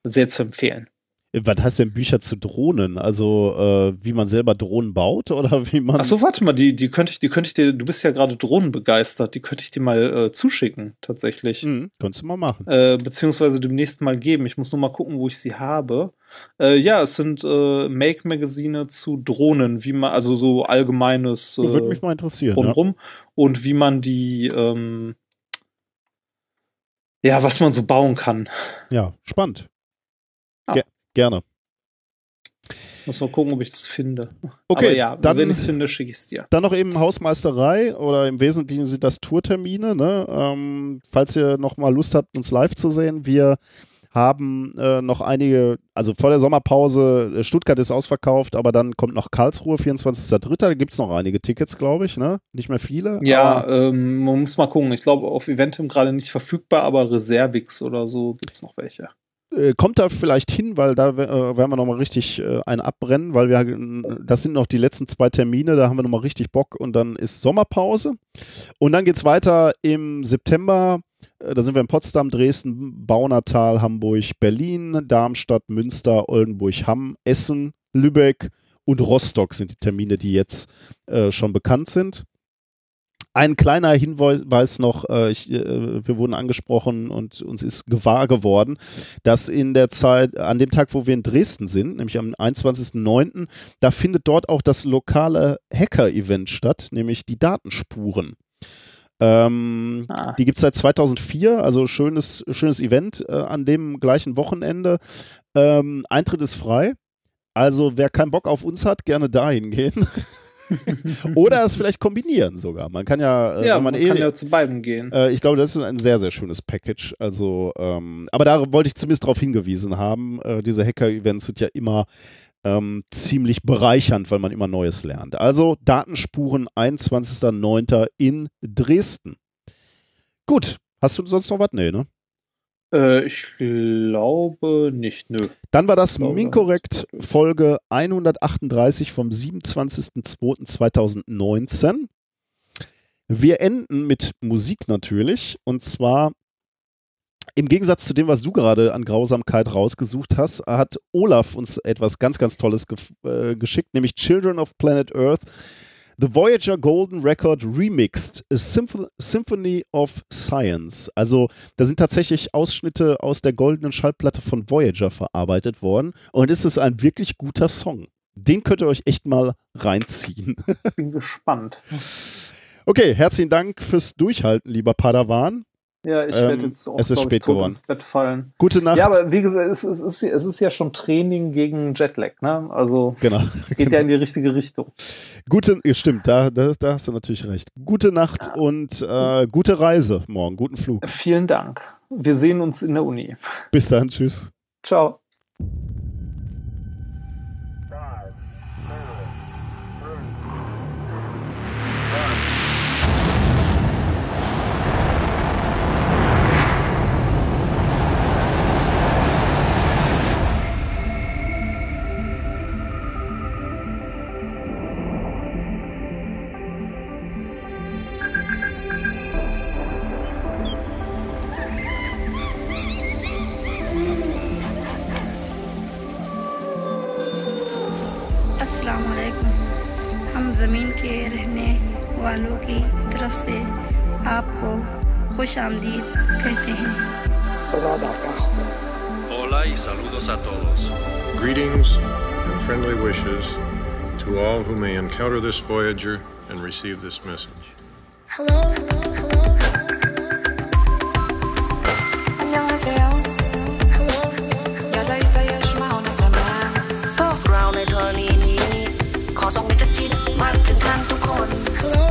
Sehr zu empfehlen. Was heißt denn Bücher zu Drohnen? Also äh, wie man selber Drohnen baut oder wie man. Ach so, warte mal, die, die könnte ich, die könnte ich dir, du bist ja gerade Drohnen begeistert, die könnte ich dir mal äh, zuschicken, tatsächlich. Hm, kannst du mal machen. Äh, beziehungsweise demnächst mal geben. Ich muss nur mal gucken, wo ich sie habe. Äh, ja, es sind äh, Make-Magazine zu Drohnen, wie man, also so allgemeines äh, Würde mich mal interessieren. Ja. rundrum und wie man die, ähm, ja, was man so bauen kann. ja, spannend. Gerne. Muss mal gucken, ob ich das finde. Okay, Aber ja, dann- wenn ich es finde, schicke ich es dir. Dann noch eben Hausmeisterei oder im Wesentlichen sind das Tourtermine. Ne? Ähm, falls ihr noch mal Lust habt, uns live zu sehen, wir haben äh, noch einige, also vor der Sommerpause, äh, Stuttgart ist ausverkauft, aber dann kommt noch Karlsruhe, 24.03. Da gibt es noch einige Tickets, glaube ich. Ne? Nicht mehr viele. Ja, ähm, man muss mal gucken. Ich glaube, auf Eventim gerade nicht verfügbar, aber Reservix oder so gibt es noch welche. Äh, kommt da vielleicht hin, weil da äh, werden wir nochmal richtig äh, einen abbrennen, weil wir, äh, das sind noch die letzten zwei Termine, da haben wir nochmal richtig Bock und dann ist Sommerpause. Und dann geht es weiter im September. Äh, Da sind wir in Potsdam, Dresden, Baunatal, Hamburg, Berlin, Darmstadt, Münster, Oldenburg, Hamm, Essen, Lübeck und Rostock sind die Termine, die jetzt äh, schon bekannt sind. Ein kleiner Hinweis noch, äh, ich, äh, wir wurden angesprochen und uns ist gewahr geworden, dass in der Zeit, an dem Tag, wo wir in Dresden sind, nämlich am 21.09., da findet dort auch das lokale Hacker-Event statt, nämlich die Datenspuren. Ähm, Ah. Die gibt es seit 2004, also schönes, schönes Event äh, an dem gleichen Wochenende. Ähm, Eintritt ist frei. Also wer keinen Bock auf uns hat, gerne dahin gehen. Oder es vielleicht kombinieren sogar. Man kann ja, äh, ja, wenn man, man, eh, kann ja zu beiden gehen. äh, ich glaube, das ist ein sehr, sehr schönes Package. Also, ähm, aber da wollte ich zumindest darauf hingewiesen haben. Äh, diese Hacker-Events sind ja immer ähm, ziemlich bereichernd, weil man immer Neues lernt. Also Datenspuren 21.09. in Dresden. Gut. Hast du sonst noch was? Nee, ne? Äh, ich glaube nicht, nö. Dann war das Minkorrekt Folge 138 vom 27.02.2019. Wir enden mit Musik natürlich und zwar im Gegensatz zu dem, was du gerade an Grausamkeit rausgesucht hast, hat Olaf uns etwas ganz, ganz Tolles äh, geschickt, nämlich Children of Planet Earth. The Voyager Golden Record Remixed, a Symph Symphony of Science. Also da sind tatsächlich Ausschnitte aus der goldenen Schallplatte von Voyager verarbeitet worden und es ist ein wirklich guter Song. Den könnt ihr euch echt mal reinziehen. Bin gespannt. Okay, herzlichen Dank fürs Durchhalten, lieber Padawan. Ja, ich Ähm, werde jetzt auch es ist ich, spät tot geworden. ins Bett fallen. Gute Nacht. Ja, aber wie gesagt, es, es, ist, es ist ja schon Training gegen Jetlag, ne? Also genau. geht ja in die richtige Richtung. Gute, ja, stimmt, da, da, da hast du natürlich recht. Gute Nacht und äh, gute Reise morgen, guten Flug. Vielen Dank. Wir sehen uns in der Uni. Bis dann, tschüss. Ciao. खुश आमदीद कहते हैं Hola y saludos a todos. Greetings and friendly wishes to all who may encounter this Voyager and receive this message. Hello, hello, 안녕하세요. Hello,อย่าได้ใจชมาในสมาพวกเราในธรณีนี้ ขอส่งมิตรจิตมาถึงท่านทุกคน Hello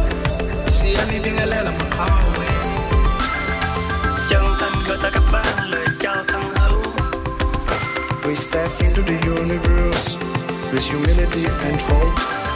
เสียงนี้เป็ We step into the universe with humility and hope.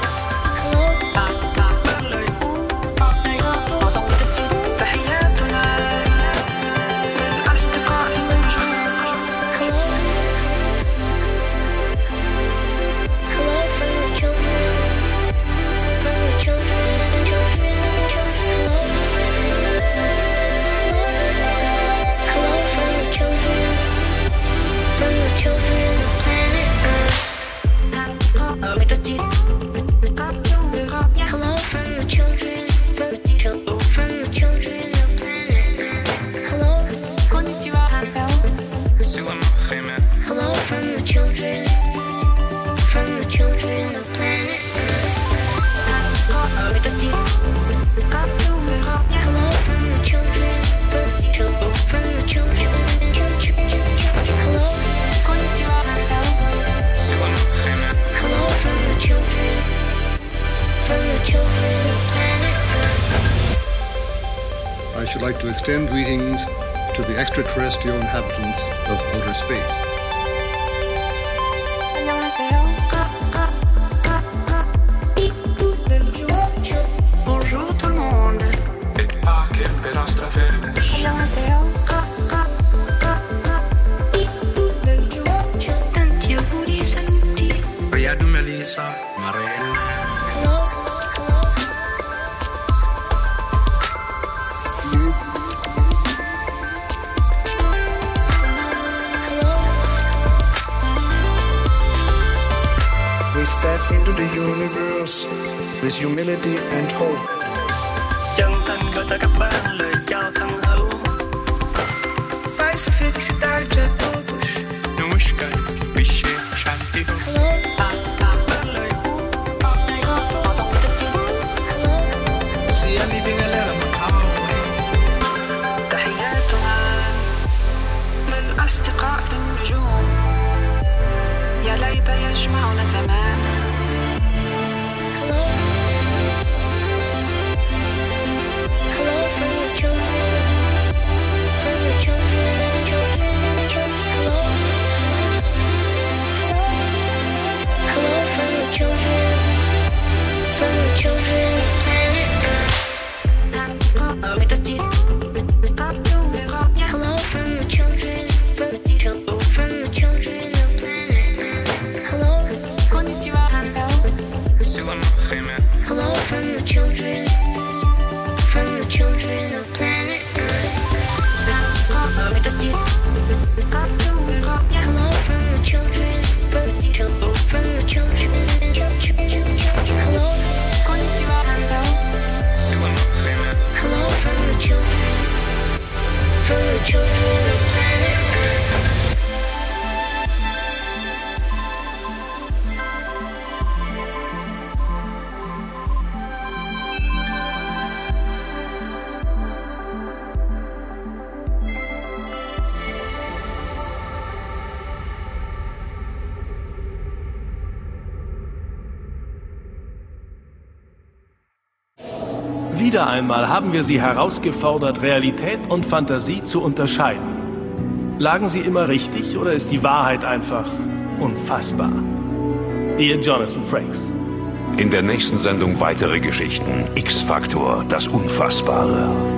Like to extend greetings to the extraterrestrial inhabitants of outer space. einmal haben wir sie herausgefordert, Realität und Fantasie zu unterscheiden. Lagen sie immer richtig oder ist die Wahrheit einfach unfassbar? Ihr Jonathan Frakes. In der nächsten Sendung weitere Geschichten. X-Faktor, das Unfassbare.